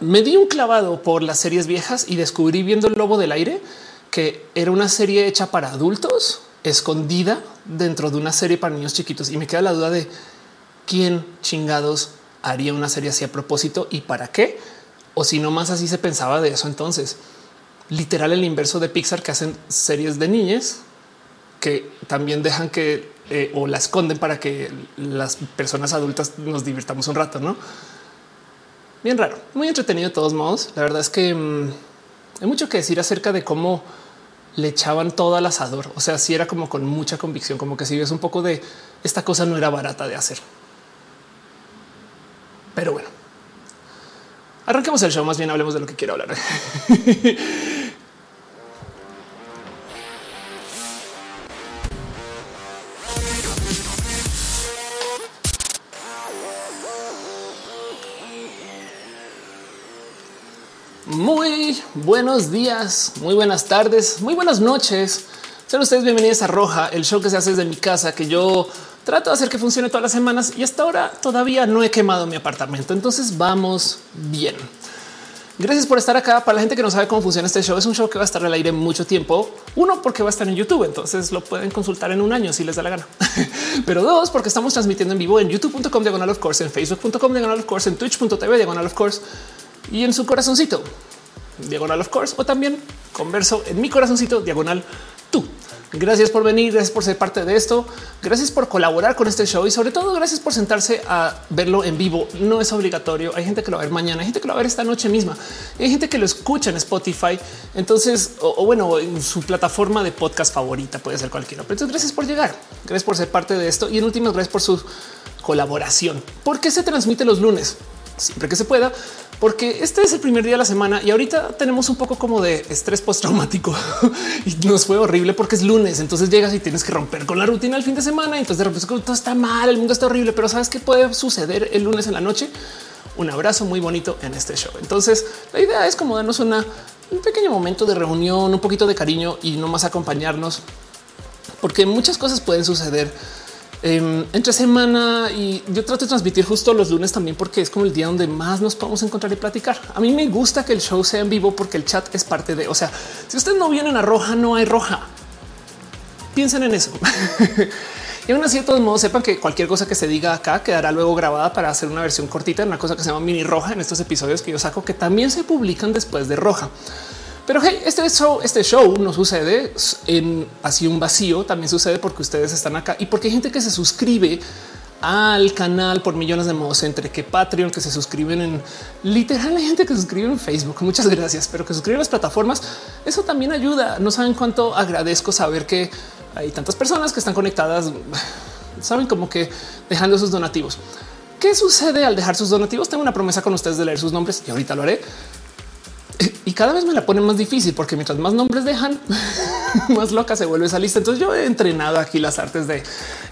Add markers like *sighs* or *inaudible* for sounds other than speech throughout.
Me di un clavado por las series viejas y descubrí viendo el Lobo del Aire que era una serie hecha para adultos, escondida dentro de una serie para niños chiquitos. Y me queda la duda de quién chingados haría una serie así a propósito y para qué, o si no más así se pensaba de eso. Entonces, literal, el inverso de Pixar que hacen series de niñas que también dejan que eh, o la esconden para que las personas adultas nos divirtamos un rato, no? Bien raro, muy entretenido de todos modos. La verdad es que mmm, hay mucho que decir acerca de cómo le echaban todo al asador. O sea, si era como con mucha convicción, como que si ves un poco de esta cosa no era barata de hacer. Pero bueno, arranquemos el show. Más bien hablemos de lo que quiero hablar. *laughs* Muy buenos días, muy buenas tardes, muy buenas noches. Sean ustedes bienvenidos a Roja, el show que se hace desde mi casa, que yo trato de hacer que funcione todas las semanas y hasta ahora todavía no he quemado mi apartamento. Entonces vamos bien. Gracias por estar acá. Para la gente que no sabe cómo funciona este show, es un show que va a estar al aire mucho tiempo. Uno, porque va a estar en YouTube, entonces lo pueden consultar en un año si les da la gana. *laughs* Pero dos, porque estamos transmitiendo en vivo en youtube.com diagonal of course, en facebook.com diagonal of course, en twitch.tv diagonal of course y en su corazoncito diagonal of course o también converso en mi corazoncito diagonal tú. Gracias por venir, gracias por ser parte de esto, gracias por colaborar con este show y sobre todo gracias por sentarse a verlo en vivo. No es obligatorio. Hay gente que lo va a ver mañana, hay gente que lo va a ver esta noche misma, hay gente que lo escucha en Spotify. Entonces, o, bueno, en su plataforma de podcast favorita puede ser cualquiera. Pero entonces, gracias por llegar, gracias por ser parte de esto y en últimas, gracias por su colaboración. ¿Por qué se transmite los lunes? Siempre que se pueda, porque este es el primer día de la semana y ahorita tenemos un poco como de estrés postraumático *laughs* y nos fue horrible porque es lunes. Entonces llegas y tienes que romper con la rutina el fin de semana. Entonces de repente todo está mal, el mundo está horrible, pero sabes qué puede suceder el lunes en la noche. Un abrazo muy bonito en este show. Entonces la idea es como darnos un pequeño momento de reunión, un poquito de cariño y no más acompañarnos, porque muchas cosas pueden suceder eh, entre semana y yo trato de transmitir justo los lunes también porque es como el día donde más nos podemos encontrar y platicar. A mí me gusta que el show sea en vivo porque el chat es parte de, o sea, si ustedes no vienen a roja, no hay roja. Piensen en eso. *laughs* y aún así, de todos modos, sepan que cualquier cosa que se diga acá quedará luego grabada para hacer una versión cortita, una cosa que se llama mini roja en estos episodios que yo saco que también se publican después de roja. Pero hey, este show, este show no sucede en así un vacío. También sucede porque ustedes están acá y porque hay gente que se suscribe al canal por millones de modos entre que Patreon, que se suscriben en literal, hay gente que se suscribe en Facebook. Muchas gracias, pero que suscriben las plataformas. Eso también ayuda. No saben cuánto agradezco saber que hay tantas personas que están conectadas. Saben como que dejando sus donativos. ¿Qué sucede al dejar sus donativos? Tengo una promesa con ustedes de leer sus nombres y ahorita lo haré y cada vez me la ponen más difícil porque mientras más nombres dejan, *laughs* más loca se vuelve esa lista. Entonces yo he entrenado aquí las artes de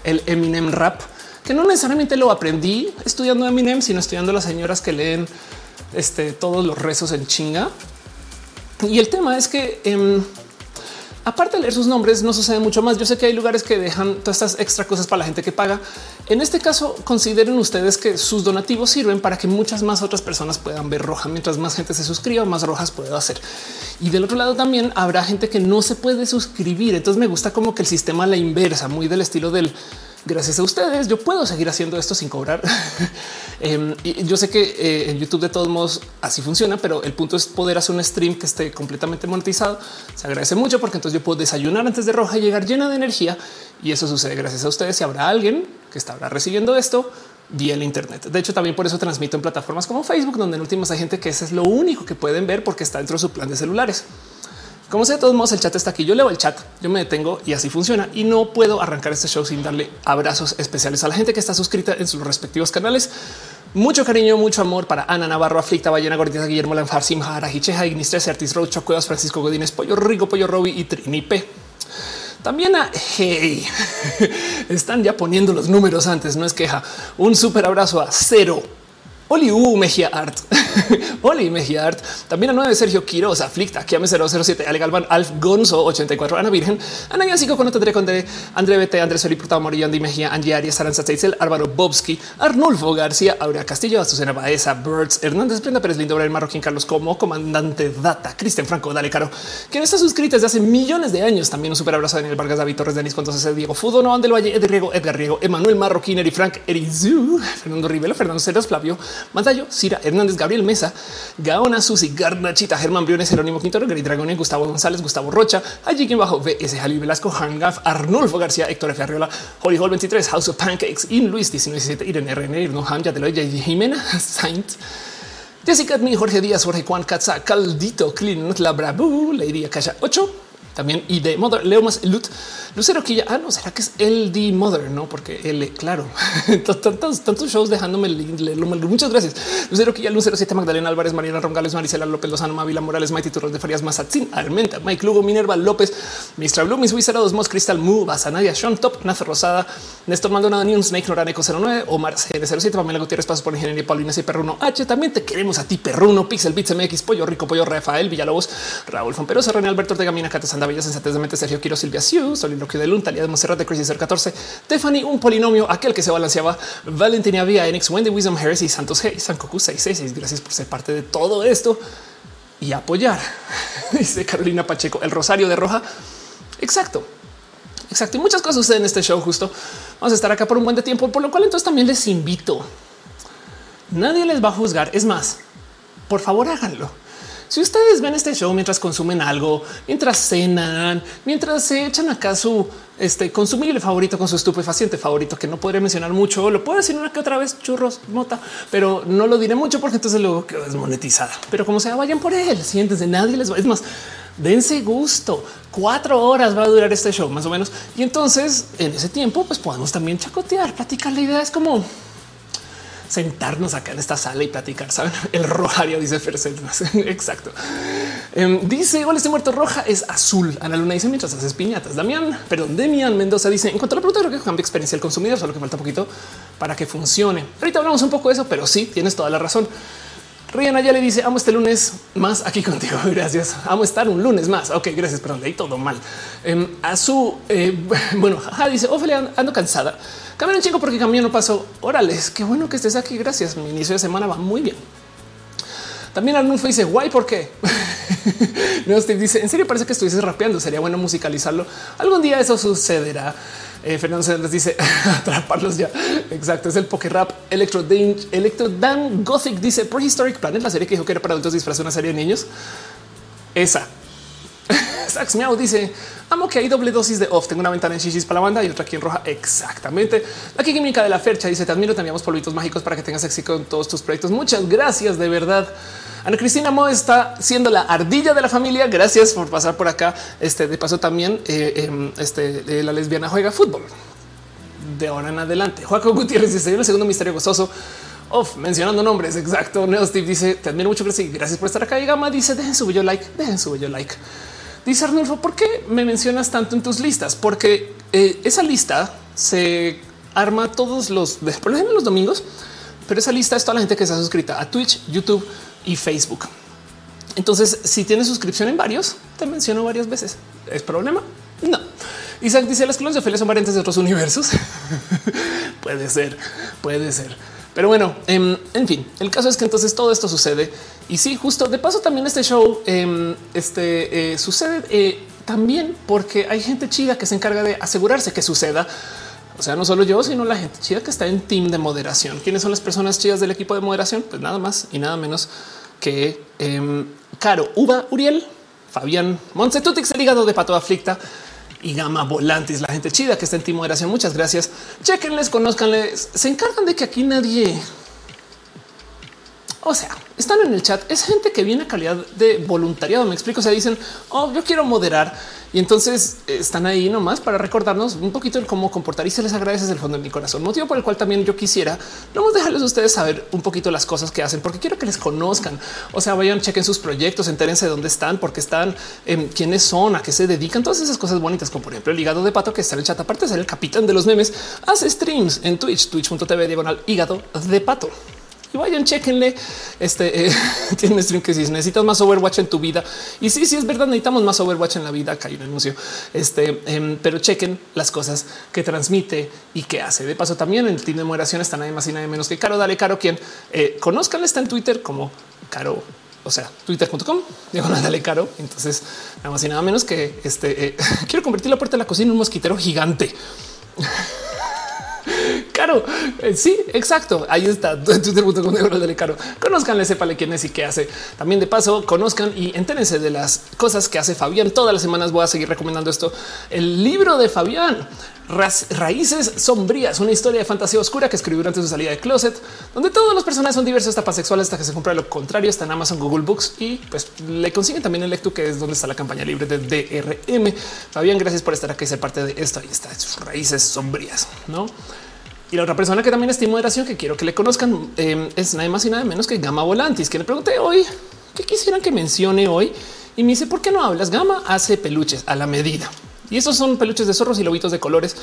el Eminem rap, que no necesariamente lo aprendí estudiando Eminem, sino estudiando las señoras que leen este, todos los rezos en chinga. Y el tema es que eh, aparte de leer sus nombres, no sucede mucho más. Yo sé que hay lugares que dejan todas estas extra cosas para la gente que paga. En este caso, consideren ustedes que sus donativos sirven para que muchas más otras personas puedan ver roja. Mientras más gente se suscriba, más rojas puedo hacer. Y del otro lado también habrá gente que no se puede suscribir. Entonces me gusta como que el sistema la inversa, muy del estilo del gracias a ustedes yo puedo seguir haciendo esto sin cobrar. *laughs* eh, y yo sé que eh, en YouTube de todos modos así funciona, pero el punto es poder hacer un stream que esté completamente monetizado. Se agradece mucho porque entonces yo puedo desayunar antes de roja y llegar llena de energía y eso sucede gracias a ustedes. Si habrá alguien que estará recibiendo esto vía el Internet. De hecho, también por eso transmito en plataformas como Facebook, donde en últimas hay gente que ese es lo único que pueden ver porque está dentro de su plan de celulares. Como sea, de todos modos, el chat está aquí. Yo leo el chat, yo me detengo y así funciona. Y no puedo arrancar este show sin darle abrazos especiales a la gente que está suscrita en sus respectivos canales. Mucho cariño, mucho amor para Ana Navarro, Aflicta, Ballena Gordita, Guillermo Lanfar, Simhara, Hicheja, Ignistres, Artis Roach, Cuevas, Francisco Godínez, Pollo Rico, Pollo Roby y Trini P. También a Hey, *laughs* están ya poniendo los números antes, no es queja. Un súper abrazo a cero Oli U Mejía Art, *laughs* Oli Mejía Art, también a 9 Sergio Quiroz, Aflicta, Kiame 007, Ale Galván, Alf Gonzo 84, Ana Virgen, Ana Yasico con André Bete, Andrés Soliputado Morillo, Andy Mejía, Angie Arias, Aranza Teitzel, Álvaro Bobsky, Arnulfo García, Aurea Castillo, Azucena Baeza, Birds, Hernández, Brenda Pérez Lindo, el Marroquín, Carlos Como, Comandante Data, Cristian Franco, Dale Caro, quien está suscrito desde hace millones de años. También un super abrazo a Daniel Vargas, David Torres, Denis Contos, Diego Fudo, Noan del Valle, Edgar Riego, Edgar Riego, Emanuel Marroquín, Eri Frank, Erizu, Fernando Rivelo, Fernando Ceras, Flavio, Mandayo, Cira Hernández, Gabriel Mesa, Gaona, Susi, Garnachita, Germán Briones, Jerónimo Quintero, Gary Dragón, Gustavo González, Gustavo Rocha, allí quien bajo VS Jalil Velasco, Hangaf, Arnulfo García, Héctor F. Arriola, Holy Hall 23, House of Pancakes, In Luis 1917, Irene RN, Irno Ham, Yateloya, Jimena, *laughs* Saint, Jessica Admin, Jorge Díaz, Jorge Juan Katza, Caldito, Clean, La Brabu, Lady Akasha 8, también y de Mother, Leo más Lut, Lucero que ya, ah, no, será que es el de Mother, no? Porque él, claro, *laughs* tantos, tantos shows dejándome. Muchas gracias. Lucero que ya, Lucero 7, Magdalena Álvarez, Mariana Rongales, Marisela López Lozano, Mavila Morales, Maite Turros de Farias, Mazatzin, Armenta, Mike Lugo, Minerva López, Mistra Blue, Miss Wizard, Dos Mos, Cristal Mu, Basanadia, Sean Top, Nazo Rosada, Néstor Maldonado, News, Snake, Noraneco 09, Omar CN07, Pamela Gutiérrez, Pasos por Ingeniería, Paulina y Perruno H. También te queremos a ti, Perruno, Pixel, Bits MX, Pollo Rico, Pollo Rafael, Villalobos, Raúl Fomperosa, René Alberto Ortega, Mina, Cata De Mente, Sergio Quiro, Silvia Siu, Soliloquio de Lunta, de Monserrat de Crisis 14, Tiffany, un polinomio, aquel que se balanceaba, Valentina Vía, Enix, Wendy Wisdom Harris y Santos G, Sankoku 666. Gracias por ser parte de todo esto y apoyar. *laughs* Dice Carolina Pacheco, el Rosario de Roja. Exacto. Exacto. Y muchas cosas suceden en este show. Justo vamos a estar acá por un buen de tiempo, por lo cual entonces también les invito. Nadie les va a juzgar. Es más, por favor, háganlo si ustedes ven este show mientras consumen algo, mientras cenan, mientras se echan acá su este consumible favorito con su estupefaciente favorito, que no podría mencionar mucho, lo puedo decir una que otra vez churros, mota, pero no lo diré mucho porque entonces luego quedó desmonetizada. Pero como sea, vayan por él, siéntense, nadie les va. Es más, dense gusto. Cuatro horas va a durar este show más o menos. Y entonces en ese tiempo, pues podemos también chacotear, platicar. La idea es como sentarnos acá en esta sala y platicar. Saben *laughs* el rojario dice Fercel. *laughs* Exacto. Em, dice igual este muerto roja es azul. Ana Luna dice mientras haces piñatas. Damián, perdón, Demian Mendoza dice en cuanto a la pregunta, que cambia experiencia del consumidor, solo que falta poquito para que funcione. Ahorita hablamos un poco de eso, pero sí tienes toda la razón. Rihanna ya le dice amo este lunes más aquí *laughs* contigo. Gracias. Amo estar un lunes más. Ok, gracias. Perdón, leí todo mal. Em, a su eh, bueno, dice Ophelia ando cansada. Camino un chico porque camino no pasó. Órales, qué bueno que estés aquí. Gracias. Mi inicio de semana va muy bien. También Arnulfo dice guay, ¿por qué? *laughs* no, Steve dice en serio parece que estuvieses rapeando. Sería bueno musicalizarlo. Algún día eso sucederá. Eh, Fernando Sánchez dice *laughs* atraparlos ya. Exacto. Es el poker rap Electro, Dan, Electro Dan Gothic dice Prehistoric Planet, la serie que dijo que era para adultos disfrazar una serie de niños. Esa. *laughs* Sax Miau dice amo que hay doble dosis de off. Tengo una ventana en chichis para la banda y otra aquí en roja. Exactamente. La química de la fercha dice te admiro. Te enviamos polvitos mágicos para que tengas éxito en todos tus proyectos. Muchas gracias de verdad. Ana Cristina Mo está siendo la ardilla de la familia. Gracias por pasar por acá. Este de paso también eh, em, este, la lesbiana juega fútbol de ahora en adelante. Joaquín Gutiérrez dice el segundo misterio gozoso. Off mencionando nombres. Exacto. Neo Steve dice te admiro mucho. Gracias por estar acá. Y Gama dice dejen su bello like, dejen su bello like. Dice Arnulfo, ¿por qué me mencionas tanto en tus listas? Porque eh, esa lista se arma todos los, por ejemplo, los domingos, pero esa lista es toda la gente que está suscrita a Twitch, YouTube y Facebook. Entonces, si tienes suscripción en varios, te menciono varias veces. ¿Es problema? No. Isaac dice las clones de Ophelia son variantes de otros universos. *laughs* puede ser, puede ser. Pero bueno, em, en fin, el caso es que entonces todo esto sucede. Y sí, justo de paso también este show em, este, eh, sucede eh, también porque hay gente chida que se encarga de asegurarse que suceda. O sea, no solo yo, sino la gente chida que está en team de moderación. ¿Quiénes son las personas chidas del equipo de moderación? Pues nada más y nada menos que em, Caro, Uva, Uriel, Fabián, Montsetutix, el hígado de pato aflicta y Gama Volantis, la gente chida que está en team moderación. Muchas gracias. Chequenles, conozcanles. Se encargan de que aquí nadie o sea, están en el chat. Es gente que viene a calidad de voluntariado. Me explico. O sea, dicen, oh, yo quiero moderar y entonces están ahí nomás para recordarnos un poquito de cómo comportar y se les agradece desde el fondo de mi corazón. Motivo por el cual también yo quisiera no dejarles a ustedes saber un poquito las cosas que hacen, porque quiero que les conozcan. O sea, vayan, chequen sus proyectos, entérense de dónde están, por qué están, em, quiénes son, a qué se dedican, todas esas cosas bonitas, como por ejemplo el hígado de pato que está en el chat. Aparte de ser el capitán de los memes, hace streams en Twitch, twitch.tv diagonal hígado de pato. Y vayan, chequenle. Este eh, *laughs* tiene stream que si necesitas más Overwatch en tu vida. Y sí, sí, es verdad, necesitamos más Overwatch en la vida. Acá hay un anuncio. Este, em, pero chequen las cosas que transmite y que hace. De paso, también en el team de moderación está nadie más y nadie menos que Caro. Dale, Caro, quien eh, conozcan está en Twitter como Caro o sea, twitter.com, diagonal dale caro. Entonces, nada más y nada menos que este eh, *laughs* quiero convertir la puerta de la cocina en un mosquitero gigante. *laughs* Caro. Eh, sí, exacto. Ahí está. Twitter.com de caro. Conozcanle, sépale quién es y qué hace. También de paso, conozcan y entérense de las cosas que hace Fabián. Todas las semanas voy a seguir recomendando esto. El libro de Fabián. Raíces sombrías, una historia de fantasía oscura que escribió durante su salida de closet, donde todos los personajes son diversos, tapas sexuales hasta que se compra lo contrario. Está en Amazon, Google Books y pues le consiguen también el lecto que es donde está la campaña libre de DRM. Fabián, gracias por estar aquí ser parte de esto. Ahí está, sus raíces sombrías, no? Y la otra persona que también está en moderación que quiero que le conozcan em, es nada más y nada menos que Gama Volantis, que le pregunté hoy qué quisieran que mencione hoy y me dice por qué no hablas. Gama hace peluches a la medida. Y esos son peluches de zorros y lobitos de colores.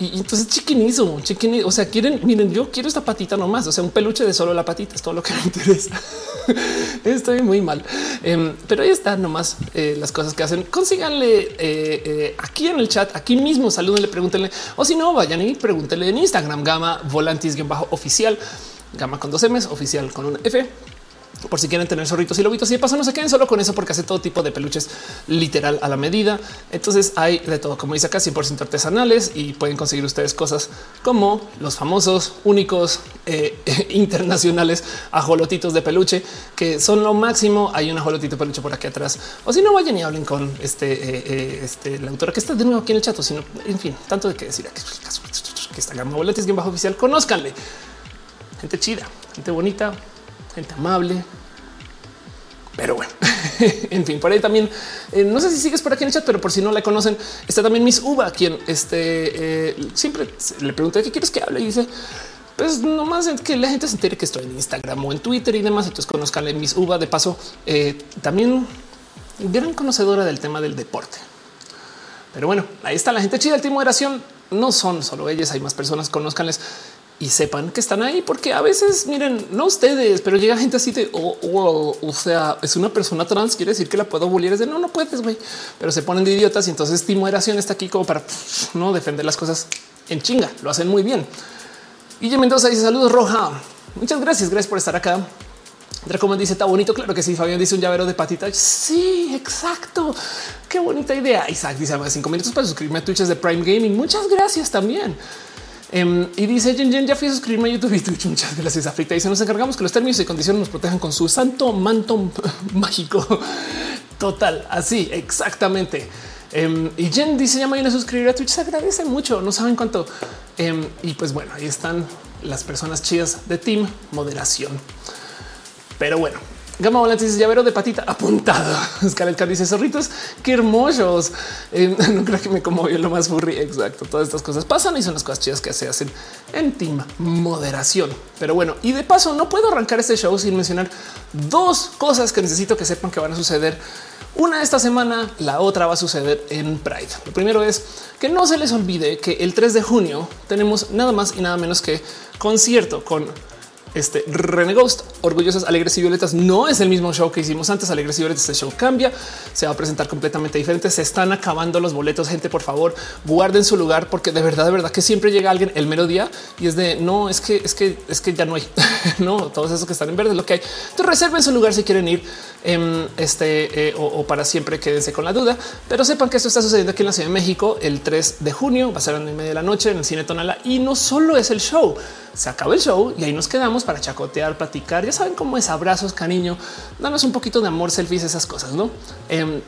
Y, entonces chiquinizo, chiquinizo. O sea, quieren, miren, yo quiero esta patita nomás. O sea, un peluche de solo la patita es todo lo que me *laughs* interesa. Estoy muy mal, em, pero ahí están nomás eh, las cosas que hacen. Consíganle eh, eh, aquí en el chat, aquí mismo, salúdenle, pregúntenle o si no, vayan y pregúntenle en Instagram, gama volantis bajo oficial, gama con dos M's, oficial con un F por si quieren tener zorritos y lobitos y de paso no se queden solo con eso porque hace todo tipo de peluches literal a la medida. Entonces hay de todo, como dice acá, 100% artesanales y pueden conseguir ustedes cosas como los famosos, únicos, eh, *laughs* internacionales ajolotitos de peluche que son lo máximo. Hay un ajolotito de peluche por aquí atrás o si no vayan y hablen con este, eh, eh, este la autora que está de nuevo aquí en el chat, sino en fin, tanto de que decir aquí que está gama boletes bien bajo oficial. Conózcanle gente chida, gente bonita, gente amable. Pero bueno, *laughs* en fin, por ahí también eh, no sé si sigues por aquí en el chat, pero por si no la conocen, está también Miss Uva, quien este eh, siempre le pregunté qué quieres que hable y dice, pues nomás que la gente se entere que estoy en Instagram o en Twitter y demás. Entonces conozcanle Miss Uva. De paso, eh, también gran conocedora del tema del deporte. Pero bueno, ahí está la gente chida del team moderación. No son solo ellas, hay más personas. Conozcanles y sepan que están ahí, porque a veces miren, no ustedes, pero llega gente así de oh, o sea, es una persona trans, quiere decir que la puedo bullir. Es de no, no puedes, güey, pero se ponen de idiotas y entonces Timoeración está aquí como para no defender las cosas en chinga. Lo hacen muy bien. Y Mendoza dice saludos, Roja. Muchas gracias. Gracias por estar acá. Draco dice está bonito. Claro que sí. Fabián dice un llavero de patita. Sí, exacto. Qué bonita idea. Isaac dice cinco minutos para suscribirme a Twitch de Prime Gaming. Muchas gracias también. Em, y dice Jen, Jen, ya fui a suscribirme a YouTube y Twitch. Muchas gracias. Afrita dice nos encargamos que los términos y condiciones nos protejan con su santo manto *laughs* mágico. Total, así exactamente. Em, y Jen dice ya mañana suscribir a Twitch. Se agradece mucho. No saben cuánto. Em, y pues bueno, ahí están las personas chidas de Team Moderación. Pero bueno, Gama Volante dice llavero de patita apuntado. *laughs* Scarlett dice zorritos, qué hermosos. Eh, *laughs* no creo que me conmovió lo más furry. Exacto. Todas estas cosas pasan y son las cosas chidas que se hacen en team moderación. Pero bueno, y de paso, no puedo arrancar este show sin mencionar dos cosas que necesito que sepan que van a suceder. Una esta semana, la otra va a suceder en Pride. Lo primero es que no se les olvide que el 3 de junio tenemos nada más y nada menos que concierto con este René Ghost, Orgullosas, Alegres y Violetas no es el mismo show que hicimos antes. Alegres y Violetas, este show cambia, se va a presentar completamente diferente. Se están acabando los boletos. Gente, por favor, guarden su lugar porque de verdad, de verdad que siempre llega alguien el mero día y es de no, es que es que es que ya no hay, *laughs* no todos esos que están en verde, lo que hay. Entonces reserven su lugar si quieren ir em, este eh, o, para siempre quédense con la duda, pero sepan que esto está sucediendo aquí en la Ciudad de México el 3 de junio, va a ser a las media de la noche en el cine Tonala y no solo es el show se acaba el show y ahí nos quedamos para chacotear, platicar. Ya saben cómo es abrazos, cariño, danos un poquito de amor, selfies, esas cosas, no em,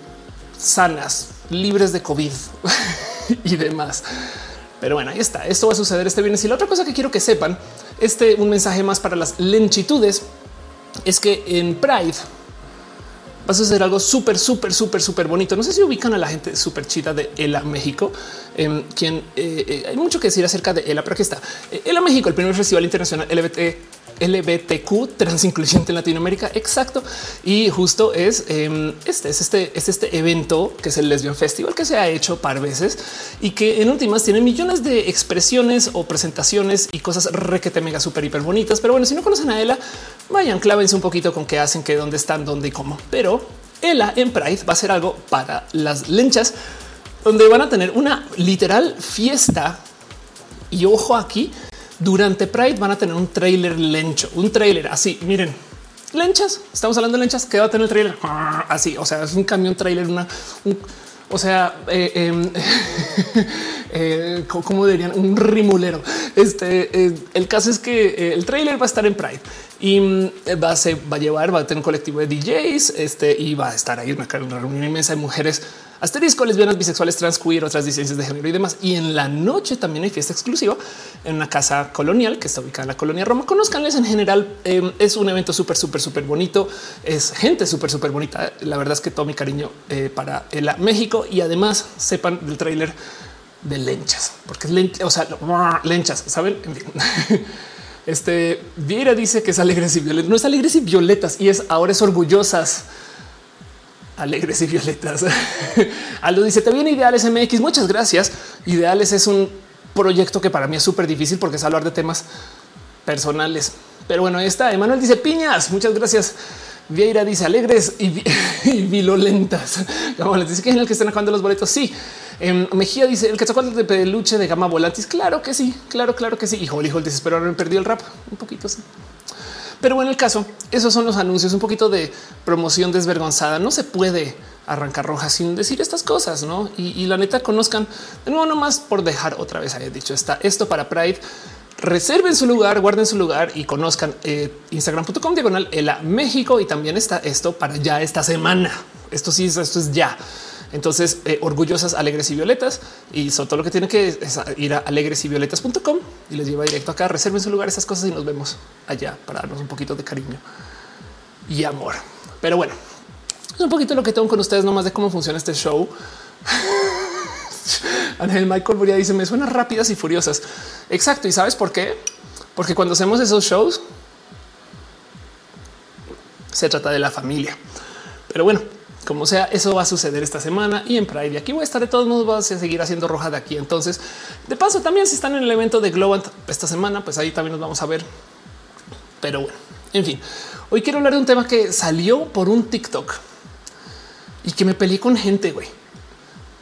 sanas, libres de COVID *laughs* y demás. Pero bueno, ahí está. Esto va a suceder este viernes. Y la otra cosa que quiero que sepan, este un mensaje más para las lenchitudes es que en Pride vas a hacer algo súper, súper, súper, súper bonito. No sé si ubican a la gente súper chida de ELA México, em, quien eh, eh, hay mucho que decir acerca de ELA, pero aquí está. ELA México, el primer festival internacional LBT LBTQ transincluyente en Latinoamérica. Exacto. Y justo es em, este, es este, es este evento que es el Lesbian Festival que se ha hecho par veces y que en últimas tiene millones de expresiones o presentaciones y cosas requete mega súper hiper bonitas. Pero bueno, si no conocen a ella, vayan, clávense un poquito con qué hacen, qué, dónde están, dónde y cómo. Pero ella en Pride va a ser algo para las lenchas donde van a tener una literal fiesta y ojo aquí durante Pride van a tener un trailer lencho, un trailer así. Miren, lenchas. Estamos hablando de lenchas. ¿Qué va a tener el trailer? *laughs* Así. O sea, es un camión trailer, una, o sea, eh, em, *laughs* eh, como dirían, un rimulero. Este eh, el caso es que el trailer va a estar en Pride y mm, va a, se va a llevar, va a tener un colectivo de DJs este, y va a estar ahí una, una reunión inmensa de mujeres asterisco, lesbianas, bisexuales, trans, queer, otras disidencias de género y demás. Y en la noche también hay fiesta exclusiva en una casa colonial que está ubicada en la colonia Roma. Conozcanles en general. Em, es un evento súper, súper, súper bonito. Es gente súper, súper bonita. La verdad es que todo mi cariño eh, para el México y además sepan del tráiler de lenchas, porque es lente, o sea, lenchas, saben? *laughs* Este Viera dice que es alegres y violetas, no es alegres y violetas y es ahora es orgullosas alegres y violetas. *laughs* Aldo dice: Te viene Ideales MX. Muchas gracias. Ideales es un proyecto que para mí es súper difícil porque es hablar de temas personales. Pero bueno, ahí está. Emanuel dice piñas. Muchas gracias. Vieira dice alegres y, *laughs* y vilolentas. *laughs* Como les dice que en el que están acabando los boletos. Sí. Em, Mejía dice el cachacual de peluche de gama volantis. Claro que sí, claro, claro que sí. Hijo, hijo, dice, pero ahora me perdió el rap un poquito. así. Pero bueno, el caso, esos son los anuncios, un poquito de promoción desvergonzada. No se puede arrancar roja sin decir estas cosas, ¿no? Y, la neta conozcan, de nuevo, nomás por dejar otra vez, haya dicho, está esto para Pride. Reserven su lugar, guarden su lugar y conozcan eh, instagram.com diagonal el México y también está esto para ya esta semana. Esto sí, esto es ya. Entonces, eh, orgullosas, alegres y violetas. Y sobre todo lo que tienen que ir a alegres y violetas.com y les lleva directo acá. Reserven su lugar, esas cosas y nos vemos allá para darnos un poquito de cariño y amor. Pero bueno, un poquito lo que tengo con ustedes, nomás de cómo funciona este show. Ángel Michael Buria dice: Me suenan rápidas y furiosas. Exacto. Y sabes por qué? Porque cuando hacemos esos shows, se trata de la familia. Pero bueno, como sea, eso va a suceder esta semana y en Pride. Aquí voy a estar de todos modos, vas a seguir haciendo roja de aquí. Entonces, de paso, también si están en el evento de Globant esta semana, pues ahí también nos vamos a ver. Pero bueno, en fin, hoy quiero hablar de un tema que salió por un TikTok y que me peleé con gente. Güey.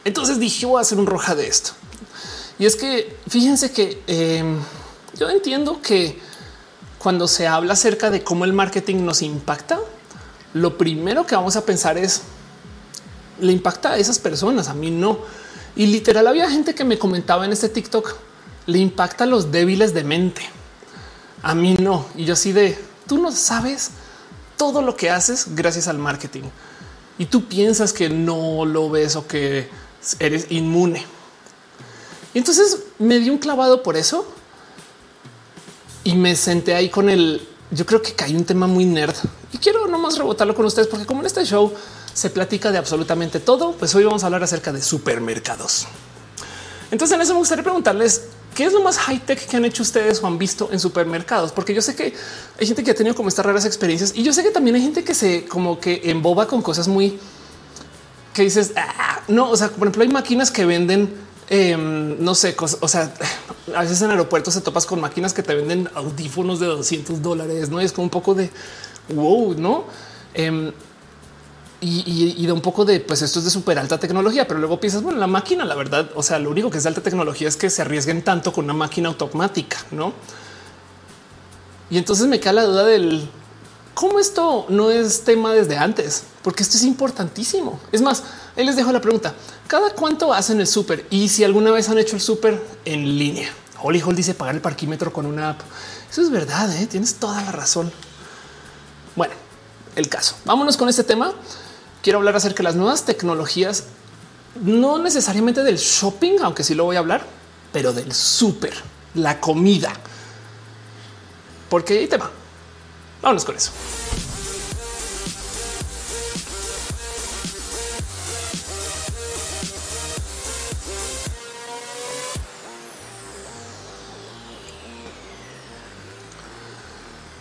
Entonces dije, voy a hacer un roja de esto. Y es que fíjense que em, yo entiendo que cuando se habla acerca de cómo el marketing nos impacta, lo primero que vamos a pensar es le impacta a esas personas, a mí no. Y literal había gente que me comentaba en este TikTok, le impacta a los débiles de mente. A mí no. Y yo así de, tú no sabes todo lo que haces gracias al marketing. Y tú piensas que no lo ves o que eres inmune. Y entonces me di un clavado por eso y me senté ahí con el, yo creo que hay un tema muy nerd y quiero nomás rebotarlo con ustedes porque como en este show se platica de absolutamente todo, pues hoy vamos a hablar acerca de supermercados. Entonces en eso me gustaría preguntarles qué es lo más high tech que han hecho ustedes o han visto en supermercados, porque yo sé que hay gente que ha tenido como estas raras experiencias y yo sé que también hay gente que se como que emboba con cosas muy que dices ah, no. O sea, por ejemplo, hay máquinas que venden em, no sé, o sea, *laughs* a veces en aeropuertos se topas con máquinas que te venden audífonos de 200 dólares, no es como un poco de wow, no? Em, y, da un poco de pues esto es de súper alta tecnología, pero luego piensas, bueno, la máquina, la verdad, o sea, lo único que es de alta tecnología es que se arriesguen tanto con una máquina automática, no? Y entonces me queda la duda del cómo esto no es tema desde antes, porque esto es importantísimo. Es más, ahí les dejo la pregunta: cada cuánto hacen el súper y si alguna vez han hecho el súper en línea. Holly Hall dice pagar el parquímetro con una app. Eso es verdad. ¿eh? Tienes toda la razón. Bueno, el caso. Vámonos con este tema. Quiero hablar acerca de las nuevas tecnologías, no necesariamente del shopping, aunque sí lo voy a hablar, pero del súper, la comida. Porque hay tema. Vámonos con eso.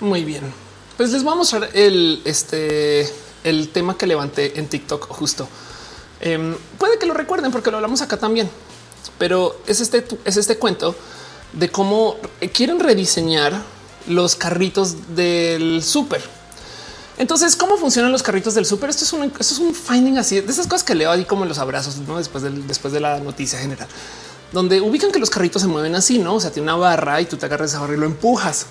Muy bien. Pues les voy a mostrar el, este, el tema que levanté en TikTok justo. Em, puede que lo recuerden porque lo hablamos acá también, pero es este, es este cuento de cómo quieren rediseñar los carritos del súper. Entonces, ¿cómo funcionan los carritos del súper? Esto es un, esto es un finding así de esas cosas que leo ahí como en los abrazos, ¿no? después, después de la noticia general, donde ubican que los carritos se mueven así, ¿no? O sea, tiene una barra y tú te agarras esa barra y lo empujas.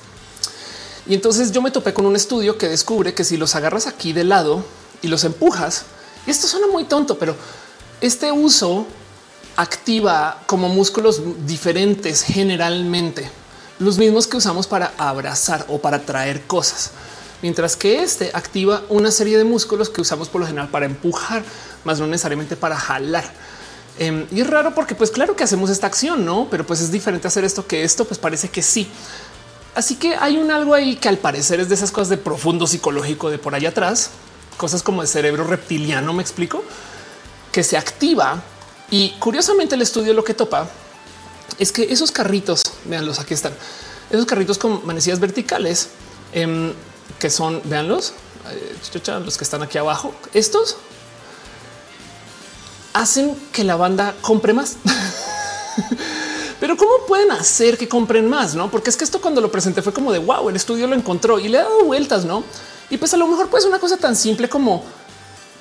Y entonces yo me topé con un estudio que descubre que si los agarras aquí de lado y los empujas, y esto suena muy tonto, pero este uso activa como músculos diferentes generalmente, los mismos que usamos para abrazar o para traer cosas, mientras que este activa una serie de músculos que usamos por lo general para empujar, más no necesariamente para jalar. Em, y es raro porque pues claro que hacemos esta acción, no, pero pues es diferente hacer esto que esto, pues parece que sí. Así que hay un algo ahí que al parecer es de esas cosas de profundo psicológico de por allá atrás, cosas como el cerebro reptiliano, me explico, que se activa y curiosamente el estudio lo que topa es que esos carritos, veanlos, aquí están, esos carritos con manecillas verticales em, que son, veanlos, eh, los que están aquí abajo, estos hacen que la banda compre más. *laughs* Pero cómo pueden hacer que compren más? No, porque es que esto cuando lo presenté fue como de wow, el estudio lo encontró y le ha dado vueltas, no? Y pues a lo mejor pues una cosa tan simple como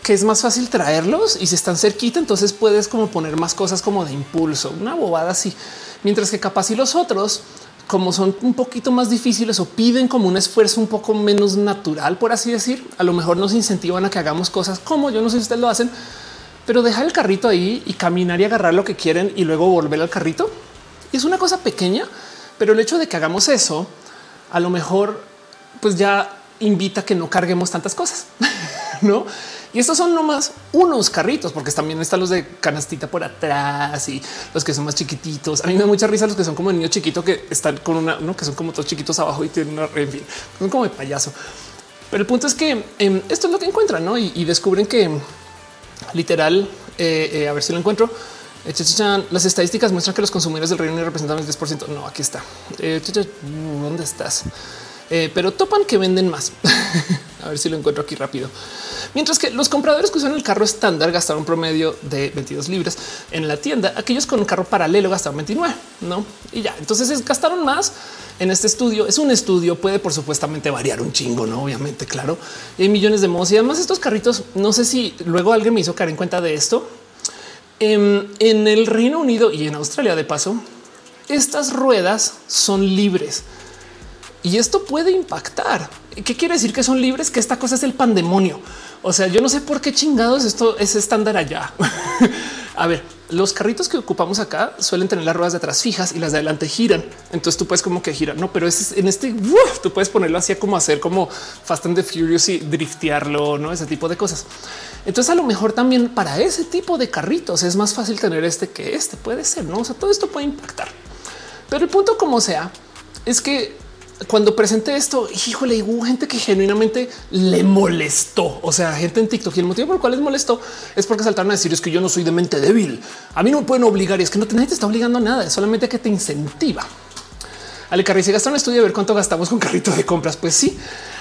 que es más fácil traerlos y si están cerquita, entonces puedes como poner más cosas como de impulso, una bobada así. Mientras que capaz y los otros, como son un poquito más difíciles o piden como un esfuerzo un poco menos natural, por así decir, a lo mejor nos incentivan a que hagamos cosas como yo no sé si ustedes lo hacen, pero dejar el carrito ahí y caminar y agarrar lo que quieren y luego volver al carrito. Es una cosa pequeña, pero el hecho de que hagamos eso, a lo mejor pues ya invita a que no carguemos tantas cosas, *laughs* no? Y estos son nomás unos carritos, porque también están los de canastita por atrás y los que son más chiquititos. A mí me da mucha risa los que son como el niño chiquito que están con una, ¿no? que son como todos chiquitos abajo y tienen una, en son como de payaso. Pero el punto es que em, esto es lo que encuentran ¿no? y, descubren que literal, eh, eh, a ver si lo encuentro. Eh, las estadísticas muestran que los consumidores del Reino Unido representan el 10%. No, aquí está. ¿Dónde estás? Eh, pero topan que venden más. *laughs* a ver si lo encuentro aquí rápido. Mientras que los compradores que usan el carro estándar gastaron promedio de 22 libras en la tienda, aquellos con un carro paralelo gastaron 29, no? Y ya entonces gastaron más en este estudio. Es un estudio, puede por supuestamente variar un chingo, no? Obviamente, claro. Hay millones de modos y además estos carritos. No sé si luego alguien me hizo caer en cuenta de esto en, en el Reino Unido y en Australia. De paso, estas ruedas son libres y esto puede impactar. ¿Qué quiere decir que son libres? Que esta cosa es el pandemonio. O sea, yo no sé por qué chingados esto es estándar allá. *laughs* a ver, los carritos que ocupamos acá suelen tener las ruedas de atrás fijas y las de adelante giran. Entonces tú puedes como que girar, no, pero es en este tú puedes ponerlo así como hacer como Fast and the Furious y driftearlo, no ese tipo de cosas. Entonces, a lo mejor también para ese tipo de carritos es más fácil tener este que este puede ser, no? O sea, todo esto puede impactar, pero el punto como sea es que cuando presenté esto, híjole, hubo gente que genuinamente le molestó. O sea, gente en TikTok y el motivo por el cual les molestó es porque saltaron a decir es que yo no soy de mente débil. A mí no me pueden obligar y es que no nadie te está obligando a nada, es solamente que te incentiva. Ale Carri, si gasta un estudio a ver cuánto gastamos con carritos de compras, pues sí.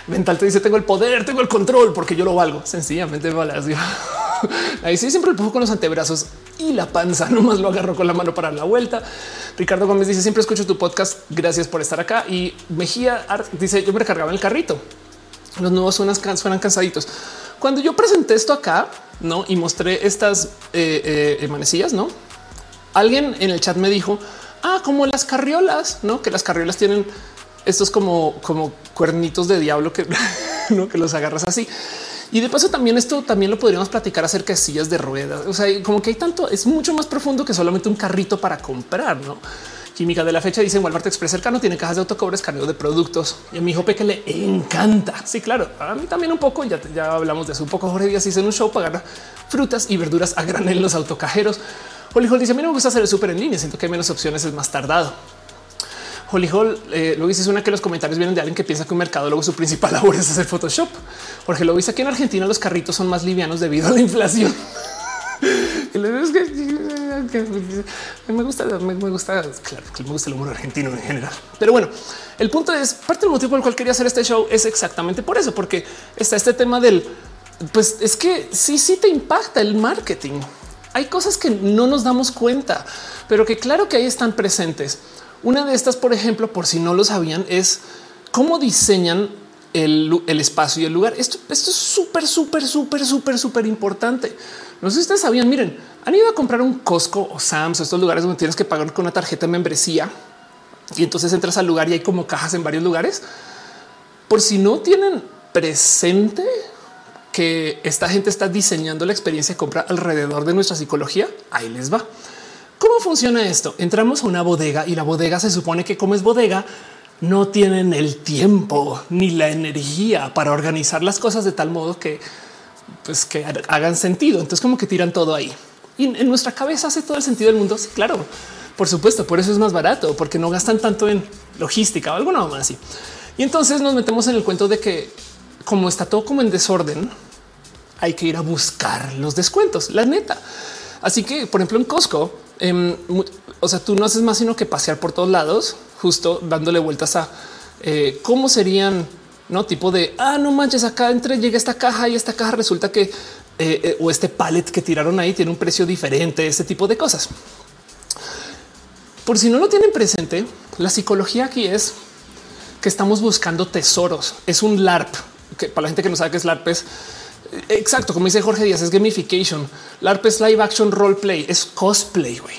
Mental te dice tengo el poder, tengo el control porque yo lo valgo. Sencillamente balas. Ahí sí siempre pongo con los antebrazos y la panza. *laughs* Nomás lo agarro con la mano para la vuelta. Ricardo Gómez dice siempre escucho tu podcast. Gracias por estar acá. Y Mejía dice yo me recargaba el carrito. Los nuevos suenan, suenan cansaditos. Cuando yo presenté esto acá, no y mostré estas eh, eh, manecillas, no alguien en el chat me dijo, ah, como las carriolas, no que las carriolas tienen estos como, como cuernitos de diablo que *laughs* no que los agarras así. Y de paso también esto también lo podríamos platicar acerca de sillas de ruedas. O sea, como que hay tanto, es mucho más profundo que solamente un carrito para comprar, ¿no? Química de la fecha dice Walmart Express cercano tiene cajas de autocobre, escaneo de productos y a mi hijo que le encanta. Sí, claro, a mí también un poco. Ya, ya hablamos de eso un poco. Jorge Díaz hizo un show para ganar frutas y verduras a granel en los autocajeros. Holly dice a mí no me gusta hacer el súper en línea. Siento que hay menos opciones, es más tardado. Holly Hall eh, lo dice una que los comentarios vienen de alguien que piensa que un mercado luego su principal *laughs* labor es hacer Photoshop. Jorge dice aquí en Argentina los carritos son más livianos debido a la inflación. *laughs* me gusta, me, gusta, claro, me gusta el humor argentino en general. Pero bueno, el punto es parte del motivo por el cual quería hacer este show es exactamente por eso, porque está este tema del, pues es que sí, sí te impacta el marketing. Hay cosas que no nos damos cuenta, pero que claro que ahí están presentes. Una de estas, por ejemplo, por si no lo sabían, es cómo diseñan el, espacio y el lugar. Esto, es súper, súper, súper, súper, súper importante. No sé si ustedes sabían, miren, han ido a comprar un Costco o Sam's estos lugares donde tienes que pagar con una tarjeta de membresía y entonces entras al lugar y hay como cajas en varios lugares. Por si no tienen presente que esta gente está diseñando la experiencia de compra alrededor de nuestra psicología, ahí les va. ¿Cómo funciona esto? Entramos a una bodega y la bodega se supone que como es bodega, no tienen el tiempo ni la energía para organizar las cosas de tal modo que pues que hagan sentido. Entonces como que tiran todo ahí y en nuestra cabeza hace todo el sentido del mundo. Sí, claro, por supuesto, por eso es más barato, porque no gastan tanto en logística o alguna más así. Y entonces nos metemos en el cuento de que como está todo como en desorden, hay que ir a buscar los descuentos, la neta. Así que, por ejemplo, en Costco, em, o sea, tú no haces más sino que pasear por todos lados, justo dándole vueltas a eh, cómo serían no tipo de ah, no manches, acá entre llega esta caja y esta caja resulta que eh, eh, o este pallet que tiraron ahí tiene un precio diferente, este tipo de cosas. Por si no lo tienen presente, la psicología aquí es que estamos buscando tesoros. Es un LARP que para la gente que no sabe qué es LARP es exacto, como dice Jorge Díaz, es gamification. LARP es live action role play, es cosplay. güey.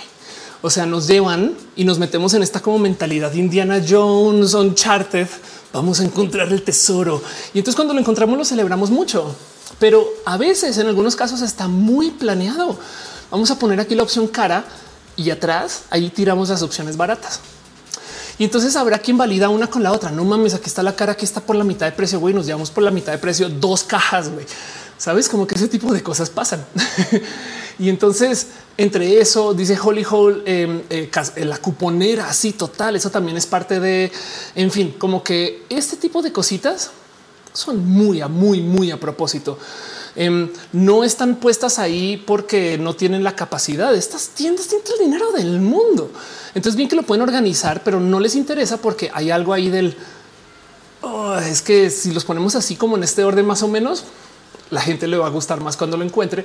O sea, nos llevan y nos metemos en esta como mentalidad Indiana Jones, Uncharted vamos a encontrar el tesoro. Y entonces cuando lo encontramos lo celebramos mucho, pero a veces en algunos casos está muy planeado. Vamos a poner aquí la opción cara y atrás ahí tiramos las opciones baratas. Y entonces habrá quien valida una con la otra. No mames, aquí está la cara, aquí está por la mitad de precio. Güey, nos llevamos por la mitad de precio dos cajas. Güey, sabes como que ese tipo de cosas pasan. *laughs* y entonces entre eso dice Holly Hole, em, eh, la cuponera así total. Eso también es parte de, en fin, como que este tipo de cositas son muy, muy, muy a propósito. Em, no están puestas ahí porque no tienen la capacidad. Estas tiendas tienen el dinero del mundo. Entonces, bien que lo pueden organizar, pero no les interesa porque hay algo ahí del oh, es que si los ponemos así como en este orden, más o menos, la gente le va a gustar más cuando lo encuentre.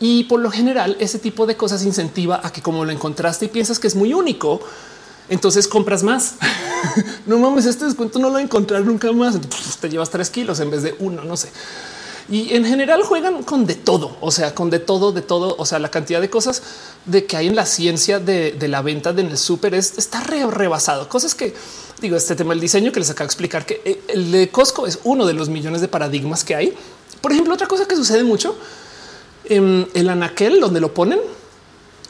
Y por lo general, ese tipo de cosas incentiva a que como lo encontraste y piensas que es muy único, entonces compras más. *laughs* no mames, este descuento no lo encontrar nunca más. te llevas tres kilos en vez de uno, no sé. Y en general juegan con de todo, o sea, con de todo, de todo. O sea, la cantidad de cosas de que hay en la ciencia de, la venta de en el súper está re rebasado. Cosas que digo, este tema del diseño que les acabo de explicar que eh, el de Costco es uno de los millones de paradigmas que hay por ejemplo, otra cosa que sucede mucho en el anaquel donde lo ponen,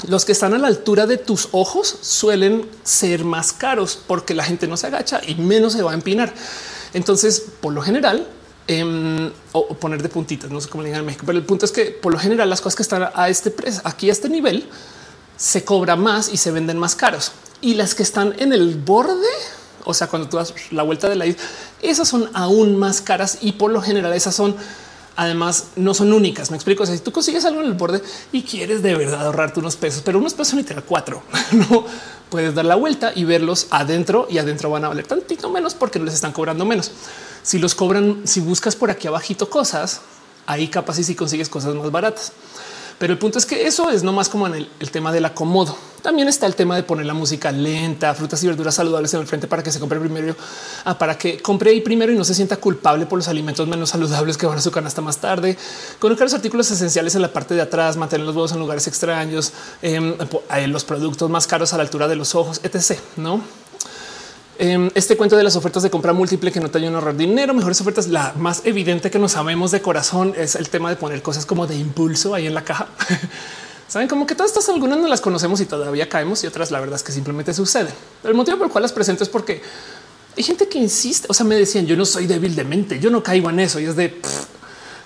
los que están a la altura de tus ojos suelen ser más caros porque la gente no se agacha y menos se va a empinar. Entonces, por lo general, em, o, poner de puntitas, no sé cómo le digan en México, pero el punto es que por lo general las cosas que están a este precio, aquí a este nivel, se cobra más y se venden más caros. Y las que están en el borde, o sea, cuando tú das la vuelta de la isla, esas son aún más caras y por lo general esas son además no son únicas. Me explico. si tú consigues algo en el borde y quieres de verdad ahorrarte unos pesos, pero unos pesos literal cuatro, *laughs* no puedes dar la vuelta y verlos adentro y adentro van a valer tantito menos porque no les están cobrando menos. Si los cobran, si buscas por aquí abajito cosas, ahí capaz y si consigues cosas más baratas. Pero el punto es que eso es no más como en el, tema del acomodo. También está el tema de poner la música lenta, frutas y verduras saludables en el frente para que se compre primero, ah, para que compre ahí primero y no se sienta culpable por los alimentos menos saludables que van a su canasta más tarde. Colocar los artículos esenciales en la parte de atrás, mantener los huevos en lugares extraños, em, eh, los productos más caros a la altura de los ojos, etc. No este cuento de las ofertas de compra múltiple que no te ayudan a ahorrar dinero, mejores ofertas. La más evidente que nos sabemos de corazón es el tema de poner cosas como de impulso ahí en la caja. *laughs* Saben como que todas estas algunas no las conocemos y todavía caemos y otras la verdad es que simplemente suceden. el motivo por el cual las presento es porque hay gente que insiste. O sea, me decían yo no soy débil de mente, yo no caigo en eso y es de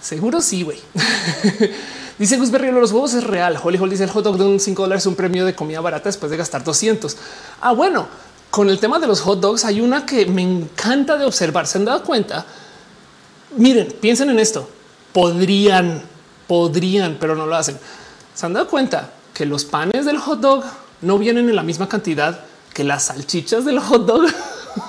seguro sí, güey. *laughs* Dice Gus Berrio, los huevos es real. Holly Holly dice el hot dog de un 5 dólares, un premio de comida barata después de gastar 200. Ah, bueno, con el tema de los hot dogs hay una que me encanta de observar. Se han dado cuenta. Miren, piensen en esto. Podrían, podrían, pero no lo hacen. Se han dado cuenta que los panes del hot dog no vienen en la misma cantidad que las salchichas del hot dog.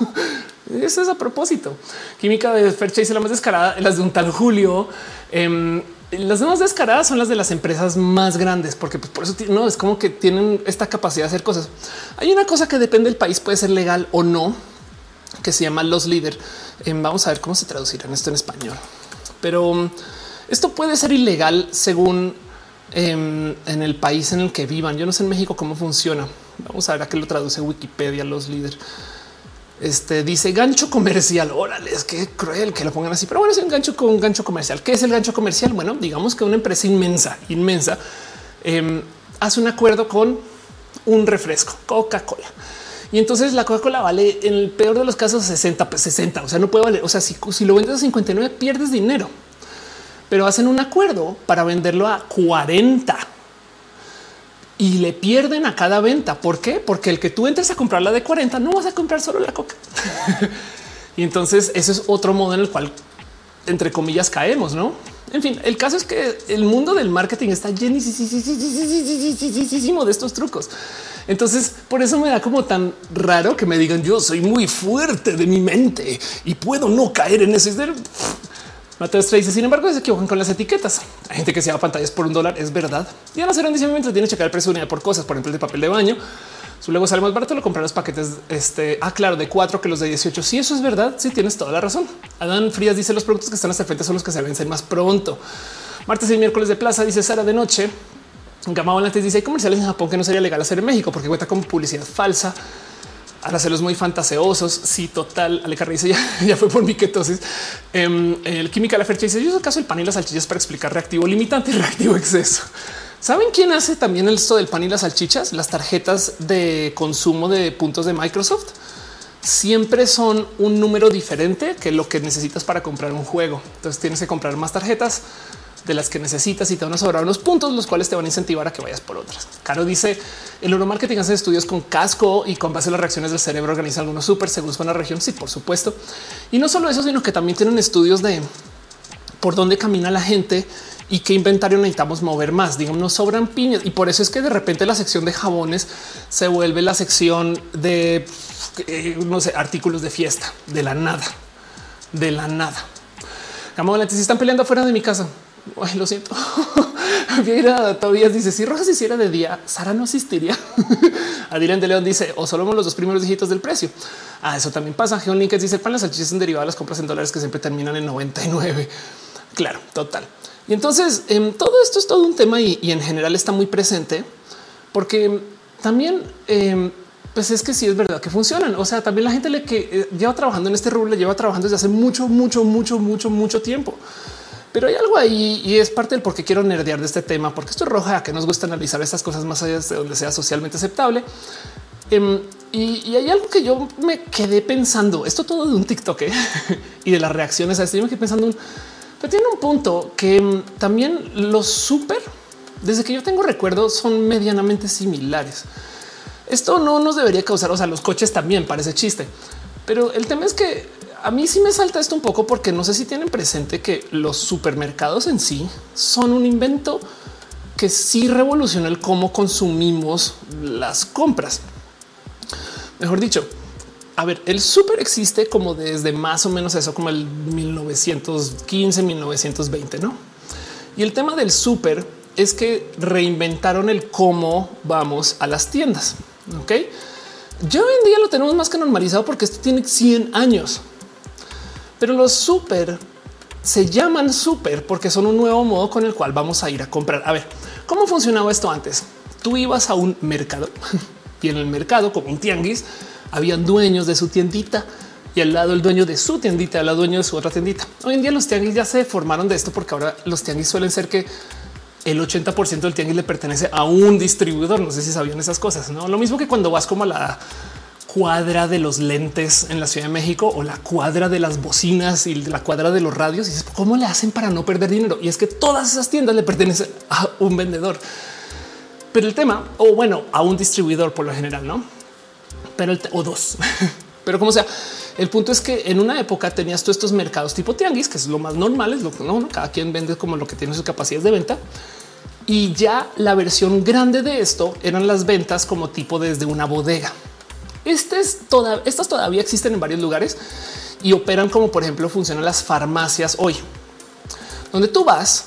*laughs* Eso es a propósito. Química de Fercha dice la más descarada, las de un tal Julio. Em, las más descaradas son las de las empresas más grandes, porque pues, por eso no es como que tienen esta capacidad de hacer cosas. Hay una cosa que depende del país, puede ser legal o no, que se llama los líderes. Em, vamos a ver cómo se traducirán esto en español, pero um, esto puede ser ilegal según em, en el país en el que vivan. Yo no sé en México cómo funciona. Vamos a ver a qué lo traduce Wikipedia los líderes. Este dice gancho comercial. Órale, es que cruel que lo pongan así, pero bueno, es un gancho con un gancho comercial. ¿Qué es el gancho comercial? Bueno, digamos que una empresa inmensa, inmensa, em, hace un acuerdo con un refresco, Coca-Cola. Y entonces la Coca-Cola vale en el peor de los casos 60, 60. O sea, no puede valer. O sea, si lo vendes a 59, pierdes dinero, pero hacen un acuerdo para venderlo a 40 y le pierden a cada venta. ¿Por qué? Porque el que tú entres a comprar la de 40 no vas a comprar solo la coca. *laughs* y entonces ese es otro modo en el cual, entre comillas, caemos, no? En fin, el caso es que el mundo del marketing está llenísimo de estos trucos. Entonces, por eso me da como tan raro que me digan yo soy muy fuerte de mi mente y puedo no caer en ese. Mateo dice, sin embargo, se equivocan con las etiquetas. Hay gente que se llama pantallas por un dólar, es verdad. Y a hacer un diseño mientras tiene que checar el precio de unidad por cosas, por ejemplo, el de papel de baño. Su luego sale más barato lo comprar los paquetes. Este, ah, claro, de cuatro que los de 18. Sí, eso es verdad. Sí, tienes toda la razón. Adán Frías dice los productos que están hasta frente son los que se vencen más pronto. Martes y miércoles de plaza dice Sara de noche. Gama Volantes dice hay comerciales en Japón que no sería legal hacer en México porque cuenta con publicidad falsa hacerlos muy fantaseosos. Sí, total. Ale dice *laughs* ya, ya fue por mi ketosis. Em, el química la fecha dice yo uso caso el pan y las salchichas para explicar reactivo limitante y *laughs* reactivo exceso. ¿Saben quién hace también esto del pan y las salchichas? Las tarjetas de consumo de puntos de Microsoft siempre son un número diferente que lo que necesitas para comprar un juego. Entonces tienes que comprar más tarjetas de las que necesitas y te van a sobrar unos puntos, los cuales te van a incentivar a que vayas por otras. Caro dice el neuromarketing hace estudios con casco y con base en las reacciones del cerebro organiza algunos súper seguros con la región. Sí, por supuesto. Y no solo eso, sino que también tienen estudios de por dónde camina la gente y qué inventario necesitamos mover más. Digamos, nos sobran piñas y por eso es que de repente la sección de jabones se vuelve la sección de eh, no sé, artículos de fiesta de la nada, de la nada. Camón, si están peleando fuera de mi casa. Ay, lo siento. *laughs* Viera todavía dice si Rojas hiciera de día, Sara no asistiría. *laughs* Adrián de León dice o solo los dos primeros dígitos del precio. Ah, eso también pasa. Geon dice el pan las salchichas son derivadas las compras en dólares que siempre terminan en 99. Claro, total. Y entonces em, todo esto es todo un tema y, en general está muy presente porque también em, pues es que sí es verdad que funcionan. O sea, también la gente le que eh, lleva trabajando en este rubro le lleva trabajando desde hace mucho, mucho, mucho, mucho, mucho tiempo. Pero hay algo ahí y es parte del por qué quiero nerdear de este tema, porque esto es roja, que nos gusta analizar estas cosas más allá de donde sea socialmente aceptable. Em, y, hay algo que yo me quedé pensando, esto todo de un TikTok ¿eh? *laughs* y de las reacciones a esto. Yo me quedé pensando, pero tiene un punto que em, también los súper, desde que yo tengo recuerdo, son medianamente similares. Esto no nos debería causar, o sea, los coches también parece chiste, pero el tema es que a mí sí me salta esto un poco porque no sé si tienen presente que los supermercados en sí son un invento que sí revoluciona el cómo consumimos las compras. Mejor dicho, a ver, el súper existe como desde más o menos eso, como el 1915, 1920, ¿no? Y el tema del súper es que reinventaron el cómo vamos a las tiendas, ¿ok? Ya hoy en día lo tenemos más que normalizado porque esto tiene 100 años. Pero los súper se llaman súper porque son un nuevo modo con el cual vamos a ir a comprar. A ver, ¿cómo funcionaba esto antes? Tú ibas a un mercado *laughs* y en el mercado, como un tianguis, habían dueños de su tiendita y al lado el dueño de su tiendita, al lado dueño de su otra tiendita. Hoy en día los tianguis ya se formaron de esto porque ahora los tianguis suelen ser que el 80% del tianguis le pertenece a un distribuidor. No sé si sabían esas cosas. No lo mismo que cuando vas como a la cuadra de los lentes en la Ciudad de México o la cuadra de las bocinas y la cuadra de los radios. Y dices, ¿cómo le hacen para no perder dinero? Y es que todas esas tiendas le pertenecen a un vendedor. Pero el tema, o bueno, a un distribuidor por lo general, ¿no? Pero el o dos. *laughs* Pero como sea, el punto es que en una época tenías todos estos mercados tipo tianguis, que es lo más normal, es lo que no, cada quien vende como lo que tiene sus capacidades de venta. Y ya la versión grande de esto eran las ventas como tipo desde una bodega. Este es toda, estas todavía existen en varios lugares y operan como por ejemplo funcionan las farmacias hoy, donde tú vas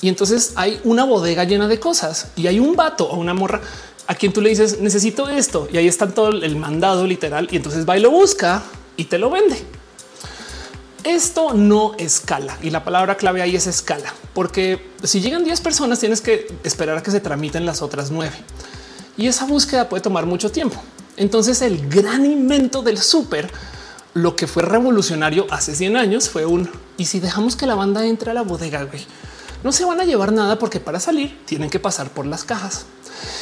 y entonces hay una bodega llena de cosas y hay un vato o una morra a quien tú le dices necesito esto y ahí está todo el mandado literal y entonces va y lo busca y te lo vende. Esto no escala y la palabra clave ahí es escala, porque si llegan 10 personas tienes que esperar a que se tramiten las otras nueve y esa búsqueda puede tomar mucho tiempo. Entonces el gran invento del súper, lo que fue revolucionario hace 100 años fue un y si dejamos que la banda entre a la bodega, no se van a llevar nada porque para salir tienen que pasar por las cajas.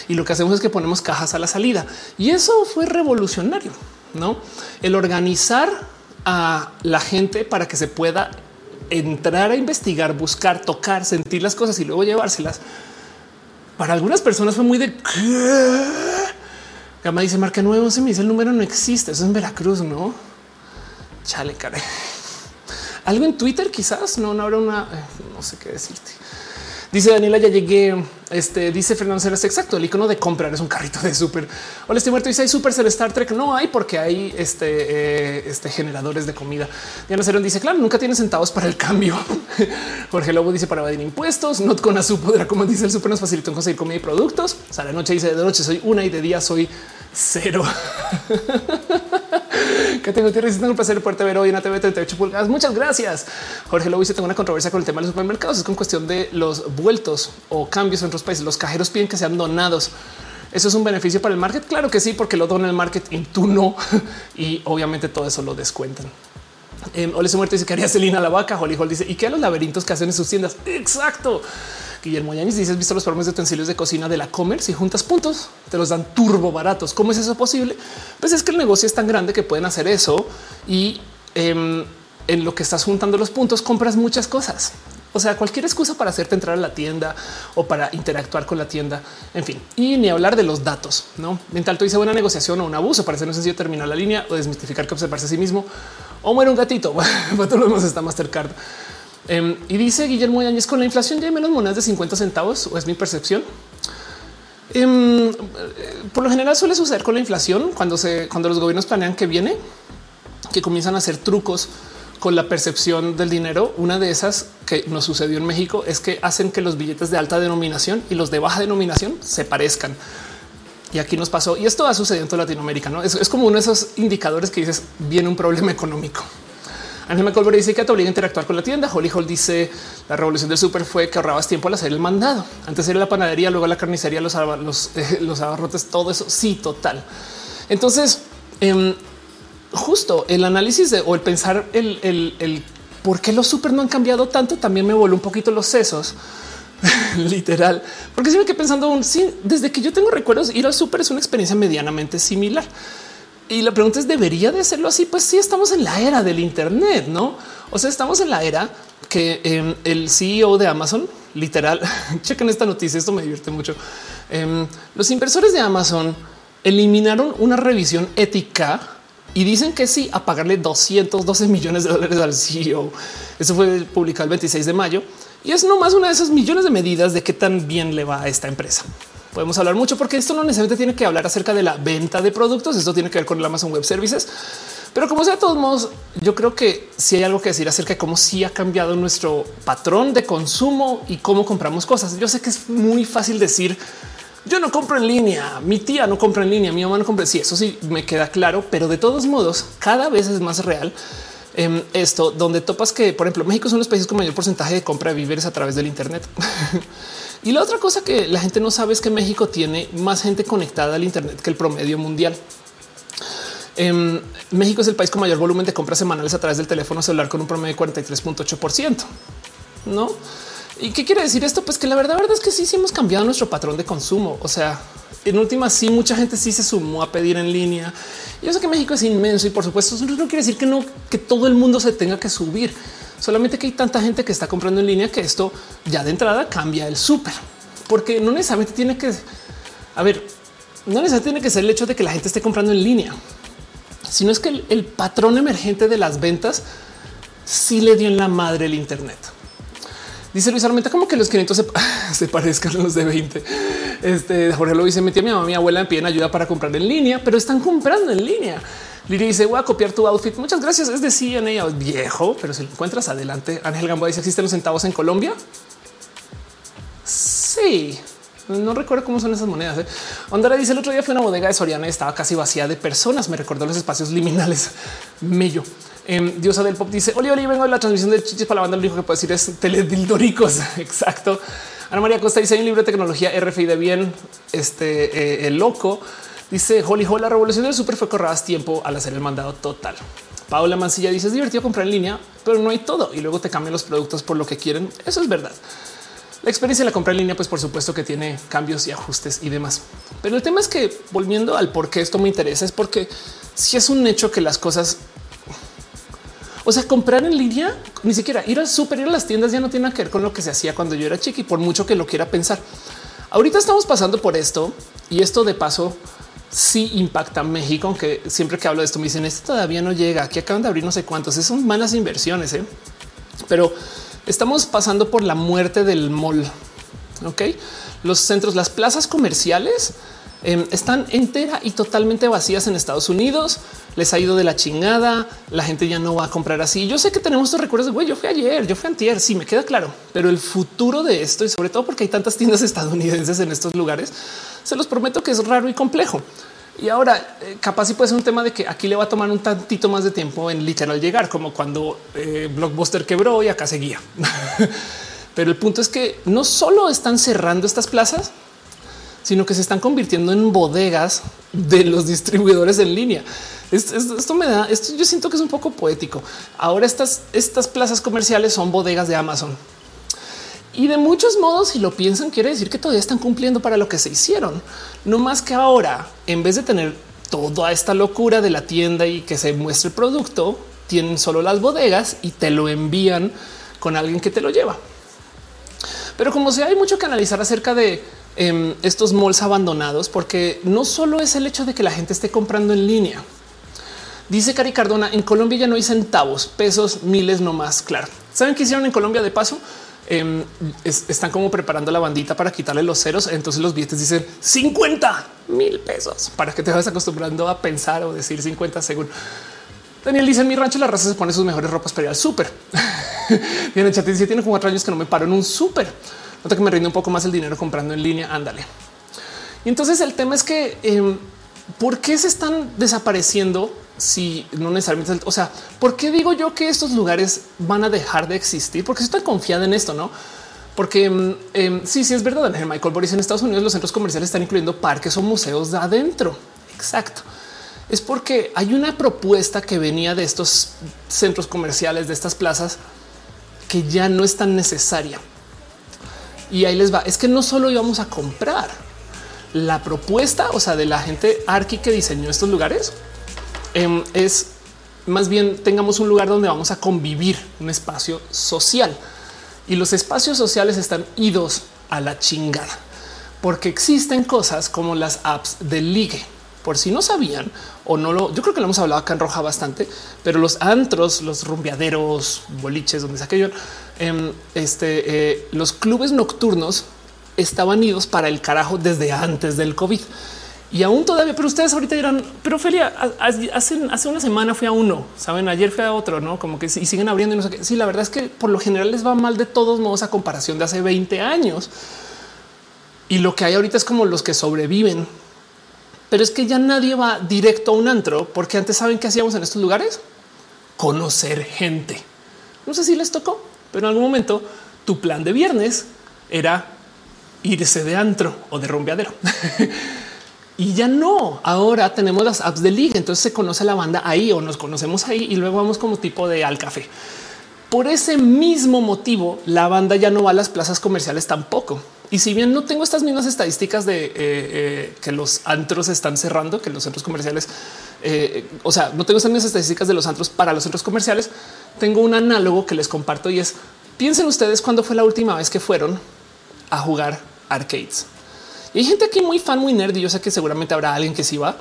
Y lo que hacemos es que ponemos cajas a la salida. Y eso fue revolucionario, ¿no? El organizar a la gente para que se pueda entrar a investigar, buscar, tocar, sentir las cosas y luego llevárselas. Para algunas personas fue muy de... Gama dice marca nuevo, se me dice el número no existe, eso es en Veracruz, ¿no? Chale, caray. Algo en Twitter quizás, no, no habrá una, eh, no sé qué decirte. Dice Daniela, ya llegué. Este dice Fernando Ceres, exacto. El icono de comprar es un carrito de súper. Hola, estoy muerto. Dice hay súper Star Trek. No hay porque hay este, eh, este generadores de comida. Diana Cerón dice, claro, nunca tiene centavos para el cambio. *laughs* Jorge Lobo dice para evadir impuestos. Not con azul podrá, como dice el súper, nos facilitó en conseguir comida y productos. Sara Noche dice de noche soy una y de día soy cero. *laughs* que tengo tierra tengo el placer de poderte ver hoy en ATV 38 pulgadas. Muchas gracias. Jorge Lobo dice tengo una controversia con el tema de los supermercados. Es con cuestión de los vueltos o cambios en otros países. Los cajeros piden que sean donados. ¿Eso es un beneficio para el market? Claro que sí, porque lo dona el market y tú no. *laughs* Y obviamente todo eso lo descuentan. Eh, Ole se muerte dice que haría Celina la vaca. Holly dice y que a los laberintos que hacen en sus tiendas. Exacto. Guillermo Yanis dice: ¿Has visto los programas de utensilios de cocina de la Comer? Si juntas puntos, te los dan turbo baratos. ¿Cómo es eso posible? Pues es que el negocio es tan grande que pueden hacer eso y em, en lo que estás juntando los puntos compras muchas cosas. O sea, cualquier excusa para hacerte entrar a la tienda o para interactuar con la tienda. En fin, y ni hablar de los datos. No mental, tú dice buena negociación o un abuso. Parece no sencillo terminar la línea o desmitificar que observarse a sí mismo o muere un gatito. *laughs* Bueno, todo lo demás está Mastercard. Em, y dice Guillermo Yáñez con la inflación ya hay menos monedas de 50 centavos o es mi percepción. Em, por lo general suele suceder con la inflación cuando se cuando los gobiernos planean que viene, que comienzan a hacer trucos con la percepción del dinero. Una de esas que nos sucedió en México es que hacen que los billetes de alta denominación y los de baja denominación se parezcan. Y aquí nos pasó y esto ha sucedido en toda Latinoamérica. ¿no? Es como uno de esos indicadores que dices viene un problema económico. Ángel Colbert dice que te obliga a interactuar con la tienda. Holly Hall dice la revolución del súper fue que ahorrabas tiempo al hacer el mandado. Antes era la panadería, luego la carnicería, los, los, *laughs* eh, los abarrotes, todo eso. Sí, total. Entonces, em, justo el análisis de, o el pensar el, el, el por qué los súper no han cambiado tanto también me voló un poquito los sesos. *laughs* literal, porque si me quedé pensando un sí, desde que yo tengo recuerdos, ir al súper es una experiencia medianamente similar. Y la pregunta es, ¿debería de hacerlo así? Pues sí, estamos en la era del Internet, ¿no? O sea, estamos en la era que em, el CEO de Amazon, literal, *laughs* chequen esta noticia, esto me divierte mucho. Em, los inversores de Amazon eliminaron una revisión ética y dicen que sí a pagarle 212 millones de dólares al CEO. Eso fue publicado el 26 de mayo y es nomás una de esas millones de medidas de qué tan bien le va a esta empresa podemos hablar mucho porque esto no necesariamente tiene que hablar acerca de la venta de productos. Esto tiene que ver con el Amazon Web Services. Pero como sea, de todos modos, yo creo que si hay algo que decir acerca de cómo sí ha cambiado nuestro patrón de consumo y cómo compramos cosas. Yo sé que es muy fácil decir yo no compro en línea, mi tía no compra en línea, mi mamá no compra. Sí, eso sí me queda claro, pero de todos modos, cada vez es más real em, esto, donde topas que, por ejemplo, México son los países con mayor porcentaje de compra de víveres a través del Internet. *laughs* Y la otra cosa que la gente no sabe es que México tiene más gente conectada al Internet que el promedio mundial. Em, México es el país con mayor volumen de compras semanales a través del teléfono celular con un promedio de 43.8 por ciento. No? ¿Y qué quiere decir esto? Pues que la verdad, verdad es que sí, sí hemos cambiado nuestro patrón de consumo. O sea, en última, sí, mucha gente sí se sumó a pedir en línea. Yo sé que México es inmenso y por supuesto eso no quiere decir que no, que todo el mundo se tenga que subir. Solamente que hay tanta gente que está comprando en línea que esto ya de entrada cambia el súper, porque no necesariamente tiene que, a ver, no necesariamente tiene que ser el hecho de que la gente esté comprando en línea, sino es que el, patrón emergente de las ventas sí le dio en la madre el Internet. Dice Luis Armenta como que los 500 *laughs* se, parezcan a los de 20. Este Jorge lo dice, metí a mi mamá, mi abuela me piden ayuda para comprar en línea, pero están comprando en línea. Lili dice voy a copiar tu outfit. Muchas gracias. Es de CNA viejo, pero si lo encuentras adelante. Ángel Gamboa dice existen los centavos en Colombia. Sí, no recuerdo cómo son esas monedas. ¿eh? Ondara dice el otro día fue una bodega de Soriana y estaba casi vacía de personas. Me recordó los espacios liminales. *laughs* Mello. Eh, Diosa del pop dice Oli, Oli, vengo de la transmisión de chichis para la banda. Lo único que puedo decir es teledildoricos. *laughs* Exacto. Ana María Costa dice hay un libro de tecnología RFI de bien. Este eh, el loco Dice Holly Hall, la revolución del super fue corradas tiempo al hacer el mandado total. Paula Mancilla dice es divertido comprar en línea, pero no hay todo y luego te cambian los productos por lo que quieren. Eso es verdad. La experiencia de la compra en línea, pues por supuesto que tiene cambios y ajustes y demás. Pero el tema es que volviendo al por qué esto me interesa es porque si es un hecho que las cosas, o sea, comprar en línea, ni siquiera ir al súper, ir a las tiendas ya no tiene que ver con lo que se hacía cuando yo era chiqui, por mucho que lo quiera pensar. Ahorita estamos pasando por esto y esto de paso sí impacta México, aunque siempre que hablo de esto me dicen esto todavía no llega. Aquí acaban de abrir no sé cuántos. Son malas inversiones, ¿eh? pero estamos pasando por la muerte del mall. Ok, los centros, las plazas comerciales em, están entera y totalmente vacías en Estados Unidos. Les ha ido de la chingada. La gente ya no va a comprar así. Yo sé que tenemos estos recuerdos de güey. Yo fui ayer, yo fui antier. Sí, me queda claro, pero el futuro de esto y sobre todo porque hay tantas tiendas *laughs* estadounidenses en estos lugares, se los prometo que es raro y complejo. Y ahora eh, capaz si puede ser un tema de que aquí le va a tomar un tantito más de tiempo en literal llegar, como cuando eh, Blockbuster quebró y acá seguía. *laughs* Pero el punto es que no solo están cerrando estas plazas, sino que se están convirtiendo en bodegas de los distribuidores en línea. Esto, me da, esto yo siento que es un poco poético. Ahora estas, estas plazas comerciales son bodegas de Amazon. Y de muchos modos, si lo piensan, quiere decir que todavía están cumpliendo para lo que se hicieron. No más que ahora, en vez de tener toda esta locura de la tienda y que se muestre el producto, tienen solo las bodegas y te lo envían con alguien que te lo lleva. Pero como sea, hay mucho que analizar acerca de em, estos malls abandonados, porque no solo es el hecho de que la gente esté comprando en línea. Dice Cari Cardona, en Colombia ya no hay centavos, pesos, miles no más. Claro. ¿Saben qué hicieron en Colombia de paso? Em, están como preparando la bandita para quitarle los ceros. Entonces los billetes dicen 50 mil pesos para que te vayas acostumbrando a pensar o decir 50 según. Daniel dice en mi rancho la raza se pone sus mejores ropas para ir al súper. *laughs* Tiene chat dice tiene cuatro años que no me paro en un súper. Nota que me rinde un poco más el dinero comprando en línea. Ándale. Y entonces el tema es que em, por qué se están desapareciendo si no necesariamente, o sea, ¿por qué digo yo que estos lugares van a dejar de existir? Porque estoy confiada en esto, no? Porque em, sí, sí es verdad. Michael Boris en Estados Unidos los centros comerciales están incluyendo parques o museos de adentro. Exacto. Es porque hay una propuesta que venía de estos centros comerciales, de estas plazas, que ya no es tan necesaria. Y ahí les va. Es que no solo íbamos a comprar la propuesta, o sea, de la gente arqui que diseñó estos lugares, Em, es más bien tengamos un lugar donde vamos a convivir, un espacio social. Y los espacios sociales están idos a la chingada, porque existen cosas como las apps de ligue. Por si no sabían o no lo, yo creo que lo hemos hablado acá en Roja bastante, pero los antros, los rumbeaderos, boliches, donde sea aquello, em, este, eh, los clubes nocturnos estaban idos para el carajo desde antes del COVID y aún todavía, pero ustedes ahorita dirán, pero Felia, hace, hace una semana fui a uno, saben, ayer fui a otro, no como que y siguen abriendo y no sé qué. Sí, la verdad es que por lo general les va mal de todos modos a comparación de hace 20 años. Y lo que hay ahorita es como los que sobreviven, pero es que ya nadie va directo a un antro porque antes saben qué hacíamos en estos lugares, conocer gente. No sé si les tocó, pero en algún momento tu plan de viernes era irse de antro o de rumbeadero. *laughs* Y ya no. Ahora tenemos las apps de liga. Entonces se conoce la banda ahí o nos conocemos ahí y luego vamos como tipo de al café. Por ese mismo motivo, la banda ya no va a las plazas comerciales tampoco. Y si bien no tengo estas mismas estadísticas de eh, eh, que los antros están cerrando, que los centros comerciales, eh, o sea, no tengo estas mismas estadísticas de los antros para los centros comerciales, tengo un análogo que les comparto y es piensen ustedes cuándo fue la última vez que fueron a jugar arcades. Y hay gente aquí muy fan, muy nerd. Y yo sé que seguramente habrá alguien que sí va,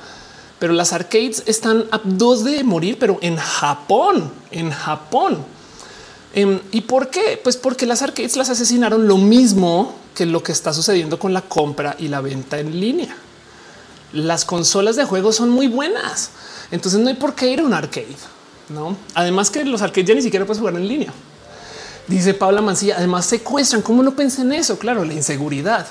pero las arcades están a dos de morir, pero en Japón, en Japón. Em, ¿Y por qué? Pues porque las arcades las asesinaron lo mismo que lo que está sucediendo con la compra y la venta en línea. Las consolas de juegos son muy buenas, entonces no hay por qué ir a un arcade. No, además que los arcades ya ni siquiera puedes jugar en línea. Dice Paula Mancilla. Además, secuestran. ¿Cómo no pensé en eso? Claro, la inseguridad.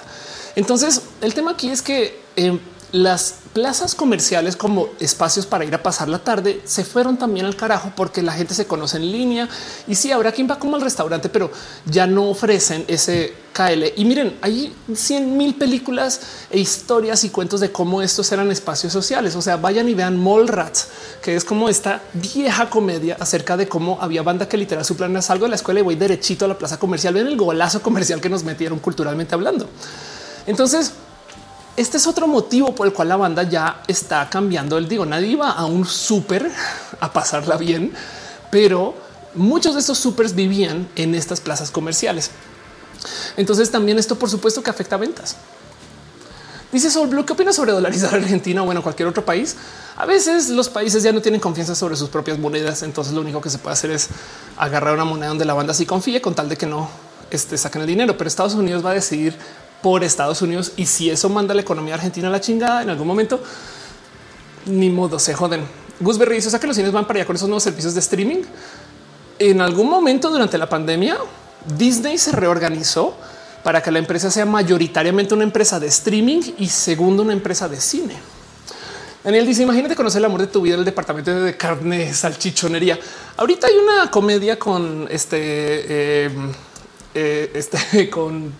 Entonces, el tema aquí es que em, las plazas comerciales como espacios para ir a pasar la tarde se fueron también al carajo porque la gente se conoce en línea y sí habrá quien va como al restaurante, pero ya no ofrecen ese KL. Y miren, hay 100 mil películas e historias y cuentos de cómo estos eran espacios sociales. O sea, vayan y vean Mallrats, que es como esta vieja comedia acerca de cómo había banda que literal su plan es algo de la escuela y voy derechito a la plaza comercial. Ven el golazo comercial que nos metieron culturalmente hablando. Entonces, este es otro motivo por el cual la banda ya está cambiando el digo. Nadie iba a un súper a pasarla bien, pero muchos de estos supers vivían en estas plazas comerciales. Entonces también esto por supuesto que afecta a ventas. Dice Sol Blue, ¿qué opinas sobre dolarizar Argentina o bueno, cualquier otro país? A veces los países ya no tienen confianza sobre sus propias monedas, entonces lo único que se puede hacer es agarrar una moneda donde la banda sí confíe con tal de que no este, saquen el dinero, pero Estados Unidos va a decidir por Estados Unidos. Y si eso manda la economía argentina a la chingada en algún momento, ni modo se joden. Gusberry dice: O sea que los cines van para allá con esos nuevos servicios de streaming. En algún momento durante la pandemia, Disney se reorganizó para que la empresa sea mayoritariamente una empresa de streaming y segundo, una empresa de cine. Daniel dice: Imagínate conocer el amor de tu vida en el departamento de carne, salchichonería. Ahorita hay una comedia con este, eh, eh, este, *laughs* con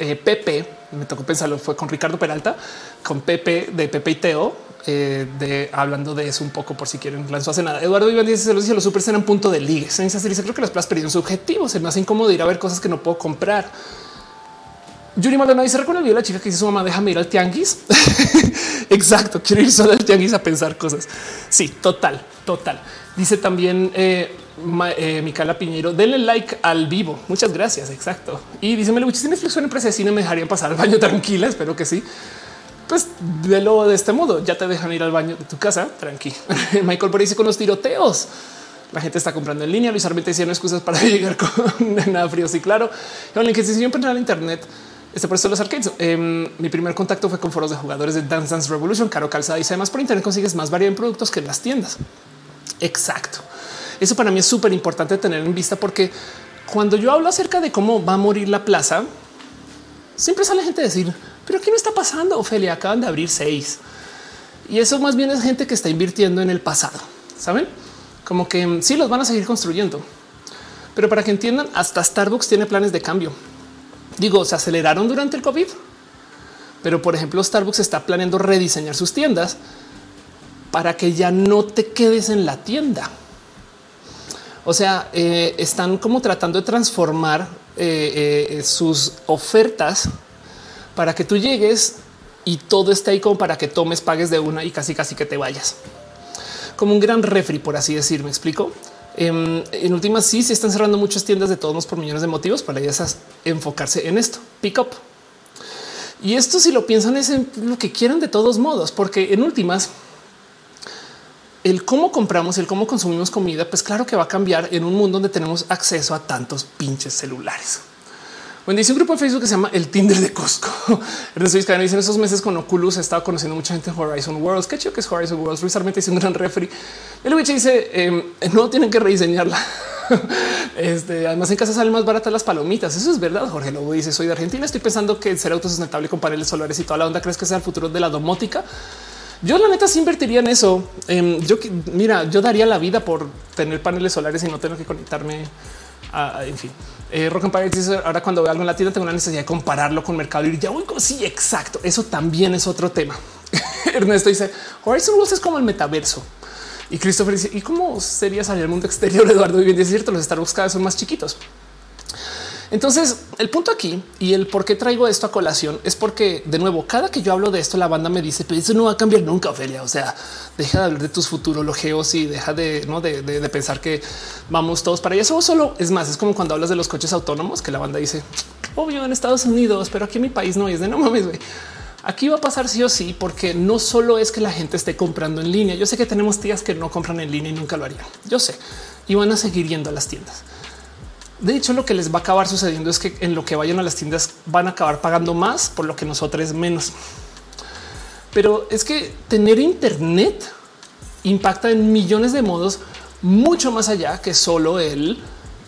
eh, Pepe, me tocó pensarlo, fue con Ricardo Peralta, con Pepe de Pepe y Teo, eh, de hablando de eso un poco por si quieren lanzó hace nada. Eduardo Iván dice: Los supers eran punto de ligue. Se dice: Creo que las plazas perdieron su objetivo. Se me hace incómodo ir a ver cosas que no puedo comprar. Yuri Maldonado dice: Recuerda la chica que dice su mamá, déjame ir al tianguis. *laughs* Exacto. Quiero ir solo al tianguis a pensar cosas. Sí, total, total. Dice también eh, eh, Micaela Piñero, denle like al vivo. Muchas gracias. Exacto. Y dice Melo, si Netflix una empresa de cine, me dejarían pasar al baño *laughs* tranquila. Espero que sí. Pues velo de este modo. Ya te dejan ir al baño de tu casa. Tranqui. *laughs* Michael por dice con los tiroteos. La gente está comprando en línea. Luis Armenta no excusas para *laughs* llegar con nada frío. Sí, claro. En si yo en internet, este por eso los arcades. Em, mi primer contacto fue con foros de jugadores de Dance Dance Revolution, caro calzada y además por internet consigues más variedad en productos que en las tiendas. Exacto. Eso para mí es súper importante tener en vista porque cuando yo hablo acerca de cómo va a morir la plaza, siempre sale gente a decir, pero ¿qué no está pasando? Ophelia, acaban de abrir seis. Y eso más bien es gente que está invirtiendo en el pasado. Saben como que sí los van a seguir construyendo, pero para que entiendan, hasta Starbucks tiene planes de cambio. Digo, se aceleraron durante el COVID, pero por ejemplo, Starbucks está planeando rediseñar sus tiendas para que ya no te quedes en la tienda. O sea, eh, están como tratando de transformar eh, eh, sus ofertas para que tú llegues y todo esté ahí como para que tomes, pagues de una y casi casi que te vayas. Como un gran refri, por así decir, me explico. Em, en últimas, sí, se están cerrando muchas tiendas de todos por millones de motivos para ellas enfocarse en esto. Pick up. Y esto, si lo piensan, es lo que quieran de todos modos, porque en últimas, el cómo compramos, el cómo consumimos comida, pues claro que va a cambiar en un mundo donde tenemos acceso a tantos pinches celulares. Bueno, dice un grupo de Facebook que se llama el Tinder de Costco. *laughs* Ernesto Vizcaíno dice en esos meses con Oculus he estado conociendo mucha gente en Horizon Worlds. Qué chido que es Horizon Worlds. Luis Armenta dice un gran refri. El dice em, no tienen que rediseñarla. *laughs* este, además, en casa salen más baratas las palomitas. Eso es verdad. Jorge Lobo dice: Soy de Argentina. Estoy pensando que ser autosustentable con paneles solares y toda la onda. ¿Crees que sea el futuro de la domótica? Yo la neta sí invertiría en eso. Em, yo mira, yo daría la vida por tener paneles solares y no tener que conectarme a, en fin. Eh, Rock and dice ahora cuando veo algo en la tienda tengo la necesidad de compararlo con Mercado y ya voy sí, exacto. Eso también es otro tema. *laughs* Ernesto dice Horizon Worlds es como el metaverso. Y Christopher dice y cómo sería salir al mundo exterior. *laughs* Eduardo bien es cierto, los Starbucks cada vez son más chiquitos. Entonces, el punto aquí y el por qué traigo esto a colación es porque, de nuevo, cada que yo hablo de esto, la banda me dice, pero eso no va a cambiar nunca, Ophelia. O sea, deja de hablar de tus futurologeos y deja de, ¿no? de, pensar que vamos todos para allá. Eso solo es más, es como cuando hablas de los coches autónomos, que la banda dice, obvio en Estados Unidos, pero aquí en mi país no es de no mames. Aquí va a pasar sí o sí, porque no solo es que la gente esté comprando en línea. Yo sé que tenemos tías que no compran en línea y nunca lo harían. Yo sé y van a seguir yendo a las tiendas. De hecho, lo que les va a acabar sucediendo es que en lo que vayan a las tiendas van a acabar pagando más por lo que nosotros menos. Pero es que tener internet impacta en millones de modos mucho más allá que solo el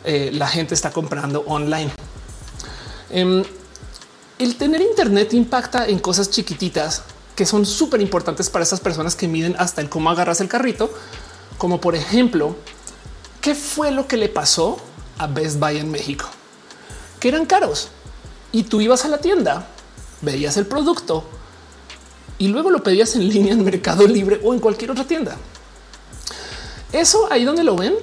eh, la gente está comprando online. Em, el tener internet impacta en cosas chiquititas que son súper importantes para esas personas que miden hasta el cómo agarras el carrito, como por ejemplo, qué fue lo que le pasó a Best Buy en México, que eran caros y tú ibas a la tienda, veías el producto y luego lo pedías en línea en Mercado Libre o en cualquier otra tienda. Eso ahí donde lo ven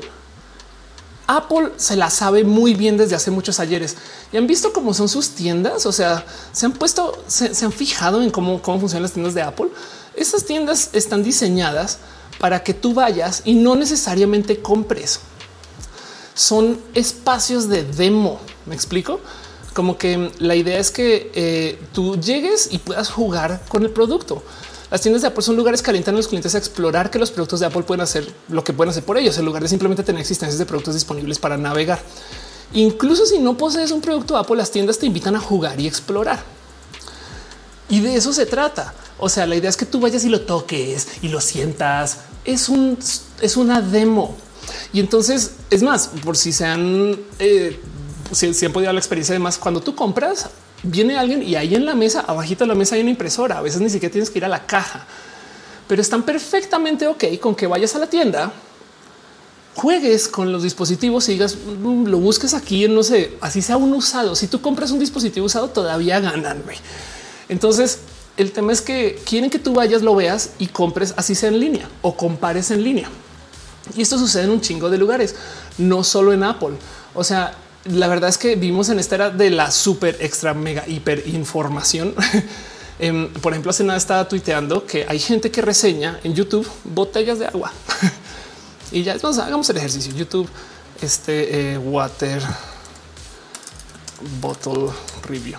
Apple se la sabe muy bien desde hace muchos ayeres y han visto cómo son sus tiendas. O sea, se han puesto, se, han fijado en cómo, cómo funcionan las tiendas de Apple. Estas tiendas están diseñadas para que tú vayas y no necesariamente compres. Son espacios de demo. Me explico como que la idea es que eh, tú llegues y puedas jugar con el producto. Las tiendas de Apple son lugares que alientan a los clientes a explorar que los productos de Apple pueden hacer lo que pueden hacer por ellos, en lugar de simplemente tener existencias de productos disponibles para navegar. Incluso si no posees un producto Apple, las tiendas te invitan a jugar y explorar. Y de eso se trata. O sea, la idea es que tú vayas y lo toques y lo sientas. Es un es una demo. Y entonces es más, por si se han, eh, si, han podido la experiencia, además, cuando tú compras, viene alguien y ahí en la mesa, abajito de la mesa hay una impresora. A veces ni siquiera tienes que ir a la caja, pero están perfectamente ok con que vayas a la tienda, juegues con los dispositivos y digas mm, lo busques aquí en no sé, así sea un usado. Si tú compras un dispositivo usado, todavía ganan. Entonces, el tema es que quieren que tú vayas, lo veas y compres así sea en línea o compares en línea. Y esto sucede en un chingo de lugares, no solo en Apple. O sea, la verdad es que vimos en esta era de la super extra mega hiper información. *laughs* Em, por ejemplo, hace nada estaba tuiteando que hay gente que reseña en YouTube botellas de agua *laughs* y ya vamos, hagamos el ejercicio. YouTube, este eh, water bottle review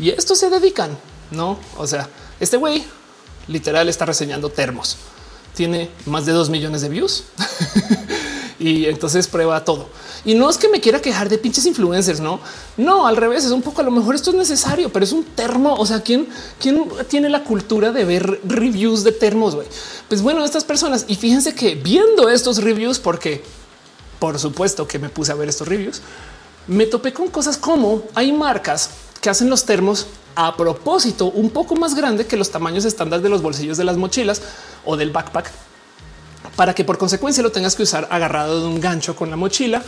y esto se dedican, no? O sea, este güey literal está reseñando termos, tiene más de dos millones de views *laughs* y entonces prueba todo. Y no es que me quiera quejar de pinches influencers, no, no, al revés, es un poco a lo mejor esto es necesario, pero es un termo. O sea, quién, quién tiene la cultura de ver reviews de termos? Pues bueno, estas personas y fíjense que viendo estos reviews, porque por supuesto que me puse a ver estos reviews, me topé con cosas como hay marcas que hacen los termos a propósito un poco más grande que los tamaños estándar de los bolsillos de las mochilas o del backpack para que por consecuencia lo tengas que usar agarrado de un gancho con la mochila.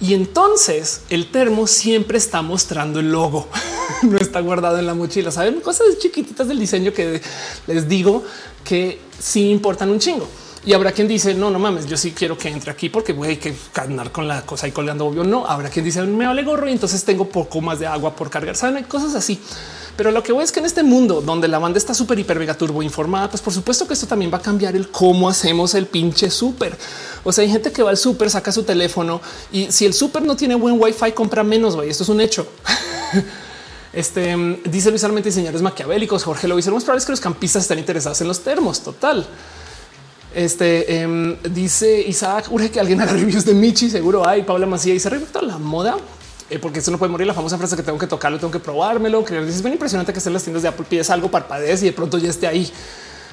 Y entonces el termo siempre está mostrando el logo, *laughs* no está guardado en la mochila. Saben cosas chiquititas del diseño que les digo que sí importan un chingo. Y habrá quien dice no, no mames, yo sí quiero que entre aquí porque voy a que carnar con la cosa y colgando obvio. No habrá quien dice me vale gorro y entonces tengo poco más de agua por cargar. Saben, hay cosas así. Pero lo que voy es que en este mundo donde la banda está súper hiper mega turbo informada, pues por supuesto que esto también va a cambiar el cómo hacemos el pinche súper. O sea, hay gente que va al súper, saca su teléfono y si el súper no tiene buen wifi, compra menos. Güey, esto es un hecho. *laughs* Este dice Luis Armente, señores maquiavélicos. Jorge lo dice. Lo es que los campistas están interesados en los termos. Total. Este em, dice Isaac urge que alguien haga reviews de Michi. Seguro hay Paula Macía se respecto a la moda. Eh, porque eso no puede morir. La famosa frase que tengo que tocarlo, tengo que probármelo. Que es bien impresionante que estén las tiendas de Apple pides algo, parpadees y de pronto ya esté ahí.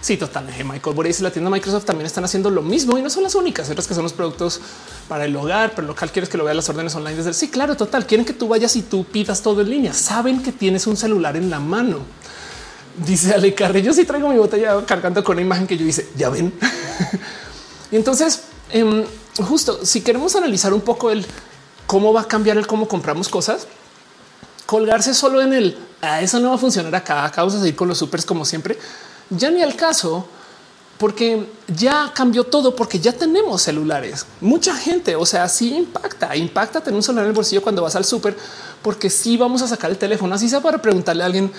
Sí, total. Eh, Michael Boris y la tienda Microsoft también están haciendo lo mismo y no son las únicas. Otras que son los productos para el hogar, pero local quieres que lo veas las órdenes online desde el sí, claro, total. Quieren que tú vayas y tú pidas todo en línea. Saben que tienes un celular en la mano. Dice Ale Carrillo. Yo sí traigo mi botella cargando con una imagen que yo hice. Ya ven. *laughs* y entonces, em, justo si queremos analizar un poco el cómo va a cambiar el cómo compramos cosas. Colgarse solo en el a ah, eso no va a funcionar acá. Acá vamos seguir con los supers como siempre. Ya ni al caso, porque ya cambió todo, porque ya tenemos celulares. Mucha gente, o sea, sí impacta, impacta tener un celular en el bolsillo cuando vas al súper, porque sí vamos a sacar el teléfono, así sea para preguntarle a alguien,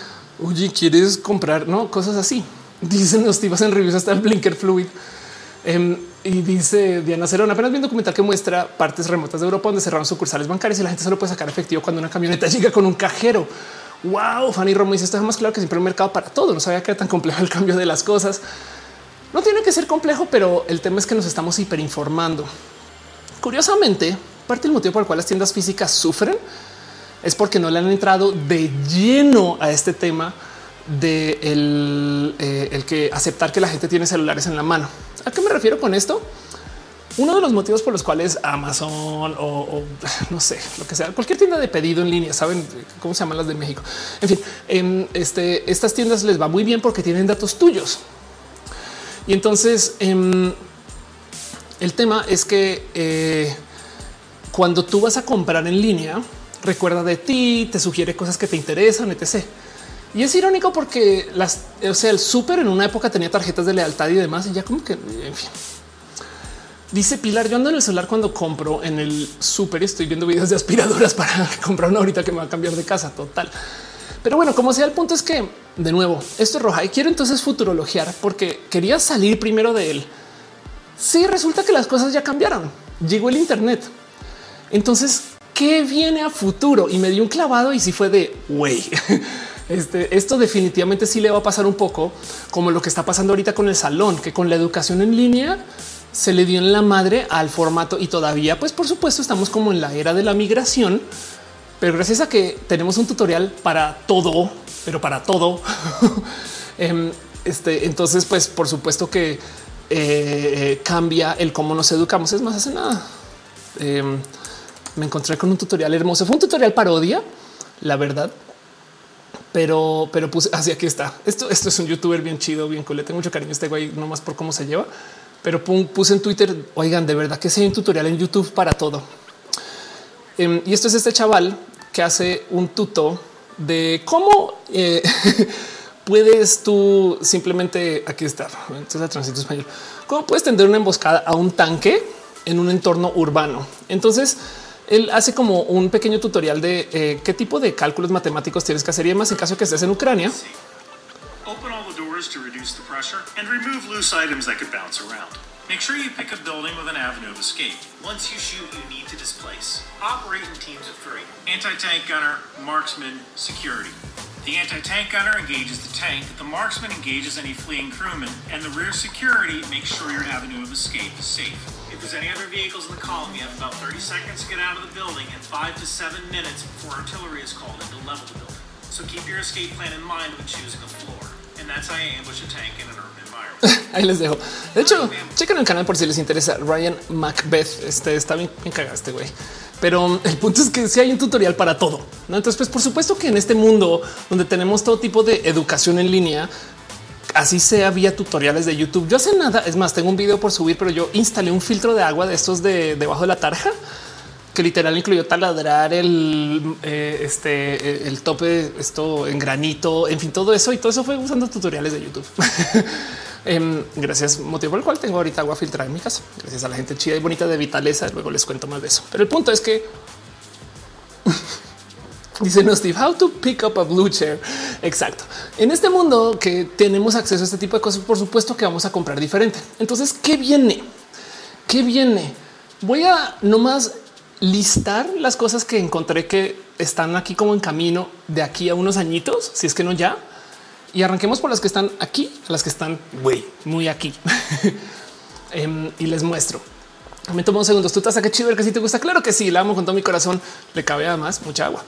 oye, ¿quieres comprar? No, cosas así. Dicen los tipos en reviews hasta el blinker fluid. Em, y dice Diana Cerón, apenas vi un documental que muestra partes remotas de Europa donde cerraron sucursales bancarias y la gente solo puede sacar efectivo cuando una camioneta *laughs* llega con un cajero. Wow, Fanny Romo dice esto es más claro que siempre un mercado para todo. No sabía que era tan complejo el cambio de las cosas. No tiene que ser complejo, pero el tema es que nos estamos hiperinformando. Curiosamente, parte del motivo por el cual las tiendas físicas sufren es porque no le han entrado de lleno a este tema de el, eh, el que aceptar que la gente tiene celulares en la mano. ¿A qué me refiero con esto? Uno de los motivos por los cuales Amazon o, no sé, lo que sea, cualquier tienda de pedido en línea, saben cómo se llaman las de México. En fin, en este, estas tiendas les va muy bien porque tienen datos tuyos. Y entonces em, el tema es que eh, cuando tú vas a comprar en línea, recuerda de ti, te sugiere cosas que te interesan, etc. Y es irónico porque las, o sea, el súper en una época tenía tarjetas de lealtad y demás, y ya como que, en fin. Dice Pilar, yo ando en el celular cuando compro en el súper estoy viendo videos de aspiradoras para *laughs* comprar una ahorita que me va a cambiar de casa total. Pero bueno, como sea, el punto es que de nuevo esto es roja y quiero entonces futurologiar porque quería salir primero de él. Sí, resulta que las cosas ya cambiaron. Llegó el Internet. Entonces, ¿qué viene a futuro? Y me dio un clavado y si fue de güey. *laughs* Este, esto definitivamente sí le va a pasar un poco como lo que está pasando ahorita con el salón, que con la educación en línea se le dio en la madre al formato y todavía, pues por supuesto, estamos como en la era de la migración, pero gracias a que tenemos un tutorial para todo, pero para todo. *laughs* Em, este, entonces, pues por supuesto que eh, cambia el cómo nos educamos. Es más, hace nada. Em, me encontré con un tutorial hermoso. Fue un tutorial parodia, la verdad. Pero, pero puse así aquí está. Esto, esto es un youtuber bien chido, bien cool. Tengo mucho cariño a este güey, nomás por cómo se lleva pero puse en Twitter, oigan, de verdad que sea un tutorial en YouTube para todo. Em, y esto es este chaval que hace un tuto de cómo eh, *laughs* puedes tú simplemente aquí está. Entonces la transito español. Cómo puedes tender una emboscada a un tanque en un entorno urbano. Entonces él hace como un pequeño tutorial de eh, qué tipo de cálculos matemáticos tienes que hacer y más en caso que estés en Ucrania. doors to reduce the pressure, and remove loose items that could bounce around. Make sure you pick a building with an avenue of escape. Once you shoot, you need to displace. Operate in teams of three. Anti-tank gunner, marksman, security. The anti-tank gunner engages the tank, the marksman engages any fleeing crewman, and the rear security makes sure your avenue of escape is safe. There's any other vehicles in the column, you have about 30 seconds to get out of the building and 5 to 7 minutes before artillery is called in to level the building. So keep your escape plan in mind when choosing a floor. Ahí les dejo. De hecho, chequen el canal por si les interesa. Ryan Macbeth. Este está bien, bien cagaste, güey. Pero el punto es que si hay un tutorial para todo. ¿no? Entonces, pues por supuesto que en este mundo donde tenemos todo tipo de educación en línea, así sea vía tutoriales de YouTube. Yo hace nada. Es más, tengo un video por subir, pero yo instalé un filtro de agua de estos de debajo de la tarja que literal incluyó taladrar el, eh, este, eh, el tope, esto en granito, en fin, todo eso y todo eso fue usando tutoriales de YouTube. *laughs* Em, gracias, motivo por el cual tengo ahorita agua filtrada en mi casa. Gracias a la gente chida y bonita de Vitaleza. Luego les cuento más de eso. Pero el punto es que Dice no Steve, how to pick up a blue chair. Exacto. En este mundo que tenemos acceso a este tipo de cosas, por supuesto que vamos a comprar diferente. Entonces, ¿qué viene? ¿Qué viene? Voy a nomás listar las cosas que encontré que están aquí como en camino de aquí a unos añitos, si es que no ya. Y arranquemos por las que están aquí, las que están muy aquí. *laughs* Em, y les muestro. Me tomo un segundo. Tú estás que chido que si te gusta. Claro que sí, la amo con todo mi corazón. Le cabe además mucha agua.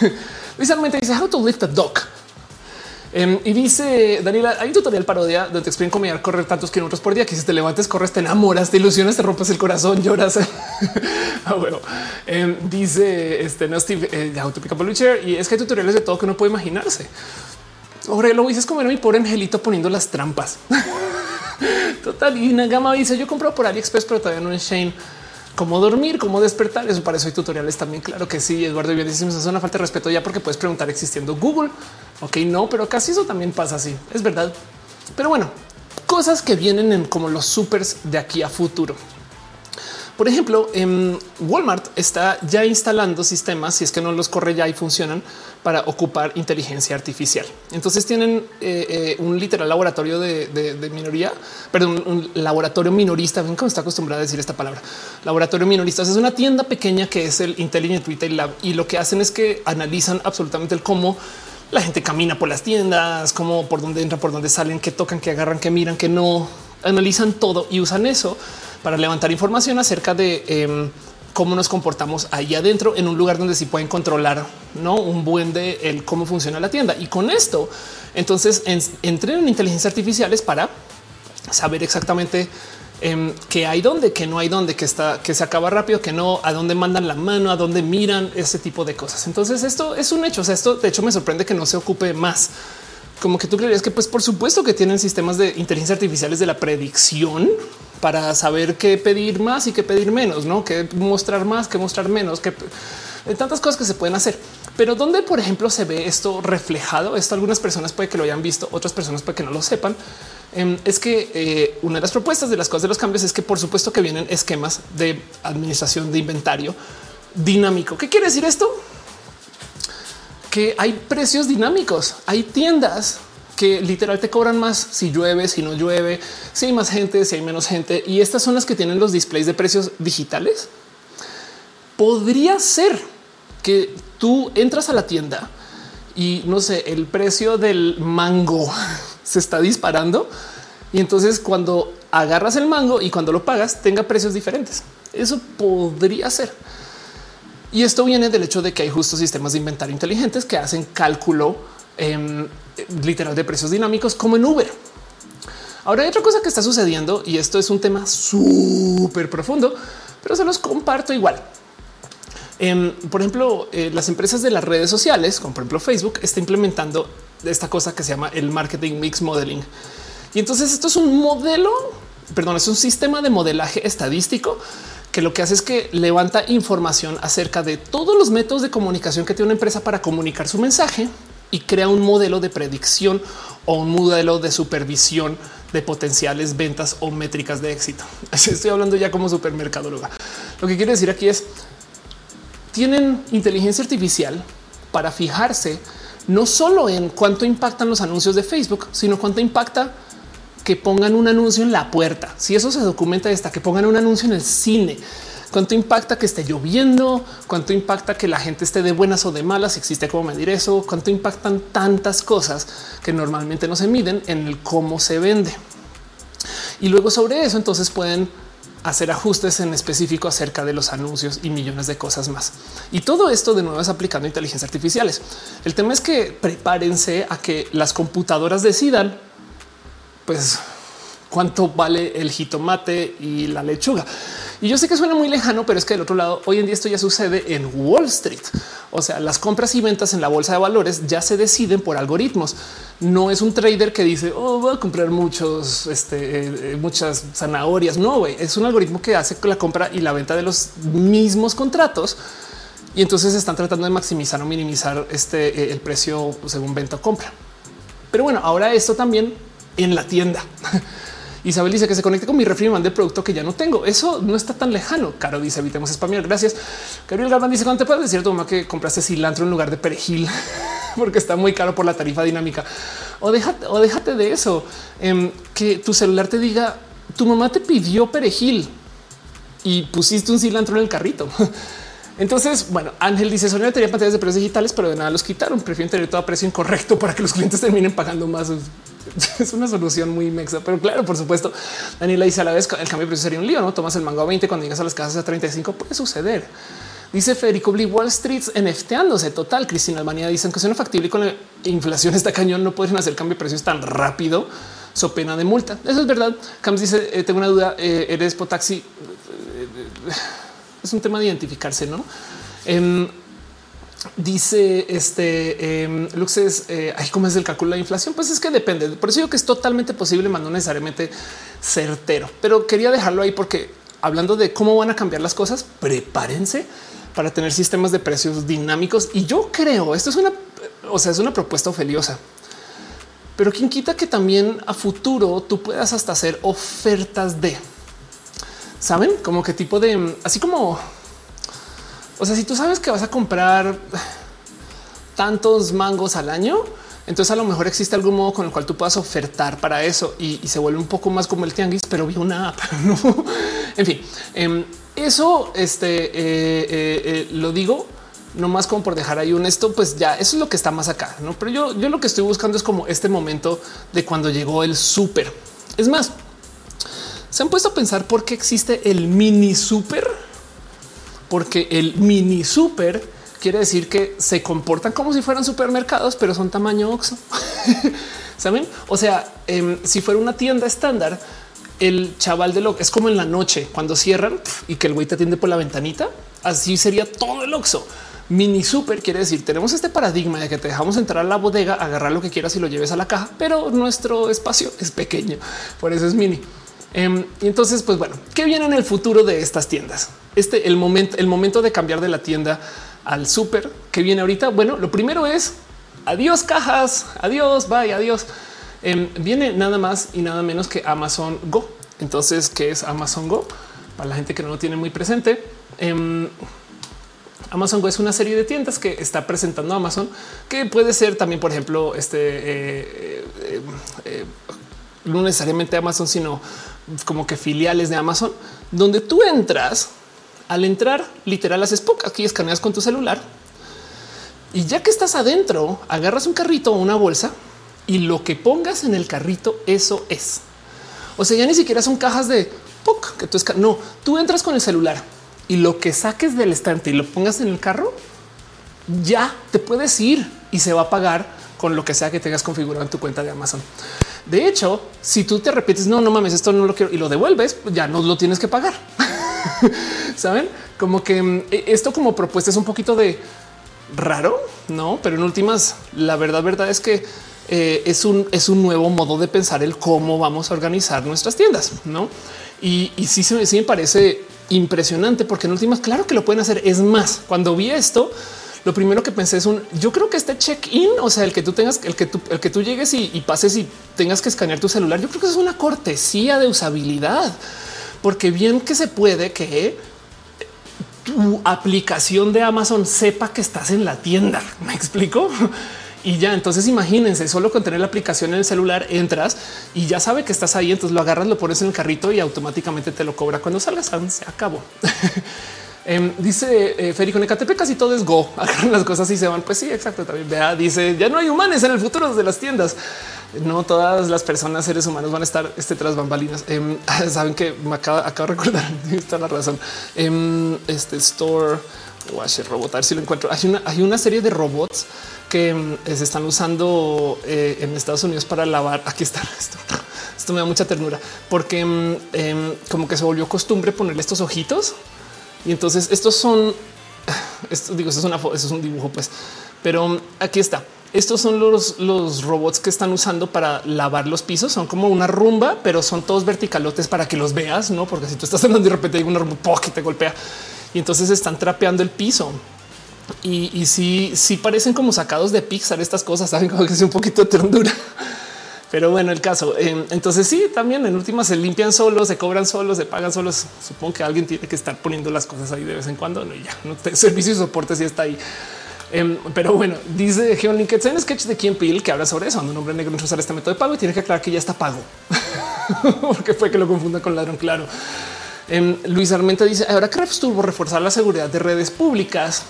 *laughs* Luis dice how to lift a dog. Em, y dice Daniela, hay un tutorial parodia donde te explican cómo correr tantos kilómetros por día que si te levantes, corres, te enamoras, te ilusionas, te rompes el corazón, lloras. *laughs* ah, bueno, em, dice este no Steve eh, y es que hay tutoriales de todo que uno puede imaginarse. Ahora lo dices como era mi pobre angelito poniendo las trampas. *laughs* *laughs* Total. Y una gama dice yo compro por AliExpress, pero todavía no en Shane cómo dormir, cómo despertar. Eso para eso hay tutoriales también. Claro que sí. Eduardo bien dice es una falta de respeto ya porque puedes preguntar existiendo Google. Ok, no, pero casi eso también pasa así. Es verdad. Pero bueno, cosas que vienen en como los supers de aquí a futuro. Por ejemplo, en Walmart está ya instalando sistemas, si es que no los corre ya y funcionan, para ocupar inteligencia artificial. Entonces tienen eh, eh, un literal laboratorio de, minoría, perdón, un laboratorio minorista. Ven cómo está acostumbrado a decir esta palabra. Laboratorio minorista es una tienda pequeña que es el Intelligent Retail Lab y lo que hacen es que analizan absolutamente el cómo la gente camina por las tiendas, como por dónde entra, por dónde salen, qué tocan, qué agarran, qué miran, que no analizan todo y usan eso para levantar información acerca de em, cómo nos comportamos ahí adentro en un lugar donde sí pueden controlar no un buen de el cómo funciona la tienda. Y con esto, entonces entrenan inteligencia artificiales para saber exactamente eh, que hay donde, que no hay donde, que está, que se acaba rápido, que no, a dónde mandan la mano, a dónde miran, ese tipo de cosas. Entonces esto es un hecho. O sea, esto de hecho me sorprende que no se ocupe más. Como que tú creerías que, pues, por supuesto que tienen sistemas de inteligencia artificiales de la predicción para saber qué pedir más y qué pedir menos, no que mostrar más, que mostrar menos, que tantas cosas que se pueden hacer. Pero donde, por ejemplo, se ve esto reflejado, esto algunas personas puede que lo hayan visto, otras personas puede que no lo sepan. Em, es que eh, una de las propuestas de las cosas de los cambios es que por supuesto que vienen esquemas de administración de inventario dinámico. ¿Qué quiere decir esto? Que hay precios dinámicos, hay tiendas que literal te cobran más si llueve, si no llueve, si hay más gente, si hay menos gente. Y estas son las que tienen los displays de precios digitales. Podría ser que tú entras a la tienda y no sé, el precio del mango *laughs* se está disparando. Y entonces cuando agarras el mango y cuando lo pagas tenga precios diferentes. Eso podría ser. Y esto viene del hecho de que hay justo sistemas de inventario inteligentes que hacen cálculo em, literal de precios dinámicos como en Uber. Ahora hay otra cosa que está sucediendo y esto es un tema súper profundo, pero se los comparto igual. Em, por ejemplo, eh, las empresas de las redes sociales, como por ejemplo Facebook, está implementando esta cosa que se llama el marketing mix modeling. Y entonces esto es un modelo, perdón, es un sistema de modelaje estadístico que lo que hace es que levanta información acerca de todos los métodos de comunicación que tiene una empresa para comunicar su mensaje y crea un modelo de predicción o un modelo de supervisión de potenciales ventas o métricas de éxito. *laughs* Estoy hablando ya como supermercadóloga. Lo que quiero decir aquí es tienen inteligencia artificial para fijarse no solo en cuánto impactan los anuncios de Facebook, sino cuánto impacta que pongan un anuncio en la puerta. Si eso se documenta hasta que pongan un anuncio en el cine, cuánto impacta que esté lloviendo, cuánto impacta que la gente esté de buenas o de malas, existe cómo medir eso, cuánto impactan tantas cosas que normalmente no se miden en el cómo se vende. Y luego sobre eso entonces pueden hacer ajustes en específico acerca de los anuncios y millones de cosas más. Y todo esto de nuevo es aplicando inteligencia artificiales. El tema es que prepárense a que las computadoras decidan, pues, cuánto vale el jitomate y la lechuga. Y yo sé que suena muy lejano, pero es que del otro lado, hoy en día esto ya sucede en Wall Street. O sea, las compras y ventas en la bolsa de valores ya se deciden por algoritmos. No es un trader que dice, oh, voy a comprar muchos, este, eh, muchas zanahorias. No, es un algoritmo que hace la compra y la venta de los mismos contratos. Y entonces están tratando de maximizar o minimizar este, eh, el precio según venta o compra. Pero bueno, ahora esto también en la tienda. *laughs* Isabel dice que se conecte con mi refri de producto que ya no tengo. Eso no está tan lejano. Caro dice evitemos spamear. Gracias. Gabriel Galván dice cuando te puedes decir tu mamá que compraste cilantro en lugar de perejil *laughs* porque está muy caro por la tarifa dinámica o déjate, o déjate de eso. Em, que tu celular te diga tu mamá te pidió perejil y pusiste un cilantro en el carrito. *laughs* Entonces, bueno, Ángel dice son tenía pantallas de precios digitales, pero de nada los quitaron. Prefieren tener todo a precio incorrecto para que los clientes terminen pagando más. *laughs* Es una solución muy mexa, pero claro, por supuesto. Daniela dice a la vez el cambio de precio sería un lío, no tomas el mango a 20 cuando llegas a las casas a 35 puede suceder. Dice Federico Blee Wall Street NFTándose total. Cristina Almanía dicen que suena factible con la inflación está cañón. No pueden hacer cambio de precios tan rápido. So pena de multa. Eso es verdad. Camps dice eh, tengo una duda. Eh, eres potaxi es un tema de identificarse, no? Em, dice este eh, Luxes, eh, ¿cómo es el cálculo de la inflación? Pues es que depende. Por eso digo que es totalmente posible, más no necesariamente certero, pero quería dejarlo ahí porque hablando de cómo van a cambiar las cosas, prepárense para tener sistemas de precios dinámicos. Y yo creo esto es una, o sea, es una propuesta ofeliosa, pero quien quita que también a futuro tú puedas hasta hacer ofertas de saben como qué tipo de así como o sea, si tú sabes que vas a comprar tantos mangos al año, entonces a lo mejor existe algún modo con el cual tú puedas ofertar para eso y, se vuelve un poco más como el tianguis, pero vi una app. *laughs* ¿no? En fin, em, eso este, eh, eh, eh, lo digo no más como por dejar ahí un esto, pues ya eso es lo que está más acá, no? Pero yo, yo lo que estoy buscando es como este momento de cuando llegó el súper. Es más, se han puesto a pensar por qué existe el mini súper, porque el mini súper quiere decir que se comportan como si fueran supermercados, pero son tamaño Oxxo. *laughs* Saben? O sea, em, si fuera una tienda estándar, el chaval de lo es como en la noche cuando cierran y que el güey te atiende por la ventanita. Así sería todo el Oxxo. Mini super quiere decir tenemos este paradigma de que te dejamos entrar a la bodega, agarrar lo que quieras y lo lleves a la caja, pero nuestro espacio es pequeño. Por eso es mini. Em, y entonces, pues bueno, ¿qué viene en el futuro de estas tiendas? Este el momento, el momento de cambiar de la tienda al súper que viene ahorita. Bueno, lo primero es adiós cajas, adiós, bye, adiós. Em, viene nada más y nada menos que Amazon Go. Entonces, ¿qué es Amazon Go? Para la gente que no lo tiene muy presente, em, Amazon Go es una serie de tiendas que está presentando Amazon, que puede ser también, por ejemplo, este eh, eh, eh, no necesariamente Amazon, sino como que filiales de Amazon, donde tú entras. Al entrar, literal, haces POC, aquí escaneas con tu celular y ya que estás adentro, agarras un carrito o una bolsa y lo que pongas en el carrito, eso es. O sea, ya ni siquiera son cajas de POC que tú no, tú entras con el celular y lo que saques del estante y lo pongas en el carro, ya te puedes ir y se va a pagar con lo que sea que tengas configurado en tu cuenta de Amazon. De hecho, si tú te repites, no, no mames, esto no lo quiero y lo devuelves, ya no lo tienes que pagar. *laughs* Saben como que mm, e, esto como propuesta es un poquito de raro, no? Pero en últimas, la verdad, verdad es que eh, es un es un nuevo modo de pensar el cómo vamos a organizar nuestras tiendas, no? Y, y sí, sí me parece impresionante porque en últimas, claro que lo pueden hacer. Es más, cuando vi esto, lo primero que pensé es un yo creo que este check in, o sea, el que tú tengas, el que tú, el que tú llegues y, y pases y tengas que escanear tu celular. Yo creo que es una cortesía de usabilidad, porque bien que se puede que tu aplicación de Amazon sepa que estás en la tienda. *laughs* Me explico. Y ya, entonces imagínense, solo con tener la aplicación en el celular entras y ya sabe que estás ahí, entonces lo agarras, lo pones en el carrito y automáticamente te lo cobra cuando salgas. Se acabó. *laughs* Em, dice eh, Férico en Ecatepec casi todo es go. *laughs* Agarran las cosas y se van. Pues sí, exacto. También vea, dice ya no hay humanos en el futuro de las tiendas. No todas las personas, seres humanos van a estar este, tras bambalinas. Em, *laughs* saben que me acabo de recordar. *laughs* Está la razón. Em, este store Wash robot, a ver si lo encuentro. Hay una, hay una serie de robots que se están usando eh, en Estados Unidos para lavar. Aquí está esto. Esto me da mucha ternura porque como que se volvió costumbre ponerle estos ojitos y entonces estos son, digo, esto es una es un dibujo, pues, pero aquí está. Estos son los, los robots que están usando para lavar los pisos. Son como una rumba, pero son todos verticalotes para que los veas, no? Porque si tú estás andando de repente hay una rumba que te golpea y entonces están trapeando el piso. Y, y sí, sí parecen como sacados de Pixar estas cosas, saben *laughs* como que es un poquito de ternura. Pero bueno, el caso. Eh, entonces sí, también en últimas se limpian solos, se cobran solos, se pagan solos. Supongo que alguien tiene que estar poniendo las cosas ahí de vez en cuando. No, ya no te servicio y soporte si está ahí. Em, pero bueno, dice Geon Linked en sketch de Kim Peel que habla sobre eso. un hombre negro no usar este método de pago y tiene que aclarar que ya está pago *laughs* porque fue que lo confunda con ladrón. Claro. Em, Luis Armenta dice ahora que estuvo reforzar la seguridad de redes públicas.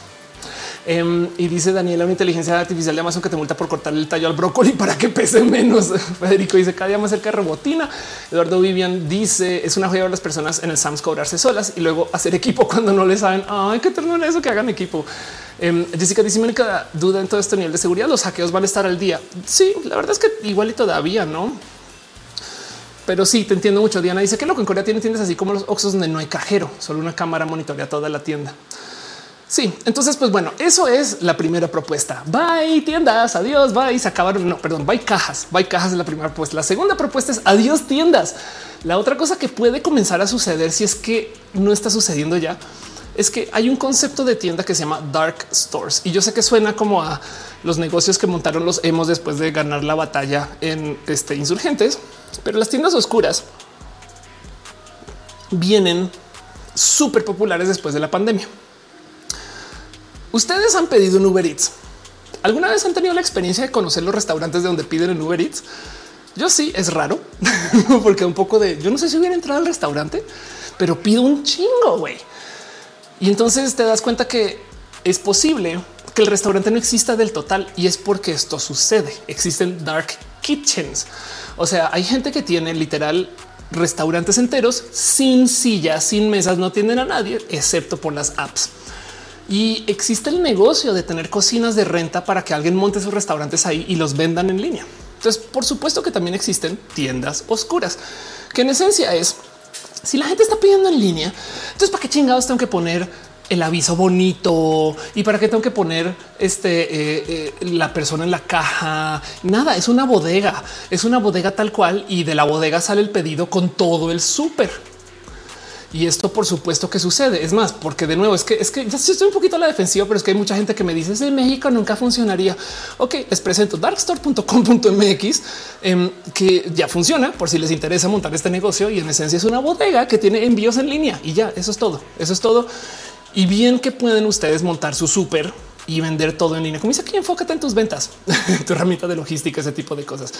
Em, y dice Daniela, una inteligencia artificial de Amazon que te multa por cortarle el tallo al brócoli para que pese menos. *laughs* Federico dice cada día más cerca de robotina. Eduardo Vivian dice es una joya ver las personas en el Sams cobrarse solas y luego hacer equipo cuando no le saben. Ay, qué ternura eso que hagan equipo. Em, Jessica dice única duda en todo este nivel de seguridad. Los hackeos van a estar al día. Sí, la verdad es que igual y todavía no. Pero sí, te entiendo mucho. Diana dice que lo que en Corea tiene tiendas así como los Oxos donde no hay cajero, solo una cámara monitorea toda la tienda. Sí, entonces, pues bueno, eso es la primera propuesta. Bye tiendas, adiós, bye. Se acabaron. No, perdón, bye cajas, bye cajas de la primera propuesta. La segunda propuesta es adiós tiendas. La otra cosa que puede comenzar a suceder si es que no está sucediendo ya es que hay un concepto de tienda que se llama dark stores y yo sé que suena como a los negocios que montaron los hemos después de ganar la batalla en este insurgentes, pero las tiendas oscuras vienen súper populares después de la pandemia. Ustedes han pedido un Uber Eats. ¿Alguna vez han tenido la experiencia de conocer los restaurantes de donde piden en Uber Eats? Yo sí, es raro, *laughs* porque un poco de, yo no sé si hubiera entrado al restaurante, pero pido un chingo, güey. Y entonces te das cuenta que es posible que el restaurante no exista del total y es porque esto sucede. Existen dark kitchens. O sea, hay gente que tiene literal restaurantes enteros sin sillas, sin mesas, no tienen a nadie excepto por las apps. Y existe el negocio de tener cocinas de renta para que alguien monte sus restaurantes ahí y los vendan en línea. Entonces, por supuesto que también existen tiendas oscuras, que en esencia es si la gente está pidiendo en línea, entonces para qué chingados tengo que poner el aviso bonito y para qué tengo que poner este eh, eh, la persona en la caja. Nada, es una bodega, es una bodega tal cual y de la bodega sale el pedido con todo el súper. Y esto por supuesto que sucede. Es más, porque de nuevo es que es que ya estoy un poquito a la defensiva, pero es que hay mucha gente que me dice en México nunca funcionaría. Ok, les presento darkstore.com.mx em, que ya funciona por si les interesa montar este negocio y en esencia es una bodega que tiene envíos en línea y ya eso es todo. Eso es todo. Y bien que pueden ustedes montar su súper y vender todo en línea. Como dice aquí, enfócate en tus ventas, *laughs* tu herramienta de logística, ese tipo de cosas.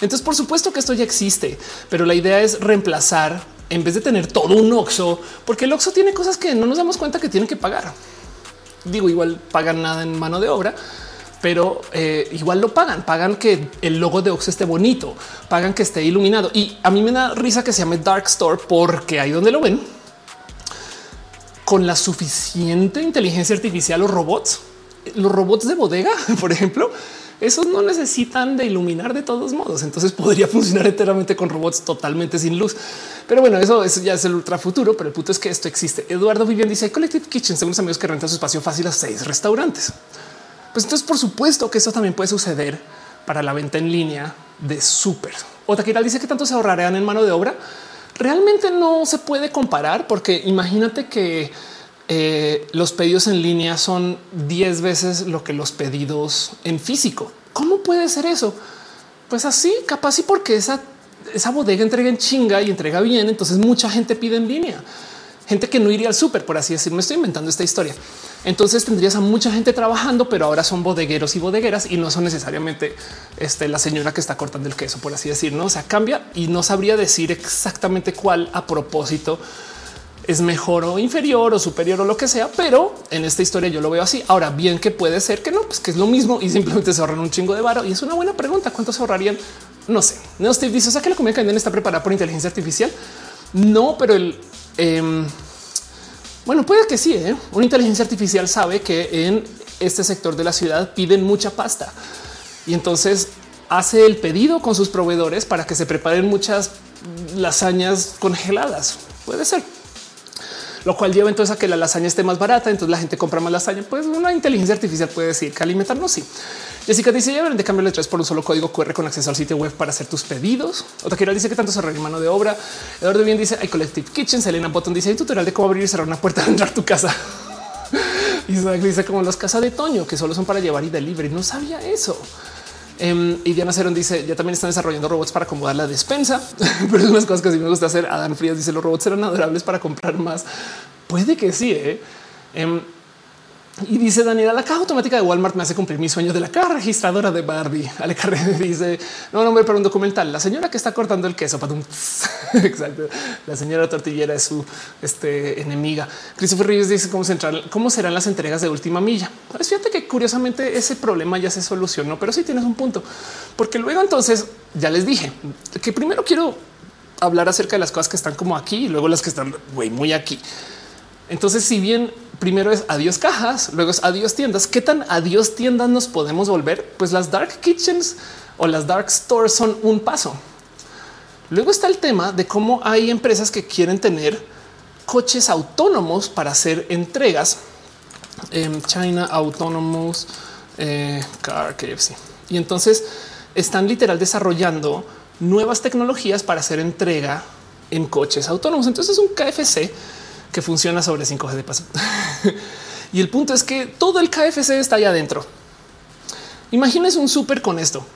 Entonces, por supuesto que esto ya existe, pero la idea es reemplazar en vez de tener todo un Oxo, porque el Oxo tiene cosas que no nos damos cuenta que tienen que pagar. Digo, igual pagan nada en mano de obra, pero eh, igual lo pagan, pagan que el logo de Oxo esté bonito, pagan que esté iluminado. Y a mí me da risa que se llame Dark Store porque ahí donde lo ven con la suficiente inteligencia artificial o robots, los robots de bodega, *laughs* por ejemplo, esos no necesitan de iluminar de todos modos. Entonces podría funcionar enteramente con robots totalmente sin luz. Pero bueno, eso, ya es el ultra futuro. Pero el punto es que esto existe. Eduardo Vivian dice Collective Kitchen, según los amigos que rentan su espacio fácil a seis restaurantes. Pues entonces, por supuesto que eso también puede suceder para la venta en línea de súper. Otakiral dice que tanto se ahorrarán en mano de obra realmente no se puede comparar porque imagínate que eh, los pedidos en línea son 10 veces lo que los pedidos en físico. ¿Cómo puede ser eso? Pues así, capaz y porque esa, esa bodega entrega en chinga y entrega bien, entonces mucha gente pide en línea gente que no iría al súper, por así decirlo. Me estoy inventando esta historia. Entonces tendrías a mucha gente trabajando, pero ahora son bodegueros y bodegueras y no son necesariamente este, la señora que está cortando el queso, por así decirlo. O sea, cambia y no sabría decir exactamente cuál a propósito es mejor o inferior o superior o lo que sea, pero en esta historia yo lo veo así. Ahora bien, que puede ser que no, pues que es lo mismo y *laughs* simplemente se ahorran un chingo de varo. Y es una buena pregunta. ¿Cuánto se ahorrarían? No sé. No Steve dice, o que la comida candena está preparada por inteligencia artificial. No, pero el Em, bueno, puede que sí. ¿eh? Una inteligencia artificial sabe que en este sector de la ciudad piden mucha pasta y entonces hace el pedido con sus proveedores para que se preparen muchas lasañas congeladas. Puede ser lo cual lleva entonces a que la lasaña esté más barata. Entonces la gente compra más lasaña. Pues una inteligencia artificial puede decir que alimentarnos. Sí. Jessica dice ya de cambio de tres por un solo código QR con acceso al sitio web para hacer tus pedidos. Otra quiera dice que tanto se en mano de obra. Eduardo bien dice hay collective kitchen. Selena Botton dice hay tutorial de cómo abrir y cerrar una puerta *laughs* de entrar a tu casa. *laughs* y dice como las casas de Toño que solo son para llevar y delivery. No sabía eso. Em, y Diana Cerón dice ya también están desarrollando robots para acomodar la despensa, *laughs* pero es unas cosas que sí me gusta hacer. Adán Frías dice los robots serán adorables para comprar más. Puede que sí. ¿eh? Em, y dice Daniela, la caja automática de Walmart me hace cumplir mi sueño de la caja registradora de Barbie. *laughs* Ale dice, no, no, para un documental. La señora que está cortando el queso. *laughs* Exacto. La señora tortillera es su este, enemiga. Christopher Reyes dice cómo, central, cómo serán las entregas de última milla. Pues fíjate que curiosamente ese problema ya se solucionó, pero sí tienes un punto, porque luego entonces ya les dije que primero quiero hablar acerca de las cosas que están como aquí y luego las que están muy aquí. Entonces, si bien primero es adiós cajas, luego es adiós tiendas, ¿qué tan adiós tiendas nos podemos volver? Pues las dark kitchens o las dark stores son un paso. Luego está el tema de cómo hay empresas que quieren tener coches autónomos para hacer entregas. en China Autonomous eh, Car KFC. Y entonces están literal desarrollando nuevas tecnologías para hacer entrega en coches autónomos. Entonces es un KFC que funciona sobre 5G de paso. *laughs* y el punto es que todo el KFC está allá adentro. Imagínense un súper con esto.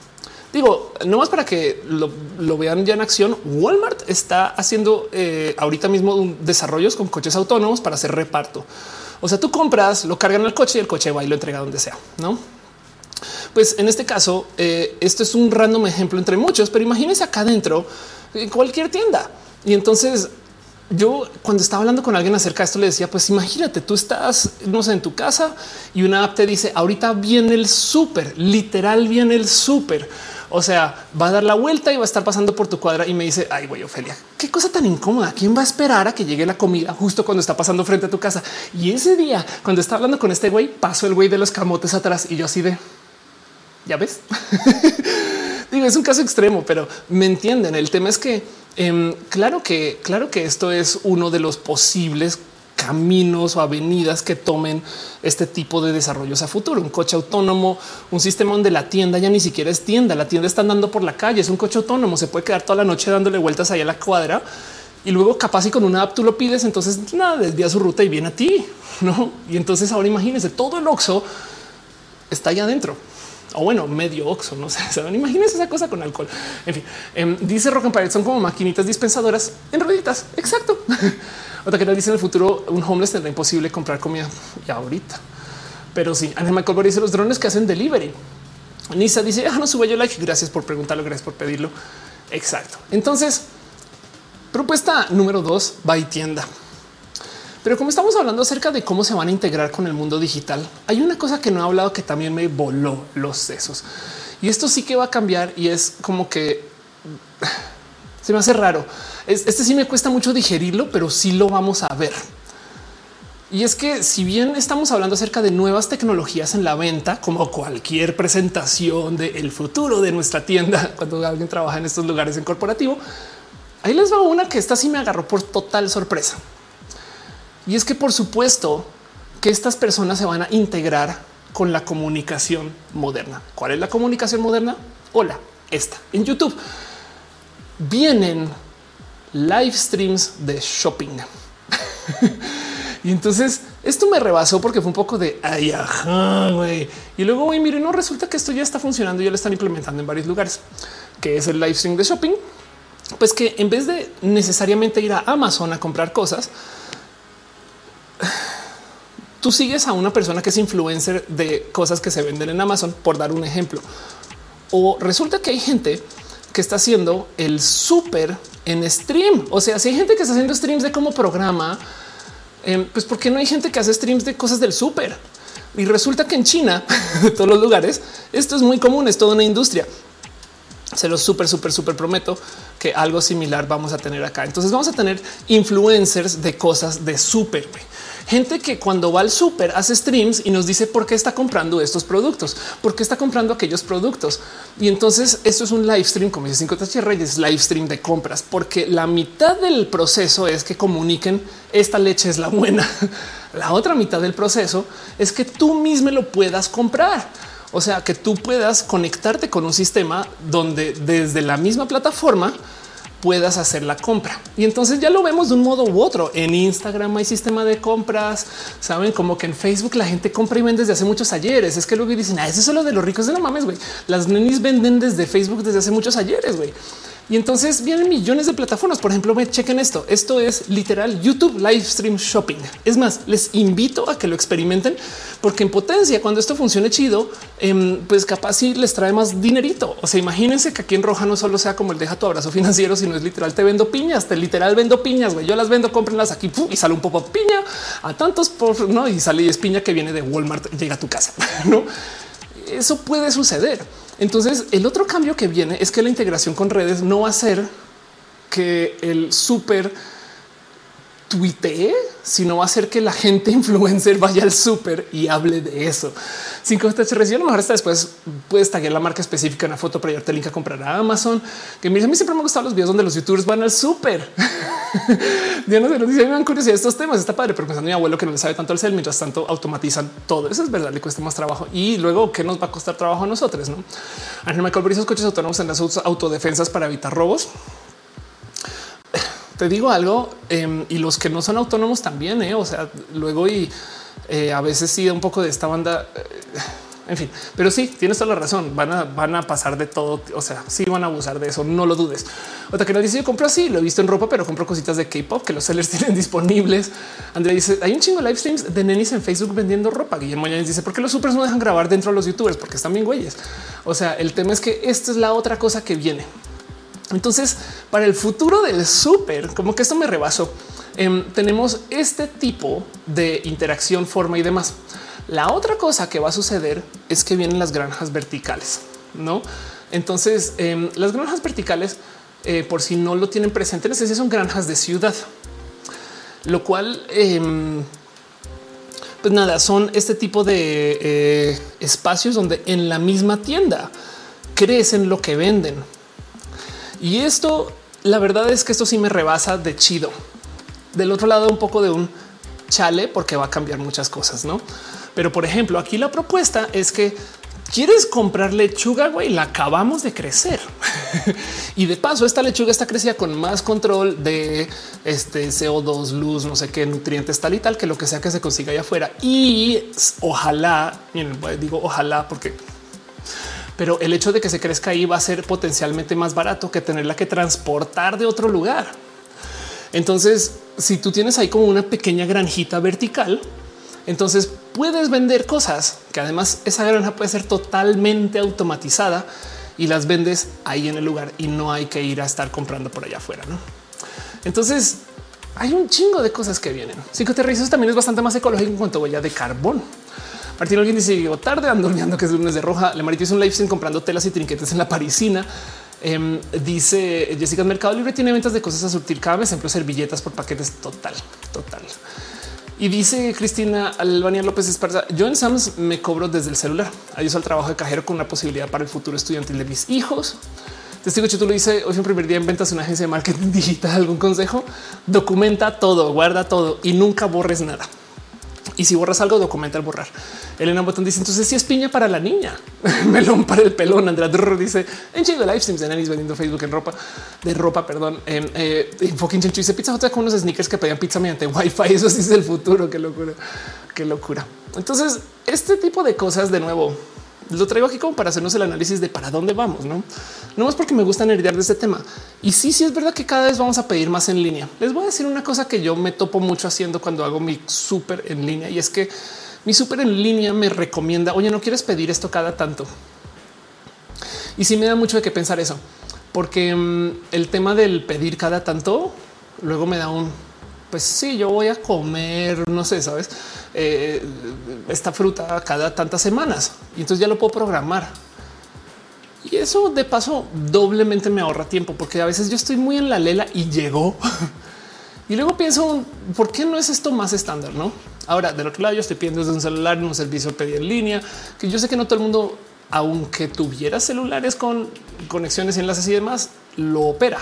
Digo, no más para que lo, vean ya en acción. Walmart está haciendo eh, ahorita mismo desarrollos con coches autónomos para hacer reparto. O sea, tú compras, lo cargan al coche y el coche va y lo entrega donde sea, no? Pues en este caso, eh, esto es un random ejemplo entre muchos, pero imagínense acá adentro en cualquier tienda. Y entonces yo cuando estaba hablando con alguien acerca de esto le decía, pues imagínate, tú estás, no sé, en tu casa y una app te dice, ahorita viene el súper, literal viene el súper. O sea, va a dar la vuelta y va a estar pasando por tu cuadra y me dice, ay, güey, Ofelia, qué cosa tan incómoda. ¿Quién va a esperar a que llegue la comida justo cuando está pasando frente a tu casa? Y ese día, cuando estaba hablando con este güey, pasó el güey de los camotes atrás y yo así de, ya ves. *laughs* Digo, es un caso extremo, pero me entienden. El tema es que em, claro que, claro que esto es uno de los posibles caminos o avenidas que tomen este tipo de desarrollos a futuro. Un coche autónomo, un sistema donde la tienda ya ni siquiera es tienda, la tienda está andando por la calle, es un coche autónomo, se puede quedar toda la noche dándole vueltas ahí a la cuadra y luego capaz y con una app tú lo pides, entonces nada, desvía su ruta y viene a ti, ¿no? Y entonces ahora imagínense, todo el Oxxo está allá adentro o bueno, medio oxo, no *laughs* sé, ¿saben? Imagínense esa cosa con alcohol. En fin, em, dice Rock Empire, son como maquinitas dispensadoras en rueditas. Exacto. *laughs* Otra que nos dice en el futuro un homeless tendrá imposible comprar comida ya ahorita. Pero sí, Ángel Michael dice los drones que hacen delivery. Nisa dice, ah, no sube yo like. Gracias por preguntarlo, gracias por pedirlo. Exacto. Entonces, propuesta número dos, va y tienda. Pero como estamos hablando acerca de cómo se van a integrar con el mundo digital, hay una cosa que no he hablado que también me voló los sesos. Y esto sí que va a cambiar y es como que *sighs* se me hace raro. Este sí me cuesta mucho digerirlo, pero sí lo vamos a ver. Y es que si bien estamos hablando acerca de nuevas tecnologías en la venta, como cualquier presentación del futuro de nuestra tienda, *laughs* cuando alguien trabaja en estos lugares en corporativo, ahí les va una que esta sí me agarró por total sorpresa. Y es que por supuesto que estas personas se van a integrar con la comunicación moderna. ¿Cuál es la comunicación moderna? Hola, esta en YouTube. Vienen live streams de shopping. *laughs* y entonces esto me rebasó porque fue un poco de ay, ajá, güey. Y luego, güey, miren, no resulta que esto ya está funcionando y ya lo están implementando en varios lugares, que es el live stream de shopping. Pues que en vez de necesariamente ir a Amazon a comprar cosas, tú sigues a una persona que es influencer de cosas que se venden en Amazon, por dar un ejemplo. O resulta que hay gente que está haciendo el súper en stream. O sea, si hay gente que está haciendo streams de cómo programa, em, pues porque no hay gente que hace streams de cosas del súper. Y resulta que en China, de *laughs* todos los lugares, esto es muy común, es toda una industria. Se lo súper, súper, súper prometo que algo similar vamos a tener acá. Entonces vamos a tener influencers de cosas de súper gente que cuando va al súper hace streams y nos dice por qué está comprando estos productos, por qué está comprando aquellos productos. Y entonces esto es un live stream, como dice 5 Reyes, live stream de compras, porque la mitad del proceso es que comuniquen esta leche es la buena. *laughs* La otra mitad del proceso es que tú mismo lo puedas comprar. O sea, que tú puedas conectarte con un sistema donde desde la misma plataforma puedas hacer la compra. Y entonces ya lo vemos de un modo u otro. En Instagram hay sistema de compras. Saben como que en Facebook la gente compra y vende desde hace muchos ayeres. Es que luego dicen, ah, eso es solo de los ricos de la mames, güey. Las nenis venden desde Facebook desde hace muchos ayeres, güey. Y entonces vienen millones de plataformas. Por ejemplo, me chequen esto. Esto es literal YouTube Live Stream Shopping. Es más, les invito a que lo experimenten porque en potencia, cuando esto funcione chido, em, pues capaz si les trae más dinerito. O sea, imagínense que aquí en Roja no solo sea como el deja tu abrazo financiero, sino es literal te vendo piñas, te literal vendo piñas. Yo las vendo, cómprenlas aquí y sale un poco piña a tantos por no y sale y es piña que viene de Walmart, llega a tu casa. *laughs* No, eso puede suceder. Entonces, el otro cambio que viene es que la integración con redes no va a ser que el súper tuitee, sino va a ser que la gente *laughs* influencer vaya al súper y hable de eso. Que te reciba, a lo mejor hasta después puedes taggear la marca específica en la foto para llevarte el link a comprar a Amazon. Que mira, a mí siempre me han gustado los videos donde los youtubers van al súper. Diana se nos dice, me dan curiosidad estos temas. Está padre, pero pensando mi abuelo que no le sabe tanto al cel, mientras tanto automatizan todo. Eso es verdad, le cuesta más trabajo. Y luego, ¿qué nos va a costar trabajo a nosotros? No? Ángel Michael esos coches autónomos en las autodefensas para evitar robos. Te digo algo em, y los que no son autónomos también, eh? o sea, luego y eh, a veces sí da un poco de esta banda. Eh, en fin, pero sí tienes toda la razón. Van a, van a pasar de todo. O sea, sí van a abusar de eso. No lo dudes. Otra que nos dice: Yo compro así, lo he visto en ropa, pero compro cositas de K-pop que los sellers *laughs* tienen disponibles. Andrea dice: Hay un chingo de live streams de nenis en Facebook vendiendo ropa. Guillermo Yáñez dice: ¿Por qué los supers no dejan grabar dentro de los youtubers? Porque están bien güeyes. O sea, el tema es que esta es la otra cosa que viene. Entonces, para el futuro del súper, como que esto me rebasó. Em, tenemos este tipo de interacción, forma y demás. La otra cosa que va a suceder es que vienen las granjas verticales, no? Entonces, em, las granjas verticales, eh, por si no lo tienen presente, son granjas de ciudad, lo cual, em, pues nada, son este tipo de eh, espacios donde en la misma tienda crecen lo que venden. Y esto, la verdad es que esto sí me rebasa de chido. Del otro lado, un poco de un chale, porque va a cambiar muchas cosas, no? Pero por ejemplo, aquí la propuesta es que quieres comprar lechuga, güey, la acabamos de crecer. *laughs* y de paso, esta lechuga está crecida con más control de este CO2, luz, no sé qué nutrientes tal y tal que lo que sea que se consiga allá afuera. Y ojalá, digo ojalá porque pero el hecho de que se crezca ahí va a ser potencialmente más barato que tenerla que transportar de otro lugar. Entonces, si tú tienes ahí como una pequeña granjita vertical, entonces puedes vender cosas que además esa granja puede ser totalmente automatizada y las vendes ahí en el lugar y no hay que ir a estar comprando por allá afuera. ¿no? Entonces hay un chingo de cosas que vienen. Psicoterrizos también es bastante más ecológico en cuanto a huella de carbón. Martín alguien dice llegó tarde andando que es lunes de roja. Le marito hizo un live sin comprando telas y trinquetes en la parisina. Em, dice Jessica, Mercado Libre tiene ventas de cosas a surtir cada mes, ejemplo, servilletas por paquetes total, total. Y dice Cristina Albania López Esparza, yo en Sams me cobro desde el celular. Adiós al trabajo de cajero con una posibilidad para el futuro estudiantil de mis hijos. Testigo tú lo dice hoy un primer día en ventas una agencia de marketing *laughs* digital. ¿Algún consejo? Documenta todo, guarda todo y nunca borres nada. Y si borras algo, documenta al borrar. Elena Botón dice entonces si es piña para la niña, *laughs* melón para el pelón. Andrea dice en chido live streams de nanis vendiendo Facebook en ropa de ropa. Perdón. En eh, fucking Chencho dice pizza con unos sneakers que pedían pizza mediante Wi-Fi. *laughs* Eso sí es el futuro. Qué locura, qué locura. Entonces, este tipo de cosas de nuevo lo traigo aquí como para hacernos el análisis de para dónde vamos, no? No más porque me gusta nerdear de este tema. Y sí, sí es verdad que cada vez vamos a pedir más en línea. Les voy a decir una cosa que yo me topo mucho haciendo cuando hago mi súper en línea y es que mi súper en línea me recomienda, oye, no quieres pedir esto cada tanto. Y sí me da mucho de qué pensar eso, porque mm, el tema del pedir cada tanto luego me da un pues sí, yo voy a comer, no sé, sabes, eh, esta fruta cada tantas semanas y entonces ya lo puedo programar. Y eso de paso doblemente me ahorra tiempo porque a veces yo estoy muy en la lela y llegó. *laughs* y luego pienso, ¿por qué no es esto más estándar? No? Ahora, del otro lado, yo estoy pidiendo desde un celular un servicio pedir en línea, que yo sé que no todo el mundo, aunque tuviera celulares con conexiones enlaces y demás, lo opera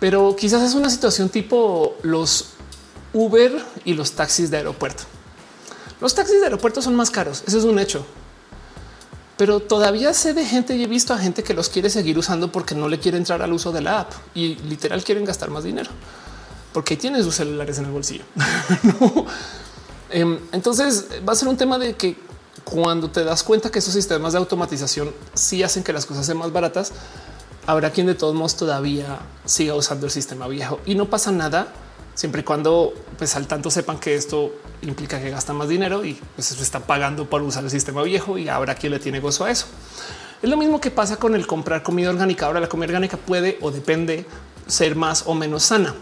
pero quizás es una situación tipo los Uber y los taxis de aeropuerto. Los taxis de aeropuerto son más caros, eso es un hecho. Pero todavía sé de gente y he visto a gente que los quiere seguir usando porque no le quiere entrar al uso de la app y literal quieren gastar más dinero porque tienen sus celulares en el bolsillo. *laughs* Em, entonces va a ser un tema de que cuando te das cuenta que esos sistemas de automatización sí hacen que las cosas sean más baratas, habrá quien de todos modos todavía siga usando el sistema viejo y no pasa nada siempre y cuando pues al tanto sepan que esto implica que gasta más dinero y pues se están pagando por usar el sistema viejo y habrá quien le tiene gozo a eso. Es lo mismo que pasa con el comprar comida orgánica. Ahora la comida orgánica puede o depende ser más o menos sana.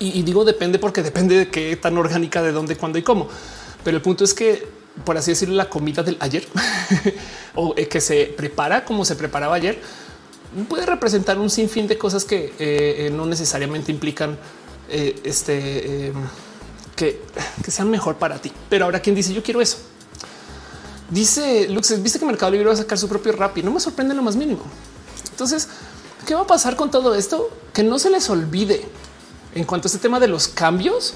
Y, digo depende porque depende de qué tan orgánica, de dónde, cuándo y cómo. Pero el punto es que, por así decirlo, la comida del ayer *laughs* o eh, que se prepara como se preparaba ayer, puede representar un sinfín de cosas que eh, eh, no necesariamente implican eh, este que, sean mejor para ti. Pero ahora quien dice yo quiero eso. Dice Lux, viste que Mercado Libre va a sacar su propio rap y no me sorprende lo más mínimo. Entonces, ¿qué va a pasar con todo esto? Que no se les olvide en cuanto a este tema de los cambios,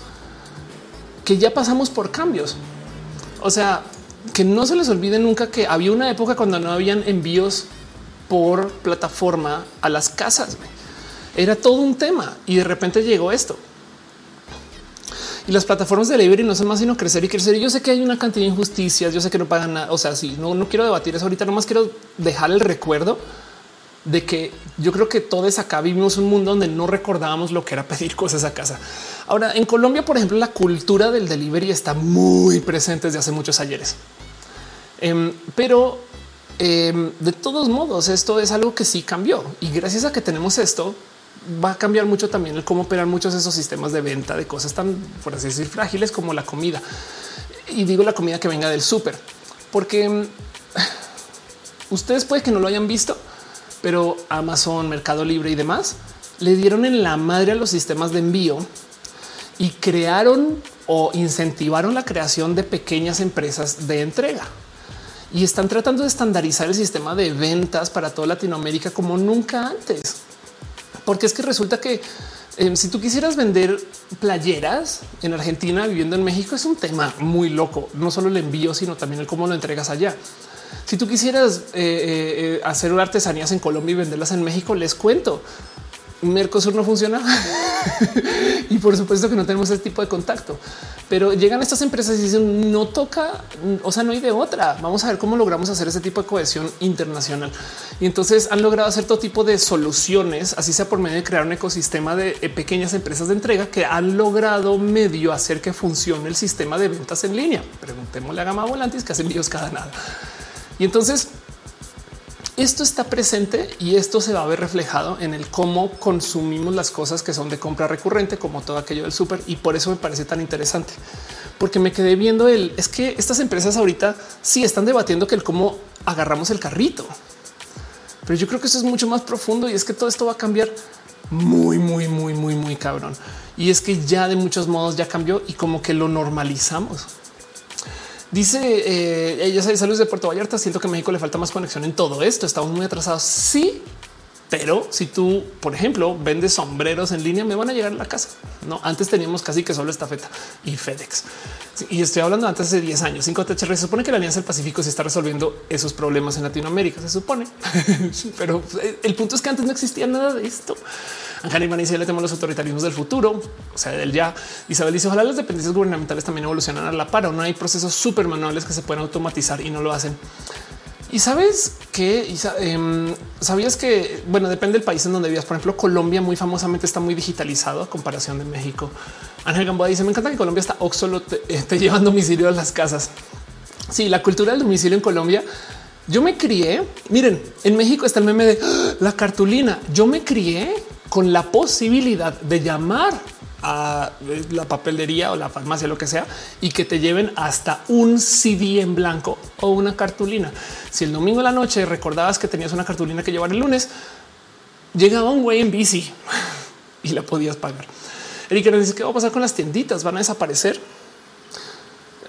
que ya pasamos por cambios. O sea, que no se les olvide nunca que había una época cuando no habían envíos por plataforma a las casas. Era todo un tema y de repente llegó esto. Y las plataformas de delivery no son más sino crecer y crecer. Y yo sé que hay una cantidad de injusticias. Yo sé que no pagan nada. O sea, sí, no, no quiero debatir eso ahorita. Nomás quiero dejar el recuerdo de que yo creo que todos acá vivimos un mundo donde no recordábamos lo que era pedir cosas a casa. Ahora en Colombia, por ejemplo, la cultura del delivery está muy presente desde hace muchos ayeres. Em, pero Em, de todos modos, esto es algo que sí cambió y gracias a que tenemos esto, va a cambiar mucho también el cómo operan muchos de esos sistemas de venta de cosas tan, por así decir, frágiles como la comida. Y digo la comida que venga del súper, porque mm, *sighs* ustedes puede que no lo hayan visto, pero Amazon, Mercado Libre y demás le dieron en la madre a los sistemas de envío y crearon o incentivaron la creación de pequeñas empresas de entrega y están tratando de estandarizar el sistema de ventas para toda Latinoamérica como nunca antes. Porque es que resulta que eh, si tú quisieras vender playeras en Argentina viviendo en México es un tema muy loco, no solo el envío, sino también el cómo lo entregas allá. Si tú quisieras eh, eh, hacer artesanías en Colombia y venderlas en México, les cuento. Mercosur no funciona *laughs* y por supuesto que no tenemos ese tipo de contacto, pero llegan estas empresas y dicen no toca, o sea, no hay de otra. Vamos a ver cómo logramos hacer ese tipo de cohesión internacional. Y entonces han logrado hacer todo tipo de soluciones, así sea por medio de crear un ecosistema de eh, pequeñas empresas de entrega que han logrado medio hacer que funcione el sistema de ventas en línea. Preguntémosle a Gama Volantis que hacen envíos cada nada. Y entonces esto está presente y esto se va a ver reflejado en el cómo consumimos las cosas que son de compra recurrente, como todo aquello del súper. Y por eso me parece tan interesante, porque me quedé viendo el es que estas empresas ahorita sí están debatiendo que el cómo agarramos el carrito. Pero yo creo que eso es mucho más profundo y es que todo esto va a cambiar muy, muy, muy, muy, muy cabrón. Y es que ya de muchos modos ya cambió y como que lo normalizamos. Dice eh, ella saludos de Puerto Vallarta. Siento que a México le falta más conexión en todo esto. Estamos muy atrasados. Sí, pero si tú, por ejemplo, vendes sombreros en línea, me van a llegar a la casa. No, antes teníamos casi que solo esta feta y FedEx. Y estoy hablando antes de 10 años. 5 THR se supone que la Alianza del Pacífico se está resolviendo esos problemas en Latinoamérica, se supone. *laughs* pero eh, el punto es que antes no existía nada de esto. Ángel dice le tenemos los autoritarismos del futuro, o sea, del ya. Isabel dice ojalá las dependencias gubernamentales también evolucionan a la par. O no hay procesos súper manuales que se pueden automatizar y no lo hacen. Y sabes que em, sabías que, bueno, depende del país en donde vivas. Por ejemplo, Colombia muy famosamente está muy digitalizado a comparación de México. Ángel Gamboa dice: Me encanta que Colombia está Oxolo te, eh, te llevan domicilio a las casas. Sí, la cultura del domicilio en Colombia. Yo me crié. Miren, en México está el meme de ¡Ah! la cartulina. Yo me crié con la posibilidad de llamar a la papelería o la farmacia, lo que sea, y que te lleven hasta un CD en blanco o una cartulina. Si el domingo en la noche recordabas que tenías una cartulina que llevar el lunes, llegaba un güey en bici *laughs* y la podías pagar. Erika nos dice qué va a pasar con las tienditas, van a desaparecer.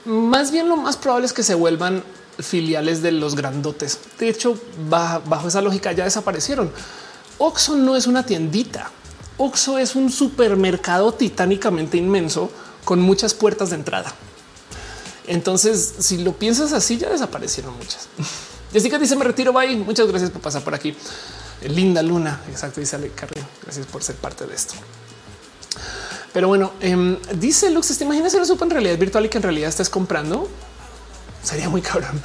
Más bien lo más probable es que se vuelvan filiales de los grandotes. De hecho, bajo esa lógica ya desaparecieron Oxxo no es una tiendita. Oxxo es un supermercado titánicamente inmenso con muchas puertas de entrada. Entonces, si lo piensas así, ya desaparecieron muchas. *laughs* Jessica dice: Me retiro. Bye. Muchas gracias por pasar por aquí. Linda Luna. Exacto. Dice Ale Carrillo. Gracias por ser parte de esto. Pero bueno, em, dice Lux: ¿Te imaginas lo supo en realidad virtual y que en realidad estés comprando? Sería muy cabrón.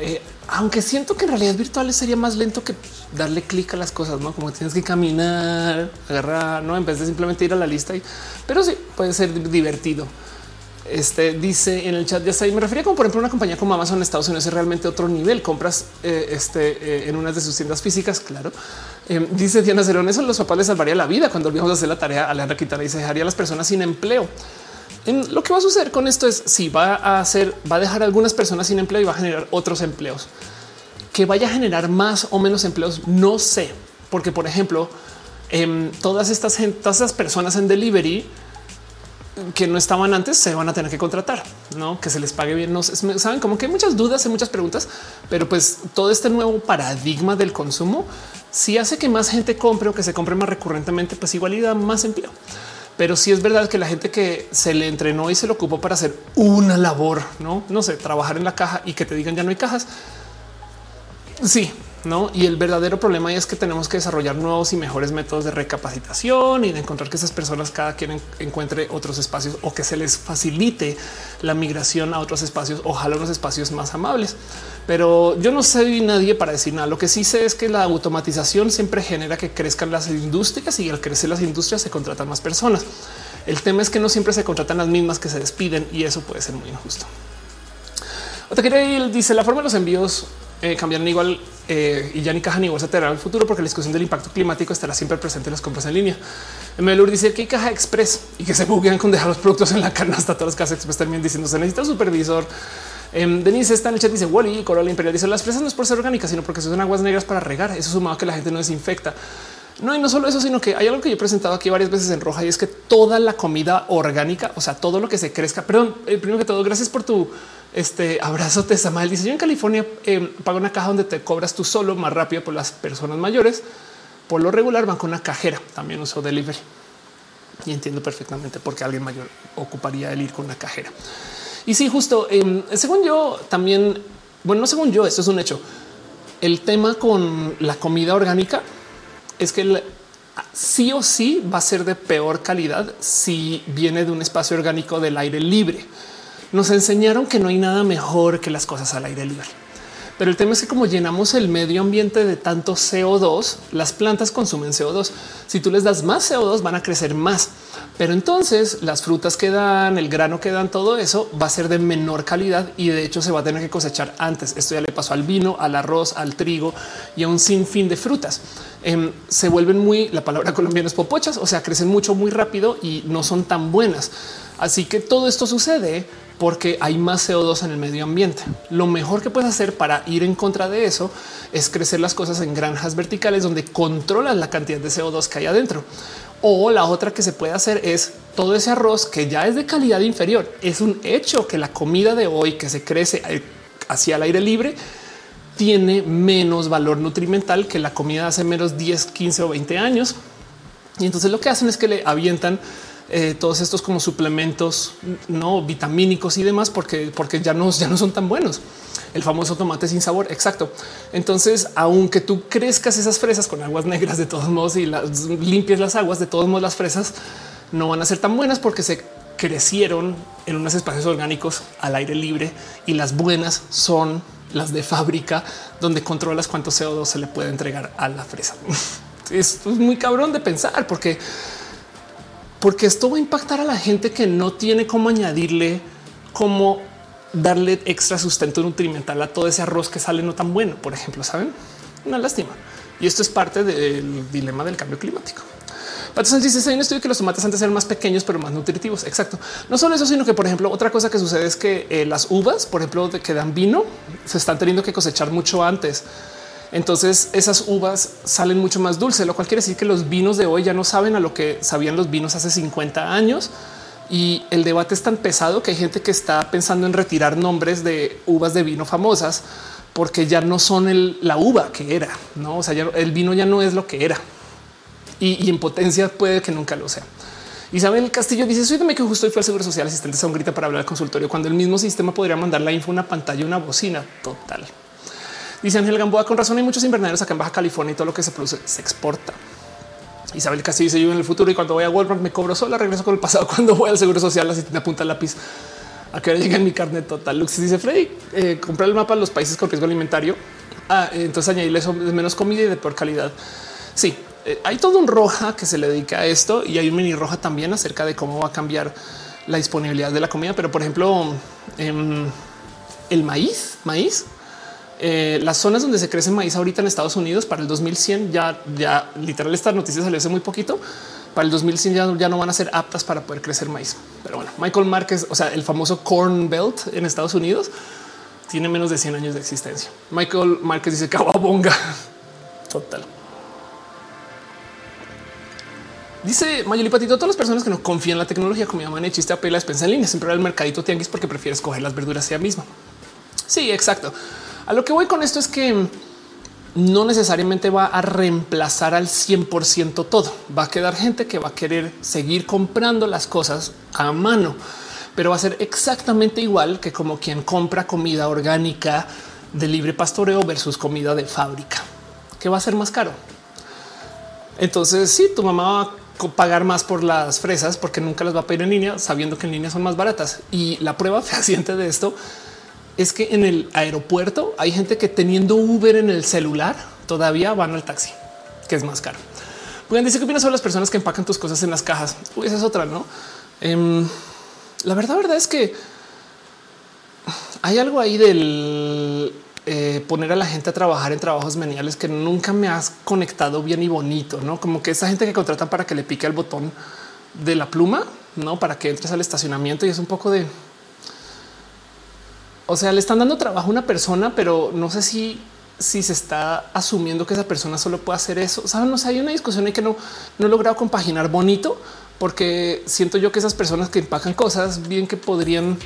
Eh, aunque siento que en realidad virtuales sería más lento que darle clic a las cosas, no como tienes que caminar, agarrar, no en vez de simplemente ir a la lista. Y, pero sí puede ser divertido. Este dice en el chat ya está. Y me refería como por ejemplo una compañía como Amazon Estados Unidos es realmente otro nivel. Compras eh, este eh, en una de sus tiendas físicas. Claro, em, dice Diana Cerón. Eso los papás les salvaría la vida cuando olvidamos hacer la tarea. Alejandra Quintana se dejaría a las personas sin empleo. En lo que va a suceder con esto es si va a hacer, va a dejar a algunas personas sin empleo y va a generar otros empleos que vaya a generar más o menos empleos. No sé, porque por ejemplo, em, todas estas todas esas personas en delivery que no estaban antes se van a tener que contratar, no que se les pague bien. No saben como que hay muchas dudas, hay muchas preguntas, pero pues todo este nuevo paradigma del consumo si hace que más gente compre o que se compre más recurrentemente, pues igual y da más empleo. Pero sí es verdad que la gente que se le entrenó y se lo ocupó para hacer una labor, no, no sé, trabajar en la caja y que te digan ya no hay cajas. Sí, no. Y el verdadero problema es que tenemos que desarrollar nuevos y mejores métodos de recapacitación y de encontrar que esas personas cada quien encuentre otros espacios o que se les facilite la migración a otros espacios, ojalá unos espacios más amables. Pero yo no soy nadie para decir nada. Lo que sí sé es que la automatización siempre genera que crezcan las industrias y al crecer las industrias se contratan más personas. El tema es que no siempre se contratan las mismas que se despiden y eso puede ser muy injusto. Otra dice la forma de los envíos eh, cambiarán igual eh, y ya ni caja ni bolsa tendrán el futuro porque la discusión del impacto climático estará siempre presente en las compras en línea. Melur dice que caja express y que se buguean con dejar los productos en la canasta. Todas las casas express también diciendo se necesita un supervisor. Um, Denise está en el chat, dice Wally, Corolla Imperial dice las fresas no es por ser orgánicas, sino porque son aguas negras para regar. Eso sumado que la gente no desinfecta. No, y no solo eso, sino que hay algo que yo he presentado aquí varias veces en roja y es que toda la comida orgánica, o sea, todo lo que se crezca, perdón, eh, primero que todo, gracias por tu este abrazo. Te Samuel dice yo en California eh, pago una caja donde te cobras tú solo más rápido por las personas mayores. Por lo regular van con una cajera. También uso delivery y entiendo perfectamente por qué alguien mayor ocuparía el ir con una cajera. Y sí, justo em, según yo también, bueno, no según yo, esto es un hecho. El tema con la comida orgánica es que sí o sí va a ser de peor calidad si viene de un espacio orgánico del aire libre. Nos enseñaron que no hay nada mejor que las cosas al aire libre. Pero el tema es que como llenamos el medio ambiente de tanto CO2, las plantas consumen CO2. Si tú les das más CO2 van a crecer más. Pero entonces las frutas que dan, el grano que dan, todo eso va a ser de menor calidad y de hecho se va a tener que cosechar antes. Esto ya le pasó al vino, al arroz, al trigo y a un sinfín de frutas. Em, se vuelven muy, la palabra colombiana es popochas, o sea, crecen mucho, muy rápido y no son tan buenas. Así que todo esto sucede porque hay más CO2 en el medio ambiente. Lo mejor que puedes hacer para ir en contra de eso es crecer las cosas en granjas verticales donde controlas la cantidad de CO2 que hay adentro. O la otra que se puede hacer es todo ese arroz que ya es de calidad inferior. Es un hecho que la comida de hoy que se crece hacia el aire libre tiene menos valor nutrimental que la comida hace menos 10, 15 o 20 años. Y entonces lo que hacen es que le avientan eh, todos estos como suplementos no vitamínicos y demás, porque, porque ya no, ya no son tan buenos. El famoso tomate sin sabor. Exacto. Entonces, aunque tú crezcas esas fresas con aguas negras de todos modos y las limpies las aguas, de todos modos las fresas no van a ser tan buenas porque se crecieron en unos espacios orgánicos al aire libre y las buenas son las de fábrica donde controlas cuánto CO2 se le puede entregar a la fresa. *laughs* es muy cabrón de pensar porque porque esto va a impactar a la gente que no tiene cómo añadirle, cómo darle extra sustento nutrimental a todo ese arroz que sale no tan bueno. Por ejemplo, saben una lástima. Y esto es parte del dilema del cambio climático. Entonces dice hay un estudio que los tomates antes eran más pequeños, pero más nutritivos. Exacto. No solo eso, sino que, por ejemplo, otra cosa que sucede es que eh, las uvas, por ejemplo, que dan vino, se están teniendo que cosechar mucho antes. Entonces esas uvas salen mucho más dulces, lo cual quiere decir que los vinos de hoy ya no saben a lo que sabían los vinos hace 50 años. Y el debate es tan pesado que hay gente que está pensando en retirar nombres de uvas de vino famosas porque ya no son la uva que era, no? O sea, el vino ya no es lo que era y, en potencia puede que nunca lo sea. Isabel Castillo dice: Soy México, justo fue al Seguro Social asistente a un grita para hablar al consultorio cuando el mismo sistema podría mandar la info, una pantalla, una bocina total. Dice Ángel Gamboa, con razón hay muchos invernaderos acá en Baja California y todo lo que se produce se exporta. Isabel Castillo dice yo en el futuro y cuando voy a Walmart me cobro sola, regreso con el pasado *laughs* cuando voy al seguro social, así te apunta el lápiz a que llega en mi carnet total. Lux dice Freddy, eh, comprar el mapa de los países con riesgo alimentario. Ah, entonces añadirle eso de menos comida y de peor calidad. Sí, eh, hay todo un roja que se le dedica a esto y hay un mini roja también acerca de cómo va a cambiar la disponibilidad de la comida. Pero por ejemplo, em, el maíz, maíz eh, las zonas donde se crece maíz ahorita en Estados Unidos para el 2100 ya, ya literal esta noticia salió hace muy poquito. Para el 2100 ya, ya no van a ser aptas para poder crecer maíz. Pero bueno, Michael Márquez, o sea, el famoso Corn Belt en Estados Unidos tiene menos de 100 años de existencia. Michael Márquez dice cababonga. *laughs* Total. Dice Mayoli Patito, todas las personas que no confían en la tecnología, como llaman chiste a pelas, en línea, siempre el mercadito tianguis porque prefieres coger las verduras ella misma. Sí, exacto. A lo que voy con esto es que no necesariamente va a reemplazar al 100% todo. Va a quedar gente que va a querer seguir comprando las cosas a mano, pero va a ser exactamente igual que como quien compra comida orgánica de libre pastoreo versus comida de fábrica, que va a ser más caro. Entonces, si sí, tu mamá va a pagar más por las fresas porque nunca las va a pedir en línea, sabiendo que en línea son más baratas. Y la prueba *laughs* fehaciente de esto es que en el aeropuerto hay gente que teniendo Uber en el celular todavía van al taxi, que es más caro. Pueden decir qué opinas sobre las personas que empacan tus cosas en las cajas. Uy, esa es otra, no? Em, la verdad, verdad es que hay algo ahí del eh, poner a la gente a trabajar en trabajos meniales que nunca me has conectado bien y bonito, no como que esa gente que contratan para que le pique el botón de la pluma, no para que entres al estacionamiento y es un poco de. O sea, le están dando trabajo a una persona, pero no sé si si se está asumiendo que esa persona solo puede hacer eso. Saben, no sé, hay una discusión y que no, no he logrado compaginar bonito, porque siento yo que esas personas que empacan cosas bien que podrían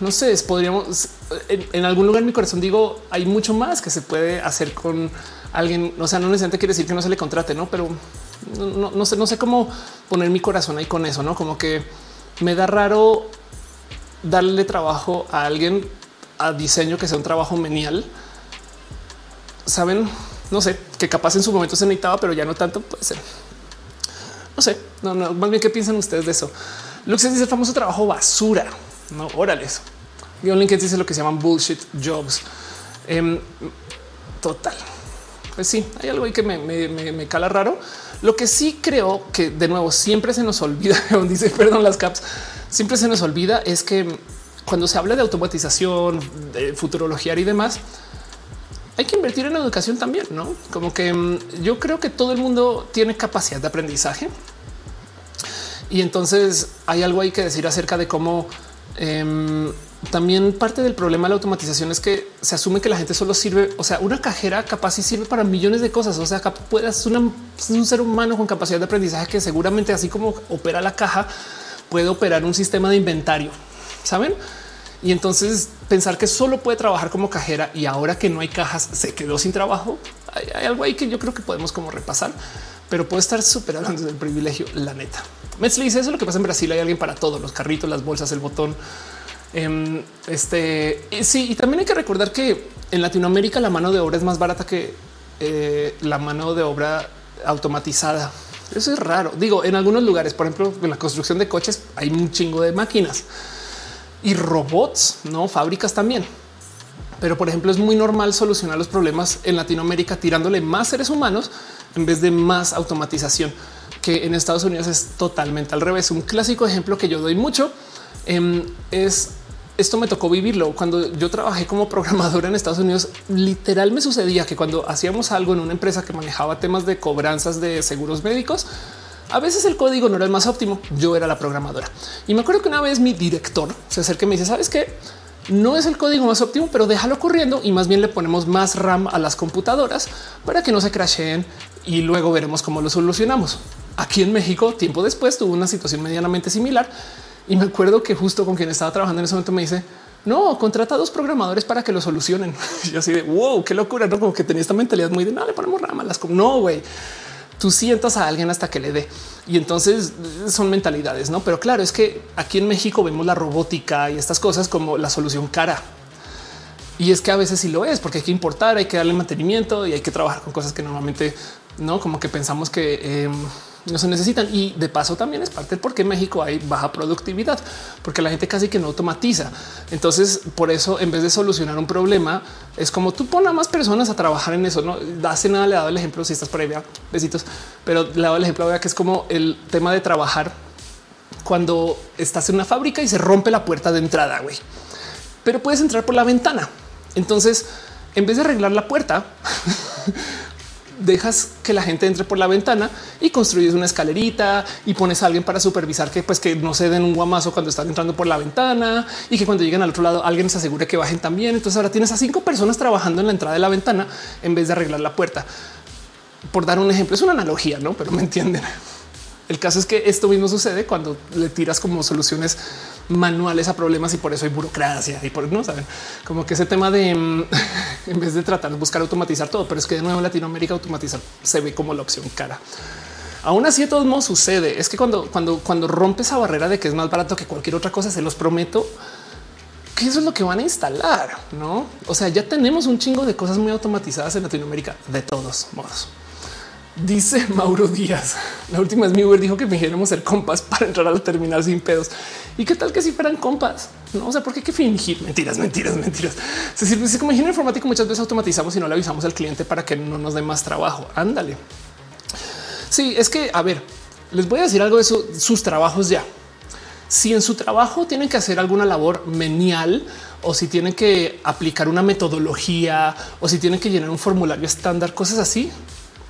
no sé, podríamos en, algún lugar en mi corazón digo hay mucho más que se puede hacer con alguien. O sea, no necesariamente quiere decir que no se le contrate, no, pero no, sé, no sé cómo poner mi corazón ahí con eso, no como que me da raro darle trabajo a alguien a diseño que sea un trabajo menial. Saben, no sé, que capaz en su momento se necesitaba, pero ya no tanto puede ser. No sé, no, no, más bien qué piensan ustedes de eso. Lux dice el famoso trabajo basura. No, órales. John Lincoln dice lo que se llaman bullshit jobs. Em, total. Pues sí, hay algo ahí que me, cala raro. Lo que sí creo que de nuevo siempre se nos olvida, *laughs* dice, perdón, las caps, siempre se nos olvida es que cuando se habla de automatización, de futurología y demás, hay que invertir en educación también, ¿no? Como que em, yo creo que todo el mundo tiene capacidad de aprendizaje. Y entonces hay algo ahí que decir acerca de cómo Em, también parte del problema de la automatización es que se asume que la gente solo sirve, o sea, una cajera capaz y sirve para millones de cosas. O sea, puedes un ser humano con capacidad de aprendizaje que seguramente así como opera la caja, puede operar un sistema de inventario, saben? Y entonces pensar que solo puede trabajar como cajera y ahora que no hay cajas se quedó sin trabajo. Hay, algo ahí que yo creo que podemos como repasar, pero puede estar súper hablando del privilegio, la neta. Metzli dice eso es lo que pasa en Brasil. Hay alguien para todo, los carritos, las bolsas, el botón. Em, este sí, y también hay que recordar que en Latinoamérica la mano de obra es más barata que eh, la mano de obra automatizada. Eso es raro. Digo, en algunos lugares, por ejemplo, en la construcción de coches hay un chingo de máquinas y robots, no fábricas también. Pero, por ejemplo, es muy normal solucionar los problemas en Latinoamérica tirándole más seres humanos en vez de más automatización que en Estados Unidos es totalmente al revés. Un clásico ejemplo que yo doy mucho em, es esto me tocó vivirlo cuando yo trabajé como programador en Estados Unidos. Literal me sucedía que cuando hacíamos algo en una empresa que manejaba temas de cobranzas de seguros médicos, a veces el código no era el más óptimo. Yo era la programadora y me acuerdo que una vez mi director se acerca y me dice: Sabes qué? No es el código más óptimo, pero déjalo corriendo y más bien le ponemos más RAM a las computadoras para que no se crasheen y luego veremos cómo lo solucionamos. Aquí en México, tiempo después, tuvo una situación medianamente similar y me acuerdo que justo con quien estaba trabajando en ese momento me dice, no, contrata a dos programadores para que lo solucionen. *laughs* Y así de wow, qué locura, no como que tenía esta mentalidad muy de no le ponemos ramas. Como no, güey, tú sientas a alguien hasta que le dé. Y entonces son mentalidades, no? Pero claro, es que aquí en México vemos la robótica y estas cosas como la solución cara. Y es que a veces sí lo es, porque hay que importar, hay que darle mantenimiento y hay que trabajar con cosas que normalmente no como que pensamos que em, no se necesitan. Y de paso también es parte del por qué en México hay baja productividad, porque la gente casi que no automatiza. Entonces, por eso, en vez de solucionar un problema, es como tú pones a más personas a trabajar en eso. No hace nada, le he dado el ejemplo. Si estás por ahí, besitos, pero le he dado el ejemplo vea, que es como el tema de trabajar cuando estás en una fábrica y se rompe la puerta de entrada, güey, pero puedes entrar por la ventana. Entonces, en vez de arreglar la puerta, *laughs* dejas que la gente entre por la ventana y construyes una escalerita y pones a alguien para supervisar que pues que no se den un guamazo cuando están entrando por la ventana y que cuando lleguen al otro lado alguien se asegure que bajen también. Entonces ahora tienes a cinco personas trabajando en la entrada de la ventana en vez de arreglar la puerta. Por dar un ejemplo, es una analogía, no? Pero me entienden. El caso es que esto mismo sucede cuando le tiras como soluciones manuales a problemas y por eso hay burocracia y por no saben como que ese tema de mm, *laughs* en vez de tratar de buscar automatizar todo, pero es que de nuevo en Latinoamérica automatizar se ve como la opción cara. Aún así, de todos modos sucede. Es que cuando, cuando, cuando rompe esa barrera de que es más barato que cualquier otra cosa, se los prometo que eso es lo que van a instalar. No, o sea, ya tenemos un chingo de cosas muy automatizadas en Latinoamérica de todos modos. Dice *laughs* Mauro Díaz. La última vez mi Uber dijo que fingiéramos ser compas para entrar a la terminal sin pedos. ¿Y qué tal que si fueran compas? No, o sea, ¿por qué hay que fingir? Mentiras, mentiras, mentiras. Se sirve como ingeniero informático muchas veces automatizamos y no le avisamos al cliente para que no nos dé más trabajo. Ándale. Sí, es que, a ver, les voy a decir algo de sus trabajos ya. si en su trabajo tienen que hacer alguna labor menial o si tienen que aplicar una metodología o si tienen que llenar un formulario estándar, cosas así,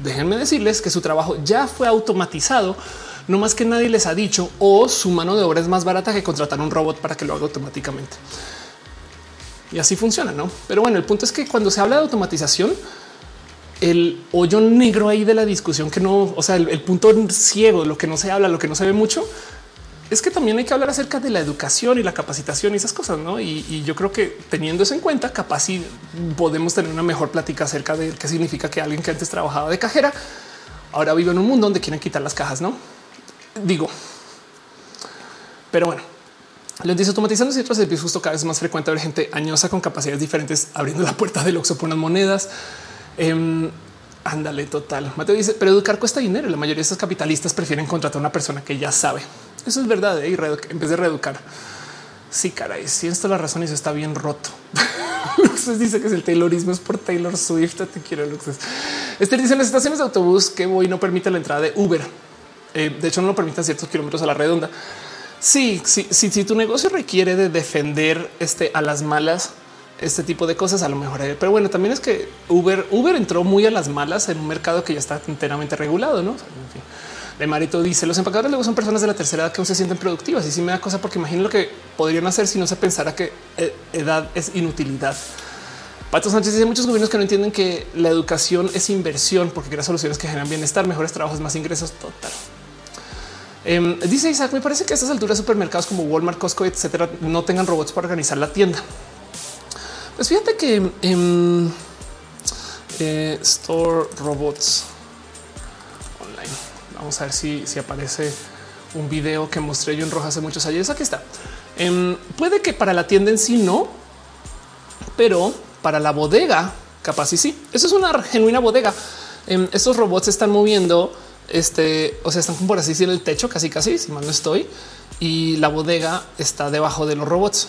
déjenme decirles que su trabajo ya fue automatizado, no más que nadie les ha dicho o su mano de obra es más barata que contratar un robot para que lo haga automáticamente. Y así funciona, ¿no? Pero bueno, el punto es que cuando se habla de automatización, el hoyo negro ahí de la discusión que no, o sea, el, el punto ciego, lo que no se habla, lo que no se ve mucho, es que también hay que hablar acerca de la educación y la capacitación y esas cosas, ¿no? Y, yo creo que teniendo eso en cuenta, capaz si podemos tener una mejor plática acerca de qué significa que alguien que antes trabajaba de cajera ahora vive en un mundo donde quieren quitar las cajas, ¿no? Digo, pero bueno, les dice automatizando ciertos servicios justo cada vez más frecuente ver gente añosa con capacidades diferentes abriendo la puerta del Oxxo por unas monedas. Em, ándale, total. Mateo dice, pero educar cuesta dinero. La mayoría de estos capitalistas prefieren contratar a una persona que ya sabe. Eso es verdad. ¿eh? en vez de reeducar. Sí, caray, si esto es la razón y eso está bien roto. *laughs* Luxes dice que es el Taylorismo es por Taylor Swift. Te quiero, Luxes. Este dice en las estaciones de autobús que voy no permite la entrada de Uber. Eh, de hecho, no lo permiten ciertos kilómetros a la redonda. Sí, sí, sí, si tu negocio requiere de defender este a las malas, este tipo de cosas, a lo mejor. Pero bueno, también es que Uber, Uber entró muy a las malas en un mercado que ya está enteramente regulado, no? En fin. De Marito dice los empacadores luego son personas de la tercera edad que aún se sienten productivas y sí me da cosa porque imagino lo que podrían hacer si no se pensara que eh, edad es inutilidad. Pato Sánchez dice muchos gobiernos que no entienden que la educación es inversión porque crea soluciones que generan bienestar, mejores trabajos, más ingresos. Total. Em, dice Isaac, me parece que a estas alturas supermercados como Walmart, Costco, etcétera, no tengan robots para organizar la tienda. Pues fíjate que en eh, Store Robots Vamos a ver si, aparece un video que mostré yo en roja hace muchos años. Aquí está. Em, puede que para la tienda en sí no, pero para la bodega capaz y sí. Eso es una genuina bodega. Em, estos robots están moviendo, este, o sea, están por así decir el techo, casi casi, si mal no estoy y la bodega está debajo de los robots.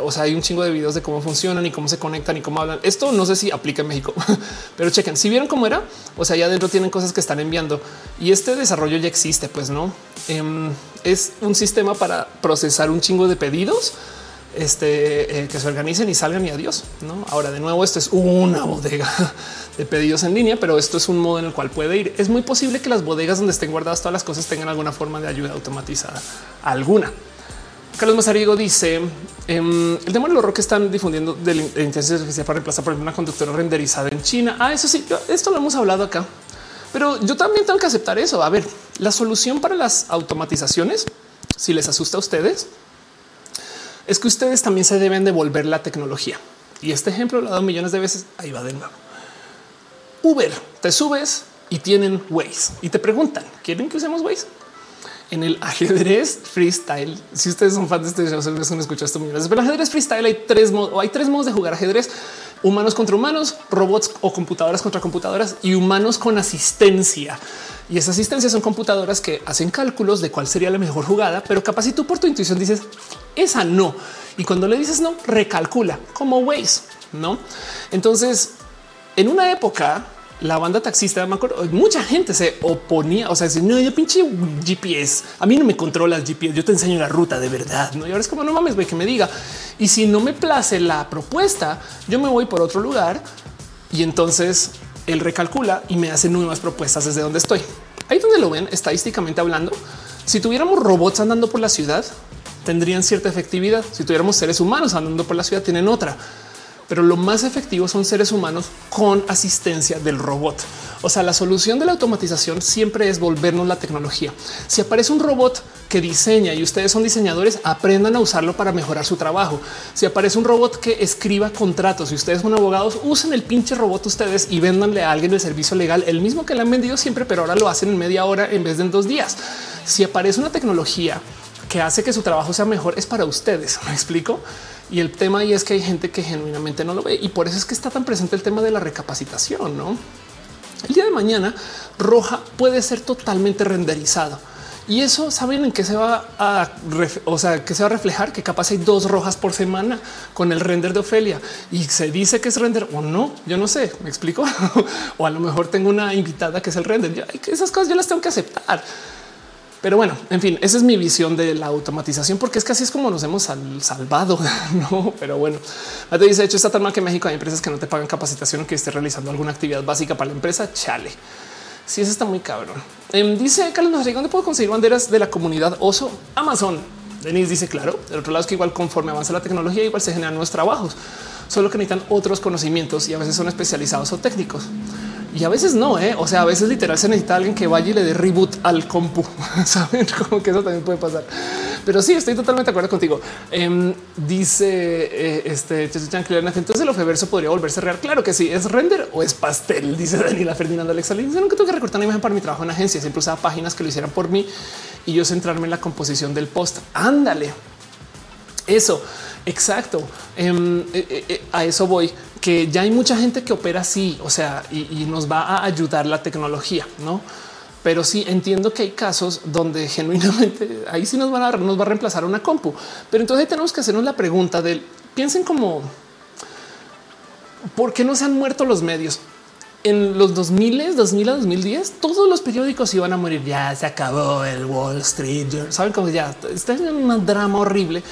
O sea, hay un chingo de videos de cómo funcionan y cómo se conectan y cómo hablan. Esto no sé si aplica en México, *laughs* pero chequen si vieron cómo era. O sea, ya adentro tienen cosas que están enviando y este desarrollo ya existe. Pues no em, es un sistema para procesar un chingo de pedidos este, eh, que se organicen y salgan y adiós. ¿no? Ahora, de nuevo, esto es una bodega *laughs* de pedidos en línea, pero esto es un modo en el cual puede ir. Es muy posible que las bodegas donde estén guardadas todas las cosas tengan alguna forma de ayuda automatizada, alguna. Carlos Mazariego dice em, el tema del horror que están difundiendo de la inteligencia artificial para reemplazar por una conductora renderizada en China. Ah, eso sí, esto lo hemos hablado acá, pero yo también tengo que aceptar eso. A ver, la solución para las automatizaciones, si les asusta a ustedes, es que ustedes también se deben devolver la tecnología. Y este ejemplo lo he dado millones de veces. Ahí va de nuevo. Uber, te subes y tienen Waze y te preguntan, ¿quieren que usemos Waze? En el ajedrez freestyle, si ustedes son fans de este show, se han escuchado esto millones, pero el ajedrez freestyle hay tres modos, hay tres modos de jugar ajedrez humanos contra humanos, robots o computadoras contra computadoras y humanos con asistencia. Y esa asistencia son computadoras que hacen cálculos de cuál sería la mejor jugada, pero capaz si tú por tu intuición dices esa no. Y cuando le dices no, recalcula como Waze, no? Entonces, en una época, la banda taxista, me acuerdo, mucha gente se oponía, o sea, si no, yo pinche GPS, a mí no me controlas GPS, yo te enseño la ruta de verdad, ¿no? Y ahora es como, no mames, güey, que me diga. Y si no me place la propuesta, yo me voy por otro lugar y entonces él recalcula y me hace nuevas propuestas desde donde estoy. Ahí donde lo ven estadísticamente hablando, si tuviéramos robots andando por la ciudad, tendrían cierta efectividad. Si tuviéramos seres humanos andando por la ciudad, tienen otra pero lo más efectivo son seres humanos con asistencia del robot. O sea, la solución de la automatización siempre es volvernos la tecnología. Si aparece un robot que diseña y ustedes son diseñadores, aprendan a usarlo para mejorar su trabajo. Si aparece un robot que escriba contratos y ustedes son abogados, usen el pinche robot ustedes y véndanle a alguien el servicio legal, el mismo que le han vendido siempre, pero ahora lo hacen en media hora en vez de en dos días. Si aparece una tecnología que hace que su trabajo sea mejor, es para ustedes. Me explico. Y el tema ahí es que hay gente que genuinamente no lo ve y por eso es que está tan presente el tema de la recapacitación. No el día de mañana roja puede ser totalmente renderizado. Y eso saben en qué se va a, o sea, que se va a reflejar que capaz hay dos rojas por semana con el render de Ofelia y se dice que es render o no. Yo no sé, me explico. *laughs* o a lo mejor tengo una invitada que es el render. esas cosas yo las tengo que aceptar. Pero bueno, en fin, esa es mi visión de la automatización, porque es que así es como nos hemos salvado. *laughs* No, pero bueno, te dice, hecho, está tan mal que en México hay empresas que no te pagan capacitación o que esté realizando alguna actividad básica para la empresa. Chale. Si sí, eso está muy cabrón. Em, dice Carlos ¿dónde puedo conseguir banderas de la comunidad oso? Amazon. Denise dice, claro. Del otro lado es que igual conforme avanza la tecnología, igual se generan nuevos trabajos, solo que necesitan otros conocimientos y a veces son especializados o técnicos. Y a veces no, ¿eh? o sea, a veces literal se necesita alguien que vaya y le dé reboot al compu. *laughs* Saben *laughs* como que eso también puede pasar. Pero sí, estoy totalmente de acuerdo contigo. Em, dice eh, este entonces el ofeverso podría volverse real. Claro que sí, es render o es pastel, *laughs* dice Daniela Ferdinando Alexa. Dice nunca tengo que recortar una imagen para mi trabajo en agencia. Siempre usaba páginas que lo hicieran por mí y yo centrarme en la composición del post. Ándale. Eso, exacto. Em, eh, eh, a eso voy que ya hay mucha gente que opera así, o sea, y, nos va a ayudar la tecnología, no? Pero sí entiendo que hay casos donde *laughs* genuinamente ahí sí nos van a nos va a reemplazar una compu. Pero entonces tenemos que hacernos la pregunta del piensen como por qué no se han muerto los medios en los 2000, 2000 a 2010, todos los periódicos iban a morir. Ya se acabó el Wall Street. Saben cómo ya está en un drama horrible.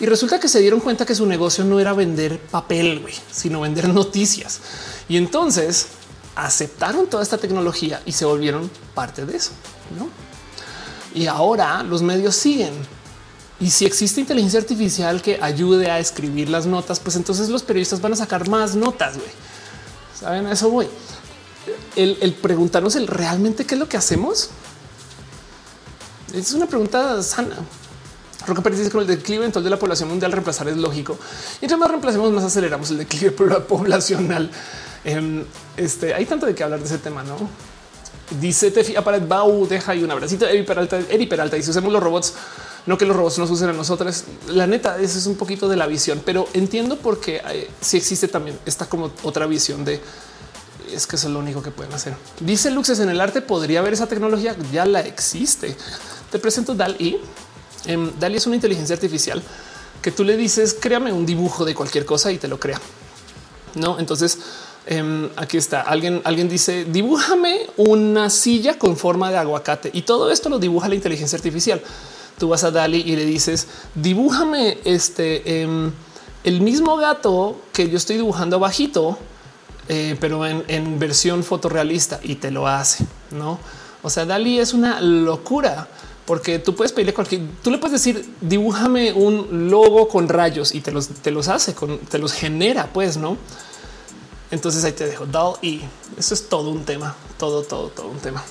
Y resulta que se dieron cuenta que su negocio no era vender papel, sino vender noticias. Y entonces aceptaron toda esta tecnología y se volvieron parte de eso. Y ahora los medios siguen. Y si existe inteligencia artificial que ayude a escribir las notas, pues entonces los periodistas van a sacar más notas. Saben, eso voy. El, el, preguntarnos el realmente qué es lo que hacemos es una pregunta sana. Roca Pérez dice que el declive entonces de la población mundial reemplazar es lógico. Y entre más reemplacemos, más aceleramos el declive *laughs* poblacional. Em, este hay tanto de qué hablar de ese tema, no? Dice Tefi Aparat Bau, deja y un abracito. Eri Peralta, Eri Peralta dice usemos los robots, no que los robots nos usen a nosotros. La neta, ese es un poquito de la visión, pero entiendo por qué eh, si existe también esta como otra visión de es que eso es lo único que pueden hacer. Dice Luxes en el arte podría haber esa tecnología, ya la existe. Te presento Dal y Em, Dali es una inteligencia artificial que tú le dices, créame un dibujo de cualquier cosa y te lo crea. No, entonces em, aquí está. Alguien, alguien dice dibújame una silla con forma de aguacate y todo esto lo dibuja la inteligencia artificial. Tú vas a Dali y le dices dibújame este em, el mismo gato que yo estoy dibujando bajito, eh, pero en, en versión fotorrealista y te lo hace. No, o sea, Dali es una locura porque tú puedes pedirle cualquier, tú le puedes decir, dibújame un logo con rayos y te los, te los hace, con, te los genera, pues, ¿no? Entonces ahí te dejo DAL y eso es todo un tema, todo, todo, todo un tema.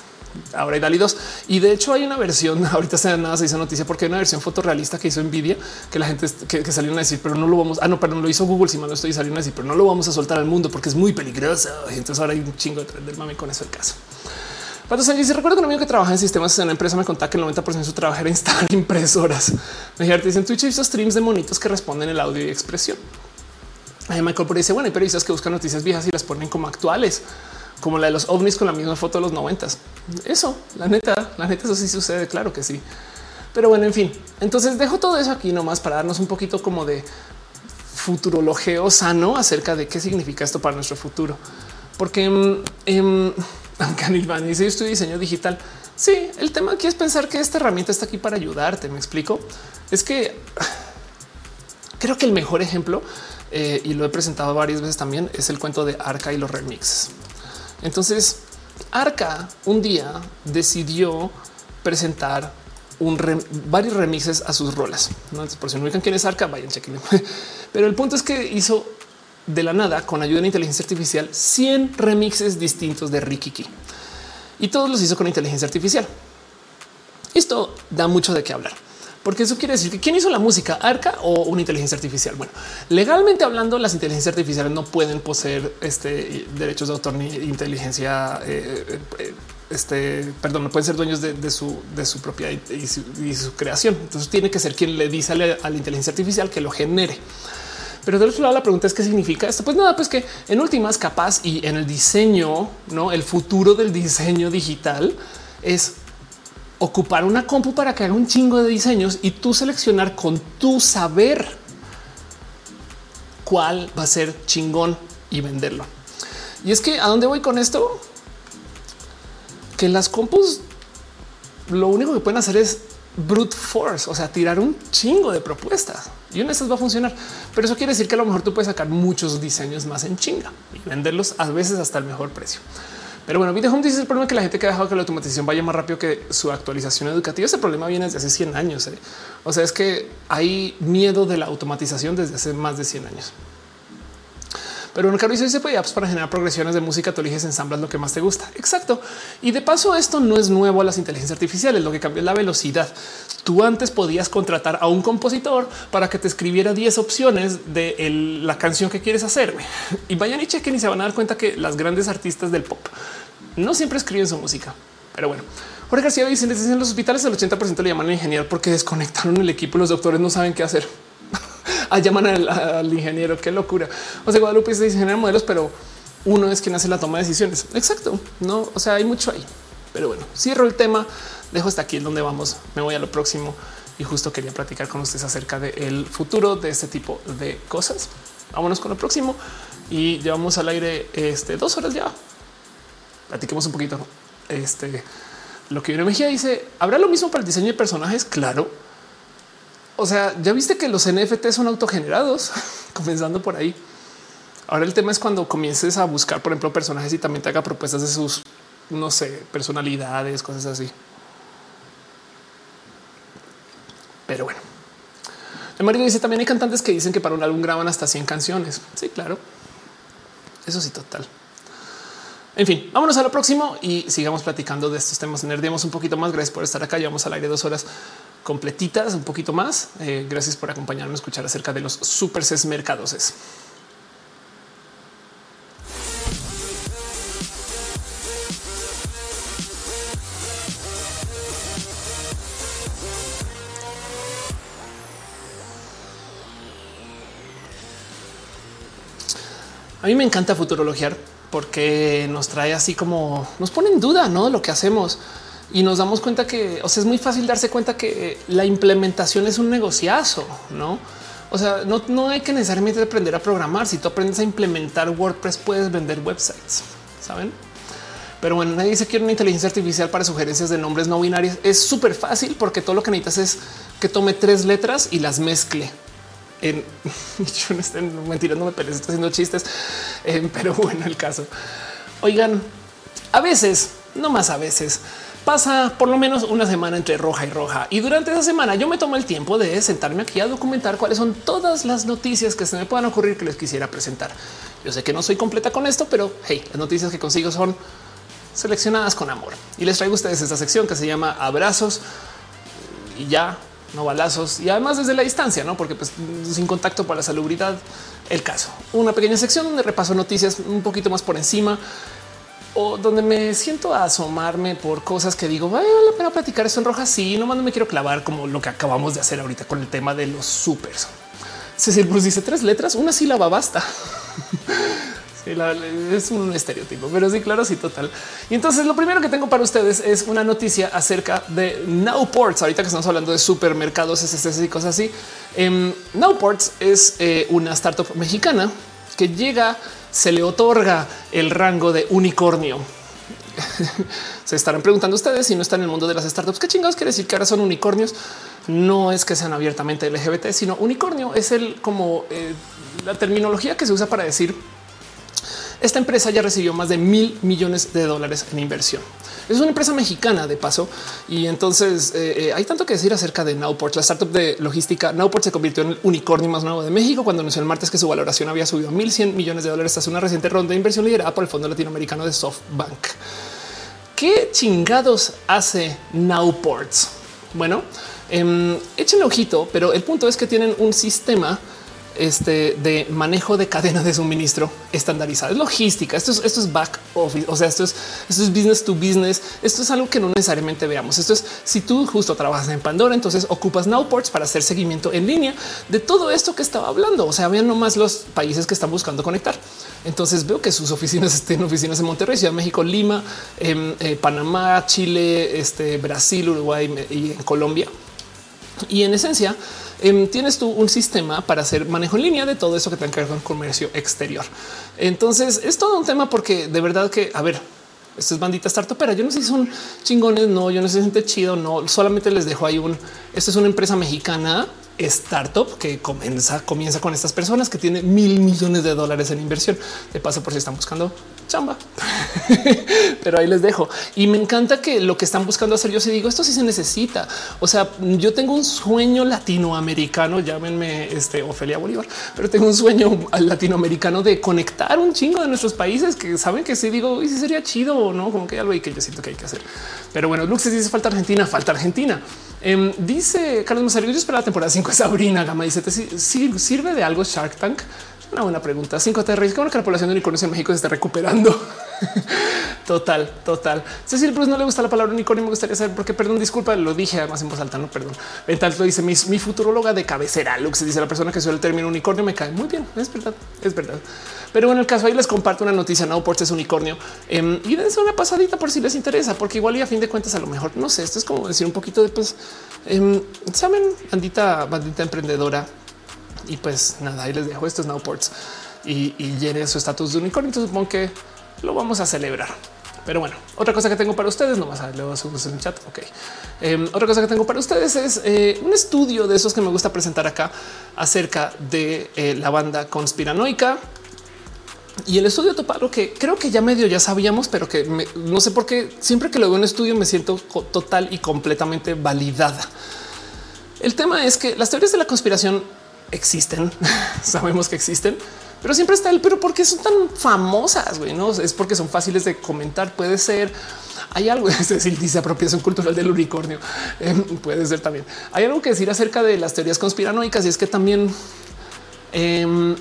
Ahora hay DALI 2 y de hecho hay una versión, *laughs* ahorita se nada se hizo noticia porque hay una versión fotorrealista que hizo Nvidia que la gente que, que salieron a decir, pero no lo vamos, ah no, pero no lo hizo Google, si mal no estoy saliendo a decir, pero no lo vamos a soltar al mundo porque es muy peligroso. Y entonces ahora hay un chingo de del mame con eso el caso. Pato Sánchez dice: Recuerdo que un amigo que trabaja en sistemas en una empresa me contaba que el 90% de su trabajo era instalar *laughs* impresoras. Me dice en Twitch he streams de monitos que responden el audio y expresión. Michael por dice: Bueno, hay periodistas que buscan noticias viejas y las ponen como actuales, como la de los ovnis con la misma foto de los noventas. Eso, la neta, la neta, eso sí sucede. Claro que sí. Pero bueno, en fin, entonces dejo todo eso aquí nomás para darnos un poquito como de futurologeo sano acerca de qué significa esto para nuestro futuro, porque eh, Van dice: Yo estoy diseño digital. Sí, el tema aquí es pensar que esta herramienta está aquí para ayudarte. Me explico. Es que creo que el mejor ejemplo, eh, y lo he presentado varias veces también, es el cuento de Arca y los remixes. Entonces, Arca un día decidió presentar un varios remixes a sus rolas. ¿no? por si no ubican quién es Arca, vayan chequen. *laughs* Pero el punto es que hizo de la nada, con ayuda de inteligencia artificial, 100 remixes distintos de Rikiki y todos los hizo con inteligencia artificial. Esto da mucho de qué hablar, porque eso quiere decir que quién hizo la música, Arca o una inteligencia artificial. Bueno, legalmente hablando, las inteligencias artificiales no pueden poseer este derechos de autor ni inteligencia. Eh, eh, este, perdón, no pueden ser dueños de, su, de su propiedad y su, creación. Entonces tiene que ser quien le dice a la inteligencia artificial que lo genere. Pero del otro lado, la pregunta es qué significa esto. Pues nada, pues que en últimas capaz y en el diseño, no el futuro del diseño digital es ocupar una compu para haga un chingo de diseños y tú seleccionar con tu saber cuál va a ser chingón y venderlo. Y es que a dónde voy con esto? Que las compus lo único que pueden hacer es brute force, o sea, tirar un chingo de propuestas y una de esas va a funcionar. Pero eso quiere decir que a lo mejor tú puedes sacar muchos diseños más en chinga y venderlos a veces hasta el mejor precio. Pero bueno, Video Home dice el problema que la gente que ha dejado que la automatización vaya más rápido que su actualización educativa. Ese problema viene desde hace 100 años. ¿eh? O sea, es que hay miedo de la automatización desde hace más de 100 años. Pero en caso dice puede apps para generar progresiones de música, tú eliges ensamblas lo que más te gusta. Exacto. Y de paso, esto no es nuevo a las inteligencias artificiales. Lo que cambió es la velocidad. Tú antes podías contratar a un compositor para que te escribiera 10 opciones de la canción que quieres hacer. *laughs* Y vayan y chequen y se van a dar cuenta que las grandes artistas del pop no siempre escriben su música. Pero bueno, Jorge García dice en los hospitales el 80% le llaman ingeniero porque desconectaron el equipo y los doctores no saben qué hacer. *laughs* Ah, llaman al, ingeniero. Qué locura. O sea, Guadalupe dice generar modelos, pero uno es quien hace la toma de decisiones. Exacto. No, o sea, hay mucho ahí. Pero bueno, cierro el tema. Dejo hasta aquí en donde vamos. Me voy a lo próximo y justo quería platicar con ustedes acerca del futuro de este tipo de cosas. Vámonos con lo próximo y llevamos al aire este, dos horas ya. Platiquemos un poquito. Este lo que viene Mejía dice: ¿Habrá lo mismo para el diseño de personajes? Claro o sea, ya viste que los NFT son autogenerados, *laughs* comenzando por ahí. Ahora el tema es cuando comiences a buscar, por ejemplo, personajes y también te haga propuestas de sus, no sé, personalidades, cosas así. Pero bueno. Marido dice también hay cantantes que dicen que para un álbum graban hasta 100 canciones. Sí, claro. Eso sí, total. En fin, vámonos a lo próximo y sigamos platicando de estos temas. Nerdemos un poquito más. Gracias por estar acá. Llevamos al aire dos horas completitas, un poquito más. Eh, gracias por acompañarme a escuchar acerca de los super mercados. A mí me encanta futurologiar porque nos trae así como nos pone en duda ¿no? lo que hacemos y nos damos cuenta que o sea, es muy fácil darse cuenta que la implementación es un negociazo, no? O sea, no, no hay que necesariamente aprender a programar. Si tú aprendes a implementar WordPress, puedes vender websites, saben? Pero bueno, nadie dice quiere una inteligencia artificial para sugerencias de nombres no binarios. Es súper fácil porque todo lo que necesitas es que tome tres letras y las mezcle. En *laughs* yo no estoy mentira, no me estoy haciendo chistes, eh, pero bueno, el caso. Oigan, a veces, no más a veces, pasa por lo menos una semana entre roja y roja. Y durante esa semana yo me tomo el tiempo de sentarme aquí a documentar cuáles son todas las noticias que se me puedan ocurrir que les quisiera presentar. Yo sé que no soy completa con esto, pero hey, las noticias que consigo son seleccionadas con amor. Y les traigo a ustedes esta sección que se llama abrazos y ya no balazos y además desde la distancia, no porque pues sin contacto para la salubridad. El caso, una pequeña sección donde repaso noticias un poquito más por encima o donde me siento a asomarme por cosas que digo, vale la pena platicar eso en roja. Sí, nomás no me quiero clavar como lo que acabamos de hacer ahorita con el tema de los supers. Cecil Bruce dice tres letras, una sílaba basta. *laughs* es un estereotipo, pero sí, claro, sí, total. Y entonces lo primero que tengo para ustedes es una noticia acerca de Nowports. Ahorita que estamos hablando de supermercados, SSS y cosas así. Um, Nowports es eh, una startup mexicana que llega se le otorga el rango de unicornio. *laughs* se estarán preguntando ustedes si no están en el mundo de las startups. ¿Qué chingados quiere decir que ahora son unicornios? No es que sean abiertamente LGBT, sino unicornio es el como eh, la terminología que se usa para decir esta empresa ya recibió más de mil millones de dólares en inversión. Es una empresa mexicana de paso y entonces eh, eh, hay tanto que decir acerca de Nowport. La startup de logística Nowport se convirtió en el unicornio más nuevo de México cuando anunció el martes que su valoración había subido a 1100 millones de dólares tras una reciente ronda de inversión liderada por el Fondo Latinoamericano de SoftBank. ¿Qué chingados hace Nowports? Bueno, eh, échenle ojito, pero el punto es que tienen un sistema este, de manejo de cadena de suministro estandarizada. Es logística. Esto es, esto es back office. O sea, esto es, esto es business to business. Esto es algo que no necesariamente veamos. Esto es si tú justo trabajas en Pandora, entonces ocupas Nowports para hacer seguimiento en línea de todo esto que estaba hablando. O sea, vean nomás los países que están buscando conectar. Entonces veo que sus oficinas *laughs* estén oficinas en Monterrey, Ciudad de México, Lima, em, eh, Panamá, Chile, este, Brasil, Uruguay y Colombia. Y en esencia, Em, tienes tú un sistema para hacer manejo en línea de todo eso que tenga que ver con comercio exterior. Entonces es todo un tema porque de verdad que, a ver, Esto es bandita startupera. Yo no sé si son chingones, no, yo no sé si gente chido, no. Solamente les dejo ahí un. Esto es una empresa mexicana startup que comienza, comienza con estas personas que tienen mil millones de dólares en inversión. De paso, por si están buscando chamba, *laughs* pero ahí les dejo. Y me encanta que lo que están buscando hacer, yo sí digo esto sí se necesita. O sea, yo tengo un sueño latinoamericano, llámenme este Ofelia Bolívar, pero tengo un sueño latinoamericano de conectar un chingo de nuestros países que saben que sí digo y si sería chido o no, como que algo ahí que yo siento que hay que hacer. Pero bueno, Luxes dice falta Argentina, falta Argentina. Em, dice Carlos Mazario, yo espero la temporada 5 Sabrina Gama dice, ¿sirve de algo Shark Tank? Una buena pregunta. 5 T. ¿Cómo que la población de unicornios en México se está recuperando? *laughs* total, total. Cecil Bruce no le gusta la palabra unicornio. Me gustaría saber por qué. Perdón, disculpa, lo dije además en voz alta. No, perdón. Vental lo dice mi, mi futuróloga de cabecera. Lux dice la persona que suele el término unicornio me cae muy bien. Es verdad, es verdad. Pero bueno, el caso ahí les comparto una noticia. No por es unicornio em, y dense una pasadita por si les interesa, porque igual y a fin de cuentas, a lo mejor no sé. Esto es como decir un poquito de pues, em, saben, bandita, bandita emprendedora y pues nada, ahí les dejo estos Nowports y, y llenen su estatus de unicornio. Supongo que lo vamos a celebrar. Pero bueno, otra cosa que tengo para ustedes, no más a luego en chat. Ok. Em, otra cosa que tengo para ustedes es eh, un estudio de esos que me gusta presentar acá acerca de eh, la banda conspiranoica. Y el estudio topa lo que creo que ya medio ya sabíamos, pero que no sé por qué siempre que lo veo en estudio me siento total y completamente validada. El tema es que las teorías de la conspiración existen, *laughs* sabemos que existen, pero siempre está el pero ¿por qué son tan famosas? Güey? No es porque son fáciles de comentar. Puede ser. Hay algo, *laughs* es decir, dice apropiación cultural del unicornio. Em, puede ser también. Hay algo que decir acerca de las teorías conspiranoicas y es que también em,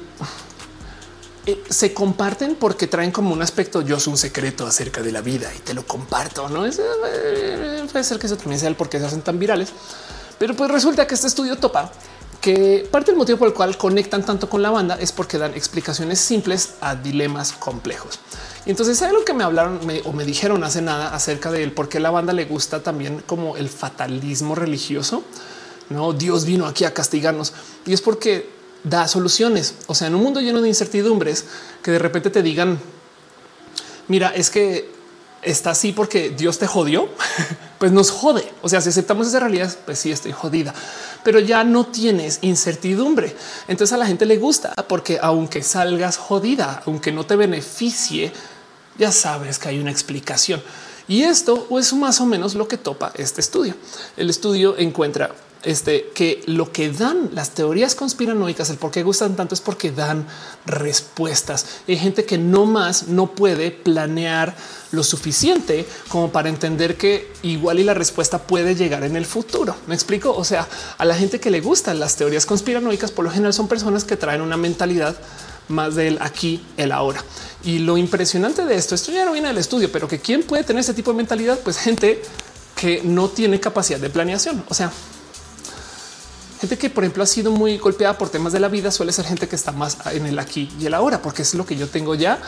eh, se comparten porque traen como un aspecto. Yo soy un secreto acerca de la vida y te lo comparto. No es eh, puede ser que eso también sea el por qué se hacen tan virales, pero pues resulta que este estudio topa que parte del motivo por el cual conectan tanto con la banda es porque dan explicaciones simples a dilemas complejos. Y entonces hay algo que me hablaron o me dijeron hace nada acerca del por qué la banda le gusta también como el fatalismo religioso. No, Dios vino aquí a castigarnos y es porque da soluciones. O sea, en un mundo lleno de incertidumbres que de repente te digan, mira, es que está así porque Dios te jodió, *laughs* pues nos jode. O sea, si aceptamos esa realidad, pues sí estoy jodida, pero ya no tienes incertidumbre. Entonces a la gente le gusta porque aunque salgas jodida, aunque no te beneficie, ya sabes que hay una explicación. Y esto es más o menos lo que topa este estudio. El estudio encuentra este, que lo que dan las teorías conspiranoicas, el por qué gustan tanto es porque dan respuestas. Hay gente que no más no puede planear lo suficiente como para entender que igual y la respuesta puede llegar en el futuro. Me explico. O sea, a la gente que le gustan las teorías conspiranoicas, por lo general son personas que traen una mentalidad más del aquí, el ahora. Y lo impresionante de esto, esto ya no viene del estudio, pero que quién puede tener ese tipo de mentalidad, pues gente que no tiene capacidad de planeación. O sea, Gente que, por ejemplo, ha sido muy golpeada por temas de la vida suele ser gente que está más en el aquí y el ahora, porque es lo que yo tengo ya.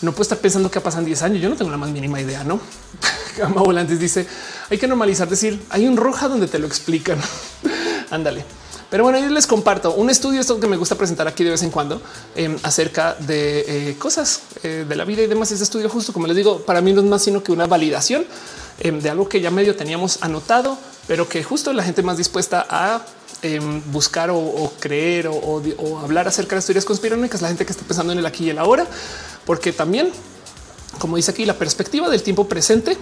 No puedo estar pensando que pasan 10 años. Yo no tengo la más mínima idea, no? *laughs* Gama Volantes dice hay que normalizar decir hay un roja donde te lo explican. *laughs* Ándale. Pero bueno, yo les comparto un estudio, esto que me gusta presentar aquí de vez en cuando em, acerca de eh, cosas eh, de la vida y demás. Este estudio, justo como les digo, para mí no es más sino que una validación em, de algo que ya medio teníamos anotado, pero que justo la gente más dispuesta a Em, buscar o, creer o, hablar acerca de las teorías conspiranoicas, la gente que está pensando en el aquí y el ahora, porque también, como dice aquí, la perspectiva del tiempo presente,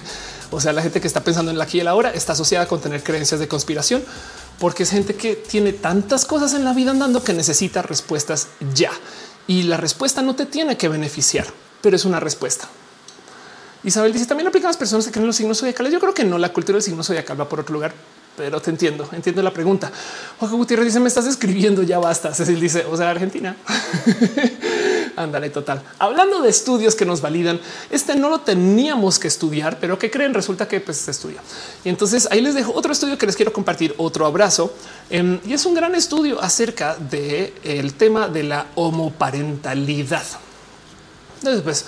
*laughs* o sea, la gente que está pensando en el aquí y el ahora está asociada con tener creencias de conspiración, porque es gente que tiene tantas cosas en la vida andando que necesita respuestas ya. Y la respuesta no te tiene que beneficiar, pero es una respuesta. Isabel dice también aplica a las personas que creen los signos zodiacales. Yo creo que no, la cultura del signo zodiacal va por otro lugar, pero te entiendo, entiendo la pregunta. Jorge Gutiérrez dice: Me estás escribiendo, ya basta. Cecil dice: O sea, Argentina. *laughs* Ándale, total. Hablando de estudios que nos validan, este no lo teníamos que estudiar, pero que creen, resulta que pues, se estudia. Y entonces ahí les dejo otro estudio que les quiero compartir, otro abrazo. Em, y es un gran estudio acerca del el tema de la homoparentalidad. Entonces, pues,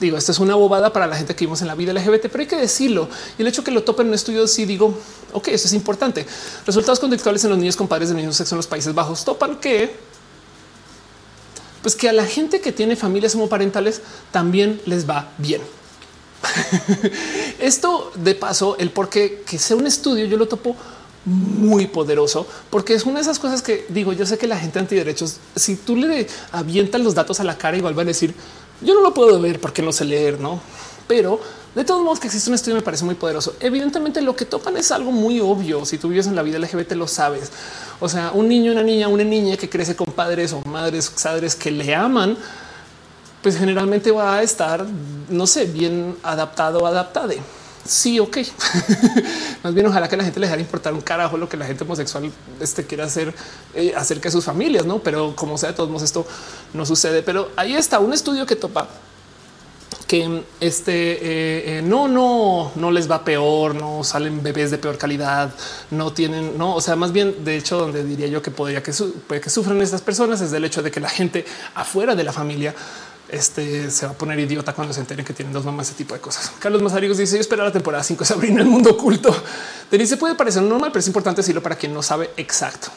Digo, esto es una bobada para la gente que vimos en la vida LGBT, pero hay que decirlo. Y el hecho que lo topen en un estudio, sí digo, ok, eso es importante. Resultados conductuales en los niños con padres del mismo sexo en los Países Bajos topan que pues que a la gente que tiene familias homoparentales también les va bien. *laughs* Esto de paso, el por qué que sea un estudio, yo lo topo muy poderoso, porque es una de esas cosas que digo, yo sé que la gente antiderechos, si tú le avientas los datos a la cara, igual van a decir, yo no lo puedo ver porque no sé leer, ¿no? Pero de todos modos que existe un estudio me parece muy poderoso. Evidentemente lo que topan es algo muy obvio. Si tú vives en la vida LGBT lo sabes. O sea, un niño, una niña, una niña que crece con padres o madres, padres que le aman, pues generalmente va a estar, no sé, bien adaptado o adaptada. Sí, ok. *laughs* Más bien, ojalá que la gente le dejara importar un carajo lo que la gente homosexual este, quiera hacer eh, acerca de sus familias, no? Pero como sea, de todos modos, esto no sucede. Pero ahí está un estudio que topa que este eh, eh, no, no, no les va peor, no salen bebés de peor calidad, no tienen, no, o sea, más bien, de hecho, donde diría yo que podría que, puede que sufran estas personas es del hecho de que la gente afuera de la familia este se va a poner idiota cuando se enteren que tienen dos mamás, ese tipo de cosas. Carlos Mazarigos dice: Yo espero la temporada 5 de Sabrina, el mundo oculto. Denise puede parecer normal, pero es importante decirlo para quien no sabe exacto.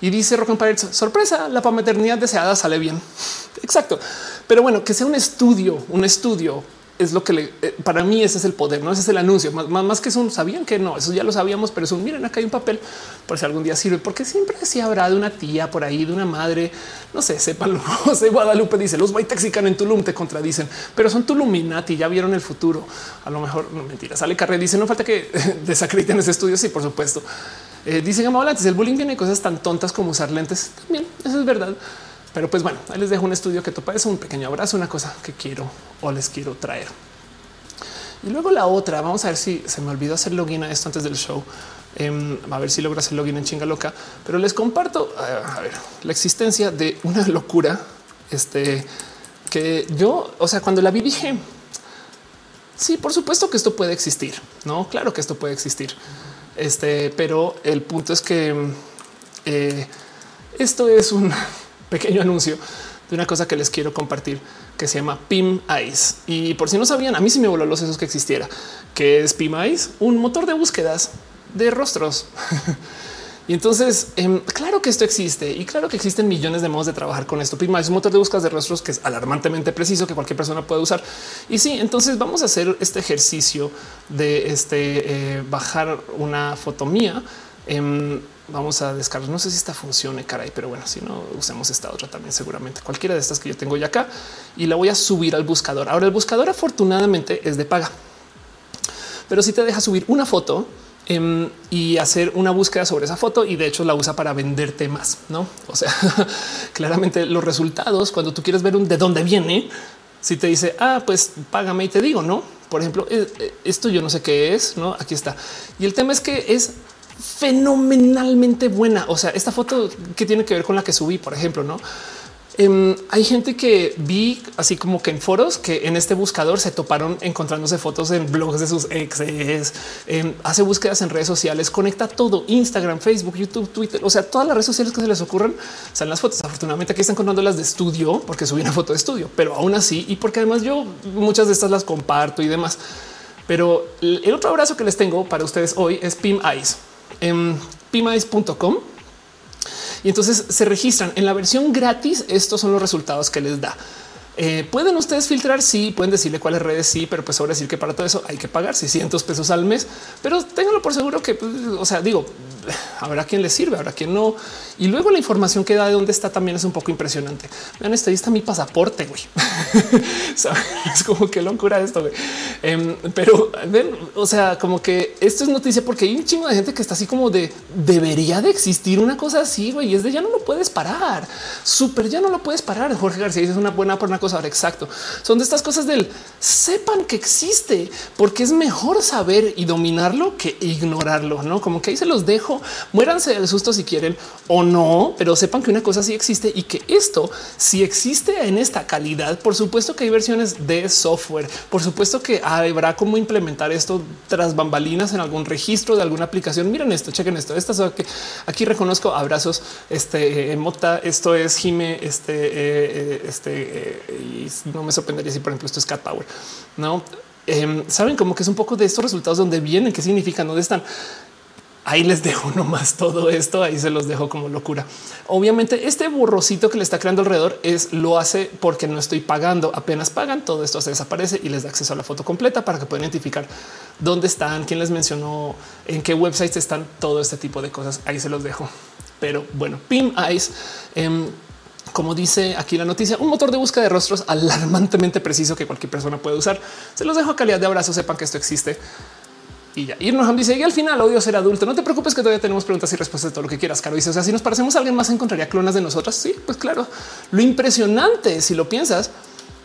Y dice Rock and sorpresa, la pamaternidad deseada sale bien. *laughs* Exacto. Pero bueno, que sea un estudio, un estudio es lo que le, eh, para mí ese es el poder, no ese es el anuncio más, más, que son sabían que no, eso ya lo sabíamos, pero es un miren acá hay un papel por si algún día sirve, porque siempre así habrá de una tía por ahí, de una madre, no sé, sepan. *laughs* José Guadalupe dice los texican en Tulum te contradicen, pero son Tuluminati, ya vieron el futuro. A lo mejor no mentira. Sale Carrera dice no falta que *laughs* desacrediten ese estudio. Sí, por supuesto. Eh, dice Gama el bullying tiene cosas tan tontas como usar lentes. También eso es verdad. Pero pues bueno, ahí les dejo un estudio que topa eso, un pequeño abrazo, una cosa que quiero o les quiero traer. Y luego la otra, vamos a ver si se me olvidó hacer login a esto antes del show. Em, a ver si logro hacer login en chinga loca, pero les comparto ver, la existencia de una locura. Este que yo, o sea, cuando la vi dije, sí, por supuesto que esto puede existir. No, claro que esto puede existir. Este, pero el punto es que eh, esto es un *laughs* pequeño anuncio de una cosa que les quiero compartir que se llama PIM Eyes. Y por si no sabían, a mí sí me voló los sesos que existiera, que es PIM Eyes, un motor de búsquedas de rostros. *laughs* y entonces, em, claro que esto existe y claro que existen millones de modos de trabajar con esto. PIM Eyes es un motor de búsquedas de rostros que es alarmantemente preciso que cualquier persona puede usar. Y sí, entonces vamos a hacer este ejercicio de este eh, bajar una foto mía. Em, Vamos a descargar. No sé si esta funcione, caray, pero bueno, si no usemos esta otra también, seguramente cualquiera de estas que yo tengo ya acá y la voy a subir al buscador. Ahora, el buscador afortunadamente es de paga, pero si te deja subir una foto em, y hacer una búsqueda sobre esa foto y de hecho la usa para venderte más, no? O sea, *laughs* claramente los resultados cuando tú quieres ver un de dónde viene, si te dice, ah, pues págame y te digo, no? Por ejemplo, eh, eh, esto yo no sé qué es, no? Aquí está. Y el tema es que es fenomenalmente buena. O sea, esta foto que tiene que ver con la que subí, por ejemplo, no? Em, hay gente que vi así como que en foros que en este buscador se toparon encontrándose fotos en blogs de sus exes, em, hace búsquedas en redes sociales, conecta todo Instagram, Facebook, YouTube, Twitter, o sea, todas las redes sociales que se les ocurran salen las fotos. Afortunadamente aquí están contando las de estudio porque subí una foto de estudio, pero aún así y porque además yo muchas de estas las comparto y demás. Pero el otro abrazo que les tengo para ustedes hoy es Pim Eyes en pimais.com y entonces se registran en la versión gratis. Estos son los resultados que les da. Eh, pueden ustedes filtrar, sí, pueden decirle cuáles redes, sí, pero pues sobre decir que para todo eso hay que pagar 600 pesos al mes, pero ténganlo por seguro que, pues, o sea, digo, habrá quien le sirve, habrá quien no. Y luego la información que da de dónde está también es un poco impresionante. Vean, este ahí está mi pasaporte, güey. *laughs* es como que locura esto. Em, pero ven, o sea, como que esto es noticia porque hay un chingo de gente que está así como de debería de existir una cosa así, güey, y es de ya no lo puedes parar. Súper ya no lo puedes parar. Jorge García dice una buena por una cosa. Ahora exacto. Son de estas cosas del sepan que existe porque es mejor saber y dominarlo que ignorarlo, no como que ahí se los dejo muéranse del susto si quieren o no, pero sepan que una cosa sí existe y que esto si existe en esta calidad. Por supuesto que hay versiones de software, por supuesto que habrá cómo implementar esto tras bambalinas en algún registro de alguna aplicación. Miren esto, chequen esto. Estas que aquí reconozco abrazos. Este eh, Mota, esto es Jime, este, eh, eh, este, y no me sorprendería si, por ejemplo, esto es Cat Power. No em, saben como que es un poco de estos resultados donde vienen, qué significan, dónde están ahí les dejo *laughs* nomás todo esto. Ahí se los dejo como locura. Obviamente, este borrosito que le está creando alrededor es lo hace porque no estoy pagando. Apenas pagan, todo esto se desaparece y les da acceso a la foto completa para que puedan identificar dónde están, quién les mencionó, en qué websites están, todo este tipo de cosas. Ahí se los dejo. Pero bueno, Pim Eyes. Em, como dice aquí la noticia, un motor de búsqueda de rostros alarmantemente preciso que cualquier persona puede usar. Se los dejo a calidad de abrazo, sepan que esto existe. Y ya Irnoham dice y al final odio ser adulto. No te preocupes que todavía tenemos preguntas y respuestas de todo lo que quieras. Caro dice, o sea, si nos parecemos a alguien más, encontraría clonas de nosotras. Sí, pues claro. Lo impresionante, si lo piensas,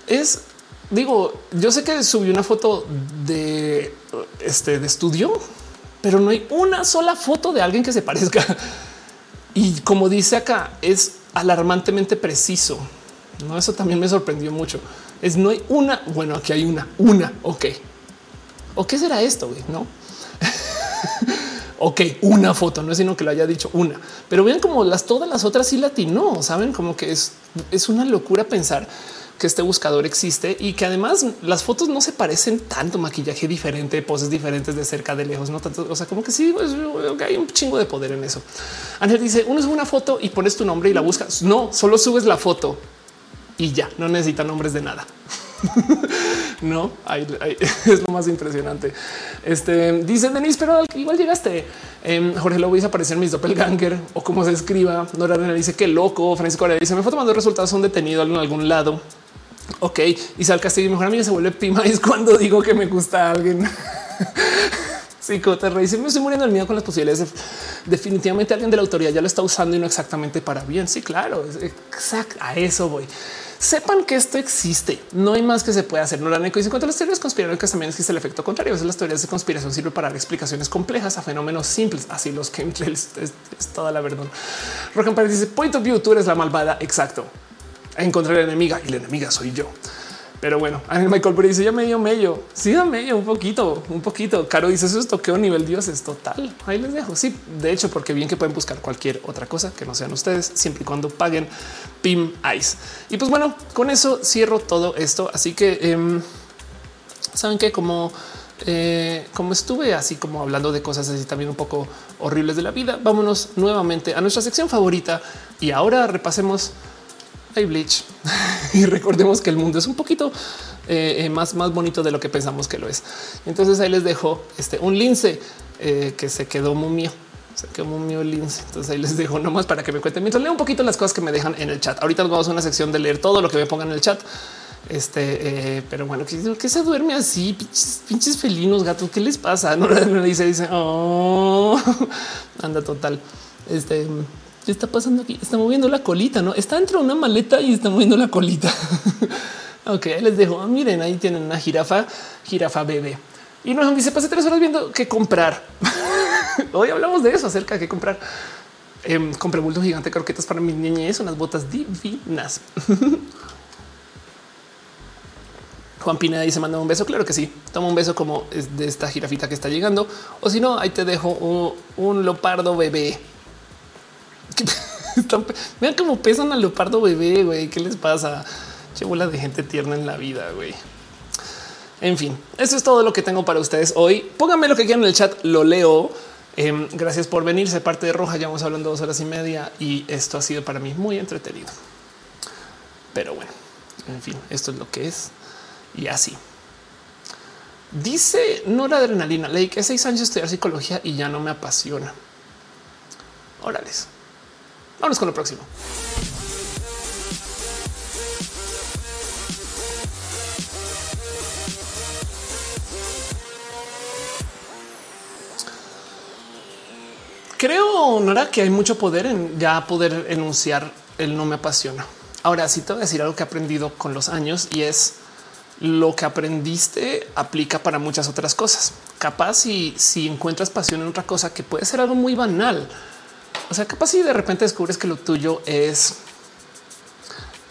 es digo, yo sé que subí una foto de este de estudio, pero no hay una sola foto de alguien que se parezca. Y como dice acá, es alarmantemente preciso. No, eso también me sorprendió mucho. Es no hay una. Bueno, aquí hay una, una. Ok. ¿O qué será esto? No. *laughs* ok, una foto, no es sino que lo haya dicho una, pero vean como las todas las otras sí latino, saben como que es, es una locura pensar que este buscador existe y que además las fotos no se parecen tanto, maquillaje diferente, poses diferentes de cerca, de lejos, no tanto. O sea, como que sí, pues, hay un chingo de poder en eso. Ángel dice: uno es una foto y pones tu nombre y la buscas. No, solo subes la foto y ya no necesita nombres de nada. *laughs* no *laughs* es lo más impresionante. Este dice Denis, pero igual llegaste. Eh, Jorge Lobo dice aparecer mis doppelganger o como se escriba. Nora dice que loco. Francisco dice me fue tomando resultados son detenido en algún lado. Ok, y Sal Castillo, mejor amiga se vuelve es cuando digo que me gusta a alguien. *laughs* Psicoterra dice me estoy muriendo el miedo con las posibilidades. definitivamente alguien de la autoridad ya lo está usando y no exactamente para bien. Sí, claro, exacto. A eso voy sepan que esto existe. No hay más que se puede hacer. No la neco dice cuanto a las teorías conspiranoicas también existe el efecto contrario. A veces las teorías de conspiración sirven para dar explicaciones complejas a fenómenos simples. Así los chemtrails es, es toda la verdad. Rock dice point of view. Tú eres la malvada. Exacto. Encontrar la enemiga y la enemiga soy yo. Pero bueno, Michael Burry dice ya medio medio. Sí, da medio un poquito, un poquito. Caro dice eso es toqueo nivel Dios es total. Ahí les dejo. Sí, de hecho, porque bien que pueden buscar cualquier otra cosa que no sean ustedes, siempre y cuando paguen Pim Ice. Y pues bueno, con eso cierro todo esto. Así que em, saben que como eh, como estuve así como hablando de cosas así también un poco horribles de la vida, vámonos nuevamente a nuestra sección favorita y ahora repasemos hay Bleach *laughs* y recordemos que el mundo es un poquito eh, eh, más, más bonito de lo que pensamos que lo es. Entonces ahí les dejo este un lince eh, que se quedó muy. Se quedó muy lince. Entonces ahí les dejo nomás para que me cuenten mientras leo un poquito las cosas que me dejan en el chat. Ahorita vamos a una sección de leer todo lo que me pongan en el chat. Este, pero bueno, que, se duerme así, pinches, felinos, gatos. ¿Qué les pasa? *laughs* No le dice, dice, oh, *laughs* anda total. Este, ¿Qué está pasando aquí? Está moviendo la colita, no está dentro de una maleta y está moviendo la colita. *laughs* ok, les dejo. Ah, miren, ahí tienen una jirafa, jirafa bebé. Y nos dice pasé tres horas viendo qué comprar. *laughs* Hoy hablamos de eso acerca de qué comprar. Eh, compré bulto gigante croquetas para mis niñez, unas botas divinas. *laughs* Juan Pineda dice manda un beso. Claro que sí. Toma un beso como de esta jirafita que está llegando. O si no, ahí te dejo un, un lopardo bebé. Vean *laughs* cómo pesan al leopardo bebé, güey. ¿Qué les pasa? Che bola de gente tierna en la vida, güey. En fin, eso es todo lo que tengo para ustedes hoy. Pónganme lo que quieran en el chat, lo leo. Em, gracias por venirse parte de Roja. Ya vamos hablando dos horas y media y esto ha sido para mí muy entretenido. Pero bueno, en fin, esto es lo que es y así. Dice Nora Adrenalina, leí que seis años estudiar psicología y ya no me apasiona. Órales. Vamos con lo próximo. Creo, Nora, que hay mucho poder en ya poder enunciar el no me apasiona. Ahora sí te voy a decir algo que he aprendido con los años y es lo que aprendiste aplica para muchas otras cosas. Capaz si, si encuentras pasión en otra cosa que puede ser algo muy banal, o sea, capaz si de repente descubres que lo tuyo es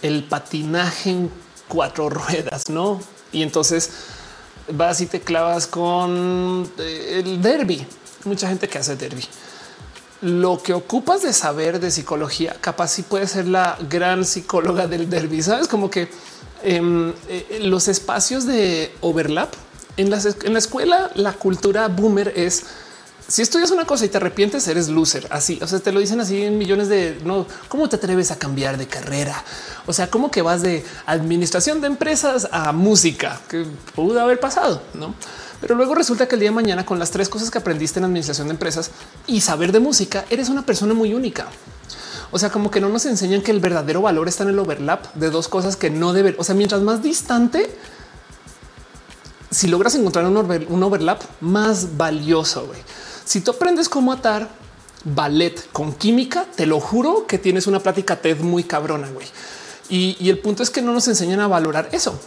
el patinaje en cuatro *laughs* ruedas, no? Y entonces vas y te clavas con eh, el derby. Mucha gente que hace derby. Lo que ocupas de saber de psicología, capaz si puede ser la gran psicóloga del derby. Sabes como que em, eh, los espacios de overlap en, en la escuela, la cultura boomer es si estudias una cosa y te arrepientes, eres loser. Así, o sea, te lo dicen así en millones de no. ¿Cómo te atreves a cambiar de carrera? O sea, ¿cómo que vas de administración de empresas a música que pudo haber pasado? No, pero luego resulta que el día de mañana, con las tres cosas que aprendiste en administración de empresas y saber de música, eres una persona muy única. O sea, como que no nos enseñan que el verdadero valor está en el overlap de dos cosas que no deben. O sea, mientras más distante, si logras encontrar un, overlap más valioso, güey. Si tú aprendes cómo atar ballet con química, te lo juro que tienes una plática TED muy cabrona, güey. Y, el punto es que no nos enseñan a valorar eso.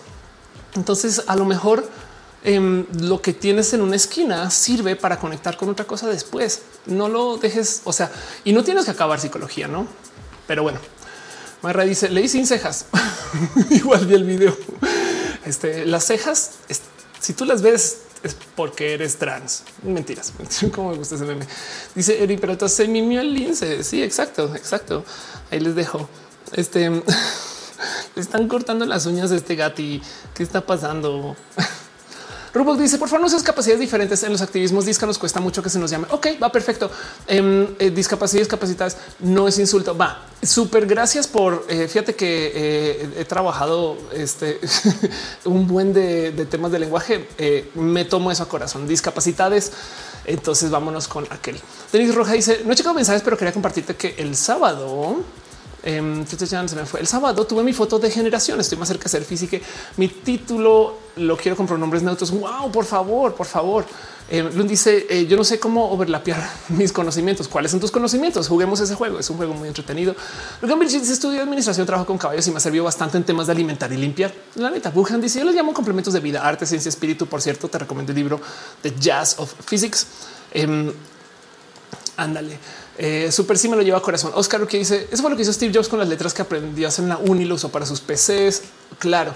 Entonces, a lo mejor em, lo que tienes en una esquina sirve para conectar con otra cosa después. No lo dejes, o sea, y no tienes que acabar psicología, no? Pero bueno, Marra dice: Leí sin cejas. *laughs* Igual vi el video. Este, las cejas, si tú las ves es porque eres trans. Mentiras. *laughs* Cómo me gusta ese meme. Dice Eri, pero entonces mi mimió el lince. Sí, exacto, exacto. Ahí les dejo. Este *laughs* están cortando las uñas de este gati. ¿Qué está pasando? *laughs* Rubok dice, por favor, no seas capacidades diferentes en los activismos disca nos cuesta mucho que se nos llame. Ok, va perfecto. Em, eh, discapacidades, capacidades no es insulto. Va súper. Gracias por eh, fíjate que eh, he trabajado este *laughs* un buen de, temas de lenguaje. me tomo eso a corazón. Discapacidades. Entonces vámonos con aquel. Denis Roja dice no he checado mensajes, pero quería compartirte que el sábado se me fue el sábado. Tuve mi foto de generación. Estoy más cerca de ser física. Mi título lo quiero con pronombres neutros. Wow, por favor, por favor. Eh, dice: eh, Yo no sé cómo overlapear *laughs* mis conocimientos. ¿Cuáles son tus conocimientos? Juguemos ese juego. Es un juego muy entretenido. Dice: Estudio administración, trabajo con caballos y me ha servido bastante en temas de alimentar y limpiar. La neta, Buchan dice: Yo les llamo complementos de vida, arte, ciencia, espíritu. Por cierto, te recomiendo el libro The Jazz of Physics. Em, ándale. Eh, Super sí me lo lleva a corazón. Oscar que dice eso fue lo que hizo Steve Jobs con las letras que aprendió a en la uni, lo usó para sus PCs. Claro.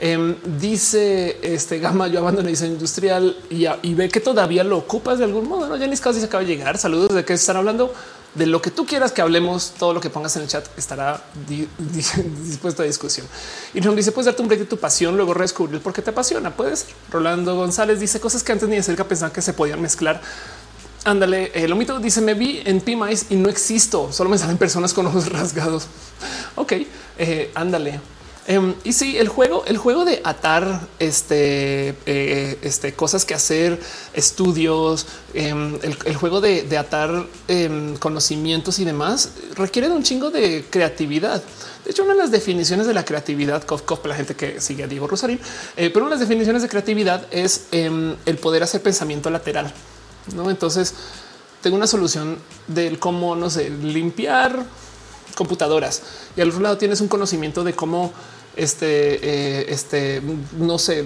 Em, dice este Gama, yo abandoné diseño industrial y, ve que todavía lo ocupas de algún modo. No, ya ni casi se acaba de llegar. Saludos de que están hablando de lo que tú quieras que hablemos. Todo lo que pongas en el chat estará *laughs* dispuesto a discusión. Y nos dice: Puedes darte un break de tu pasión, luego redescubrir por qué te apasiona. Puedes. Rolando González dice cosas que antes ni de cerca pensaban que se podían mezclar Ándale, el omito dice me vi en Pimais y no existo, solo me salen personas con ojos *laughs* rasgados. Ok, eh, ándale. Em, y sí, el juego, el juego de atar este, eh, este cosas que hacer, estudios, em, el, juego de, atar em, conocimientos y demás requiere de un chingo de creatividad. De hecho, una de las definiciones de la creatividad, la gente que sigue a Diego Rosarín, eh, pero una de las definiciones de creatividad es el poder hacer pensamiento lateral. ¿No? Entonces tengo una solución del cómo, no sé, limpiar computadoras y al otro lado tienes un conocimiento de cómo este, eh, este, no sé,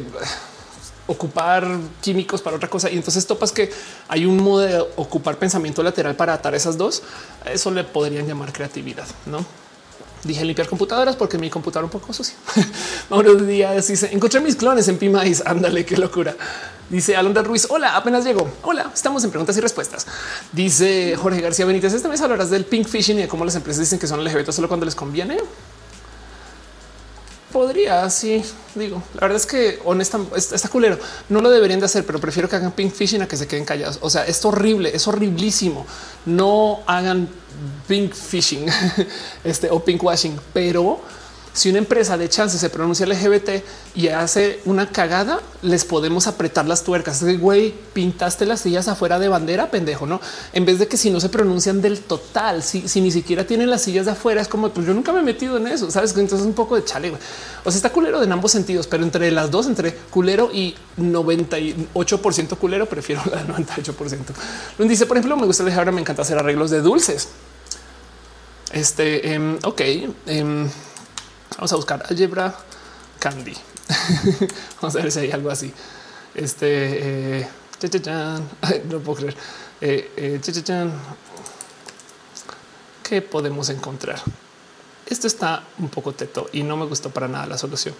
ocupar químicos para otra cosa. Y entonces topas que hay un modo de ocupar pensamiento lateral para atar esas dos. Eso le podrían llamar creatividad, no? Dije limpiar computadoras porque mi computadora un poco sucia. *laughs* Mauro Díaz dice encontré mis clones en Pimais. Ándale, qué locura. Dice Alondra Ruiz. Hola, apenas llegó. Hola, estamos en preguntas y respuestas. Dice Jorge García Benítez. Esta vez hablarás del pink phishing y de cómo las empresas dicen que son LGBT solo cuando les conviene. Podría, sí, digo, la verdad es que honestamente está culero. No lo deberían de hacer, pero prefiero que hagan pink phishing a que se queden callados. O sea, es horrible, es horriblísimo. No hagan pink phishing *laughs* este, o pink washing, pero si una empresa de chance se pronuncia LGBT y hace una cagada, les podemos apretar las tuercas. Güey, pintaste las sillas afuera de bandera, pendejo, no? En vez de que si no se pronuncian del total, si, ni siquiera tienen las sillas de afuera, es como pues yo nunca me he metido en eso. Sabes que entonces un poco de chale. O sea, está culero en ambos sentidos, pero entre las dos, entre culero y 98% culero, prefiero la 98%. Dice, por ejemplo, me gusta dejar, me encanta hacer arreglos de dulces. Este, em, ok. Em, Vamos a buscar álgebra candy. *laughs* Vamos a ver si hay algo así. Este eh, *laughs* no puedo creer. Eh, eh, ¿Qué podemos encontrar? Esto está un poco teto y no me gustó para nada la solución.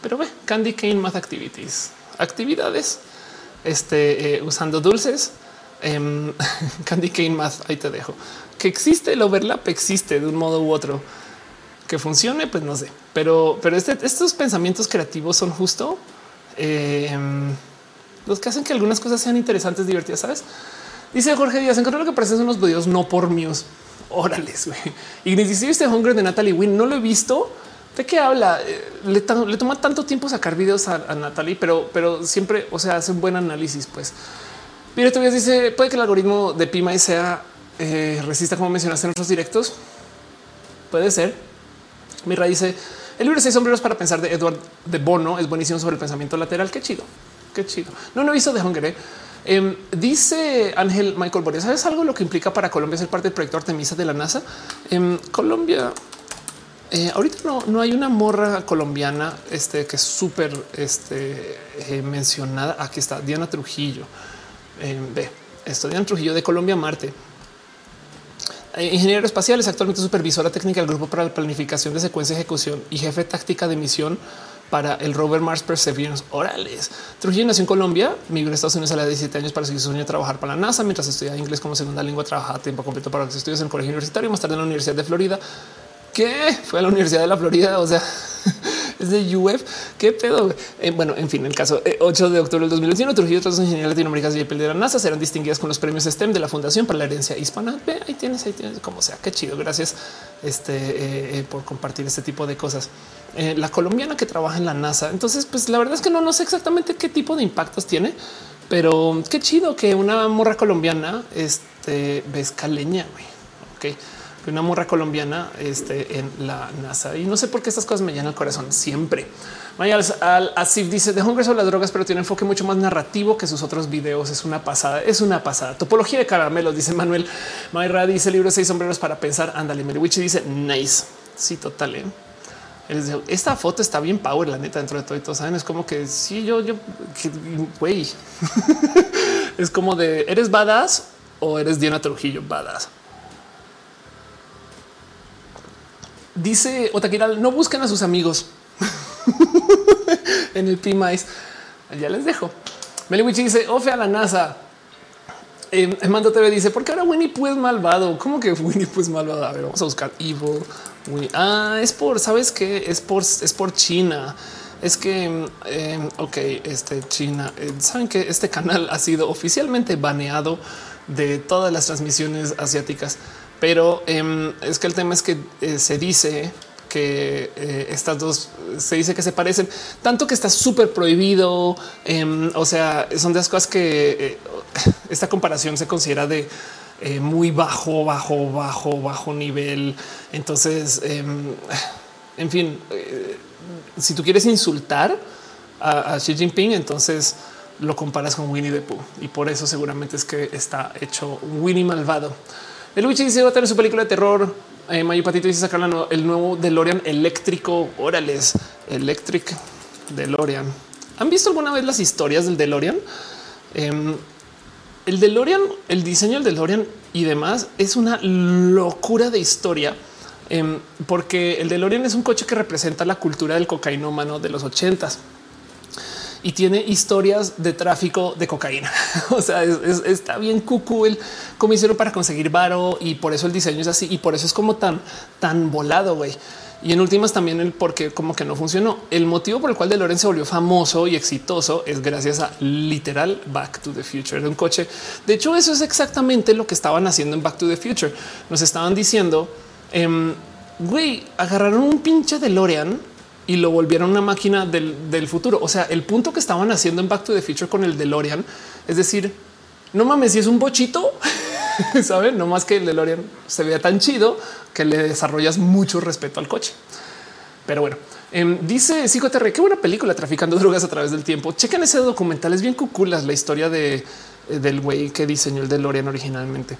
Pero ve Candy Cane Math Activities, actividades este, usando dulces. Em, *laughs* Candy Cane Math, ahí te dejo. Que existe el overlap, existe de un modo u otro que funcione, pues no sé, pero, pero este, estos pensamientos creativos son justo eh, los que hacen que algunas cosas sean interesantes, divertidas. Sabes? Dice Jorge Díaz, encontré lo que parecen unos videos no por míos. Órales, güey. Y dice este Hunger de Natalie Wynn. No lo he visto. ¿De qué habla? Eh, le, toma tanto tiempo sacar videos a, Natalie, pero, pero siempre, o sea, hace un buen análisis. Pues Mire, todavía dice puede que el algoritmo de Pima sea eh, resista, como mencionaste en nuestros directos. Puede ser. Mira, dice el libro seis sombreros para pensar de Edward de Bono es buenísimo sobre el pensamiento lateral. Qué chido, qué chido. No, no he visto de Hunger. ¿eh? Em, dice Ángel Michael Boria, ¿sabes algo lo que implica para Colombia ser parte del proyecto Artemisa de la NASA? En Colombia, eh, ahorita no, no, hay una morra colombiana este, que es súper este, eh, mencionada. Aquí está Diana Trujillo. Em, ve, esto Diana Trujillo de Colombia Marte. Eh, ingeniero espacial es actualmente supervisora técnica del grupo para la planificación de secuencia, ejecución y jefe táctica de misión para el rover Mars Perseverance. Orales. Trujillo nació en Colombia, migró a Estados Unidos a de 17 años para seguir su sueño de trabajar para la NASA. Mientras estudiaba inglés como segunda lengua, trabajaba a tiempo completo para los estudios en el colegio universitario, más tarde en la Universidad de Florida. ¿Qué? Fue a la Universidad de la Florida. O sea, *laughs* es de UF. ¿Qué pedo? Eh, bueno, en fin, el caso 8 eh, de octubre del 2021, Trujillo otras ingenierías latinoamericanas y el de la NASA serán distinguidas con los premios STEM de la Fundación para la Herencia Hispana. Ahí tienes, ahí tienes, como sea. Qué chido. Gracias este, eh, por compartir este tipo de cosas. la colombiana que trabaja en la NASA. Entonces, pues la verdad es que no, no sé exactamente qué tipo de impactos tiene, pero qué chido que una morra colombiana este, ves caleña. Ok una morra colombiana este, en la NASA. Y no sé por qué estas cosas me llenan el corazón siempre. Maya Asif dice de Hunger sobre las drogas, pero tiene enfoque mucho más narrativo que sus otros videos. Es una pasada, es una pasada. Topología de caramelos, dice Manuel. Mayra dice libro seis sombreros para pensar. Ándale, Meriwich dice nice. Sí, total. ¿eh? Esta foto está bien power, la neta, dentro de todo y todo. Saben, es como que sí, yo, yo, güey, *laughs* es como de eres badass o eres Diana Trujillo badass. Dice Otakiral, no busquen a sus amigos *laughs* en el PMIs. Ya les dejo. Meliwichi dice, ofe a la NASA. Eh, Mando TV dice, ¿por qué ahora Winnie Pooh es malvado? ¿Cómo que Winnie Pooh es malvado? A ver, vamos a buscar Evil. Ah, es por, ¿sabes qué? Es por, es por China. Es que, eh, ok, este China, eh, saben que este canal ha sido oficialmente baneado de todas las transmisiones asiáticas pero em, es que el tema es que eh, se dice que eh, estas dos se dice que se parecen tanto que está súper prohibido. Em, o sea, son de las cosas que eh, esta comparación se considera de muy bajo, bajo, bajo, bajo nivel. Entonces, em, en fin, si tú quieres insultar a, a, Xi Jinping, entonces lo comparas con Winnie the Pooh y por eso seguramente es que está hecho Winnie malvado. El Luigi dice va a tener su película de terror. Eh, Mayo Patito dice sacar el nuevo DeLorean eléctrico. Órales, Electric DeLorean. ¿Han visto alguna vez las historias del DeLorean? Em, el DeLorean, el diseño del DeLorean y demás es una locura de historia. Em, porque el DeLorean es un coche que representa la cultura del cocainómano de los ochentas y tiene historias de tráfico de cocaína. *laughs* o sea, está bien cucu el cómo hicieron para conseguir varo y por eso el diseño es así y por eso es como tan, tan volado, güey. Y en últimas también el por qué como que no funcionó. El motivo por el cual DeLorean se volvió famoso y exitoso es gracias a literal Back to the Future de un coche. De hecho, eso es exactamente lo que estaban haciendo en Back to the Future. Nos estaban diciendo, em, güey, agarraron un pinche DeLorean y lo volvieron una máquina del, futuro. O sea, el punto que estaban haciendo en Back to the Future con el DeLorean, es decir, no mames, si es un bochito, *laughs* saben, no más que el DeLorean se vea tan chido que le desarrollas mucho respeto al coche. Pero bueno, em, dice Psicoterre, qué buena película traficando drogas a través del tiempo. Chequen ese documental, es bien cuculas la historia de, del güey que diseñó el DeLorean originalmente.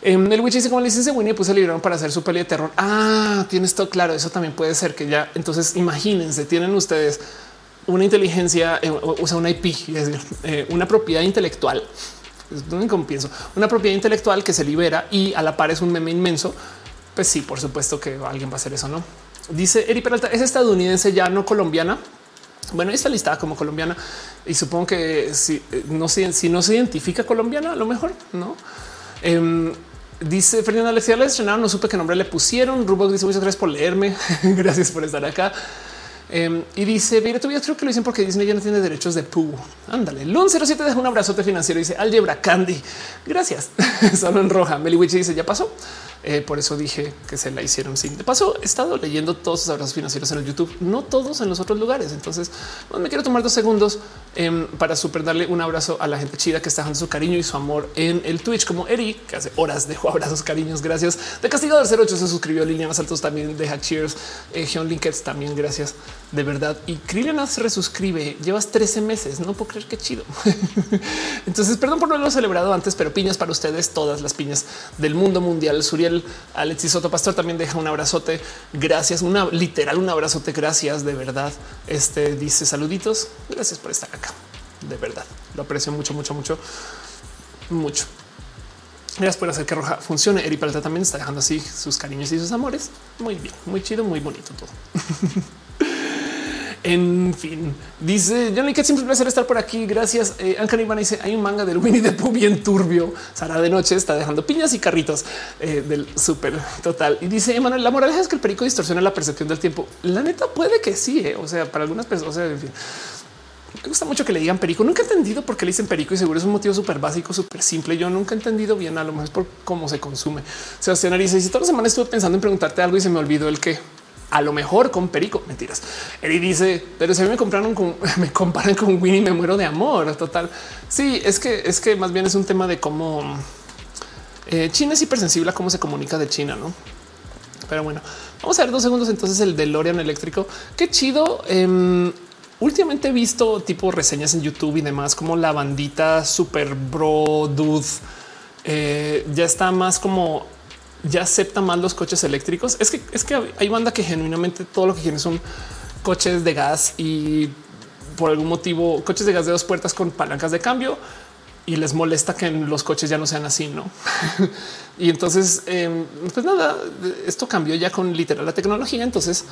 En el Witch dice como licencia Winnie pues se libraron para hacer su peli de terror. Ah, tienes todo claro. Eso también puede ser que ya. Entonces imagínense, tienen ustedes una inteligencia, eh, o sea, una IP, es decir, eh, una propiedad intelectual. Es pienso, una propiedad intelectual que se libera y a la par es un meme inmenso. Pues sí, por supuesto que alguien va a hacer eso, no? Dice Eri Peralta, es estadounidense, ya no colombiana. Bueno, está listada como colombiana y supongo que si eh, no, si no se identifica colombiana, a lo mejor no. Em, Dice Fernando Alexia, le estrenaron, no supe qué nombre le pusieron. Rubok dice muchas gracias por leerme. *laughs* gracias por estar acá. Em, y dice, mira, todavía creo que lo dicen porque Disney ya no tiene derechos de Pooh. Ándale. Lun 07 deja un abrazote financiero. Dice Algebra Candy. Gracias. *laughs* Solo en roja. Meliwich dice ya pasó. Eh, por eso dije que se la hicieron sin. De paso, he estado leyendo todos sus abrazos financieros en el YouTube, no todos en los otros lugares. Entonces, me quiero tomar dos segundos em, para super darle un abrazo a la gente chida que está dando su cariño y su amor en el Twitch, como Eri, que hace horas dejó abrazos, cariños. Gracias. De Castigador 08 se suscribió. Línea más altos también deja cheers. Eh, John Linkets también. Gracias de verdad. Y Krillena se resuscribe. Llevas 13 meses. No puedo creer qué chido. *laughs* Entonces, perdón por no haberlo celebrado antes, pero piñas para ustedes, todas las piñas del mundo mundial. Alexis Soto Pastor también deja un abrazote. Gracias, una literal, un abrazote. Gracias de verdad. Este dice saluditos. Gracias por estar acá. De verdad lo aprecio mucho, mucho, mucho, mucho. Gracias por hacer que Roja funcione. Eri Paleta también está dejando así sus cariños y sus amores. Muy bien, muy chido, muy bonito todo. *laughs* En fin, dice Johnny que siempre un placer estar por aquí. Gracias. Eh, Ivana dice hay un manga del Winnie the Pooh bien turbio. Sara de noche está dejando piñas y carritos eh, del súper total. Y dice Emanuel, la moraleja es que el perico distorsiona la percepción del tiempo. La neta puede que sí. Eh. O sea, para algunas personas, o sea, en fin. Me gusta mucho que le digan perico. Nunca he entendido por qué le dicen perico y seguro es un motivo súper básico, súper simple. Yo nunca he entendido bien, a lo mejor por cómo se consume. Sebastián dice, si toda la semana estuve pensando en preguntarte algo y se me olvidó el que a lo mejor con Perico. Mentiras. Eri dice, pero si a mí me compraron con, *laughs* me comparan con Winnie, me muero de amor. Total. Sí, es que es que más bien es un tema de cómo eh, China es hipersensible a cómo se comunica de China, no? Pero bueno, vamos a ver dos segundos. Entonces, el DeLorean eléctrico. Qué chido. Em, últimamente he visto tipo reseñas en YouTube y demás, como la bandita super bro dude eh, ya está más como ya acepta más los coches eléctricos. Es que es que hay banda que genuinamente todo lo que quieren son coches de gas y por algún motivo coches de gas de dos puertas con palancas de cambio y les molesta que los coches ya no sean así, no? *laughs* y entonces, em, pues nada, esto cambió ya con literal la tecnología. Entonces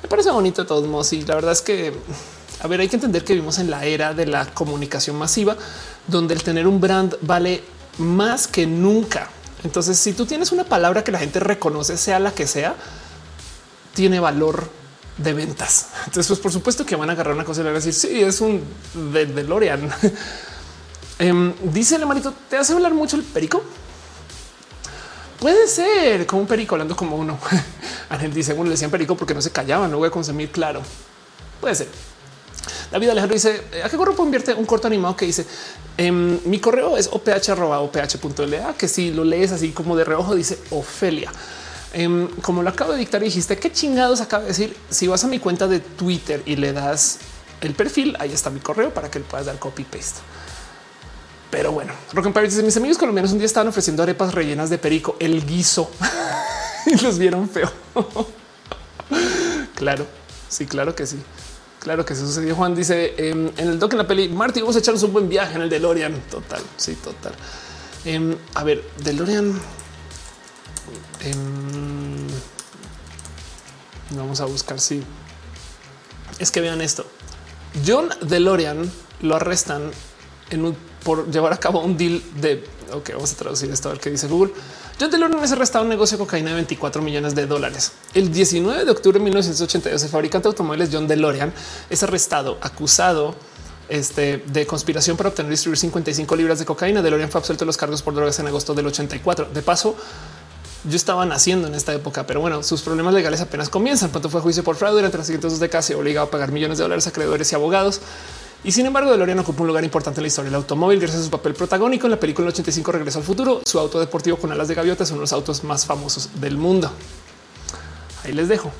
me parece bonito de todos modos. Y la verdad es que, a ver, hay que entender que vivimos en la era de la comunicación masiva, donde el tener un brand vale más que nunca. Entonces, si tú tienes una palabra que la gente reconoce, sea la que sea, tiene valor de ventas. Entonces, pues por supuesto que van a agarrar una cosa y van a decir, sí, es un de DeLorean. um, *laughs* dice el hermanito, ¿te hace hablar mucho el perico? Puede ser como un perico hablando como uno. *laughs* Ángel dice, bueno, le decían perico porque no se callaban, no voy a consumir. Claro, puede ser. David Alejandro dice a qué correo invierte un corto animado que dice em, mi correo es oph.oph.la que si lo lees así como de reojo dice Ofelia. Em, como lo acabo de dictar, dijiste qué chingados acaba de decir. Si vas a mi cuenta de Twitter y le das el perfil, ahí está mi correo para que le puedas dar copy paste. Pero bueno, Rock and dice mis amigos colombianos un día estaban ofreciendo arepas rellenas de perico, el guiso *laughs* y los vieron feo. *laughs* claro, sí, claro que sí. Claro que se sucedió. Juan dice em, en el doc en la peli Marty, vamos a echarnos un buen viaje en el DeLorean. Total. Sí, total. Em, a ver, DeLorean. Em, vamos a buscar si es que vean esto. John DeLorean lo arrestan por llevar a cabo un deal de ok, vamos a traducir esto a ver qué dice Google. John DeLorean es arrestado un negocio de cocaína de 24 millones de dólares. El 19 de octubre de 1982, el fabricante de automóviles John DeLorean es arrestado, acusado este, de conspiración para obtener y distribuir 55 libras de cocaína. DeLorean fue absuelto de los cargos por drogas en agosto del 84. De paso, yo estaba naciendo en esta época, pero bueno, sus problemas legales apenas comienzan. Pronto fue juicio por fraude durante las siguientes dos décadas obligado a pagar millones de dólares a acreedores y abogados. Y sin embargo, DeLorean ocupa un lugar importante en la historia del automóvil gracias a su papel protagónico en la película 85 Regreso al futuro. Su auto deportivo con alas de gaviota es uno de los autos más famosos del mundo. Ahí les dejo.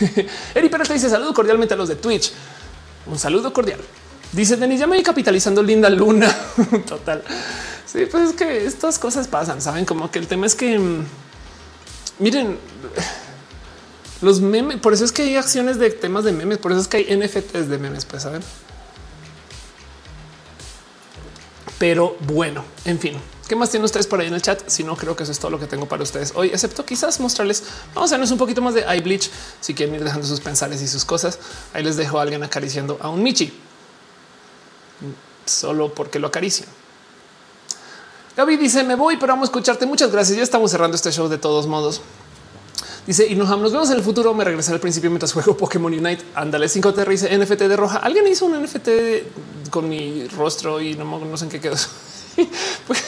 *laughs* Eri Pérez dice saludo cordialmente a los de Twitch. Un saludo cordial. Dice Denis, ya me voy capitalizando linda luna. *laughs* Total. Sí, pues es que estas cosas pasan, saben como que el tema es que mm, miren los memes. Por eso es que hay acciones de temas de memes. Por eso es que hay NFTs de memes. Pues saben. Pero bueno, en fin, ¿qué más tienen ustedes por ahí en el chat? Si no, creo que eso es todo lo que tengo para ustedes hoy, excepto quizás mostrarles. Vamos a vernos un poquito más de iBleach. Si quieren ir dejando sus pensares y sus cosas, ahí les dejo a alguien acariciando a un Michi solo porque lo acarician. Gaby dice: Me voy, pero vamos a escucharte. Muchas gracias. Ya estamos cerrando este show de todos modos. Dice y nos, vemos en el futuro. Me regresé al principio mientras juego Pokémon Unite. Ándale 5 te dice NFT de roja. Alguien hizo un NFT con mi rostro y no, no sé en qué quedó. *laughs* pues,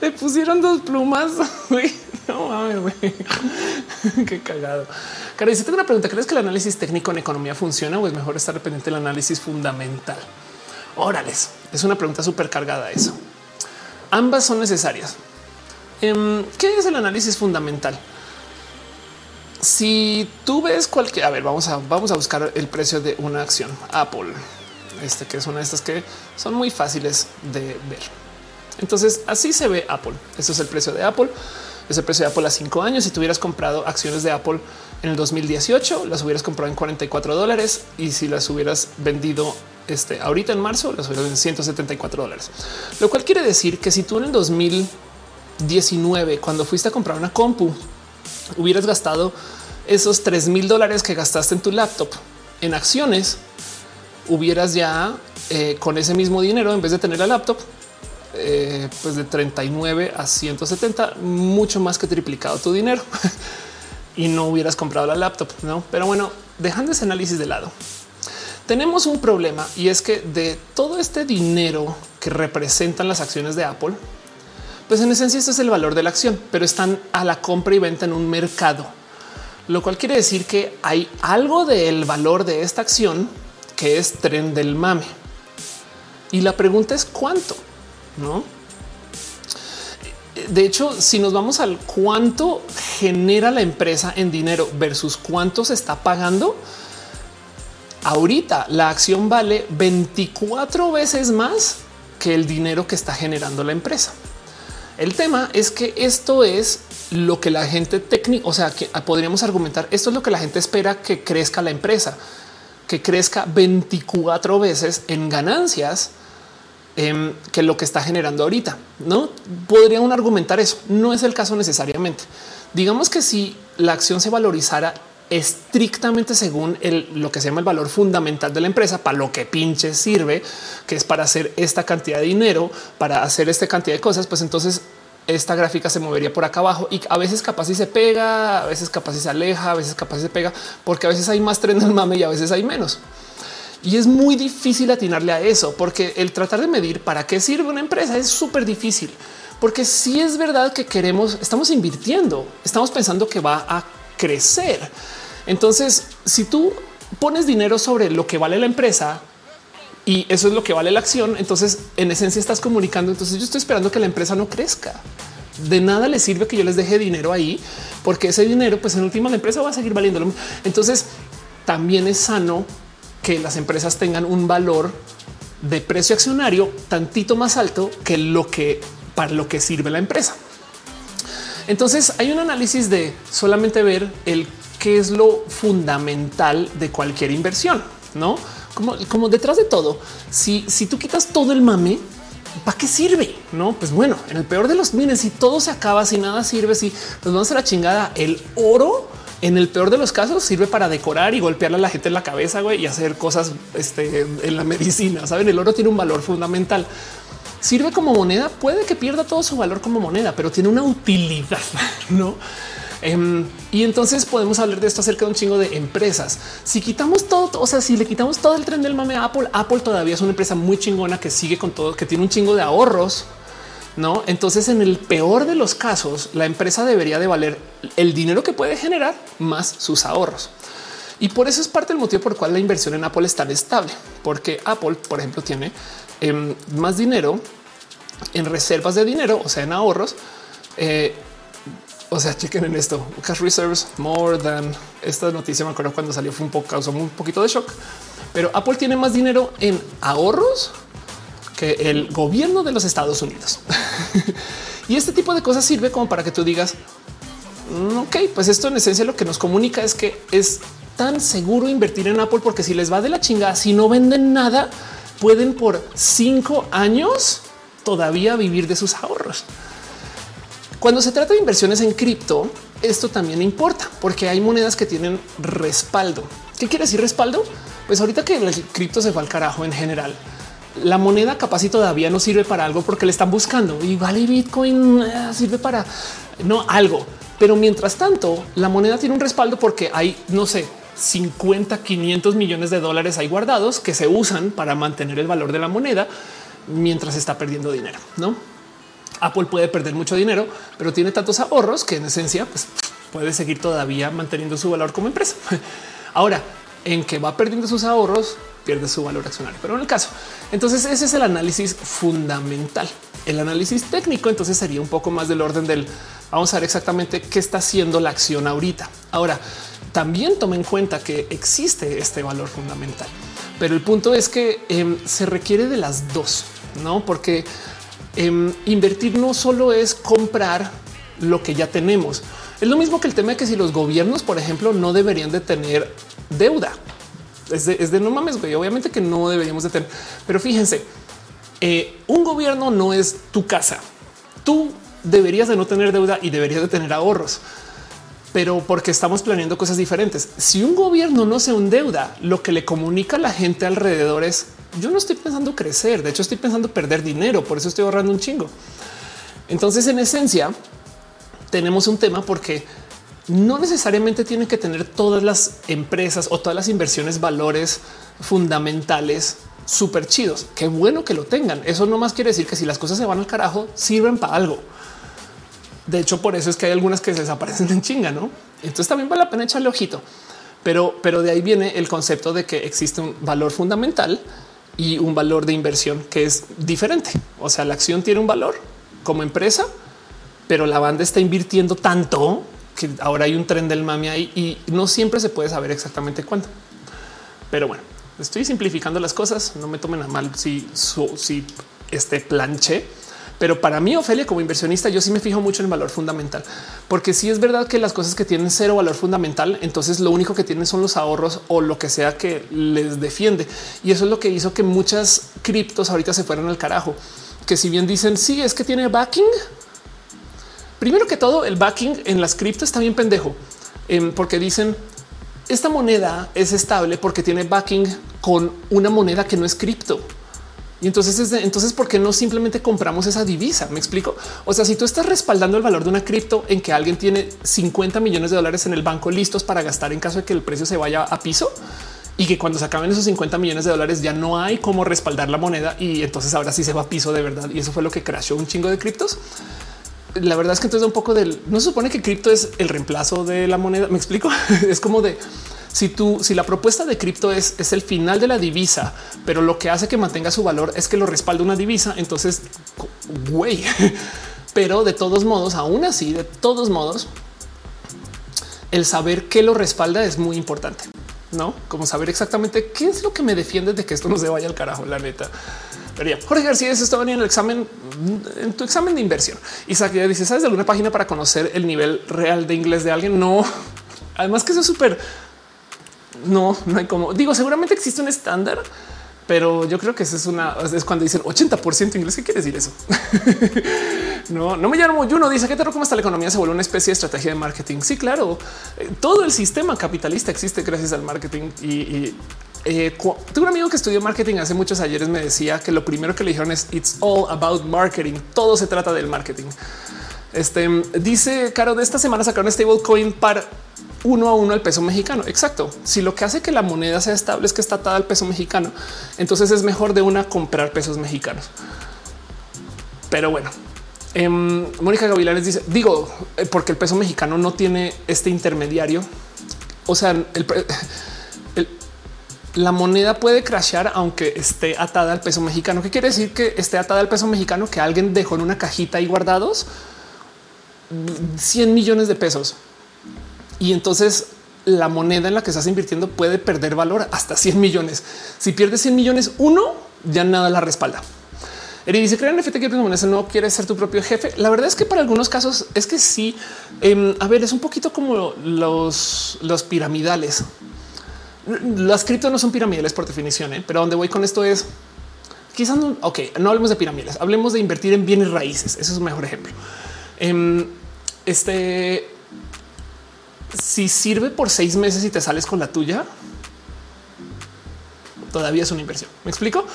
le pusieron dos plumas. *laughs* No mames. *laughs* Qué cagado. Cara, dice, tengo una pregunta. ¿Crees que el análisis técnico en economía funciona o es mejor estar dependiente del análisis fundamental? Órales, es una pregunta súper cargada eso. Ambas son necesarias. Em, ¿Qué es el análisis fundamental? Si tú ves cualquier, a ver, vamos a, vamos a buscar el precio de una acción Apple, este que es una de estas que son muy fáciles de ver. Entonces así se ve Apple. Este es el precio de Apple. Es el precio de Apple a cinco años. Si tuvieras comprado acciones de Apple en el 2018, las hubieras comprado en 44 dólares y si las hubieras vendido este, ahorita en marzo, las hubieras en 174 dólares. Lo cual quiere decir que si tú en el 2019, cuando fuiste a comprar una compu, hubieras gastado esos 3 mil dólares que gastaste en tu laptop en acciones, hubieras ya eh, con ese mismo dinero, en vez de tener la laptop, eh, pues de 39 a 170, mucho más que triplicado tu dinero *laughs* y no hubieras comprado la laptop. No, pero bueno, dejando ese análisis de lado, tenemos un problema y es que de todo este dinero que representan las acciones de Apple, pues en esencia este es el valor de la acción, pero están a la compra y venta en un mercado, lo cual quiere decir que hay algo del valor de esta acción que es tren del mame. Y la pregunta es cuánto. ¿no? De hecho, si nos vamos al cuánto genera la empresa en dinero versus cuánto se está pagando, ahorita la acción vale 24 veces más que el dinero que está generando la empresa. El tema es que esto es lo que la gente técnica, o sea, que podríamos argumentar, esto es lo que la gente espera que crezca la empresa, que crezca 24 veces en ganancias Em, que lo que está generando ahorita. No podría un argumentar eso. No es el caso necesariamente. Digamos que si la acción se valorizara estrictamente según lo que se llama el valor fundamental de la empresa, para lo que pinche sirve, que es para hacer esta cantidad de dinero, para hacer esta cantidad de cosas, pues entonces esta gráfica se movería por acá abajo y a veces capaz y se pega, a veces capaz y se aleja, a veces capaz y se pega, porque a veces hay más tren del mame y a veces hay menos. Y es muy difícil atinarle a eso, porque el tratar de medir para qué sirve una empresa es súper difícil, porque si es verdad que queremos, estamos invirtiendo, estamos pensando que va a crecer. Entonces, si tú pones dinero sobre lo que vale la empresa y eso es lo que vale la acción, entonces en esencia estás comunicando. Entonces yo estoy esperando que la empresa no crezca. De nada le sirve que yo les deje dinero ahí, porque ese dinero, pues en última la empresa va a seguir valiendo. Entonces también es sano que las empresas tengan un valor de precio accionario tantito más alto que lo que para lo que sirve la empresa. Entonces hay un análisis de solamente ver el qué es lo fundamental de cualquier inversión, no como, como detrás de todo. Si, si tú quitas todo el mame, ¿para qué sirve? No, pues bueno, en el peor de los miren, si todo se acaba, si nada sirve, si nos vamos a la chingada, el oro en el peor de los casos sirve para decorar y golpearle a la gente en la cabeza y hacer cosas este, en la medicina. Saben, el oro tiene un valor fundamental. Sirve como moneda, puede que pierda todo su valor como moneda, pero tiene una utilidad, *laughs* no? Em, y entonces podemos hablar de esto acerca de un chingo de empresas. Si quitamos todo, o sea, si le quitamos todo el tren del mame a Apple, Apple todavía es una empresa muy chingona que sigue con todo, que tiene un chingo de ahorros no, entonces en el peor de los casos, la empresa debería de valer el dinero que puede generar más sus ahorros. Y por eso es parte del motivo por el cual la inversión en Apple es tan estable, porque Apple, por ejemplo, tiene em, más dinero en reservas de dinero, o sea, en ahorros. Eh, o sea, chequen en esto cash reserves more than esta noticia. Me acuerdo cuando salió fue un poco, causó un poquito de shock, pero Apple tiene más dinero en ahorros que el gobierno de los Estados Unidos. *laughs* y este tipo de cosas sirve como para que tú digas, mm, ok, pues esto en esencia lo que nos comunica es que es tan seguro invertir en Apple porque si les va de la chingada, si no venden nada, pueden por cinco años todavía vivir de sus ahorros. Cuando se trata de inversiones en cripto, esto también importa porque hay monedas que tienen respaldo. ¿Qué quiere decir respaldo? Pues ahorita que el cripto se va al carajo en general, la moneda capaz y todavía no sirve para algo porque le están buscando y vale Bitcoin eh, sirve para no algo, Pero mientras tanto, la moneda tiene un respaldo porque hay, no sé, 50, 500 millones de dólares ahí guardados que se usan para mantener el valor de la moneda mientras está perdiendo dinero, ¿no? Apple puede perder mucho dinero, pero tiene tantos ahorros que en esencia pues, puede seguir todavía manteniendo su valor como empresa. *laughs* Ahora, en que va perdiendo sus ahorros, pierde su valor accionario. Pero en el caso, entonces ese es el análisis fundamental. El análisis técnico entonces sería un poco más del orden del vamos a ver exactamente qué está haciendo la acción ahorita. Ahora, también toma en cuenta que existe este valor fundamental, pero el punto es que em, se requiere de las dos, no? Porque em, invertir no solo es comprar lo que ya tenemos. Es lo mismo que el tema de que si los gobiernos, por ejemplo, no deberían de tener deuda. Es de, no mames, güey. Obviamente que no deberíamos de tener, pero fíjense, eh, un gobierno no es tu casa. Tú deberías de no tener deuda y deberías de tener ahorros, pero porque estamos planeando cosas diferentes. Si un gobierno no se deuda, lo que le comunica a la gente alrededor es yo no estoy pensando crecer. De hecho, estoy pensando perder dinero. Por eso estoy ahorrando un chingo. Entonces, en esencia, tenemos un tema porque no necesariamente tienen que tener todas las empresas o todas las inversiones valores fundamentales súper chidos. Qué bueno que lo tengan. Eso no más quiere decir que si las cosas se van al carajo, sirven para algo. De hecho, por eso es que hay algunas que desaparecen en chinga, no? Entonces también vale la pena echarle ojito. Pero, pero de ahí viene el concepto de que existe un valor fundamental y un valor de inversión que es diferente. O sea, la acción tiene un valor como empresa, pero la banda está invirtiendo tanto que ahora hay un tren del mami ahí y no siempre se puede saber exactamente cuánto. Pero bueno, estoy simplificando las cosas. No me tomen a mal si, si este planche. Pero para mí, Ofelia, como inversionista, yo sí me fijo mucho en el valor fundamental, porque si es verdad que las cosas que tienen cero valor fundamental, entonces lo único que tienen son los ahorros o lo que sea que les defiende. Y eso es lo que hizo que muchas criptos ahorita se fueran al carajo. Que si bien dicen sí, es que tiene backing, Primero que todo, el backing en las criptos está bien pendejo, em, porque dicen esta moneda es estable porque tiene backing con una moneda que no es cripto. Y entonces, es entonces, ¿por qué no simplemente compramos esa divisa? Me explico. O sea, si tú estás respaldando el valor de una cripto en que alguien tiene 50 millones de dólares en el banco listos para gastar en caso de que el precio se vaya a piso y que cuando se acaben esos 50 millones de dólares ya no hay cómo respaldar la moneda y entonces ahora sí se va a piso de verdad. Y eso fue lo que crashó un chingo de criptos la verdad es que entonces un poco del no se supone que cripto es el reemplazo de la moneda. Me explico. *laughs* es como de si tú, si la propuesta de cripto es, es el final de la divisa, pero lo que hace que mantenga su valor es que lo respalda una divisa. Entonces, güey, *laughs* pero de todos modos, aún así, de todos modos, el saber qué lo respalda es muy importante, no como saber exactamente qué es lo que me defiende de que esto no se vaya al carajo. La neta. Pero ya, Jorge García estaba en el examen, en tu examen de inversión. Isaac ya dice, ¿sabes de alguna página para conocer el nivel real de inglés de alguien? No. *laughs* Además que eso es súper... No, no hay como... Digo, seguramente existe un estándar, pero yo creo que eso es una... Es cuando dicen 80% inglés. ¿Qué quiere decir eso? *laughs* no, no me llamo Juno. Dice que te cómo hasta la economía se vuelve una especie de estrategia de marketing. Sí, claro. Eh, todo el sistema capitalista existe gracias al marketing y eh, tengo un amigo que estudió marketing hace muchos ayeres. Me decía que lo primero que le dijeron es it's all about marketing. Todo se trata del marketing. Este dice Caro de esta semana sacaron stablecoin para uno a uno al peso mexicano. Exacto. Si lo que hace que la moneda sea estable es que está atada al peso mexicano, entonces es mejor de una comprar pesos mexicanos. Pero bueno, eh, Mónica Gavilanes dice: Digo, eh, porque el peso mexicano no tiene este intermediario. O sea, el, *laughs* la moneda puede crashear aunque esté atada al peso mexicano. ¿Qué quiere decir que esté atada al peso mexicano que alguien dejó en una cajita y guardados 100 millones de pesos? Y entonces la moneda en la que estás invirtiendo puede perder valor hasta 100 millones. Si pierdes 100 millones, uno ya nada la respalda. Eri dice crean NFT que no quiere ser tu propio jefe. La verdad es que para algunos casos es que sí. Em, a ver, es un poquito como los, los piramidales las criptos no son piramidales por definición, ¿eh? pero donde voy con esto es quizás no. Ok, no hablemos de pirámides, hablemos de invertir en bienes raíces. Eso es un mejor ejemplo. Em, este, si sirve por seis meses y te sales con la tuya, todavía es una inversión. Me explico?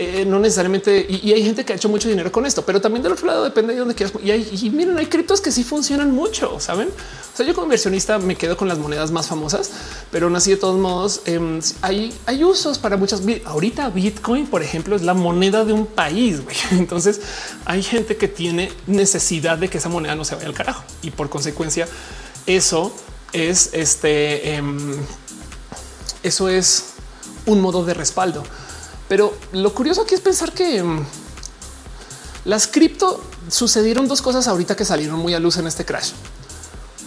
Eh, no necesariamente. Y, hay gente que ha hecho mucho dinero con esto, pero también del otro lado depende de dónde quieras. Y, hay, miren, hay criptos que sí funcionan mucho, saben? O sea, yo como inversionista me quedo con las monedas más famosas, pero aún así, de todos modos, em, hay, hay usos para muchas. Ahorita Bitcoin, por ejemplo, es la moneda de un país. *laughs* Entonces hay gente que tiene necesidad de que esa moneda no se vaya al carajo y por consecuencia, eso es este. Em, eso es un modo de respaldo. Pero lo curioso aquí es pensar que em, las cripto sucedieron dos cosas ahorita que salieron muy a luz en este crash.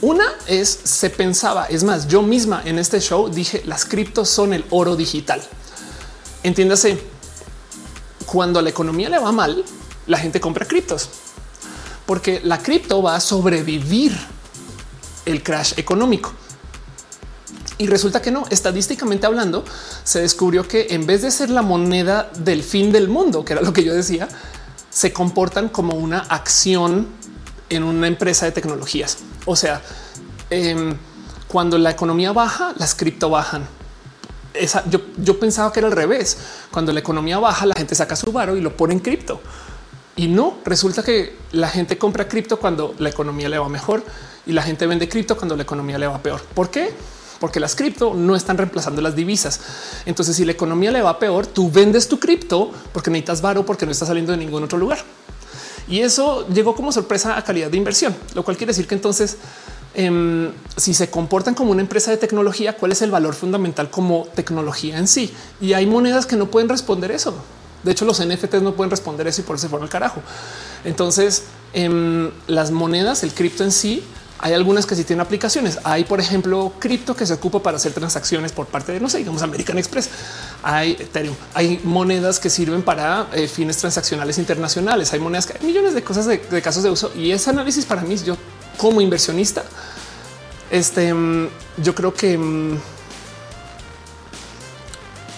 Una es se pensaba, es más, yo misma en este show dije las criptos son el oro digital. Entiéndase, cuando a la economía le va mal, la gente compra criptos porque la cripto va a sobrevivir el crash económico. Y resulta que no, estadísticamente hablando, se descubrió que en vez de ser la moneda del fin del mundo, que era lo que yo decía, se comportan como una acción en una empresa de tecnologías. O sea, em, cuando la economía baja, las cripto bajan. Esa, yo, yo, pensaba que era al revés. Cuando la economía baja, la gente saca su varo y lo pone en cripto. Y no resulta que la gente compra cripto cuando la economía le va mejor y la gente vende cripto cuando la economía le va peor. ¿Por qué? Porque las cripto no están reemplazando las divisas. Entonces, si la economía le va peor, tú vendes tu cripto porque necesitas varo porque no está saliendo de ningún otro lugar. Y eso llegó como sorpresa a calidad de inversión, lo cual quiere decir que entonces em, si se comportan como una empresa de tecnología, cuál es el valor fundamental como tecnología en sí. Y hay monedas que no pueden responder eso. De hecho, los NFTs no pueden responder eso y por eso se fueron al carajo. Entonces, en em, las monedas, el cripto en sí, hay algunas que sí tienen aplicaciones. Hay, por ejemplo, cripto que se ocupa para hacer transacciones por parte de, no sé, digamos American Express. Hay Ethereum. Hay monedas que sirven para eh, fines transaccionales internacionales. Hay monedas que hay millones de cosas de, casos de uso. Y ese análisis para mí, yo como inversionista, este, em, yo creo que em,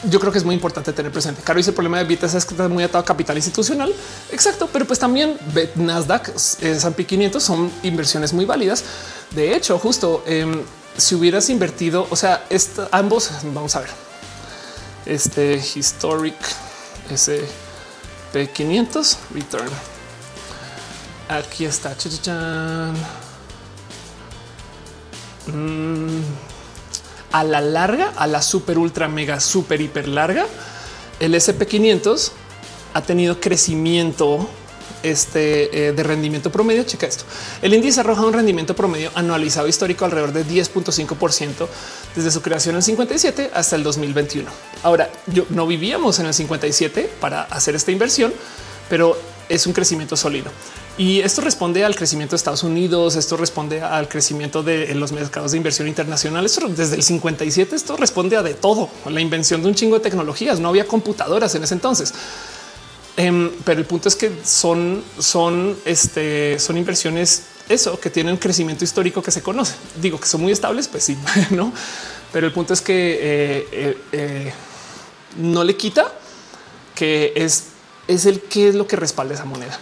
yo creo que es muy importante tener presente. Caro dice el problema de Bitas es que está muy atado a capital institucional. Exacto, pero pues también Nasdaq, eh, S&P 500 son inversiones muy válidas. De hecho, justo em, si hubieras invertido, o sea, ambos, vamos a ver, este historic S&P 500 return. Aquí está. Mm a la larga, a la super ultra mega super hiper larga, el SP500 ha tenido crecimiento este, eh, de rendimiento promedio. Checa esto. El índice arroja un rendimiento promedio anualizado histórico alrededor de 10.5% desde su creación en 57 hasta el 2021. Ahora, yo no vivíamos en el 57 para hacer esta inversión, pero es un crecimiento sólido. Y esto responde al crecimiento de Estados Unidos, esto responde al crecimiento de los mercados de inversión internacional. Esto desde el 57, esto responde a de todo, la invención de un chingo de tecnologías. No había computadoras en ese entonces. Em, pero el punto es que son, son, este, son inversiones eso que tienen crecimiento histórico que se conoce. Digo que son muy estables, pues sí, *laughs* no, pero el punto es que eh, eh, eh, no le quita que es, es el que es lo que respalda esa moneda.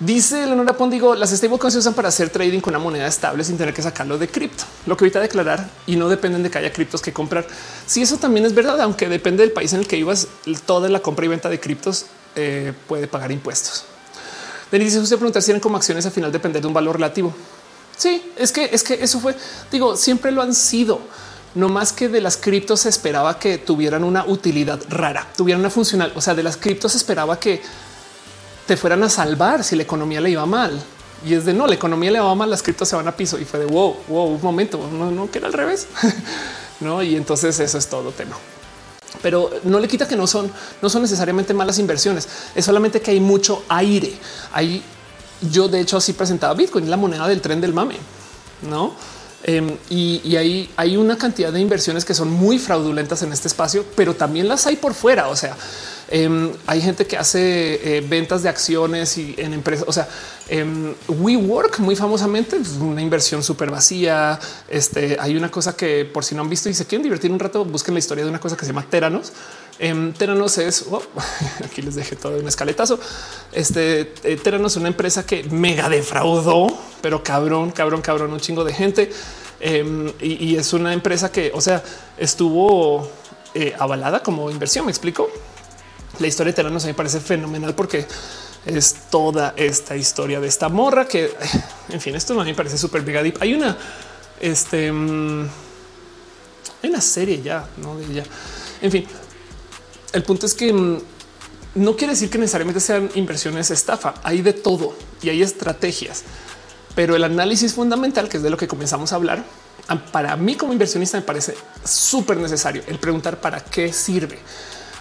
Dice Leonora Pondigo, las stablecoins se usan para hacer trading con una moneda estable sin tener que sacarlo de cripto, lo que evita declarar y no dependen de que haya criptos que comprar. Si eso también es verdad, aunque depende del país en el que vivas, toda la compra y venta de criptos eh, puede pagar impuestos. Denis dice usted preguntar si tienen como acciones al final depender de un valor relativo. Sí, es que es que eso fue, digo, siempre lo han sido. No más que de las criptos se esperaba que tuvieran una utilidad rara, tuvieran una funcional. O sea, de las criptos se esperaba que te fueran a salvar si la economía le iba mal. Y es de no, la economía le va mal, las criptos se van a piso y fue de wow, wow, un momento, no, no que era al revés. *laughs* no, y entonces eso es todo tema. Pero no le quita que no son, no son necesariamente malas inversiones. Es solamente que hay mucho aire. Hay, yo de hecho así presentaba Bitcoin, la moneda del tren del mame, no? Em, y, y hay, una cantidad de inversiones que son muy fraudulentas en este espacio, pero también las hay por fuera. O sea, Em, hay gente que hace eh, ventas de acciones y en empresas. O sea, eh, WeWork muy famosamente es una inversión súper vacía. Este hay una cosa que por si no han visto y se quieren divertir un rato, busquen la historia de una cosa que se llama Teranos. Eh, Teranos es oh, *laughs* aquí les dejé todo un escaletazo. Este eh, Teranos es una empresa que mega defraudó, pero cabrón, cabrón, cabrón, un chingo de gente. y, y es una empresa que, o sea, estuvo eh, avalada como inversión. Me explico. La historia de Teranos me parece fenomenal porque es toda esta historia de esta morra que, *sighs* en fin, esto me parece súper big Hay una, este, mm, hay una serie ya, no de ella. En fin, el punto es que mm, no quiere decir que necesariamente sean inversiones estafa. Hay de todo y hay estrategias, pero el análisis fundamental, que es de lo que comenzamos a hablar, para mí como inversionista me parece súper necesario el preguntar para qué sirve.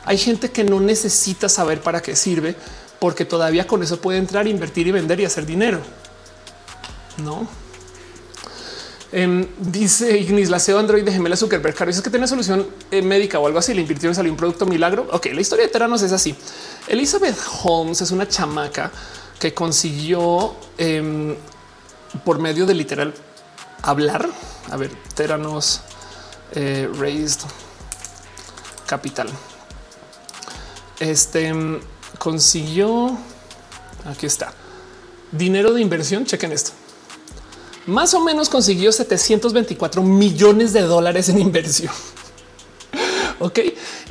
Hay gente que no necesita saber para qué sirve porque todavía con eso puede entrar, invertir y vender y hacer dinero. No. Em, dice Ignis, la CEO Android de Gemela Zuckerberg. Claro, es que tiene solución eh, médica o algo así. Le invirtieron, salió un producto milagro. Ok, la historia de Teranos es así. Elizabeth Holmes es una chamaca que consiguió em, por medio de literal hablar. A ver, Teranos eh, raised capital. Este consiguió. Aquí está dinero de inversión. Chequen esto. Más o menos consiguió 724 millones de dólares en inversión. *laughs* ok.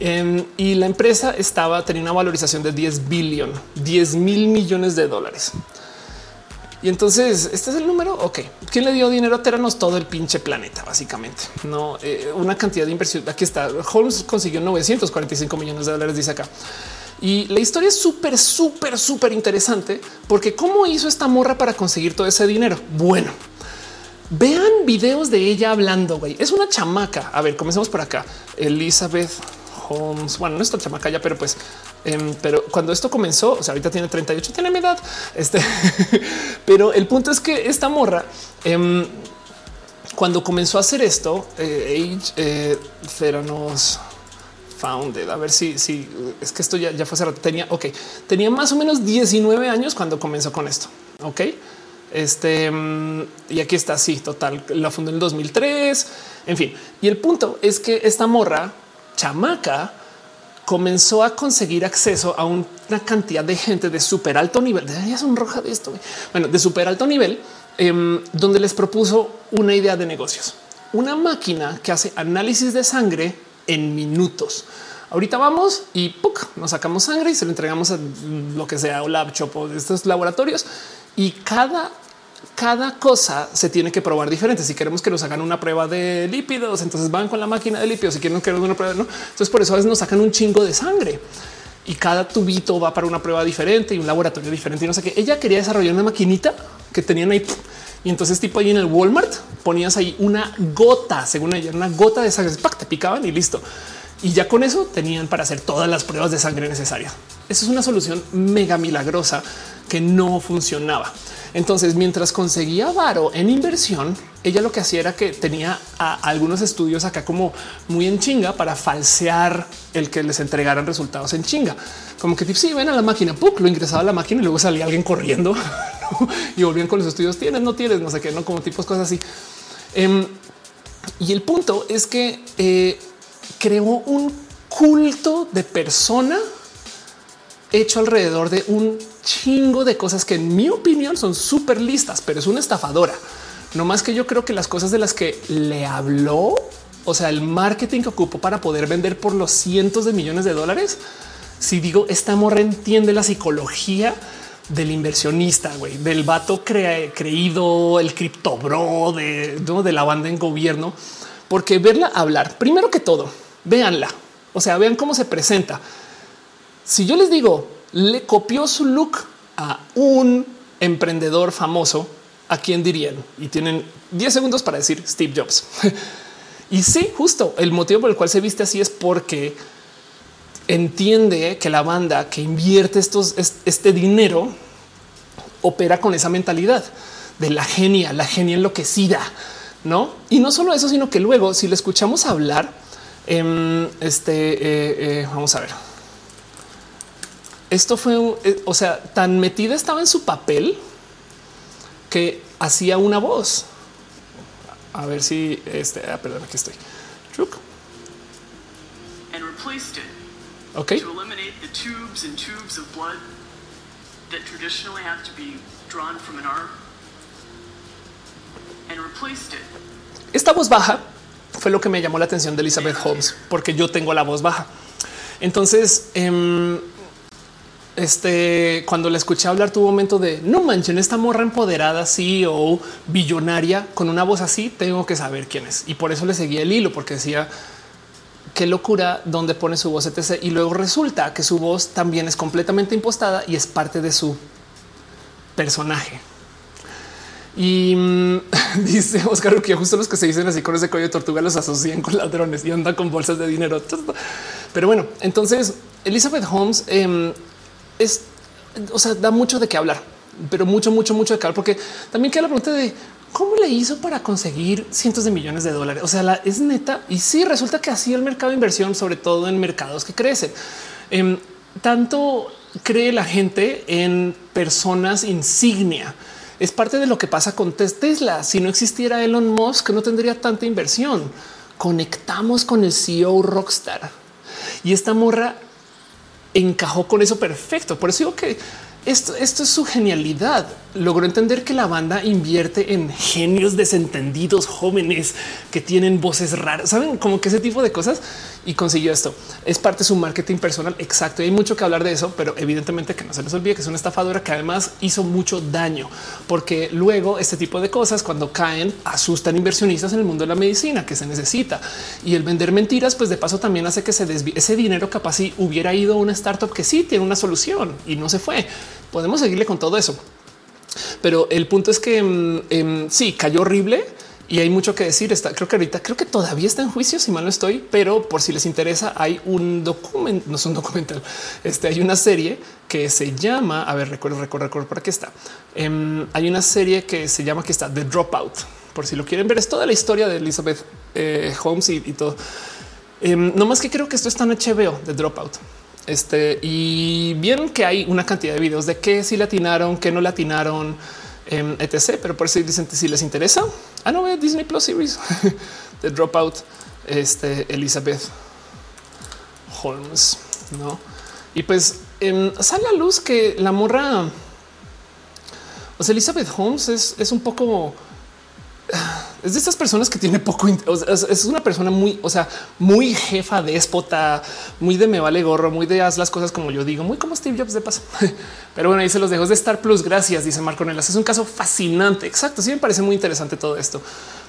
Em, y la empresa estaba tenía una valorización de 10 billion, 10 mil millones de dólares. Y entonces este es el número. Ok, ¿quién le dio dinero a Teranos? Todo el pinche planeta, básicamente. No eh, una cantidad de inversión. Aquí está. Holmes consiguió 945 millones de dólares, dice acá. Y la historia es súper, súper, súper interesante porque cómo hizo esta morra para conseguir todo ese dinero. Bueno, vean videos de ella hablando. güey. Es una chamaca. A ver, comencemos por acá. Elizabeth Holmes. Bueno, no está chamaca ya, pero pues, em, pero cuando esto comenzó, o sea, ahorita tiene 38, tiene mi edad. Este, *laughs* pero el punto es que esta morra, em, cuando comenzó a hacer esto, eh, Age eh, founded. A ver si, si es que esto ya, ya fue hace rato. Tenía, ok, tenía más o menos 19 años cuando comenzó con esto. Ok. Este mm, y aquí está así total. La fundó en el 2003. En fin, y el punto es que esta morra chamaca comenzó a conseguir acceso a una cantidad de gente de súper alto nivel. Deberías un roja de esto. Bueno, de súper alto nivel, em, donde les propuso una idea de negocios, una máquina que hace análisis de sangre en minutos. Ahorita vamos y nos sacamos sangre y se lo entregamos a lo que sea o lab shop de estos laboratorios y cada cada cosa se tiene que probar diferente. Si queremos que nos hagan una prueba de lípidos, entonces van con la máquina de lípidos. Si quieren que una prueba, no. Entonces por eso a veces nos sacan un chingo de sangre y cada tubito va para una prueba diferente y un laboratorio diferente. Y no sé qué. Ella quería desarrollar una maquinita que tenían ahí. Y entonces, tipo ahí en el Walmart, ponías ahí una gota, según ella, una gota de sangre, te picaban y listo. Y ya con eso tenían para hacer todas las pruebas de sangre necesarias. Eso es una solución mega milagrosa que no funcionaba. Entonces, mientras conseguía varo en inversión, ella lo que hacía era que tenía algunos estudios acá como muy en chinga para falsear el que les entregaran resultados en chinga. Como que si ven a la máquina, lo ingresaba a la máquina y luego salía alguien corriendo *laughs* y volvían con los estudios. Tienes, no tienes, no sé qué, no como tipos cosas así. Em, y el punto es que eh, creó un culto de persona hecho alrededor de un chingo de cosas que en mi opinión son súper listas, pero es una estafadora. No más que yo creo que las cosas de las que le habló, o sea, el marketing que ocupó para poder vender por los cientos de millones de dólares. Si digo, esta morra entiende la psicología del inversionista, güey, del vato creído, el cripto bro de, de la banda en gobierno, porque verla hablar, primero que todo, véanla, o sea, vean cómo se presenta si yo les digo, le copió su look a un emprendedor famoso, ¿a quién dirían? Y tienen 10 segundos para decir Steve Jobs. *laughs* y sí, justo el motivo por el cual se viste así es porque entiende que la banda que invierte estos, este dinero opera con esa mentalidad de la genia, la genia enloquecida, no? Y no solo eso, sino que luego, si le escuchamos hablar, em, este eh, eh, vamos a ver esto fue, eh, o sea, tan metida estaba en su papel que hacía una voz. A ver si este, ah, perdón, aquí estoy. And replaced it okay. to eliminate the tubes and tubes of blood that traditionally have to be drawn from an arm. And replaced it. Esta voz baja fue lo que me llamó la atención de Elizabeth Holmes, porque yo tengo la voz baja. Entonces, em, este, cuando la escuché hablar, tuvo momento de no manchen esta morra empoderada, sí o billonaria con una voz así. Tengo que saber quién es y por eso le seguía el hilo, porque decía qué locura donde pone su voz etc. Y luego resulta que su voz también es completamente impostada y es parte de su personaje. Y mm, *laughs* dice Oscar que justo los que se dicen así con ese cuello de tortuga los asocian con ladrones y andan con bolsas de dinero. *laughs* Pero bueno, entonces Elizabeth Holmes em, es, o sea, da mucho de qué hablar, pero mucho, mucho, mucho de qué hablar, porque también queda la pregunta de cómo le hizo para conseguir cientos de millones de dólares. O sea, es neta. Y sí, resulta que así el mercado de inversión, sobre todo en mercados que crecen, em, tanto cree la gente en personas insignia. Es parte de lo que pasa con Tesla. Si no existiera Elon Musk, no tendría tanta inversión. Conectamos con el CEO Rockstar y esta morra encajó con eso perfecto. Por eso digo que esto, esto es su genialidad. Logró entender que la banda invierte en genios desentendidos jóvenes que tienen voces raras, saben como que ese tipo de cosas y consiguió esto. Es parte de su marketing personal. Exacto. Y hay mucho que hablar de eso, pero evidentemente que no se les olvide que es una estafadora que además hizo mucho daño, porque luego este tipo de cosas cuando caen asustan inversionistas en el mundo de la medicina que se necesita y el vender mentiras, pues de paso también hace que se desvíe ese dinero capaz si hubiera ido a una startup que sí tiene una solución y no se fue podemos seguirle con todo eso. Pero el punto es que em, sí cayó horrible y hay mucho que decir. Está, creo que ahorita creo que todavía está en juicio, si mal no estoy, pero por si les interesa, hay un documento, no es un documental. Este hay una serie que se llama, a ver, recuerdo, recuerdo, recuerdo para qué está. Em, hay una serie que se llama que está The Dropout. Por si lo quieren ver, es toda la historia de Elizabeth eh, Holmes y, todo. Em, no más que creo que esto está en HBO de Dropout. Este y bien que hay una cantidad de videos de qué si latinaron, qué no latinaron, etc. Pero por eso dicen si les interesa. Ah, no, ve Disney Plus Series *laughs* de Dropout. Este Elizabeth Holmes, no? Y pues eh, sale a luz que la morra, o sea, Elizabeth Holmes es, es un poco es de estas personas que tiene poco. es una persona muy, o sea, muy jefa, déspota, muy de me vale gorro, muy de haz las cosas como yo digo, muy como Steve Jobs de paso. *laughs* Pero bueno, ahí se los dejo de Star Plus. Gracias, dice Marco Nelas. Es un caso fascinante. Exacto. Sí, me parece muy interesante todo esto,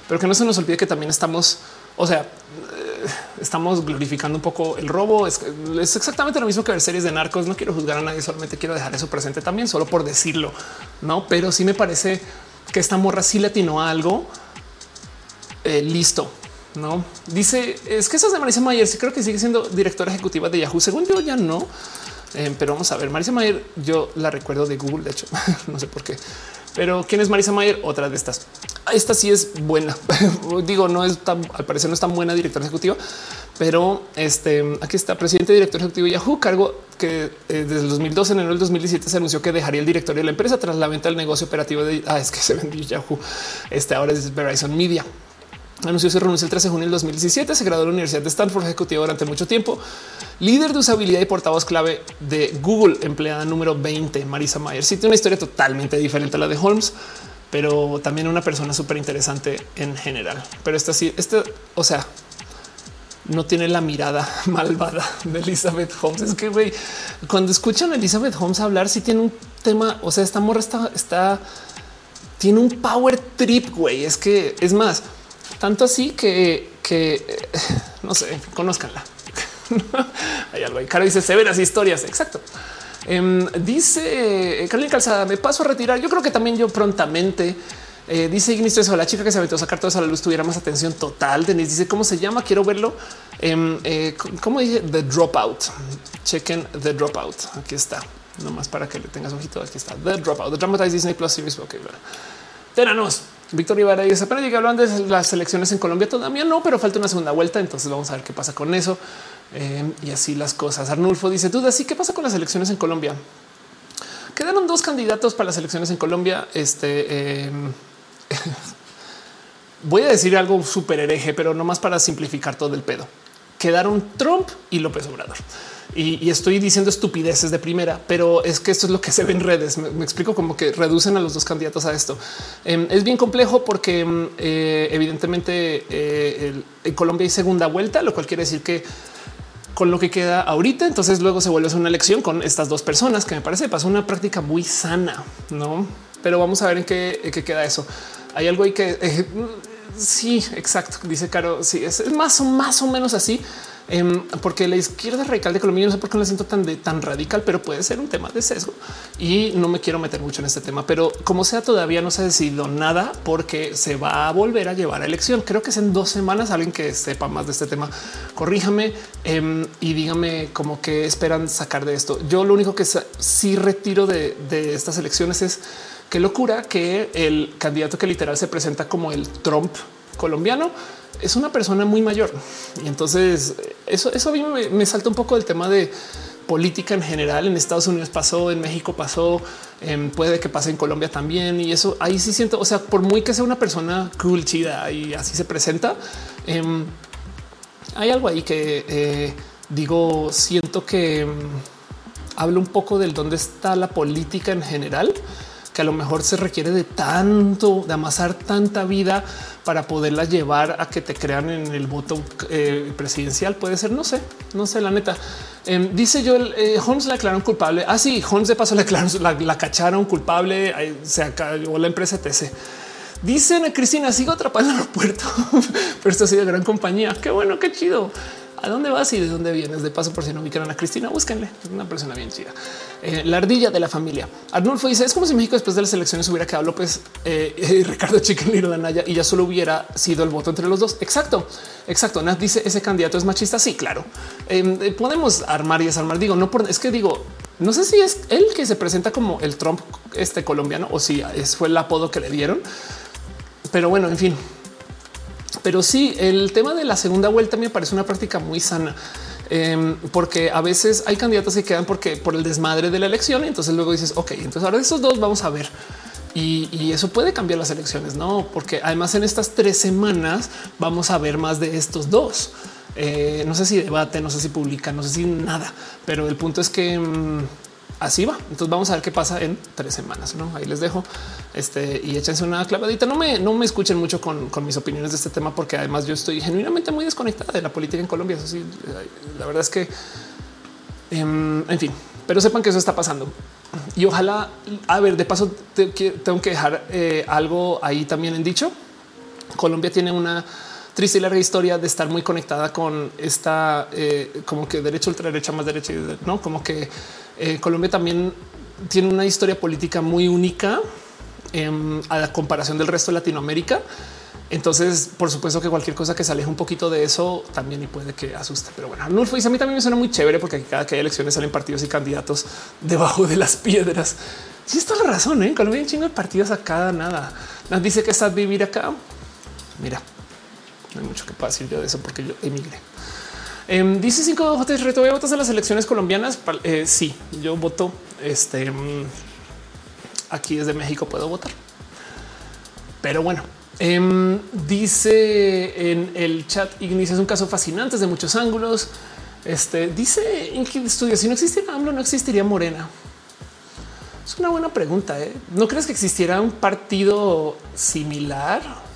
pero que no se nos olvide que también estamos, o sea, eh, estamos glorificando un poco el robo. Es, es, exactamente lo mismo que ver series de narcos. No quiero juzgar a nadie, solamente quiero dejar eso presente también, solo por decirlo. No, pero sí me parece que esta morra sí le atinó a algo eh, listo. No dice es que eso es de Marisa Mayer. Sí, creo que sigue siendo directora ejecutiva de Yahoo. Según yo, ya no, eh, pero vamos a ver. Marisa Mayer, yo la recuerdo de Google. De hecho, *laughs* no sé por qué, pero quién es Marisa Mayer? Otra de estas. Esta sí es buena. *laughs* Digo, no es tan, al parecer no es tan buena directora ejecutiva, pero este aquí está presidente director ejecutivo de Yahoo, cargo que eh, desde el 2012 en enero del 2017 se anunció que dejaría el directorio de la empresa tras la venta del negocio operativo de ah, es que se vendió Yahoo. Este ahora es Verizon Media. Anunció se renunció el 13 de junio del 2017. Se graduó en la Universidad de Stanford, ejecutivo durante mucho tiempo. Líder de usabilidad y portavoz clave de Google, empleada número 20, Marisa Mayer. Sí, tiene una historia totalmente diferente a la de Holmes, pero también una persona súper interesante en general. Pero esta sí, este, o sea, no tiene la mirada *laughs* malvada de Elizabeth Holmes. Es que cuando escuchan a Elizabeth Holmes hablar, sí tiene un tema. O sea, esta morra está, está, tiene un power trip. Güey, es que es más tanto así que, que no sé, conózcanla. *laughs* Hay algo ahí. Cara dice severas historias. Exacto. Em, dice eh, Carolina Calzada, me paso a retirar. Yo creo que también yo prontamente. Eh, dice Ignis eso, la chica que se aventó a sacar todo eso a la luz tuviera más atención total. Denise dice cómo se llama. Quiero verlo. Em, eh, ¿Cómo dice? The Dropout. Chequen The Dropout. Aquí está. Nomás para que le tengas ojito. Aquí está The Dropout. The Dramatized Disney Plus Series. Ok, Teranos. Víctor Rivera dice apenas que hablan de las elecciones en Colombia. Todavía no, pero falta una segunda vuelta. Entonces vamos a ver qué pasa con eso. Eh, y así las cosas. Arnulfo dice tú, así qué pasa con las elecciones en Colombia. Quedaron dos candidatos para las elecciones en Colombia. Este eh, *laughs* voy a decir algo súper hereje, pero no más para simplificar todo el pedo. Quedaron Trump y López Obrador. y, estoy diciendo estupideces de primera, pero es que esto es lo que se ve en redes. Me, explico como que reducen a los dos candidatos a esto. Em, es bien complejo porque em, eh, evidentemente eh, en Colombia hay segunda vuelta, lo cual quiere decir que con lo que queda ahorita, entonces luego se vuelve a una elección con estas dos personas que me parece pasó una práctica muy sana, no? Pero vamos a ver en qué, queda eso. Hay algo ahí que eh, sí, exacto. Dice Caro. Sí, es más o más o menos así. Em, porque la izquierda radical de Colombia no sé por qué la siento tan tan radical, pero puede ser un tema de sesgo y no me quiero meter mucho en este tema. Pero como sea, todavía no se ha decidido nada porque se va a volver a llevar a elección. Creo que es en dos semanas. Alguien que sepa más de este tema, corríjame em, y dígame cómo que esperan sacar de esto. Yo lo único que sí retiro de estas elecciones es qué locura que el candidato que literal se presenta como el Trump colombiano es una persona muy mayor. Y entonces eso, eso a mí me, salta un poco del tema de política en general. En Estados Unidos pasó, en México pasó, em, puede que pase en Colombia también. Y eso ahí sí siento, o sea, por muy que sea una persona cool, chida y así se presenta, em, hay algo ahí que eh, digo, siento que em, hablo un poco del dónde está la política en general que a lo mejor se requiere de tanto, de amasar tanta vida para poderla llevar a que te crean en el voto eh, presidencial. Puede ser, no sé, no sé, la neta. Em, dice yo, eh, Holmes la declararon culpable. Ah, sí, Holmes de paso le declararon, la, cacharon culpable, se acabó la empresa TC. Dicen a Cristina, sigo atrapada en el aeropuerto, *laughs* pero esto ha sido gran compañía. Qué bueno, qué chido. ¿A dónde vas y de dónde vienes? De paso, por si no ubicaron a Cristina, búsquenle. Es una persona bien chida. Eh, la ardilla de la familia. Arnulfo dice, es como si México después de las elecciones hubiera quedado López eh, *laughs* y Ricardo Chicken Anaya y ya solo hubiera sido el voto entre los dos. Exacto, exacto. Nat dice, ¿ese candidato es machista? Sí, claro. Eh, podemos armar y desarmar. Digo, no por... Es que digo, no sé si es él que se presenta como el Trump este colombiano o si es, fue el apodo que le dieron. Pero bueno, en fin, pero sí, el tema de la segunda vuelta me parece una práctica muy sana. Em, porque a veces hay candidatos que quedan porque por el desmadre de la elección. Entonces luego dices, ok, entonces ahora de esos dos vamos a ver. Y, eso puede cambiar las elecciones, no? Porque además en estas tres semanas vamos a ver más de estos dos. Eh, no sé si debate, no sé si publica, no sé si nada, pero el punto es que em, así va. Entonces vamos a ver qué pasa en tres semanas. ¿no? Ahí les dejo este y échense una clavadita. No me, no me escuchen mucho con, mis opiniones de este tema, porque además yo estoy genuinamente muy desconectada de la política en Colombia. Eso sí, la verdad es que, em, en fin, pero sepan que eso está pasando y ojalá, a ver, de paso tengo que dejar eh, algo ahí también en dicho. Colombia tiene una triste y larga historia de estar muy conectada con esta eh, como que derecha, ultraderecha, más derecha, no como que eh, Colombia también tiene una historia política muy única em, a la comparación del resto de Latinoamérica. Entonces, por supuesto que cualquier cosa que se aleje un poquito de eso también y puede que asuste. Pero bueno, Arnulfo dice a mí también me suena muy chévere porque cada que hay elecciones salen partidos y candidatos debajo de las piedras. Sí, está la razón. ¿eh? En Colombia hay un chingo de partidos acá, nada. Nos dice que estás vivir acá. Mira, no hay mucho que decir yo de eso porque yo emigré. Em, dice cinco J reto. ¿Voy a votar en las elecciones colombianas? Eh, sí, yo voto. Este mm, aquí desde México puedo votar. Pero bueno, em, dice en el chat Ignis es un caso fascinante desde muchos ángulos. Este dice en que estudia si no existiera AMLO, no existiría Morena. Es una buena pregunta. ¿eh? ¿No crees que existiera un partido similar?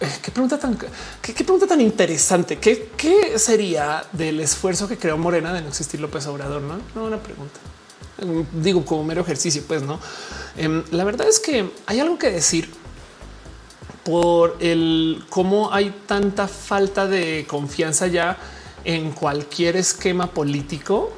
Eh, qué pregunta tan, qué, pregunta tan interesante. ¿Qué, ¿Qué, sería del esfuerzo que creó Morena de no existir López Obrador? No, no una pregunta. Mm, digo como mero ejercicio, pues no. Em, la verdad es que hay algo que decir por el cómo hay tanta falta de confianza ya en cualquier esquema político.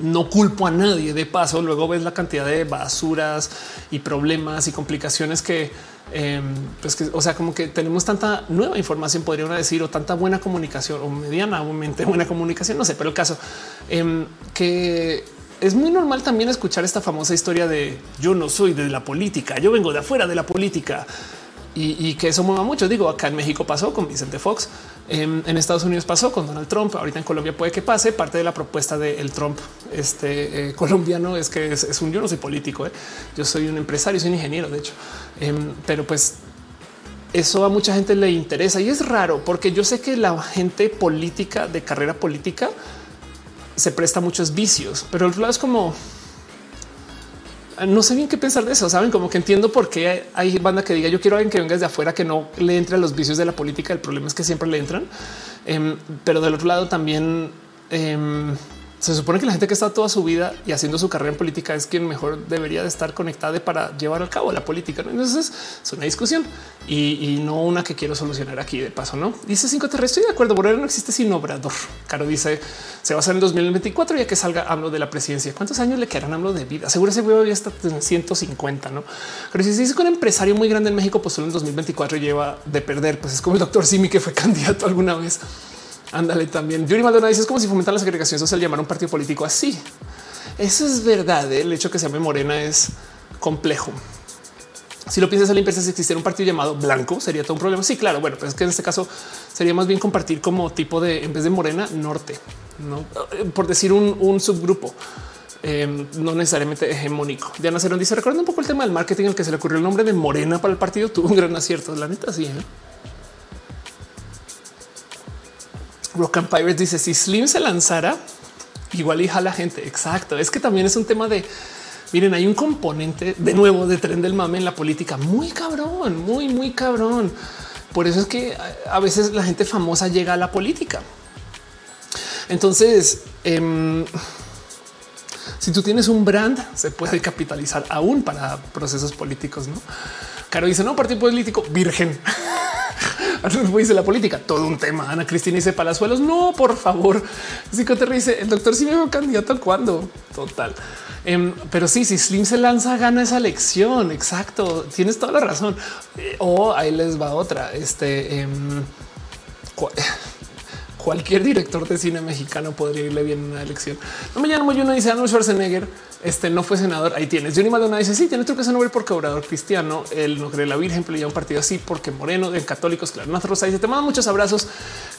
No culpo a nadie. De paso, luego ves la cantidad de basuras y problemas y complicaciones que Em, pues que, o sea, como que tenemos tanta nueva información, podría decir, o tanta buena comunicación o medianamente *laughs* buena comunicación, no sé, pero el caso em, que es muy normal también escuchar esta famosa historia de yo no soy de la política, yo vengo de afuera de la política y, que eso mueva mucho. Digo, acá en México pasó con Vicente Fox, en, Estados Unidos pasó con Donald Trump, ahorita en Colombia puede que pase. Parte de la propuesta del Trump este, eh, colombiano es que es, un yo no soy político, eh. yo soy un empresario, soy un ingeniero, de hecho, em, pero pues eso a mucha gente le interesa y es raro porque yo sé que la gente política de carrera política se presta muchos vicios, pero el lado es como no sé bien qué pensar de eso. Saben como que entiendo por qué hay banda que diga yo quiero alguien que venga desde afuera que no le entre a los vicios de la política. El problema es que siempre le entran, em, pero del otro lado también em, se supone que la gente que está toda su vida y haciendo su carrera en política es quien mejor debería de estar conectada para llevar al cabo la política. Entonces es una discusión y, no una que quiero solucionar aquí de paso. No dice 5 Terrestre. Estoy de acuerdo. Borrero no existe sin obrador. Caro dice se va a hacer en 2024 ya que salga hablo de la presidencia. ¿Cuántos años le quedarán hablo de vida? Seguro ese huevo ya está en 150, no? Pero si se dice que un empresario muy grande en México, pues solo en 2024 lleva de perder, pues es como el doctor Simi que fue *laughs* candidato alguna vez. Ándale también. Yuri Maldonado dice es como si fomentar la segregación social llamar a un partido político así. Eso es verdad. ¿eh? El hecho que se llame Morena es complejo. Si lo piensas a la inversa, si existiera un partido llamado blanco, sería todo un problema. Sí, claro. Bueno, pues es que en este caso sería más bien compartir como tipo de en vez de morena, norte, no por decir un, subgrupo. Em, no necesariamente hegemónico. Diana Cerón dice: Recuerda un poco el tema del marketing, el que se le ocurrió el nombre de Morena para el partido. Tuvo un gran acierto. La neta, sí. ¿eh? Rock and Pirates dice si Slim se lanzara, igual hija la gente. Exacto. Es que también es un tema de miren, hay un componente de nuevo de tren del mame en la política muy cabrón, muy, muy cabrón. Por eso es que a veces la gente famosa llega a la política. Entonces, em, si tú tienes un brand, se puede capitalizar aún para procesos políticos. No, Caro dice no partido político virgen. Dice la política, todo un tema. Ana Cristina dice Palazuelos. No, por favor. te dice el doctor si me veo candidato cuando total. Em, pero sí, si Slim se lanza, gana esa elección. Exacto. Tienes toda la razón. Eh, o ahí les va otra. Este em, cualquier director de cine mexicano podría irle bien en una elección. No me llamo yo, no dice Arnold Schwarzenegger este no fue senador. Ahí tienes. Johnny Maldonado dice sí, tiene truco ese nombre porque obrador cristiano. Él no cree la Virgen, pero ya un partido así porque moreno de católicos. Claro, Nath Rosa dice te mando muchos abrazos.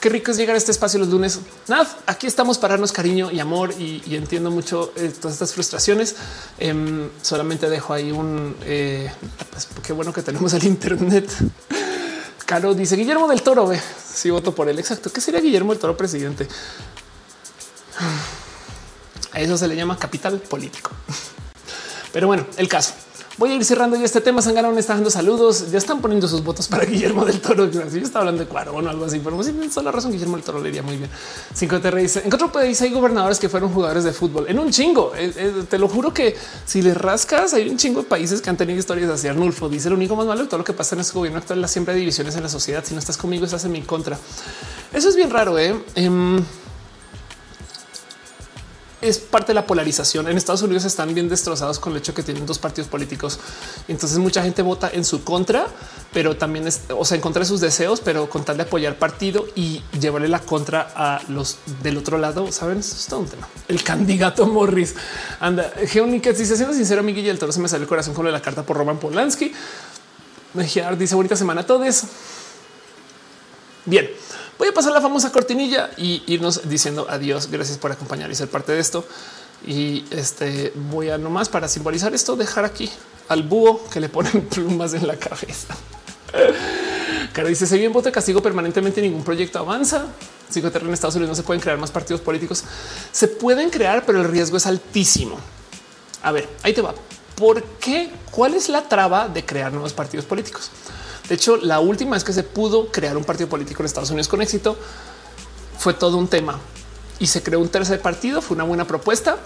Qué rico es llegar a este espacio los lunes. Nada, aquí estamos para darnos cariño y amor y, entiendo mucho eh, todas estas frustraciones. Em, solamente dejo ahí un eh, pues, qué bueno que tenemos el Internet. *laughs* Caro dice Guillermo del Toro. Ve si voto por él. Exacto. ¿Qué sería Guillermo del Toro presidente? A eso se le llama capital político. Pero bueno, el caso. Voy a ir cerrando ya este tema. Sangano me está dando saludos. Ya están poniendo sus votos para *laughs* Guillermo del Toro. Yo estaba hablando de Cuarón o algo así, pero sin la razón Guillermo del Toro le iría muy bien. 5 te dice en otro país hay gobernadores que fueron jugadores de fútbol en un chingo. Eh, eh, te lo juro que si le rascas, hay un chingo de países que han tenido historias así. Arnulfo dice lo único más malo de todo lo que pasa en este gobierno actual, la siempre divisiones en la sociedad. Si no estás conmigo, estás en mi contra. Eso es bien raro. ¿eh? Em, es parte de la polarización. En Estados Unidos están bien destrozados con el hecho que tienen dos partidos políticos. Entonces mucha gente vota en su contra, pero también es, o sea, en contra de sus deseos, pero con tal de apoyar partido y llevarle la contra a los del otro lado. Saben, esto es todo un tema. El candidato Morris anda. Geonicas dice siendo sincero, mi Guille, el toro se me sale el corazón con la carta por Roman Polanski. Dice bonita semana a todos. Bien. Voy a pasar la famosa cortinilla y irnos diciendo adiós. Gracias por acompañar y ser parte de esto. Y este voy a nomás para simbolizar esto, dejar aquí al búho que le ponen *laughs* plumas en la cabeza. *laughs* Caro dice: Se bien voto castigo permanentemente, ningún proyecto avanza. Psicoterra en Estados Unidos no se pueden crear más partidos políticos. Se pueden crear, pero el riesgo es altísimo. A ver, ahí te va. ¿Por qué? ¿Cuál es la traba de crear nuevos partidos políticos? De hecho, la última vez que se pudo crear un partido político en Estados Unidos con éxito fue todo un tema y se creó un tercer partido. Fue una buena propuesta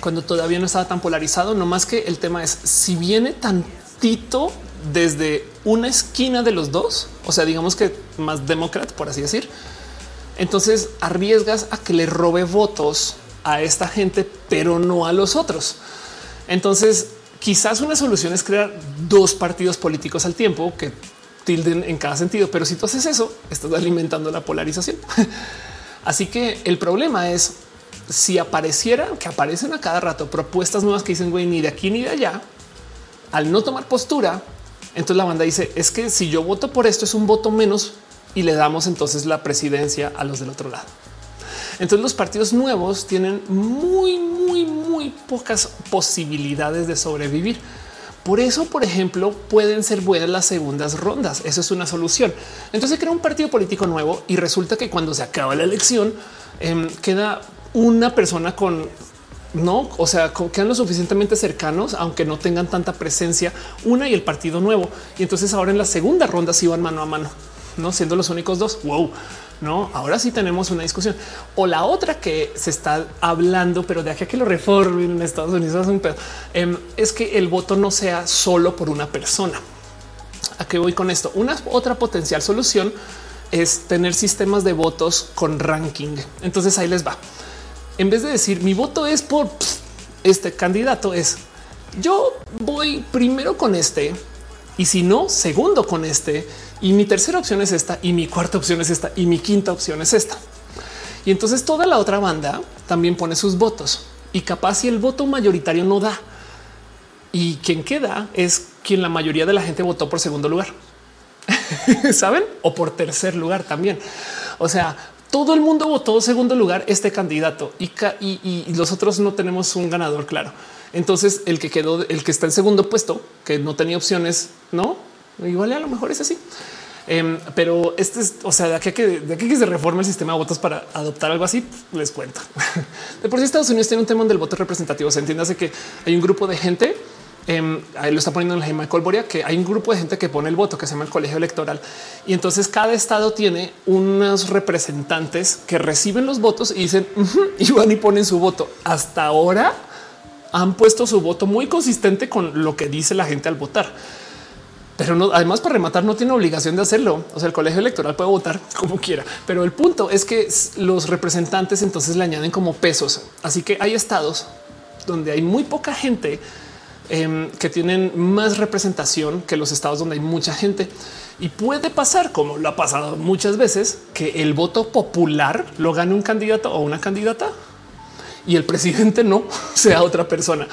cuando todavía no estaba tan polarizado. No más que el tema es si viene tantito desde una esquina de los dos, o sea, digamos que más demócrata, por así decir, entonces arriesgas a que le robe votos a esta gente, pero no a los otros. Entonces Quizás una solución es crear dos partidos políticos al tiempo que tilden en cada sentido, pero si tú haces eso, estás alimentando la polarización. *laughs* Así que el problema es si apareciera que aparecen a cada rato propuestas nuevas que dicen güey, ni de aquí ni de allá, al no tomar postura, entonces la banda dice es que si yo voto por esto es un voto menos y le damos entonces la presidencia a los del otro lado. Entonces los partidos nuevos tienen muy, muy, muy pocas posibilidades de sobrevivir. Por eso, por ejemplo, pueden ser buenas las segundas rondas. Eso es una solución. Entonces crea un partido político nuevo y resulta que cuando se acaba la elección em, queda una persona con no, o sea, quedan lo suficientemente cercanos, aunque no tengan tanta presencia, una y el partido nuevo. Y entonces ahora en la segunda ronda sí van mano a mano, no siendo los únicos dos. Wow, no, ahora sí tenemos una discusión. O la otra que se está hablando, pero de aquí a que lo reformen en Estados Unidos es un pedo, em, es que el voto no sea solo por una persona. ¿A qué voy con esto? Una otra potencial solución es tener sistemas de votos con ranking. Entonces ahí les va en vez de decir mi voto es por este candidato, es yo voy primero con este y si no, segundo con este y mi tercera opción es esta y mi cuarta opción es esta y mi quinta opción es esta. Y entonces toda la otra banda también pone sus votos y capaz si el voto mayoritario no da y quien queda es quien la mayoría de la gente votó por segundo lugar. *laughs* Saben? O por tercer lugar también. O sea, todo el mundo votó segundo lugar este candidato y, y, los otros no tenemos un ganador claro. Entonces el que quedó, el que está en segundo puesto, que no tenía opciones, no igual a lo mejor es así. Em, pero este es, o sea, de aquí, que, de aquí que se reforma el sistema de votos para adoptar algo así, les cuento. *laughs* De por sí Estados Unidos tiene un tema del voto representativo. Se entiende que hay un grupo de gente eh, ahí lo está poniendo en la Gema de Colboria, que hay un grupo de gente que pone el voto que se llama el colegio electoral. Y entonces cada estado tiene unos representantes que reciben los votos y dicen y van y ponen su voto. Hasta ahora han puesto su voto muy consistente con lo que dice la gente al votar. Pero no, además para rematar no tiene obligación de hacerlo. O sea, el colegio electoral puede votar *laughs* como quiera, pero el punto es que los representantes entonces le añaden como pesos. Así que hay estados donde hay muy poca gente Em, que tienen más representación que los estados donde hay mucha gente. Y puede pasar, como lo ha pasado muchas veces, que el voto popular lo gane un candidato o una candidata y el presidente no *laughs* sea otra persona.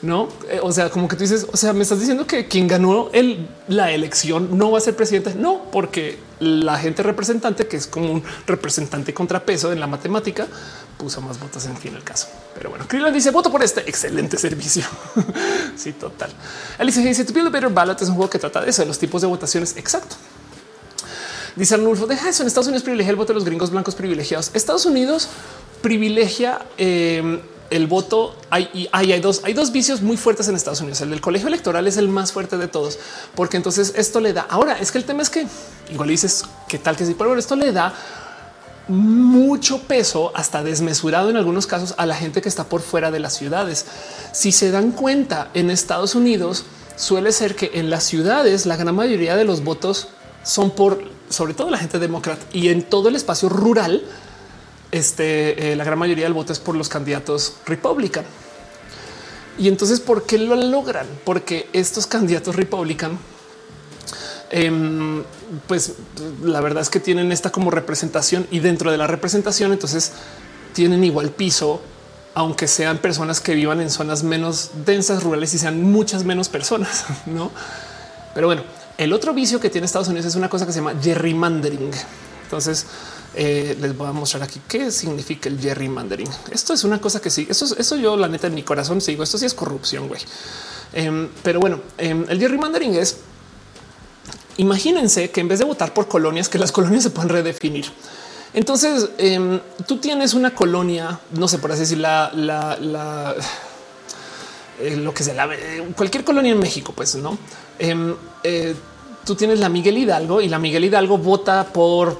No, eh, o sea, como que tú dices, o sea, me estás diciendo que quien ganó el, la elección no va a ser presidente. No, porque la gente representante, que es como un representante contrapeso en la matemática, puso más votos en fin el caso. Pero bueno, Krillin dice voto por este excelente servicio. *laughs* sí, total. Alicia dice To Build a Better Ballot es un juego que trata de eso, de los tipos de votaciones. Exacto. Dice Arnulfo, deja eso. En Estados Unidos privilegia el voto de los gringos blancos privilegiados. Estados Unidos privilegia eh, el voto hay, hay, hay, dos, hay dos vicios muy fuertes en Estados Unidos. El del colegio electoral es el más fuerte de todos, porque entonces esto le da. Ahora es que el tema es que igual dices qué tal que sí, pero esto le da mucho peso, hasta desmesurado en algunos casos, a la gente que está por fuera de las ciudades. Si se dan cuenta, en Estados Unidos suele ser que en las ciudades la gran mayoría de los votos son por, sobre todo la gente demócrata, y en todo el espacio rural este, eh, la gran mayoría del voto es por los candidatos Republican. Y entonces, ¿por qué lo logran? Porque estos candidatos Republican, em, pues la verdad es que tienen esta como representación y dentro de la representación, entonces tienen igual piso, aunque sean personas que vivan en zonas menos densas, rurales y sean muchas menos personas, *laughs* no? Pero bueno, el otro vicio que tiene Estados Unidos es una cosa que se llama gerrymandering. Entonces, eh, les voy a mostrar aquí qué significa el gerrymandering. Esto es una cosa que sí, eso, eso yo la neta en mi corazón sigo. Esto sí es corrupción, güey. Em, pero bueno, em, el gerrymandering es imagínense que en vez de votar por colonias, que las colonias se pueden redefinir. Entonces em, tú tienes una colonia, no sé por así decir, la, eh, lo que sea, cualquier colonia en México, pues no. Tú tienes la Miguel Hidalgo y la Miguel Hidalgo vota por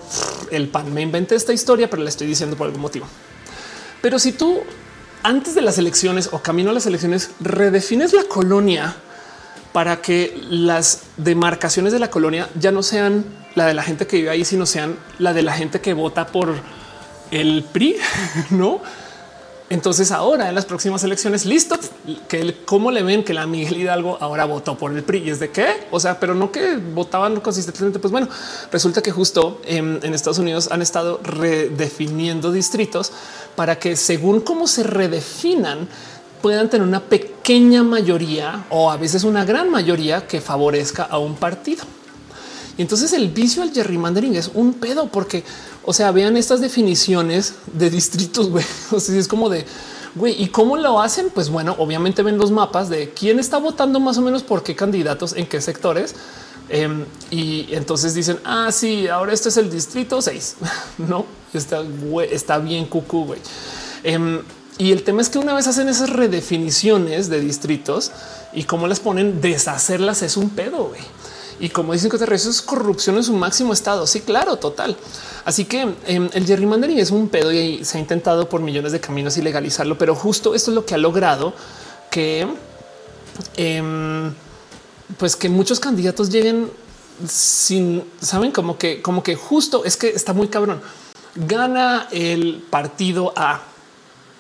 el pan. Me inventé esta historia, pero la estoy diciendo por algún motivo. Pero si tú antes de las elecciones o camino a las elecciones redefines la colonia para que las demarcaciones de la colonia ya no sean la de la gente que vive ahí, sino sean la de la gente que vota por el PRI, *laughs* no? Entonces ahora en las próximas elecciones, listo, que cómo le ven que la Miguel Hidalgo ahora votó por el PRI y es de qué? O sea, pero no que votaban consistentemente. Pues bueno, resulta que justo en, Estados Unidos han estado redefiniendo distritos para que según cómo se redefinan puedan tener una pequeña mayoría o a veces una gran mayoría que favorezca a un partido. Y entonces el vicio al gerrymandering es un pedo porque, o sea, vean estas definiciones de distritos, güey. *laughs* O sea, es como de, güey, ¿y cómo lo hacen? Pues bueno, obviamente ven los mapas de quién está votando más o menos por qué candidatos, en qué sectores. Em, y entonces dicen, ah, sí, ahora este es el distrito 6. *laughs* no está, está bien cucú, güey. Em, y el tema es que una vez hacen esas redefiniciones de distritos y cómo las ponen, deshacerlas es un pedo. Y como dicen que eso es corrupción en su máximo estado. Sí, claro, total. Así que em, el gerrymandering es un pedo y se ha intentado por millones de caminos ilegalizarlo, pero justo esto es lo que ha logrado que, em, pues que muchos candidatos lleguen sin saben como que, como que justo es que está muy cabrón. Gana el partido A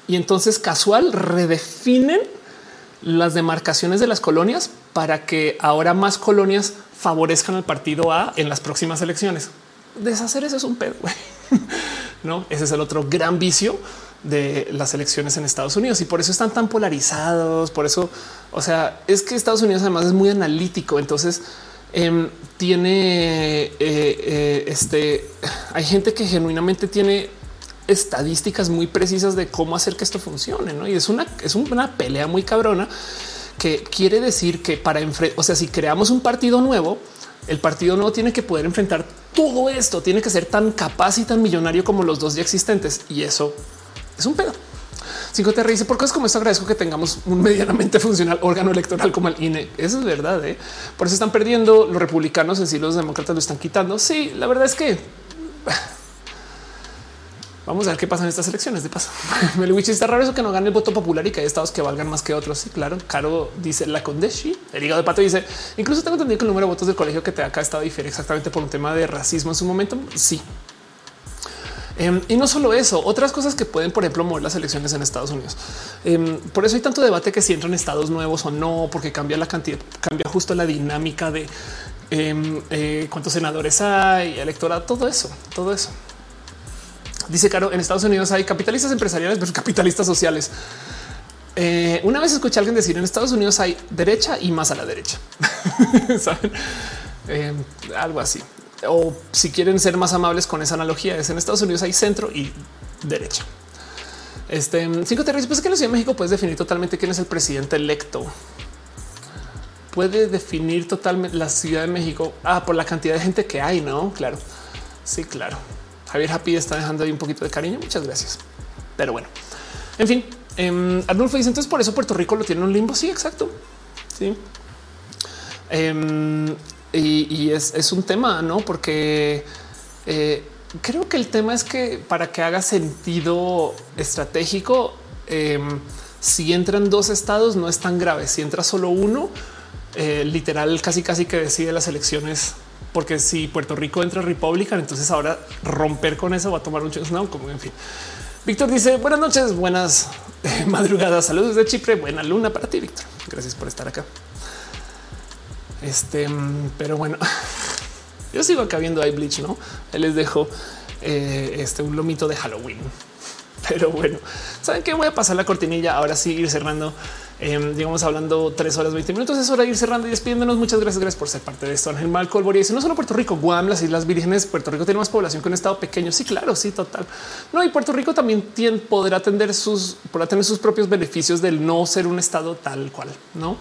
y entonces casual redefinen las demarcaciones de las colonias para que ahora más colonias favorezcan al partido A en las próximas elecciones. Deshacer eso es un pedo. *laughs* no, ese es el otro gran vicio de las elecciones en Estados Unidos y por eso están tan polarizados. Por eso, o sea, es que Estados Unidos además es muy analítico. Entonces, em, tiene eh, eh, este. Hay gente que genuinamente tiene estadísticas muy precisas de cómo hacer que esto funcione. ¿no? Y es una, es una pelea muy cabrona que quiere decir que para enfrentar, o sea, si creamos un partido nuevo, el partido nuevo tiene que poder enfrentar todo esto, tiene que ser tan capaz y tan millonario como los dos ya existentes. Y eso es un pedo. Cinco te dice por cosas como esto agradezco que tengamos un medianamente *laughs* funcional órgano electoral como el INE. Eso es verdad. ¿eh? Por eso están perdiendo los republicanos en sí, los demócratas lo están quitando. Sí, la verdad es que Vamos a ver qué pasa en estas elecciones. De paso, *laughs* Melwich está raro eso que no gane el voto popular y que hay estados que valgan más que otros. Sí, claro. Caro dice la Condeshi. El hígado de pato dice incluso tengo entendido que el número de votos del colegio que te da cada estado difiere exactamente por un tema de racismo en su momento. Sí. Em, y no solo eso, otras cosas que pueden, por ejemplo, mover las elecciones en Estados Unidos. Em, por eso hay tanto debate que si entran estados nuevos o no, porque cambia la cantidad, cambia justo la dinámica de em, eh, cuántos senadores hay, electorado, todo eso, todo eso. Dice Caro, en Estados Unidos hay capitalistas empresariales versus capitalistas sociales. Eh, una vez escuché a alguien decir en Estados Unidos hay derecha y más a la derecha. *laughs* Eh, algo así. O si quieren ser más amables con esa analogía, es en Estados Unidos hay centro y derecha. Este cinco te pues que en la Ciudad de México puedes definir totalmente quién es el presidente electo. Puede definir totalmente la Ciudad de México ah, por la cantidad de gente que hay, no? Claro, sí, claro. Javier Happy está dejando ahí un poquito de cariño. Muchas gracias. Pero bueno, en fin, eh, Arnulfo dice entonces por eso Puerto Rico lo tiene un limbo. Sí, exacto. Sí. Em, y, es, un tema, no? Porque eh, creo que el tema es que para que haga sentido estratégico, em, si entran dos estados no es tan grave. Si entra solo uno, eh, literal, casi casi que decide las elecciones porque si Puerto Rico entra Republican, entonces ahora romper con eso va a tomar un no, como en fin. Víctor dice buenas noches, buenas *laughs* madrugadas, saludos de Chipre, buena luna para ti, Víctor. Gracias por estar acá. Este, pero bueno, *laughs* yo sigo acá viendo Bleach, no? les dejo eh, este un lomito de Halloween. *laughs* Pero bueno, saben que voy a pasar la cortinilla. Ahora sí, ir cerrando. Eh, digamos, hablando tres horas, 20 minutos. Es hora de ir cerrando y despidiéndonos. Muchas gracias, gracias por ser parte de esto. Ángel Malcolm dice no solo Puerto Rico, Guam, las Islas Vírgenes. Puerto Rico tiene más población que un estado pequeño. Sí, claro, sí, total. No, y Puerto Rico también tiene, podrá atender sus, podrá tener sus propios beneficios del no ser un estado tal cual, no?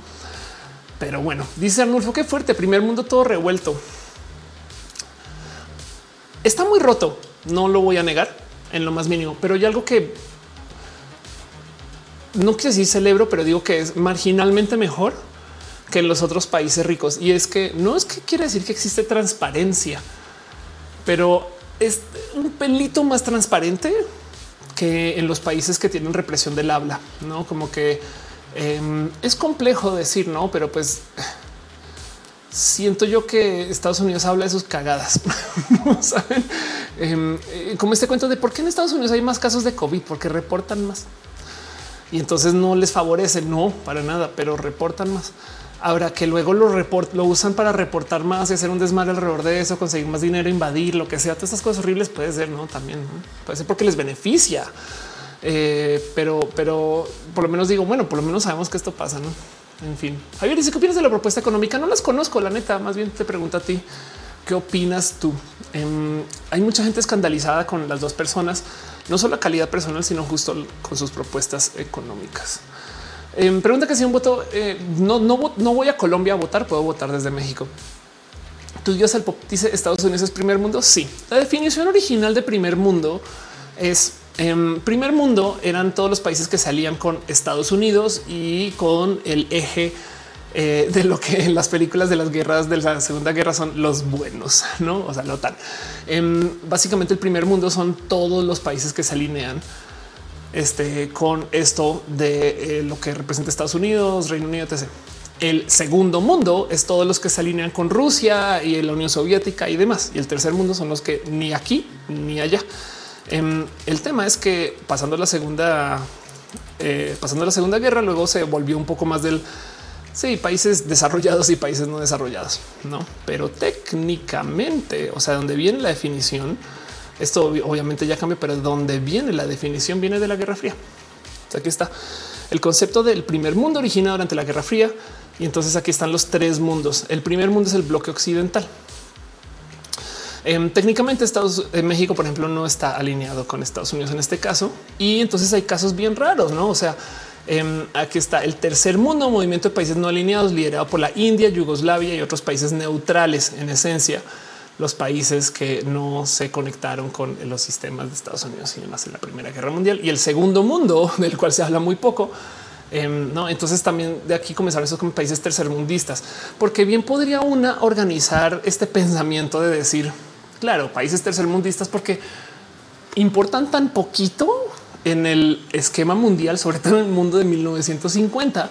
Pero bueno, dice Arnulfo, qué fuerte. Primer mundo todo revuelto. Está muy roto. No lo voy a negar en lo más mínimo, pero hay algo que no quiero decir celebro, pero digo que es marginalmente mejor que en los otros países ricos. Y es que no es que quiere decir que existe transparencia, pero es un pelito más transparente que en los países que tienen represión del habla, no como que em, es complejo decir no, pero pues siento yo que Estados Unidos habla de sus cagadas. *laughs* Em, eh, como este cuento de por qué en Estados Unidos hay más casos de COVID, porque reportan más y entonces no les favorece, no para nada, pero reportan más. Ahora que luego lo report, lo usan para reportar más y hacer un desmadre alrededor de eso, conseguir más dinero, invadir lo que sea. Todas estas cosas horribles puede ser, no también puede ser porque les beneficia, eh, pero, pero por lo menos digo, bueno, por lo menos sabemos que esto pasa. No, en fin, Javier dice qué opinas de la propuesta económica. No las conozco, la neta. Más bien te pregunto a ti qué opinas tú. Em, hay mucha gente escandalizada con las dos personas no solo la calidad personal, sino justo con sus propuestas económicas. Eh, pregunta que si un voto eh, no, no, no voy a Colombia a votar, puedo votar desde México. Tu Dios el pop dice Estados Unidos es primer mundo. Sí, la definición original de primer mundo es En primer mundo eran todos los países que salían con Estados Unidos y con el eje eh, de lo que en las películas de las guerras de la Segunda Guerra son los buenos, no? O sea, la OTAN. Em, básicamente, el primer mundo son todos los países que se alinean este, con esto de eh, lo que representa Estados Unidos, Reino Unido, etc. El segundo mundo es todos los que se alinean con Rusia y la Unión Soviética y demás. Y el tercer mundo son los que ni aquí ni allá. Em, el tema es que pasando la segunda, eh, pasando la segunda guerra, luego se volvió un poco más del sí, países desarrollados y países no desarrollados, no? Pero técnicamente, o sea, donde viene la definición, esto obviamente ya cambia, pero donde viene la definición viene de la Guerra Fría. aquí está el concepto del primer mundo originado durante la Guerra Fría y entonces aquí están los tres mundos. El primer mundo es el bloque occidental. Em, técnicamente Estados eh, México, por ejemplo, no está alineado con Estados Unidos en este caso. Y entonces hay casos bien raros, ¿no? O sea, em, aquí está el tercer mundo, movimiento de países no alineados, liderado por la India, Yugoslavia y otros países neutrales en esencia los países que no se conectaron con los sistemas de Estados Unidos y demás en la Primera Guerra Mundial. Y el segundo mundo *laughs* del cual se habla muy poco Em, no, entonces también de aquí comenzaron esos como países tercermundistas, porque bien podría una organizar este pensamiento de decir, claro, países tercermundistas, porque importan tan poquito en el esquema mundial, sobre todo en el mundo de 1950,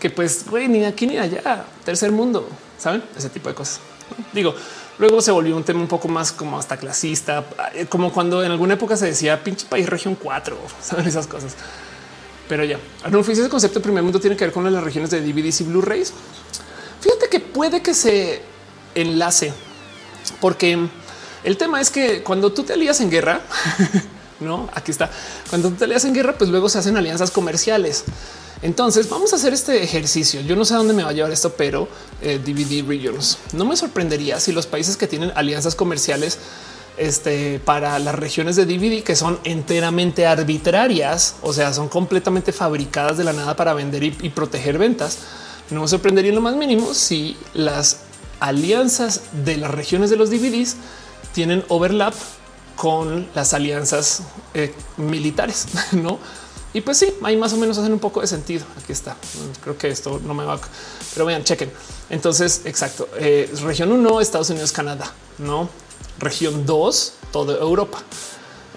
que pues ni aquí ni allá, tercer mundo, saben ese tipo de cosas. Digo, luego se volvió un tema un poco más como hasta clasista, eh, como cuando en alguna época se decía pinche país región 4, *laughs* saben esas cosas. Pero ya, no ese concepto de primer mundo tiene que ver con las regiones de DVDs y Blu-rays. Fíjate que puede que se enlace, porque el tema es que cuando tú te alías en guerra, *laughs* no aquí está. Cuando te alías en guerra, pues luego se hacen alianzas comerciales. Entonces vamos a hacer este ejercicio. Yo no sé a dónde me va a llevar esto, pero DVD eh, regions no me sorprendería si los países que tienen alianzas comerciales este, para las regiones de DVD que son enteramente arbitrarias, o sea, son completamente fabricadas de la nada para vender y, proteger ventas. No me sorprendería en lo más mínimo si las alianzas de las regiones de los DVDs tienen overlap con las alianzas eh, militares, *laughs* no? Y pues sí, ahí más o menos hacen un poco de sentido. Aquí está. Creo que esto no me va, pero vean, chequen. Entonces, exacto. Eh, región 1, Estados Unidos, Canadá, no? región 2, toda Europa,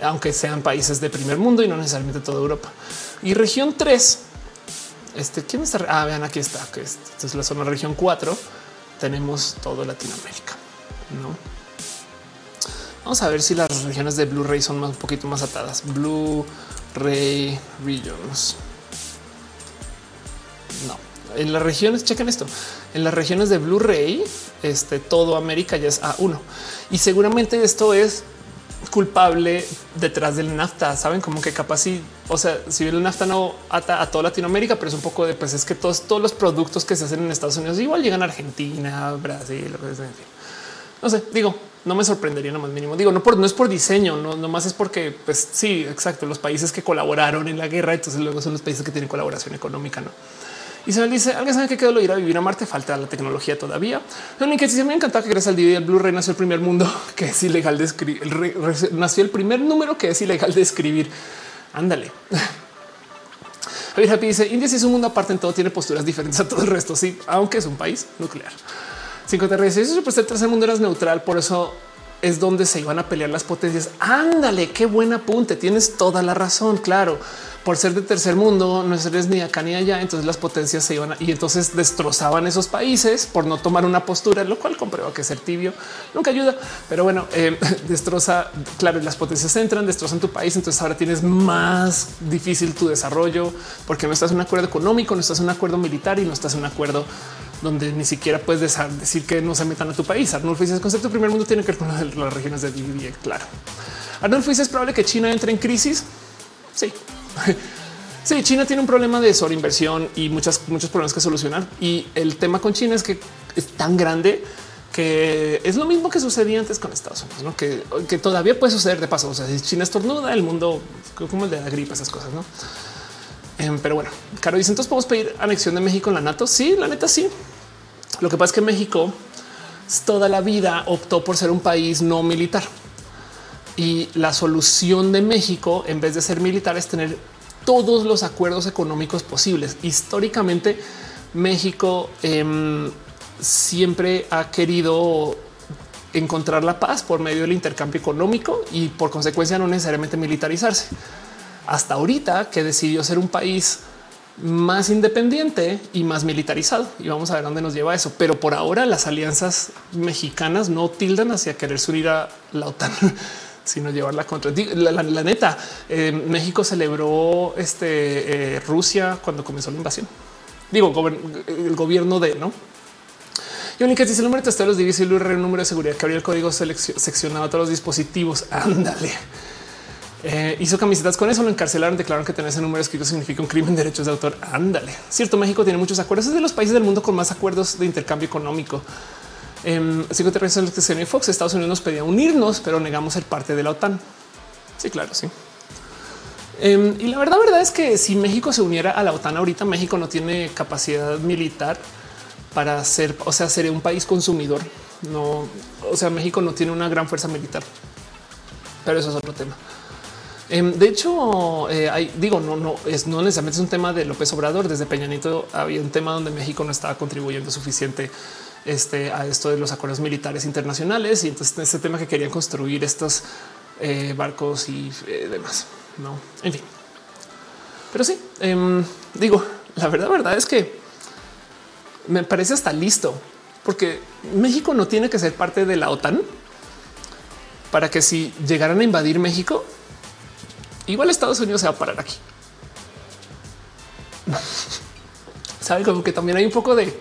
aunque sean países de primer mundo y no necesariamente toda Europa. Y región 3, este, ¿quién está? Ah, vean, aquí está, que esta es la zona región 4, tenemos todo Latinoamérica, ¿no? Vamos a ver si las regiones de Blu-ray son más, un poquito más atadas. Blu-ray regions. No, en las regiones, chequen esto, en las regiones de Blu-ray, este todo América ya es A1 y seguramente esto es culpable detrás del NAFTA. Saben como que capaz si, o sea, si el NAFTA no ata a toda Latinoamérica, pero es un poco de pues es que todos, todos los productos que se hacen en Estados Unidos igual llegan a Argentina, Brasil, en fin. No sé, digo, no me sorprendería lo más mínimo. Digo, no, por, no es por diseño, no más es porque, pues sí, exacto. Los países que colaboraron en la guerra, entonces luego son los países que tienen colaboración económica, no? Isabel dice: ¿Alguien sabe que quedó lo ir a vivir a Marte? Falta la tecnología todavía. No, que me encantaba que gracias al DVD el Blu-ray nació el primer mundo *laughs* que es ilegal de escribir. Nació el primer número que es ilegal de escribir. Ándale. *laughs* Javier Happy dice: India sí es un mundo aparte en todo, tiene posturas diferentes a todo el resto. Sí, aunque es un país nuclear. 536 eso pues el tercer mundo era neutral, por eso es donde se iban a pelear las potencias. Ándale, qué buen apunte. Tienes toda la razón. Claro, por ser de tercer mundo, no eres ni acá ni allá. Entonces las potencias se iban y entonces destrozaban esos países por no tomar una postura, lo cual comprueba que ser tibio nunca ayuda. Pero bueno, eh, *laughs* destroza. Claro, las potencias entran, destrozan tu país. Entonces ahora tienes más difícil tu desarrollo porque no estás en un acuerdo económico, no estás en un acuerdo militar y no estás en un acuerdo donde ni siquiera puedes decir que no se metan a tu país. Arnulfo dice el concepto primer mundo tiene que ver con las regiones de dividir. Claro. Arnulfo dice es probable que China entre en crisis. Sí, *laughs* Sí, China tiene un problema de sobreinversión y muchas, muchos problemas que solucionar. Y el tema con China es que es tan grande que es lo mismo que sucedía antes con Estados Unidos, que todavía puede suceder de paso. O sea, si China estornuda, el mundo como el de la gripe, esas cosas, no? Em, pero bueno, Caro dice: Entonces podemos pedir anexión de México en la NATO. Sí, la neta, sí. Lo que pasa es que México toda la vida optó por ser un país no militar Y la solución de México, en vez de ser militar, es tener todos los acuerdos económicos posibles. Históricamente, México eh, siempre ha querido encontrar la paz por medio del intercambio económico y por consecuencia no necesariamente militarizarse. Hasta ahorita que decidió ser un país más independiente y más militarizado. Y vamos a ver dónde nos lleva eso. Pero por ahora las alianzas mexicanas no tildan hacia querer unir a la OTAN, *laughs* sino llevarla contra la, neta. Eh, México celebró este eh, Rusia cuando comenzó la invasión. Digo, el gobierno de no. Y única dice el número de testeros divisa y el número de seguridad que habría el código seccionado a todos los dispositivos. Ándale. Eh, hizo camisetas con eso, lo encarcelaron, declararon que tener ese número escrito significa un crimen de derechos de autor. Ándale. Cierto, México tiene muchos acuerdos, es de los países del mundo con más acuerdos de intercambio económico. Eh, cinco terroristas que Fox, Estados Unidos nos pedía unirnos, pero negamos ser parte de la OTAN. Sí, claro, sí. Em, y la verdad, verdad es que si México se uniera a la OTAN ahorita, México no tiene capacidad militar para ser, o sea, sería un país consumidor. No, o sea, México no tiene una gran fuerza militar, pero eso es otro tema. Em, de hecho, eh, hay, digo, no, no es no necesariamente es un tema de López Obrador. Desde Peña había un tema donde México no estaba contribuyendo suficiente este, a esto de los acuerdos militares internacionales. Y entonces este tema que querían construir estos eh, barcos y eh, demás. No, en fin, pero sí em, digo, la verdad, verdad es que me parece hasta listo porque México no tiene que ser parte de la OTAN para que si llegaran a invadir México, igual Estados Unidos se va a parar aquí. Sabe como que también hay un poco de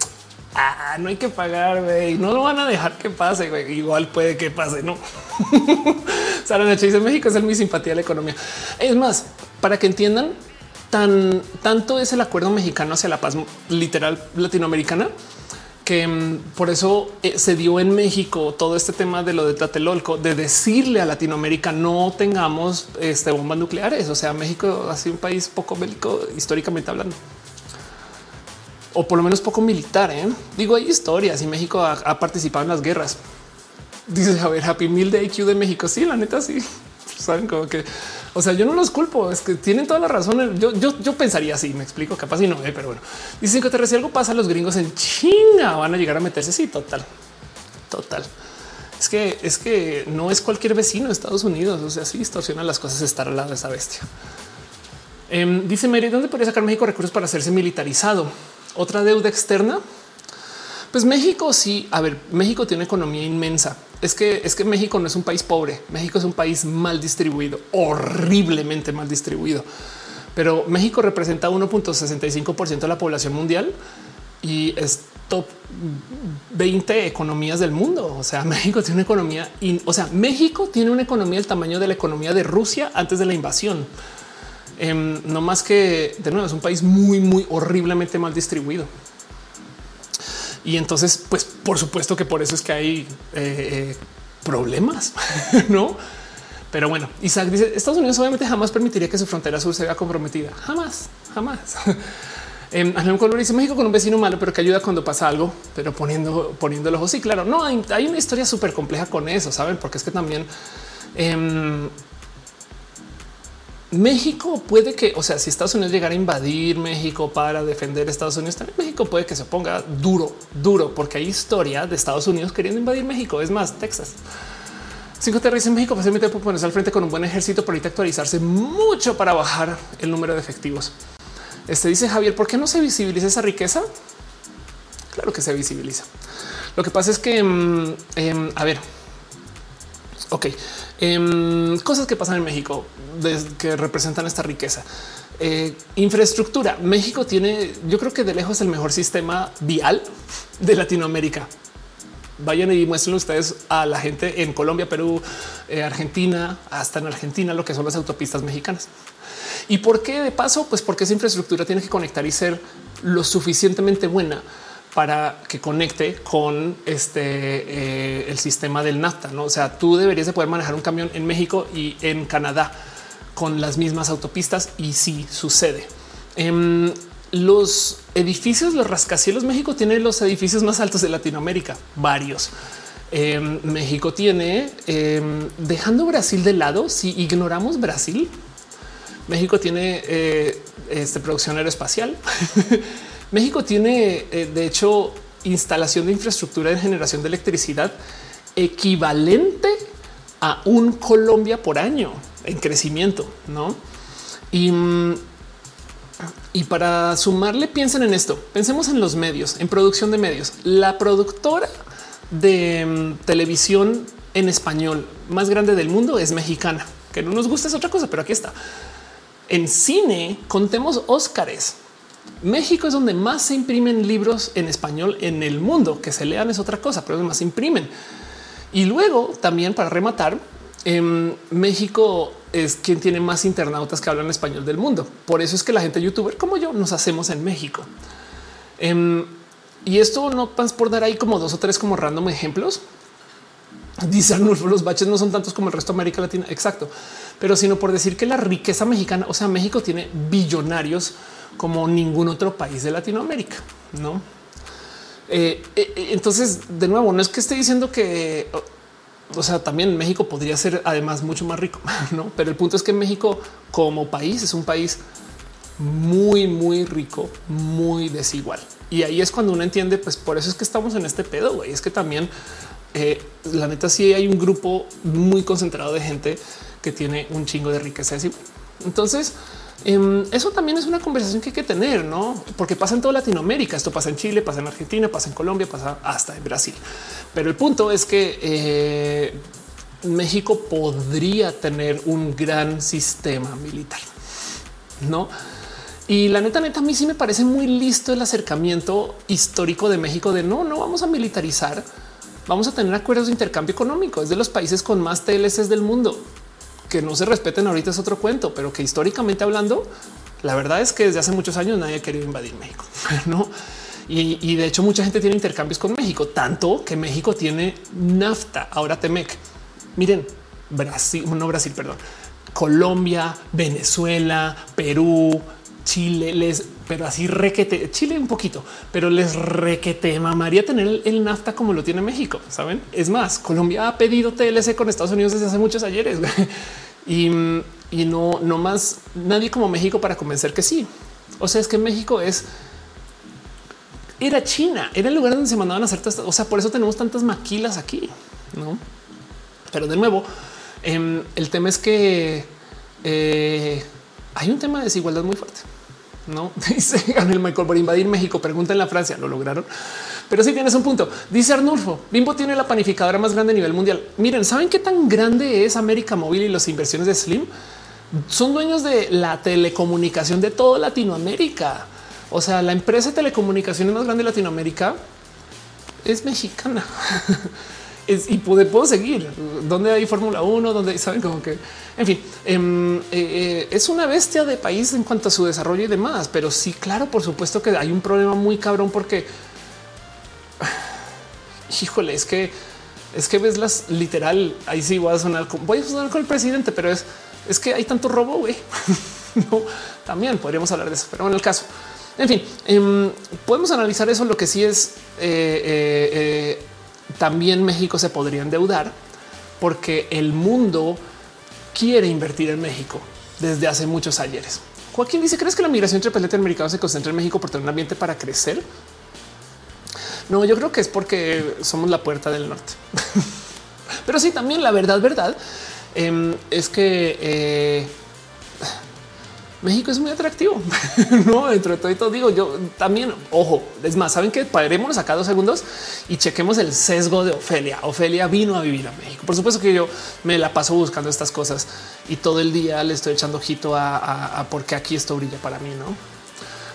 ah, no hay que pagar, güey, no lo van a dejar que pase. Igual puede que pase, no? *laughs* Sara Noche dice México es el mi simpatía de la economía. Es más, para que entiendan, tan tanto es el acuerdo mexicano hacia la paz literal latinoamericana que mm, por eso eh, se dio en México todo este tema de lo de Tlatelolco, de decirle a Latinoamérica no tengamos este, bombas nucleares. O sea, México ha sido un país poco bélico históricamente hablando. O por lo menos poco militar. ¿eh? Digo, hay historias y México ha, participado en las guerras. Dice, a ver, Happy Meal de IQ de México. Sí, la neta, sí. *laughs* Saben como que o sea, yo no los culpo, es que tienen toda la razón. Yo, yo, yo pensaría así, me explico, capaz y no, eh, pero bueno, dicen que te si algo pasa, los gringos en China van a llegar a meterse. Sí, total, total. Es que es que no es cualquier vecino de Estados Unidos. O sea, sí distorsiona las cosas estar al lado de esa bestia. Em, dice Mary, ¿dónde podría sacar México recursos para hacerse militarizado? Otra deuda externa. Pues México sí. A ver, México tiene economía inmensa es que es que México no es un país pobre. México es un país mal distribuido, horriblemente mal distribuido. Pero México representa 1.65% de la población mundial y es top 20 economías del mundo. O sea, *laughs* México tiene una economía, o sea, México tiene una economía del tamaño de la economía de Rusia antes de la invasión. Em, no más que de nuevo es un país muy, muy horriblemente mal distribuido. Y entonces, pues por supuesto que por eso es que hay eh, eh, problemas, *laughs* no? Pero bueno, Isaac dice Estados Unidos obviamente jamás permitiría que su frontera sur se vea comprometida. Jamás, jamás. *laughs* Eh, Color dice México con un vecino malo, pero que ayuda cuando pasa algo, pero poniendo, poniendo el ojo. Sí, claro, no hay, hay una historia súper compleja con eso, saben? Porque es que también em, México puede que, o sea, si Estados Unidos llegara a invadir México para defender Estados Unidos, también México puede que se ponga duro, duro, porque hay historia de Estados Unidos queriendo invadir México. Es más, Texas. Cinco terroristas en México fácilmente puede ponerse al frente con un buen ejército, pero ahorita actualizarse mucho para bajar el número de efectivos. Este dice Javier, ¿por qué no se visibiliza esa riqueza? Claro que se visibiliza. Lo que pasa es que, mm, em, a ver, ok, Em, cosas que pasan en México que representan esta riqueza. Eh, infraestructura. México tiene, yo creo que de lejos el mejor sistema vial de Latinoamérica. Vayan y muestren ustedes a la gente en Colombia, Perú, eh, Argentina, hasta en Argentina, lo que son las autopistas mexicanas. ¿Y por qué de paso? Pues porque esa infraestructura tiene que conectar y ser lo suficientemente buena para que conecte con este eh, el sistema del NAFTA. ¿no? O sea, tú deberías de poder manejar un camión en México y en Canadá con las mismas autopistas y sí sucede. Em, los edificios, los rascacielos, México tiene los edificios más altos de Latinoamérica, varios. Em, México tiene, em, dejando Brasil de lado, si ignoramos Brasil, México tiene eh, este, producción aeroespacial. *laughs* México tiene, eh, de hecho, instalación de infraestructura de generación de electricidad equivalente a un Colombia por año en crecimiento, ¿no? Y, y para sumarle, piensen en esto, pensemos en los medios, en producción de medios. La productora de mm, televisión en español más grande del mundo es mexicana, que no nos gusta es otra cosa, pero aquí está. En cine contemos Óscares. México es donde más se imprimen libros en español en el mundo. Que se lean es otra cosa, pero más se imprimen. Y luego también para rematar, en em, México es quien tiene más internautas que hablan español del mundo. Por eso es que la gente youtuber como yo nos hacemos en México. Em, y esto no vas por dar ahí como dos o tres como random ejemplos. Dice Arnulfo, los baches no son tantos como el resto de América Latina. Exacto. Pero sino por decir que la riqueza mexicana, o sea, México tiene billonarios como ningún otro país de Latinoamérica, no? Eh, eh, eh, entonces, de nuevo, no es que esté diciendo que, o sea, también México podría ser además mucho más rico, *laughs* no? Pero el punto es que México como país es un país muy, muy rico, muy desigual. Y ahí es cuando uno entiende, pues por eso es que estamos en este pedo, güey. Es que también, la neta, sí hay un grupo muy concentrado de gente que tiene un chingo de riqueza. Entonces, Em, eso también es una conversación que hay que tener, no? Porque pasa en toda Latinoamérica. Esto pasa en Chile, pasa en Argentina, pasa en Colombia, pasa hasta en Brasil. Pero el punto es que eh, México podría tener un gran sistema militar, no? Y la neta, neta, a mí sí me parece muy listo el acercamiento histórico de México de no, no vamos a militarizar, vamos a tener acuerdos de intercambio económico. Es de los países con más TLCs del mundo que no se respeten ahorita es otro cuento, pero que históricamente hablando, la verdad es que desde hace muchos años nadie ha querido invadir México, *laughs* no? Y, de hecho mucha gente tiene intercambios con México, tanto que México tiene NAFTA, ahora Temec. Miren, Brasil, no Brasil, perdón, Colombia, Venezuela, Perú, Chile, les, pero así requete, Chile un poquito, pero les requete mamaría tener el, NAFTA como lo tiene México. Saben? Es más, Colombia ha pedido TLC con Estados Unidos desde hace muchos ayeres *laughs* y, y no, no más nadie como México para convencer que sí. O sea, es que México es era China, era el lugar donde se mandaban a hacer O sea, por eso tenemos tantas maquilas aquí, no? Pero de nuevo, em, el tema es que eh, hay un tema de desigualdad muy fuerte. No *laughs* dice el Michael por invadir México. Pregunta en la Francia. Lo lograron, pero sí tienes un punto. Dice Arnulfo Bimbo tiene la panificadora más grande a nivel mundial. Miren, saben qué tan grande es América Móvil y las inversiones de Slim son dueños de la telecomunicación de toda Latinoamérica. O sea, la empresa de telecomunicaciones más grande de Latinoamérica es mexicana. *laughs* y puedo, seguir donde hay Fórmula 1, donde saben como que, en fin, em, eh, eh, es una bestia de país en cuanto a su desarrollo y demás. Pero sí, claro, por supuesto que hay un problema muy cabrón porque, *sighs* híjole, es que es que ves las literal. Ahí sí voy a sonar, voy a sonar con el presidente, pero es, es que hay tanto robo. Güey, *laughs* no, también podríamos hablar de eso, pero en el caso, en fin, em, podemos analizar eso. Lo que sí es eh, también México se podría endeudar porque el mundo quiere invertir en México desde hace muchos ayeres. Joaquín dice: ¿Crees que la migración entre latinoamericanos se concentra en México por tener un ambiente para crecer? No, yo creo que es porque somos la puerta del norte. *laughs* Pero sí, también la verdad, verdad em, es que eh, México es muy atractivo. *laughs* no, dentro de todo y todo digo yo también. Ojo, es más, saben que parémonos acá dos segundos y chequemos el sesgo de Ofelia. Ofelia vino a vivir a México. Por supuesto que yo me la paso buscando estas cosas y todo el día le estoy echando ojito a, a, porque aquí esto brilla para mí, no?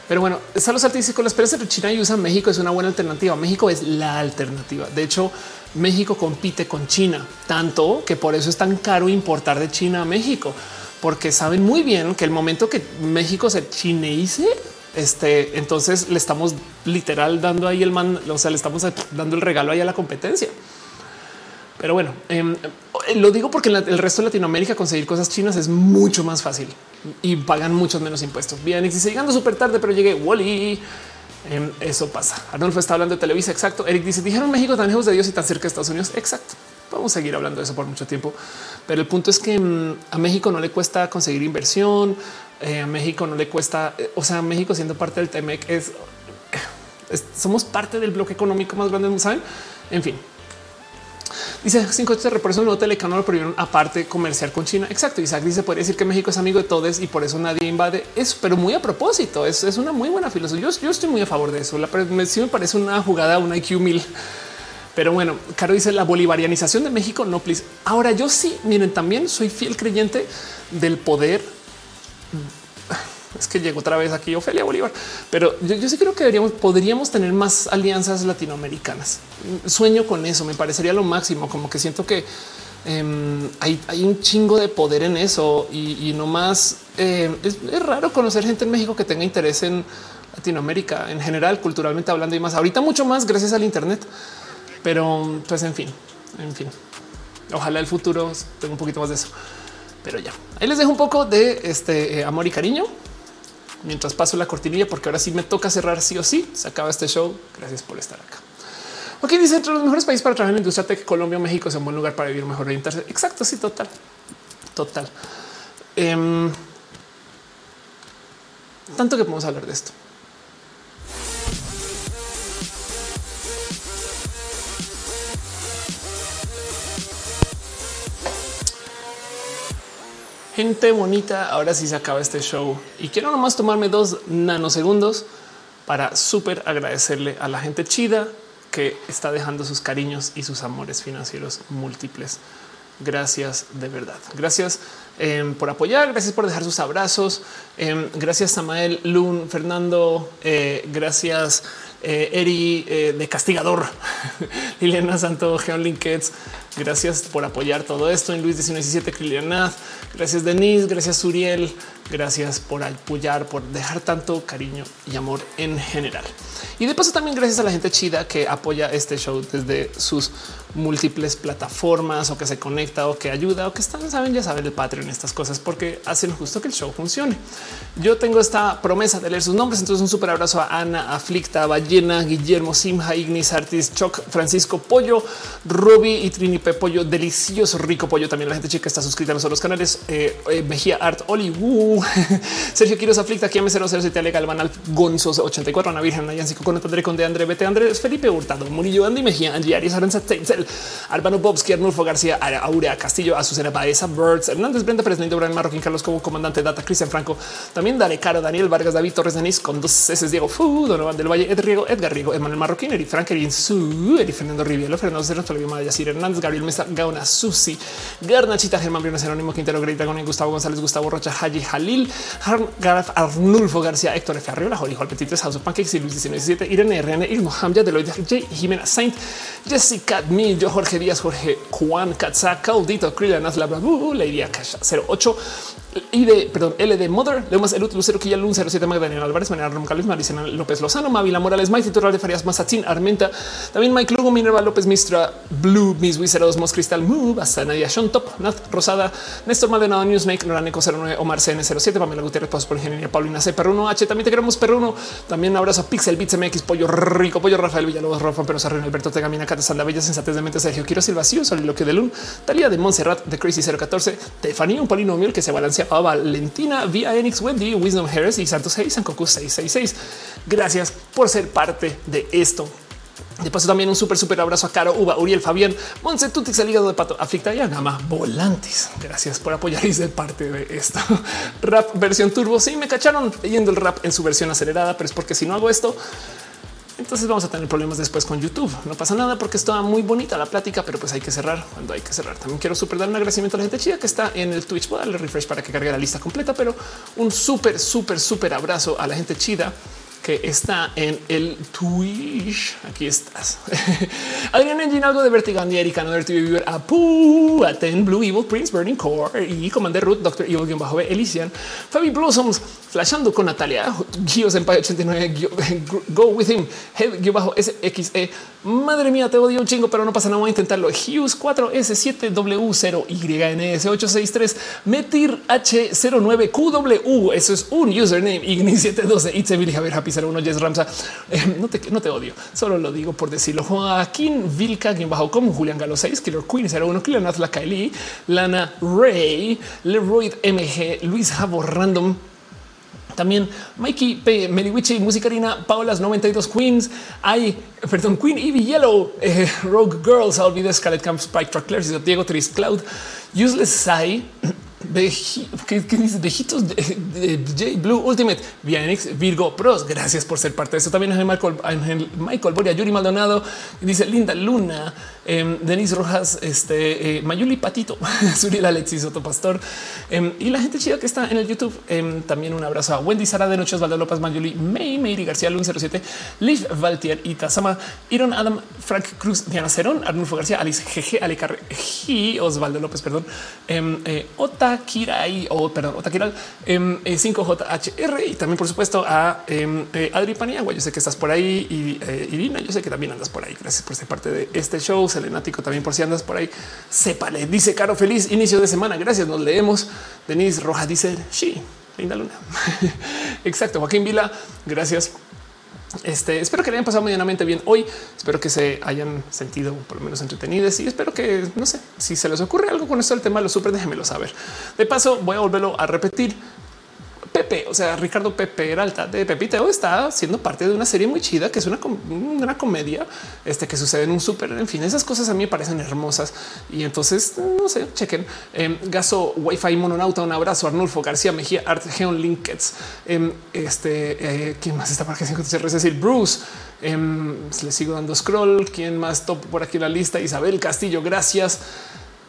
Pero bueno, saludos artísticos. La experiencia de China y USA México es una buena alternativa. México es la alternativa. De hecho, México compite con China tanto que por eso es tan caro importar de China a México porque saben muy bien que el momento que México se chineice, este, entonces le estamos literal dando ahí el man, o sea, le estamos dando el regalo ahí a la competencia. Pero bueno, em, lo digo porque en el resto de Latinoamérica conseguir cosas chinas es mucho más fácil y pagan muchos menos impuestos. Bien, sigue llegando súper tarde, pero llegué. Wally Em, eso pasa. Arnulfo está hablando de Televisa. Exacto. Eric dice: Dijeron México tan lejos de Dios y tan cerca de Estados Unidos. Exacto. Vamos a seguir hablando de eso por mucho tiempo. Pero el punto es que mm, a México no le cuesta conseguir inversión. Eh, a México no le cuesta. Eh, o sea, México siendo parte del TEMEC es, somos parte del bloque económico más grande. Saben? En fin, Dice 5 por eso el nuevo telecanal lo prohibieron aparte comerciar con China. Exacto. Isaac dice podría decir que México es amigo de todos y por eso nadie invade eso, pero muy a propósito. Es, es una muy buena filosofía. Yo, estoy muy a favor de eso. La, sí me parece una jugada, una IQ mil. Pero bueno, Caro dice la bolivarianización de México. No, please. Ahora yo sí, miren, también soy fiel creyente del poder es que llegó otra vez aquí Ofelia Bolívar, pero yo, sí creo que deberíamos, podríamos tener más alianzas latinoamericanas. Sueño con eso, me parecería lo máximo, como que siento que em, hay, un chingo de poder en eso y, no más. Em, es, raro conocer gente en México que tenga interés en Latinoamérica en general, culturalmente hablando y más. Ahorita mucho más gracias al Internet, pero pues en fin, en fin. Ojalá el futuro tenga un poquito más de eso. Pero ya, ahí les dejo un poco de este eh, amor y cariño mientras paso la cortinilla, porque ahora sí me toca cerrar sí o sí. Se acaba este show. Gracias por estar acá. Ok, dice entre los mejores países para trabajar en la industria tech, Colombia México es un buen lugar para vivir mejor orientarse. Exacto, sí, total, total. Em, tanto que podemos hablar de esto. Gente bonita, ahora sí se acaba este show y quiero nomás tomarme dos nanosegundos para súper agradecerle a la gente chida que está dejando sus cariños y sus amores financieros múltiples. Gracias de verdad. Gracias em, por apoyar. Gracias por dejar sus abrazos. Em, gracias Samael, Lun, Fernando. Eh, gracias eh, Eri eh, de Castigador, *laughs* Liliana Santo, Geon Linkets. Gracias por apoyar todo esto en Luis 1917, Liliana. Gracias Denise, gracias Uriel, gracias por apoyar, por dejar tanto cariño y amor en general. Y de paso también gracias a la gente chida que apoya este show desde sus múltiples plataformas o que se conecta o que ayuda o que están, saben, ya saben el Patreon, estas cosas porque hacen justo que el show funcione. Yo tengo esta promesa de leer sus nombres. Entonces un súper abrazo a Ana, Aflicta, Ballena, Guillermo, Simha, Ignis, Artis, Choc, Francisco Pollo, Robbie y Trini Pollo, delicioso, rico pollo. También la gente chica está suscrita a los otros canales. Eh, eh, Mejía Art, Oli, uh, *laughs* Sergio Quiroz, Aflicta, Kiame 007, Ale Galvanal, Gonzos 84, Ana Virgen, Nayan con André Conde, André Bete, Andrés, Felipe Hurtado, Murillo, Andy Mejía, Angie Arias, Aranza Teitzel, Albano Bobski, Arnulfo García, Aurea Castillo, Azucena Baeza, Birds, Hernández, Brenda Pérez, Lindo, Brian Marroquín, Carlos como comandante Data, Cristian Franco, también Dale Caro, Daniel Vargas, David Torres Denis con dos S, Diego Fu, Donovan del Valle, Ed Riego, Edgar Riego, Emanuel Marroquín, Eri Frank, Su, Eri Fernando Rivielo, Fernando Cerro, Flavio Maya, Sir Hernández, Gabriel Mesa, Gauna, Susi, Garnachita, Germán Briones, Anónimo, Quintero, Grey Dragon, Gustavo González, Gustavo Rocha, Haji Jalil, Garaf, Arnulfo García, Héctor F. Arriola, Jorge, Petit, House of Pancakes, Luis 1917, Irene RN, Ilmo Hamja, Deloitte, J. Jimena Saint, Jessica Mi, yo Jorge Díaz, Jorge Juan Katza, Caudito, Krilla, Nazla, Lady Akasha 08, de perdón, L de Mother, Lemas Elut, Lucero Quilla, Lun 07, Magdalena Álvarez, María Rom Maricena López Lozano, Mavila Morales, Mike Titular de Farias Mazatín, Armenta, también Mike Lugo, Minerva López Mistra, Blue, Miss Wiseros, Mos Cristal, Move, hasta Nadia Sean Top, Nath Rosada, Néstor Maldonado, Newsmake, Loraneco 09, Omar CN07, Pamela Gutiérrez, Pasos por Ingeniería, Paulina C, Perruno H, también te queremos Perruno, también abrazo a Pixel Bits MX, Pollo Rico, Pollo Rafael Villalobos, Rafa Pero Sarren, Alberto Tegamina, Cata Sanda Bella, Sensatez de Mente, Sergio Quiero Silva, Soliloquio de Lun, Talía de Montserrat, de Crazy 014, Tefanía, un polinomio que se balanceaba Valentín vía Enix Wendy, Wisdom Harris y Santos 6, Sankoku 666. Gracias por ser parte de esto. De paso, también un súper, súper abrazo a Caro, Uva, Uriel, Fabián, Monse, Tutix, el hígado de pato, aflicta y a Gama Volantis. Gracias por apoyar y ser parte de esto. *laughs* Rap versión turbo. Sí, me cacharon leyendo el rap en su versión acelerada, pero es porque si no hago esto, entonces vamos a tener problemas después con YouTube. No pasa nada porque está muy bonita la plática, pero pues hay que cerrar cuando hay que cerrar. También quiero súper dar un agradecimiento a la gente chida que está en el Twitch. Voy a darle refresh para que cargue la lista completa, pero un súper, súper, súper abrazo a la gente chida que está en el Twitch. Aquí estás. *laughs* Adrián Engine, algo de Vertigan y Erika, no TV Viewer, Apu, Aten, Blue Evil, Prince, Burning Core y Commander Root, Doctor Evil, bajo Elysian, Fabi Blossoms, flashando con Natalia, Gios Empire 89, *laughs* Go with him, Head, bajo SXE. Madre mía, te odio un chingo, pero no pasa nada. Voy a intentarlo. Hughes 4S7W0YNS863, Metir H09QW. Eso es un username. Igni 712. It's Emily Javier Happy Happy 01, Jess Ramsa. Eh, no, te, no te odio, solo lo digo por decirlo. Joaquín Vilca, quien bajó como Julián Galo 6, Killer Queen 01, Killer La Kylie, Lana Ray, Leroy MG, Luis Jabo Random, también Mikey P, Meliwichi, Musicarina, Paolas 92 Queens, hay, perdón, Queen Evie Yellow, eh, Rogue Girls, olvidé Scarlet Camp, Spike Truck, Diego Tris Cloud, Useless Sai, ¿Qué, dice? Vejitos de, J Blue Ultimate, Vianix, Virgo Pros. Gracias por ser parte de eso. También es Michael, Michael Boria, Yuri Maldonado, dice Linda Luna, eh, Denise Rojas, este eh, Mayuli Patito, *laughs* Suriel Alexis Soto Pastor em, y la gente chida que está en el YouTube. Em, también un abrazo a Wendy Sara de Noches, Osvaldo López, Mayuli, May, Mayri García, Lun 07, Liv Valtier, Itasama, Iron Adam, Frank Cruz, Diana Cerón, Arnulfo García, Alice GG, Ale Carre, Osvaldo López, perdón, em, eh, Ota Kirai o perdón, Ota Kiral, 5JHR y también, por supuesto, a Adri Paniagua. Yo sé que estás por ahí y Irina, yo sé que también andas por ahí. Gracias por ser parte de este show selenático también por si andas por ahí. Sépale, dice Caro, feliz inicio de semana. Gracias, nos leemos. Denise Roja dice, sí, linda luna. *laughs* Exacto, Joaquín Vila, gracias. Este espero que le hayan pasado medianamente bien hoy. Espero que se hayan sentido por lo menos entretenidos y espero que no sé si se les ocurre algo con esto del tema, lo súper déjenmelo saber. De paso, voy a volverlo a repetir. Pepe, o sea, Ricardo Pepe Peralta de Pepiteo está siendo parte de una serie muy chida que es una, una comedia este, que sucede en un súper. En fin, esas cosas a mí me parecen hermosas y entonces no sé, chequen. Eh, Gaso Wi-Fi Mononauta, un abrazo. Arnulfo García Mejía, Art Geon Linkets. Eh, este, eh, quién más está para que se es decir, Bruce. le sigo dando scroll. Quién más top por aquí en la lista? Isabel Castillo, gracias.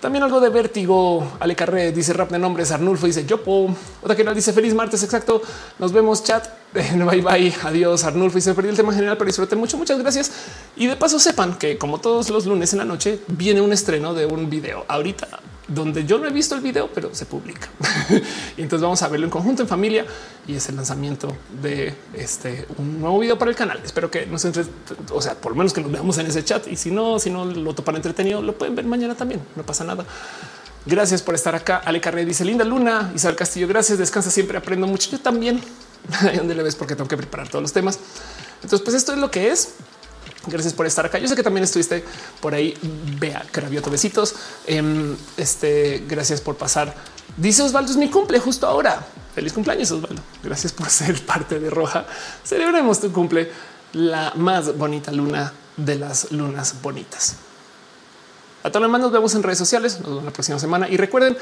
También algo de vértigo. Ale Carré dice rap de nombres. Arnulfo dice Yopo. Otra que nos dice feliz martes. Exacto. Nos vemos chat. *laughs* Bye bye. Adiós. Arnulfo dice perdí el tema general, pero disfruten mucho. Muchas gracias. Y de paso sepan que como todos los lunes en la noche viene un estreno de un video ahorita donde yo no he visto el video, pero se publica. *laughs* y entonces vamos a verlo en conjunto, en familia, y es el lanzamiento de este un nuevo video para el canal. Espero que nos entre, o sea, por lo menos que nos veamos en ese chat. Y si no, si no lo topan entretenido, lo pueden ver mañana también. No pasa nada. Gracias por estar acá. Ale Carrera dice linda luna. Isabel Castillo, gracias. Descansa siempre. Aprendo mucho. Yo también. *laughs* Ahí donde le ves porque tengo que preparar todos los temas. Entonces, pues esto es lo que es. Gracias por estar acá. Yo sé que también estuviste por ahí. Vea, Cravioto, besitos. Em, este, gracias por pasar. Dice Osvaldo, es mi cumple justo ahora. Feliz cumpleaños, Osvaldo. Gracias por *laughs* ser parte de Roja. Celebremos tu cumple, la más bonita luna de las lunas bonitas. A todos los demás nos vemos en redes sociales. Nos vemos la próxima semana. Y recuerden,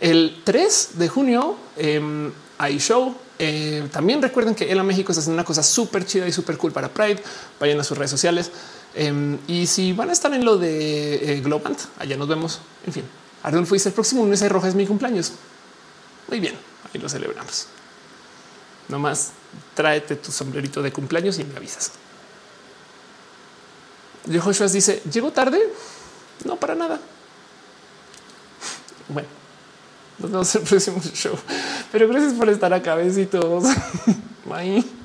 el 3 de junio em, hay show eh, también recuerden que en México está haciendo una cosa súper chida y súper cool para Pride. Vayan a sus redes sociales. Em, y si van a estar en lo de eh, Globant, allá nos vemos. En fin, Arnulfo dice el próximo lunes de roja es mi cumpleaños. Muy bien, ahí lo celebramos. No más tráete tu sombrerito de cumpleaños y me avisas. Joshua dice: ¿Llego tarde? No, para nada. Bueno. Nos vemos el próximo show. Pero gracias por estar acá. Besitos. *laughs* Bye.